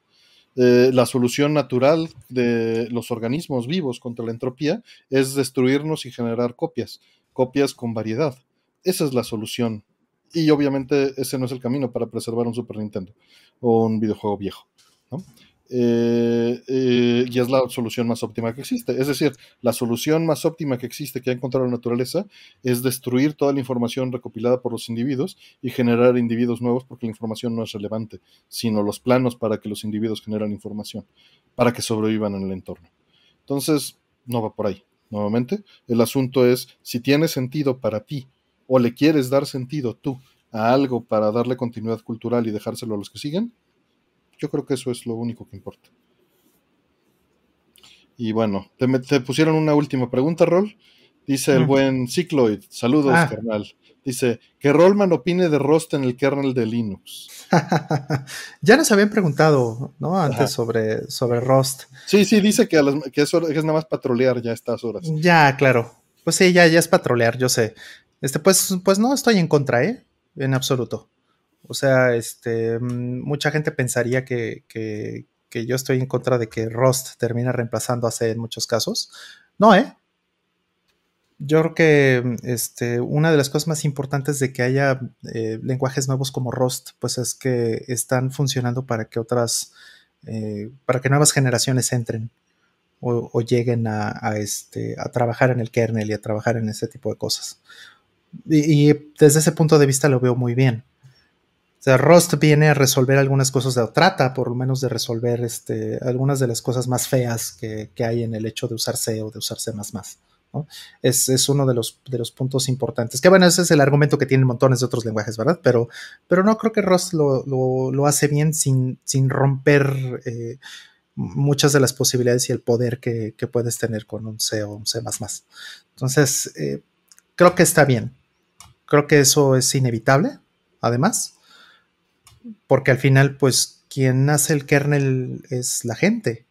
Eh, la solución natural de los organismos vivos contra la entropía es destruirnos y generar copias, copias con variedad. Esa es la solución. Y obviamente ese no es el camino para preservar un Super Nintendo o un videojuego viejo. Eh, eh, y es la solución más óptima que existe. Es decir, la solución más óptima que existe que ha encontrado la naturaleza es destruir toda la información recopilada por los individuos y generar individuos nuevos porque la información no es relevante, sino los planos para que los individuos generen información, para que sobrevivan en el entorno. Entonces, no va por ahí. Nuevamente, el asunto es si tiene sentido para ti o le quieres dar sentido tú a algo para darle continuidad cultural y dejárselo a los que siguen, yo creo que eso es lo único que importa. Y bueno, te, pusieron una última pregunta, Rol. Dice el buen Cicloid, saludos, ah. carnal. Dice, que Rollman opine de Rust en el kernel de Linux. ya nos habían preguntado, ¿no? Antes sobre, sobre Rust. Sí, sí, dice que, eso, es nada más patrolear ya a estas horas. Ya, claro. Pues sí, ya, ya es patrolear, yo sé. Este, pues, pues no estoy en contra, ¿eh? En absoluto. O sea, este, mm, mucha gente pensaría que, yo estoy en contra de que Rust termina reemplazando a C en muchos casos. No, ¿eh? Yo creo que mm, este, una de las cosas más importantes de que haya eh, lenguajes nuevos como Rust, pues es que están funcionando para que otras, eh, para que nuevas generaciones entren o, lleguen este, a trabajar en el kernel y a trabajar en ese tipo de cosas. y desde ese punto de vista lo veo muy bien. O sea, Rust viene a resolver algunas cosas de trata, por lo menos de resolver este, algunas de las cosas más feas que, hay en el hecho de usar C o de usar C++. ¿no? Es, es, uno de los, puntos importantes. Que bueno, ese es el argumento que tienen montones de otros lenguajes, ¿verdad? Pero, no creo que Rust lo, lo, hace bien sin, romper eh, muchas de las posibilidades y el poder que, que, puedes tener con un C o un C++. Entonces, eh, creo que está bien. Creo que eso es inevitable, además, porque al final, pues, quien hace el kernel es la gente,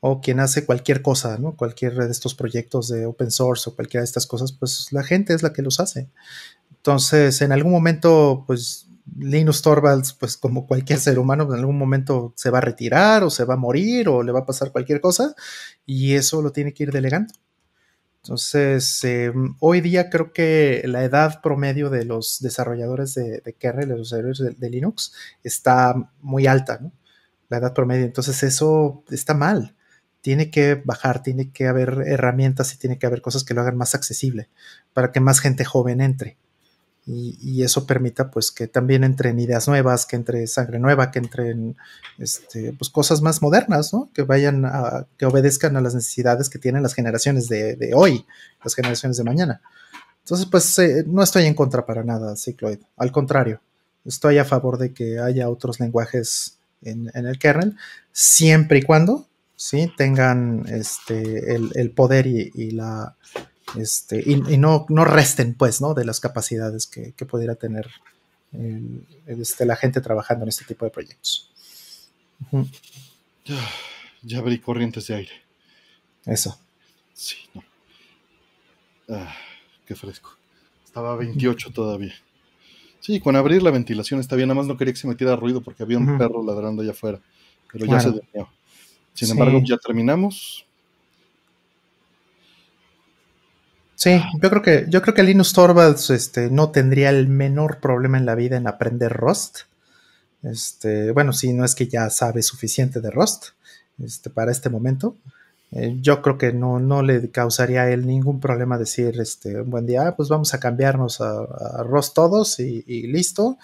o quien hace cualquier cosa, ¿no? Cualquier de estos proyectos de open source o cualquiera de estas cosas, pues la gente es la que los hace. Entonces, en algún momento, pues Linus Torvalds, pues como cualquier ser humano, en algún momento se va a retirar o se va a morir o le va a pasar cualquier cosa y eso lo tiene que ir delegando. Entonces, em, hoy día creo que la edad promedio de los desarrolladores de, kernel, de los desarrolladores de, Linux, está muy alta, ¿no? La edad promedio. Entonces, eso está mal. Tiene que bajar, tiene que haber herramientas y tiene que haber cosas que lo hagan más accesible para que más gente joven entre y, eso permita pues que también entren ideas nuevas, que entre sangre nueva, que entren este, pues, cosas más modernas, ¿no? Que vayan a, que obedezcan a las necesidades que tienen las generaciones de, hoy, las generaciones de mañana. Entonces, pues eh, no estoy en contra para nada, Cycloid. Al contrario, estoy a favor de que haya otros lenguajes en, el kernel, siempre y cuando ¿sí? tengan este, el, poder y la, este, y, no, no, resten, pues, ¿no? De las capacidades que, pudiera tener este, la gente trabajando en este tipo de proyectos. ya, abrí corrientes de aire. Eso. Sí, no. Ah, qué fresco. Estaba a 28 todavía. Sí, con abrir la ventilación está bien, nada más no quería que se metiera ruido porque había un perro ladrando allá afuera, pero ya se durmió. Sin embargo, ya terminamos. Sí, yo creo que, yo creo que Linus Torvalds este, no tendría el menor problema en la vida en aprender Rust. Este, bueno, si no es que ya sabe suficiente de Rust este, para este momento. Eh, yo creo que no, no le causaría a él ningún problema decir este, un buen día, ah, pues vamos a cambiarnos a, Rust todos y, listo.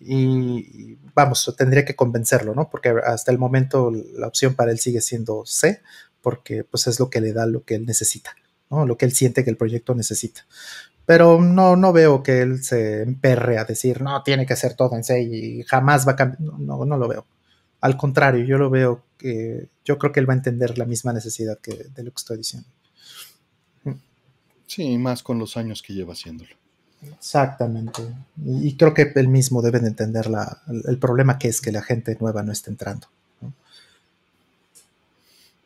Y, vamos, tendría que convencerlo, ¿no? Porque hasta el momento la opción para él sigue siendo C, porque pues es lo que le da lo que él necesita lo que él siente que el proyecto necesita. Pero no, no veo que él se emperre a decir, no, tiene que ser todo en C y jamás va a cambiar. No, no, lo veo. Al contrario, yo lo veo que yo creo que él va a entender la misma necesidad que de lo que estoy diciendo. Sí, más con los años que lleva haciéndolo. Exactamente. Y, creo que él mismo debe de entender el problema que es que la gente nueva no esté entrando.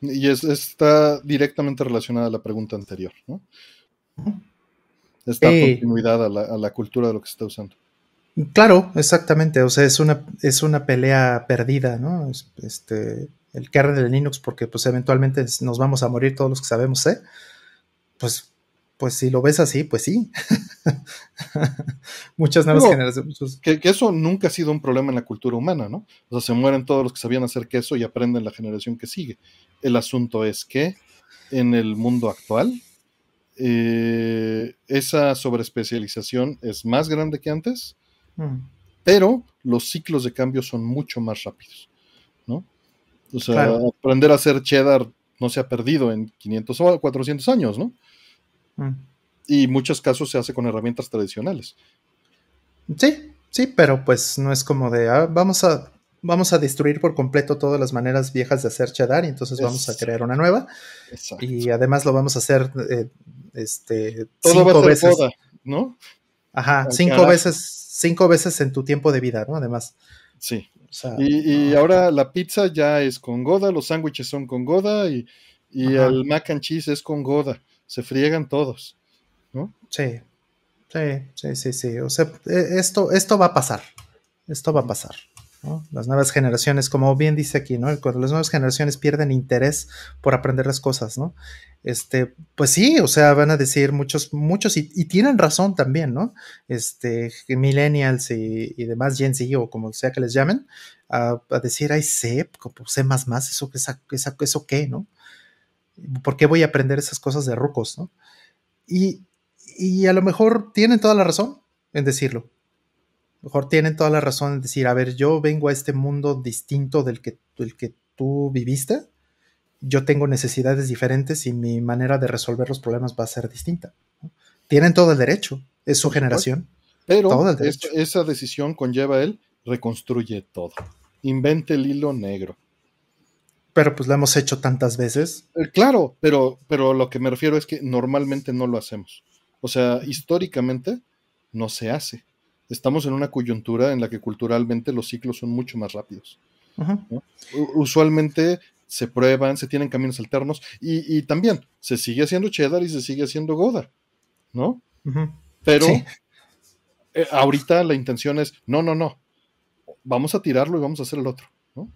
Y está directamente relacionada a la pregunta anterior, ¿no? Esta continuidad a la, cultura de lo que se está usando. Claro, exactamente. O sea, es una, es una pelea perdida, ¿no? Este, el kernel de Linux, porque pues eventualmente nos vamos a morir todos los que sabemos ¿eh? Pues pues si lo ves así, pues sí. Muchas nuevas generaciones. Que, eso nunca ha sido un problema en la cultura humana, ¿no? O sea, se mueren todos los que sabían hacer queso y aprenden la generación que sigue. El asunto es que en el mundo actual, eh, esa sobreespecialización es más grande que antes, mm. pero los ciclos de cambio son mucho más rápidos, ¿no? O sea, aprender a hacer cheddar no se ha perdido en 500 o 400 años, ¿no? Mm. Y en muchos casos se hace con herramientas tradicionales. Sí, sí, pero pues no es como de ah, vamos a vamos a destruir por completo todas las maneras viejas de hacer cheddar y entonces vamos a crear una nueva. Y además lo vamos a hacer eh, este cinco veces, ¿no? Ajá, cinco veces, cinco veces en tu tiempo de vida, ¿no? Además. Sí. y, ahora la pizza ya es con Goda, los sándwiches son con Goda y, y el mac and cheese es con Goda se friegan todos, ¿no? Sí, sí, sí, sí, sí. O sea, e, esto, esto va a pasar, esto va a pasar. Las nuevas generaciones, como bien dice aquí, ¿no? Cuando las nuevas generaciones pierden interés por aprender las cosas, ¿no? Este, pues sí, o sea, van a decir muchos, muchos, y, tienen razón también, ¿no? Este, millennials y, demás, Gen Z o como sea que les llamen, a, decir, ay, sé, como sé más más, eso, esa, esa, eso qué, ¿no? ¿Por qué voy a aprender esas cosas de rucos? ¿no? Y, a lo mejor tienen toda la razón en decirlo. A lo mejor tienen toda la razón en decir, a ver, yo vengo a este mundo distinto del que, del que tú viviste. Yo tengo necesidades diferentes y mi manera de resolver los problemas va a ser distinta. Tienen todo el derecho, es su generación. Pero esa decisión conlleva él reconstruye todo. Invente el hilo negro pero pues lo hemos hecho tantas veces. Eh, claro, pero, pero lo que me refiero es que normalmente no lo hacemos. O sea, históricamente no se hace. Estamos en una coyuntura en la que culturalmente los ciclos son mucho más rápidos. Usualmente se prueban, se tienen caminos alternos y, también se sigue haciendo cheddar y se sigue haciendo Goda, ¿no? Pero eh, ahorita la intención es, no, no, no, vamos a tirarlo y vamos a hacer el otro, ¿no?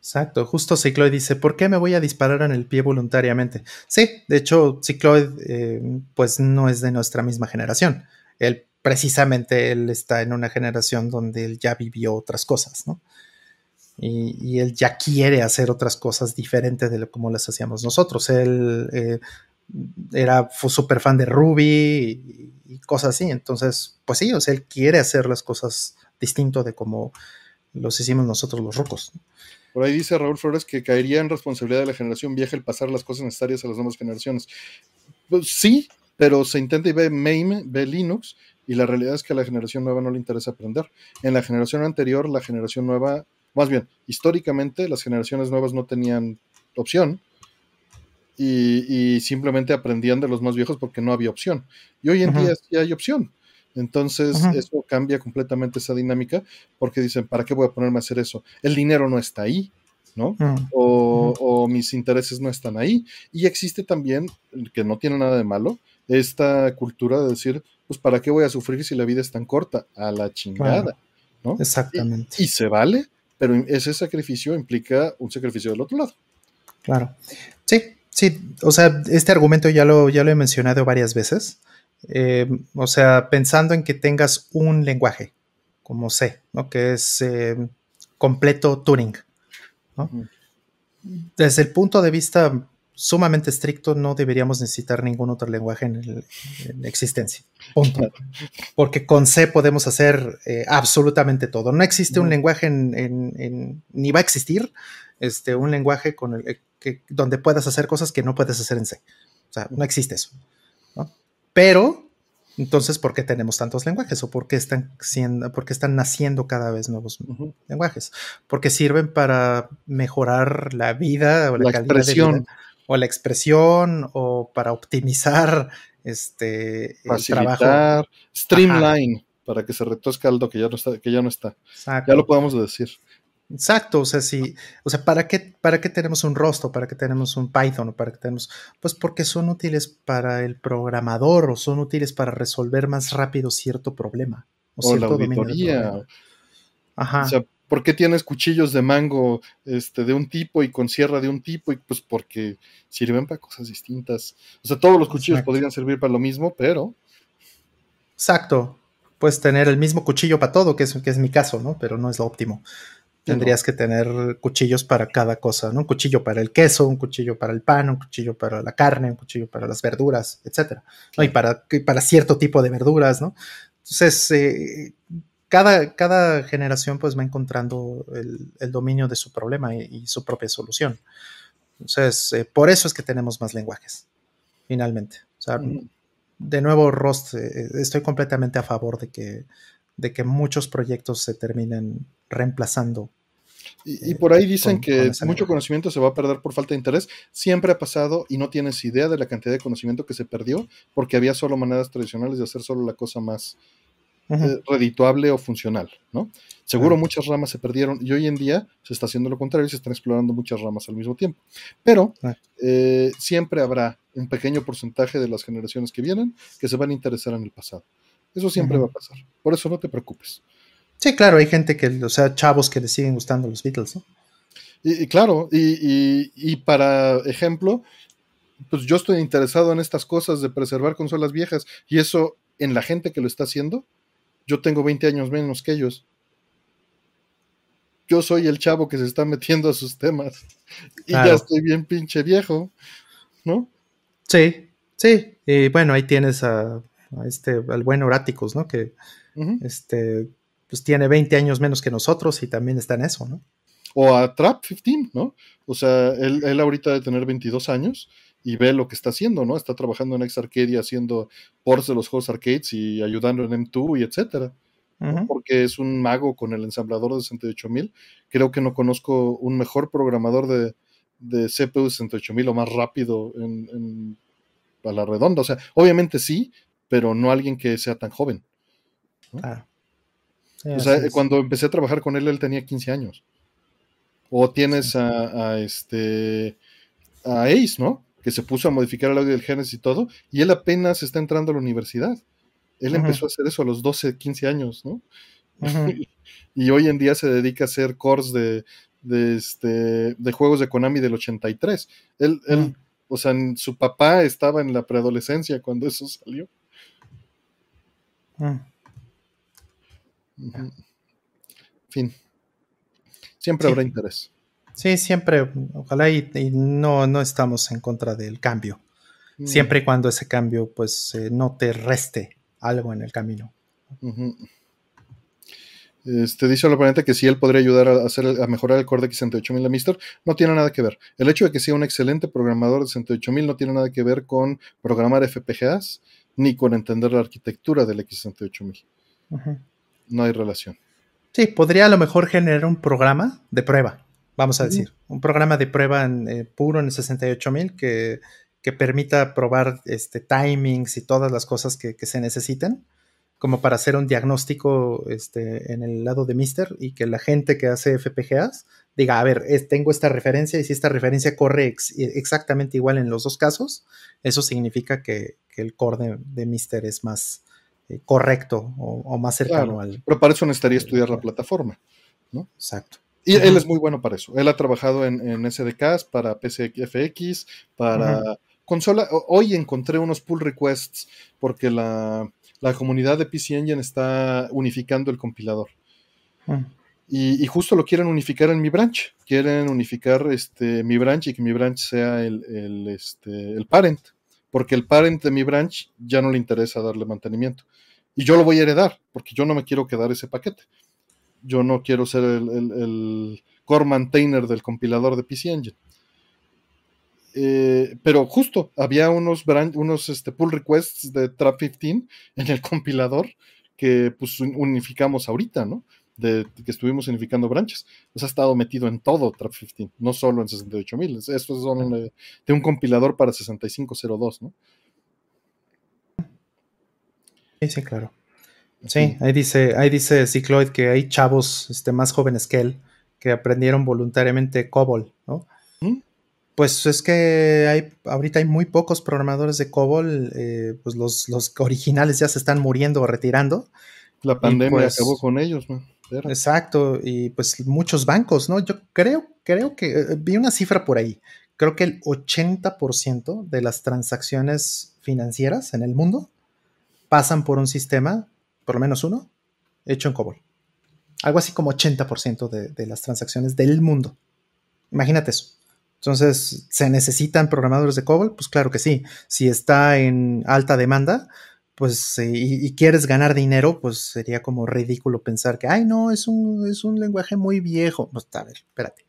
Exacto, justo Cicloid dice, ¿por qué me voy a disparar en el pie voluntariamente? Sí, de hecho, Cicloid eh, pues no es de nuestra misma generación. Él precisamente él está en una generación donde él ya vivió otras cosas, ¿no? Y, él ya quiere hacer otras cosas diferentes de lo, las hacíamos nosotros. Él eh, era súper fan de Ruby y, cosas así. Entonces, pues sí, o sea, él quiere hacer las cosas distinto de como los hicimos nosotros los rocos. Por ahí dice Raúl Flores que caería en responsabilidad de la generación vieja el pasar las cosas necesarias a las nuevas generaciones. Pues sí, pero se intenta y ve MAME, ve Linux, y la realidad es que a la generación nueva no le interesa aprender. En la generación anterior, la generación nueva, más bien, históricamente las generaciones nuevas no tenían opción y, simplemente aprendían de los más viejos porque no había opción. Y hoy en día sí hay opción. Entonces, eso cambia completamente esa dinámica porque dicen, ¿para qué voy a ponerme a hacer eso? El dinero no está ahí, ¿no? o, o, mis intereses no están ahí. Y existe también, que no tiene nada de malo, esta cultura de decir, pues, ¿para qué voy a sufrir si la vida es tan corta? A la chingada, ¿no? Exactamente. Y, se vale, pero ese sacrificio implica un sacrificio del otro lado. Claro. Sí, sí, o sea, este argumento ya lo, ya lo he mencionado varias veces. Eh, o sea, pensando en que tengas un lenguaje como C, ¿no? que es eh, completo Turing. Desde el punto de vista sumamente estricto, no deberíamos necesitar ningún otro lenguaje en, existencia. Punto. Porque con C podemos hacer eh, absolutamente todo. No existe un lenguaje en, ni va a existir este, un lenguaje con el, que, donde puedas hacer cosas que no puedes hacer en C. O sea, no existe eso. Pero, entonces, ¿por qué tenemos tantos lenguajes? ¿O por qué están, siendo, por están naciendo cada vez nuevos lenguajes? Porque sirven para mejorar la vida o la, calidad de vida, o la expresión, o para optimizar este el trabajo. Streamline, para que se retosca algo que ya no está, que ya no está. Ya lo podemos decir. Exacto, o sea, sí, o sea, ¿para qué, ¿para qué tenemos un rostro? ¿Para qué tenemos un Python? ¿Para qué tenemos? Pues porque son útiles para el programador o son útiles para resolver más rápido cierto problema. O, la auditoría. Ajá. O sea, ¿por qué tienes cuchillos de mango este, de un tipo y con sierra de un tipo? Y pues porque sirven para cosas distintas. O sea, todos los cuchillos podrían servir para lo mismo, pero... Exacto. Puedes tener el mismo cuchillo para todo, que es, que es mi caso, ¿no? Pero no es lo óptimo. Tendrías que tener cuchillos para cada cosa, ¿no? Un cuchillo para el queso, un cuchillo para el pan, un cuchillo para la carne, un cuchillo para las verduras, etcétera. Y para, para cierto tipo de verduras, ¿no? Entonces, eh, cada, cada, generación pues va encontrando el, dominio de su problema y, su propia solución. Entonces, eh, por eso es que tenemos más lenguajes, finalmente. O sea, de nuevo, Rost, eh, estoy completamente a favor de que, de que muchos proyectos se terminen reemplazando. Y, por ahí dicen que mucho conocimiento se va a perder por falta de interés. Siempre ha pasado y no tienes idea de la cantidad de conocimiento que se perdió porque había solo maneras tradicionales de hacer solo la cosa más eh, redituable o funcional, ¿no? Seguro muchas ramas se perdieron y hoy en día se está haciendo lo contrario y se están explorando muchas ramas al mismo tiempo. Pero eh, siempre habrá un pequeño porcentaje de las generaciones que vienen que se van a interesar en el pasado. Eso siempre va a pasar. Por eso no te preocupes. Sí, claro, hay gente que, o sea, chavos que les siguen gustando los Beatles, ¿no? Y, claro, y, para ejemplo, pues yo estoy interesado en estas cosas de preservar consolas viejas y eso en la gente que lo está haciendo, yo tengo 20 años menos que ellos. Yo soy el chavo que se está metiendo a sus temas y ya estoy bien pinche viejo, ¿no? Sí, sí, y bueno, ahí tienes a, este, al buen Oráticos, ¿no? Que este pues tiene 20 años menos que nosotros y también está en eso, ¿no? O a Trap 15, ¿no? O sea, él, él ahorita de tener 22 años y ve lo que está haciendo, ¿no? Está trabajando en X Arcadia haciendo ports de los juegos arcades y ayudando en M2 y etcétera. Porque es un mago con el ensamblador de 68000. Creo que no conozco un mejor programador de, de CPU 68000 o más rápido en, a la redonda. O sea, obviamente sí, pero no alguien que sea tan joven. Claro. o sea, cuando empecé a trabajar con él, él tenía 15 años. O tienes a, este a Ace, ¿no? Que se puso a modificar el audio del Genesis y todo, y él apenas está entrando a la universidad. Él empezó a hacer eso a los 12, 15 años, ¿no? y hoy en día se dedica a hacer cores de, de, este, de juegos de Konami del 83. Él, él, o sea, su papá estaba en la preadolescencia cuando eso salió. En fin. Siempre habrá interés. Sí, siempre, ojalá y, no, no estamos en contra del cambio. Mm. Siempre y cuando ese cambio pues eh, no te reste algo en el camino. Este, dice el oponente que si él podría ayudar a, hacer, a mejorar el core de X68000 de Mister, no tiene nada que ver. El hecho de que sea un excelente programador de 68000 no tiene nada que ver con programar FPGAs ni con entender la arquitectura del X68000. No hay relación. Sí, podría a lo mejor generar un programa de prueba, vamos a decir, un programa de prueba en, eh, puro en el 68000 que, que permita probar este, timings y todas las cosas que, que se necesiten como para hacer un diagnóstico este, en el lado de Mister y que la gente que hace FPGAs diga, a ver, tengo esta referencia y si esta referencia corre exactamente igual en los dos casos, eso significa que, el core de, Mister es más eh, correcto o, más cercano al... Pero para eso necesitaría estudiar la plataforma, ¿no? Exacto. Y él es muy bueno para eso. Él ha trabajado en, SDKs, para PCFX, para consola. Hoy encontré unos pull requests porque la la comunidad de PC Engine está unificando el compilador. Hmm. Y, justo lo quieren unificar en mi branch. Quieren unificar este, mi branch y que mi branch sea el, este, el parent. Porque el parent de mi branch ya no le interesa darle mantenimiento. Y yo lo voy a heredar, porque yo no me quiero quedar ese paquete. Yo no quiero ser el, el core maintainer del compilador de PC Engine. Eh, pero justo había unos, unos este, pull requests de Trap15 en el compilador que pues unificamos ahorita, ¿no? De, que estuvimos unificando branches. Pues ha estado metido en todo Trap15, no solo en 68000. Estos son de, un compilador para 6502, ¿no? Sí, sí, claro. Sí, ahí dice, ahí dice Cicloid que hay chavos este, más jóvenes que él que aprendieron voluntariamente COBOL, ¿no? Pues es que hay, ahorita hay muy pocos programadores de COBOL, eh, pues los, originales ya se están muriendo o retirando. La pandemia pues acabó con ellos, Exacto, y pues muchos bancos, ¿no? Yo creo, creo que eh, vi una cifra por ahí. Creo que el 80% de las transacciones financieras en el mundo pasan por un sistema, por lo menos uno, hecho en COBOL. Algo así como 80% de, de las transacciones del mundo. Imagínate eso. Entonces, ¿se necesitan programadores de COBOL? Pues claro que sí. Si está en alta demanda, pues, eh, y, quieres ganar dinero, pues sería como ridículo pensar que, ay, no, es un, es un lenguaje muy viejo. Pues, a ver, espérate.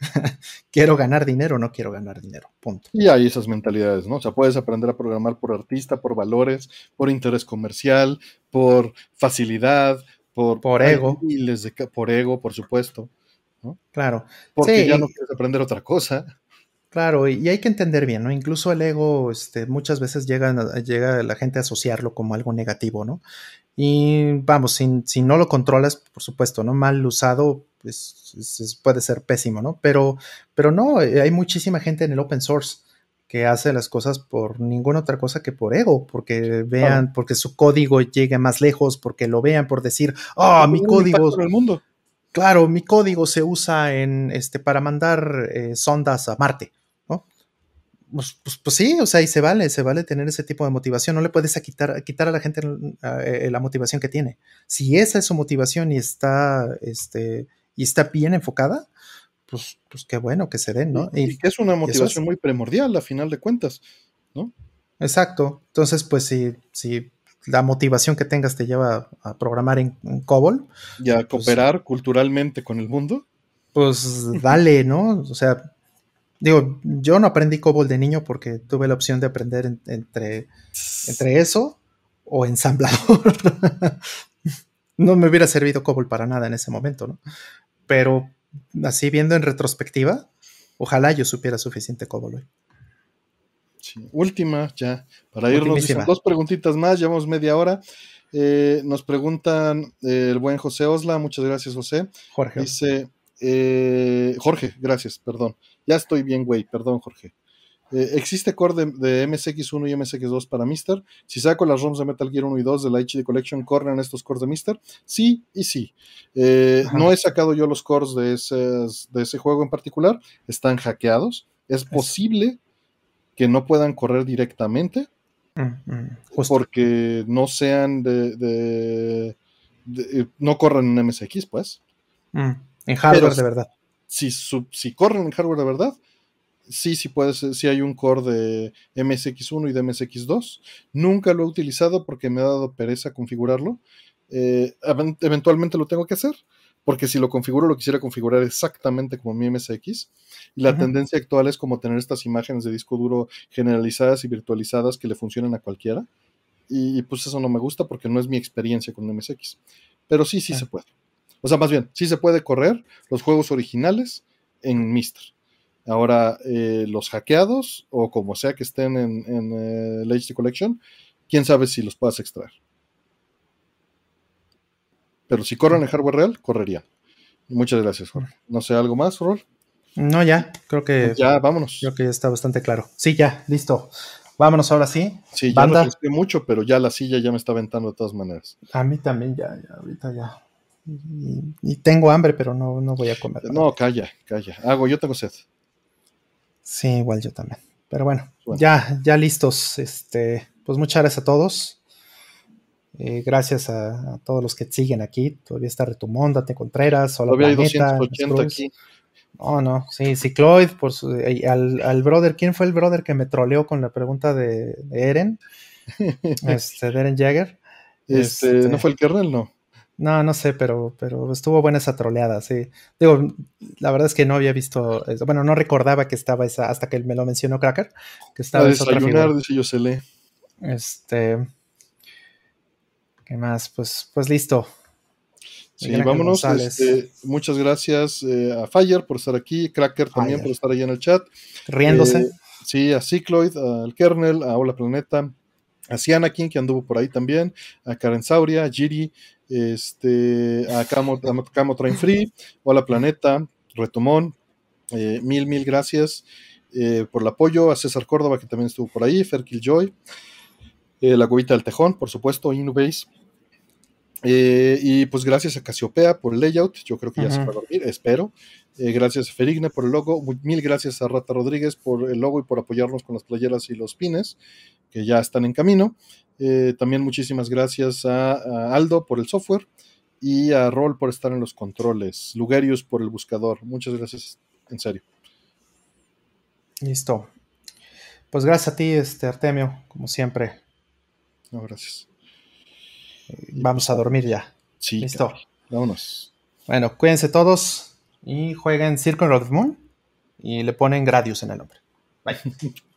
quiero ganar dinero, no quiero ganar dinero. Punto. Y hay esas mentalidades, ¿no? O sea, puedes aprender a programar por artista, por valores, por interés comercial, por facilidad, por, por ego. por ego, por supuesto. Claro. Porque ya no quieres aprender otra cosa. Claro, y hay que entender bien, ¿no? Incluso el ego, este, muchas veces llega, llega la gente a asociarlo como algo negativo, ¿no? Y vamos, si, si no lo controlas, por supuesto, ¿no? Mal usado, pues, puede ser pésimo, ¿no? Pero, pero no, eh, hay muchísima gente en el open source que hace las cosas por ninguna otra cosa que por ego, porque vean, porque su código llegue más lejos, porque lo vean por decir, ah, mi código. El mundo claro, mi código se usa en, este, para mandar eh, sondas a Marte, ¿no? Pues, pues, pues, sí, o sea, y se vale, se vale tener ese tipo de motivación. No le puedes quitar, quitar a la gente eh, la motivación que tiene. Si esa es su motivación y está, este, y está bien enfocada, pues, pues qué bueno que se den, ¿no? Y, que es una motivación muy primordial, a final de cuentas, ¿no? Exacto. Entonces, pues si, si la motivación que tengas te lleva a programar en, COBOL. Y a pues, cooperar culturalmente con el mundo. Pues dale, ¿no? O sea, digo, yo no aprendí COBOL de niño porque tuve la opción de aprender entre, entre eso o ensamblador. no me hubiera servido COBOL para nada en ese momento, ¿no? Pero así viendo en retrospectiva, ojalá yo supiera suficiente COBOL hoy. Última, ya, para irnos, dos preguntitas más, llevamos media hora. Eh, nos preguntan eh, el buen José Osla, muchas gracias José. Jorge. Dice, eh, Jorge, gracias, perdón. Ya estoy bien, güey, perdón Jorge. ¿Existe core de, MSX1 y MSX2 para Mister? Si saco las ROMs de Metal Gear 1 y 2 de la HD Collection, ¿corren estos cores de Mister? Sí y sí. no he sacado yo los cores de, de ese juego en particular, están hackeados. Es posible que no puedan correr directamente, Mm, mm, porque no sean de, eh, no corren en MSX, pues. Mm, en hardware de verdad. Si, si corren en hardware de verdad, sí, sí puedes, sí hay un core de MSX1 y de MSX2. Nunca lo he utilizado porque me ha dado pereza configurarlo. Eh, eventualmente lo tengo que hacer, porque si lo configuro lo quisiera configurar exactamente como mi MSX. Y la tendencia actual es como tener estas imágenes de disco duro generalizadas y virtualizadas que le funcionan a cualquiera. Y, pues eso no me gusta porque no es mi experiencia con un MSX. Pero sí, sí se puede. O sea, más bien, sí se puede correr los juegos originales en Mister. Ahora, eh, los hackeados o como sea que estén en, en eh, el HD Collection, quién sabe si los puedas extraer. Pero si corren en hardware real, correría. Muchas gracias, Jorge. No sé, ¿algo más, Rol? No, ya, creo que. Ya, vámonos. Creo que ya está bastante claro. Sí, ya, listo. Vámonos ahora sí. Sí, ya no mucho, pero ya la silla ya me está aventando de todas maneras. A mí también, ya, ya, ahorita ya. Y, tengo hambre, pero no, no voy a comer. No, calla, calla. Hago, yo tengo sed. Sí, igual yo también. Pero bueno, ya, ya listos. Este, pues muchas gracias a todos. Eh, gracias a, todos los que siguen aquí. Todavía está Retumonda, Te Contreras, Hola Todavía Planeta, hay 280 aquí. No, no, sí, Cicloid, por eh, al, brother, ¿quién fue el brother que me troleó con la pregunta de, Eren? este, de Eren Jagger. Este, ¿No este, fue el kernel? No. No, no sé, pero, pero estuvo buena esa troleada, sí. Digo, la verdad es que no había visto, bueno, no recordaba que estaba esa, hasta que me lo mencionó Cracker, que estaba A desayunar, dice yo se lee. Este, ¿Qué más? Pues, pues listo. Sí, vámonos. Este, muchas gracias eh, a Fire por estar aquí, Cracker también por estar ahí en el chat. Riéndose. Eh, sí, a Cycloid, al Kernel, a Hola Planeta, a Cianakin, que anduvo por ahí también, a Karen Sauria, a Giri, este, a Camo, Camo Train Free, Hola Planeta, Retomón, eh, mil, mil gracias por el apoyo, a César Córdoba, que también estuvo por ahí, Ferkil Joy, la Cubita del Tejón, por supuesto, Inubase, eh, y pues gracias a Casiopea por el layout, yo creo que ya se va a dormir, espero. Eh, gracias a Ferigne por el logo, mil gracias a Rata Rodríguez por el logo y por apoyarnos con las playeras y los pines, que ya están en camino. Eh, también muchísimas gracias a, Aldo por el software y a Rol por estar en los controles, Lugerius por el buscador. Muchas gracias, en serio. Listo. Pues gracias a ti, este Artemio, como siempre. No, gracias. Vamos a dormir ya. Sí. Listo. Vámonos. Bueno, cuídense todos y jueguen Circle of the Moon y le ponen Gradius en el nombre. Bye.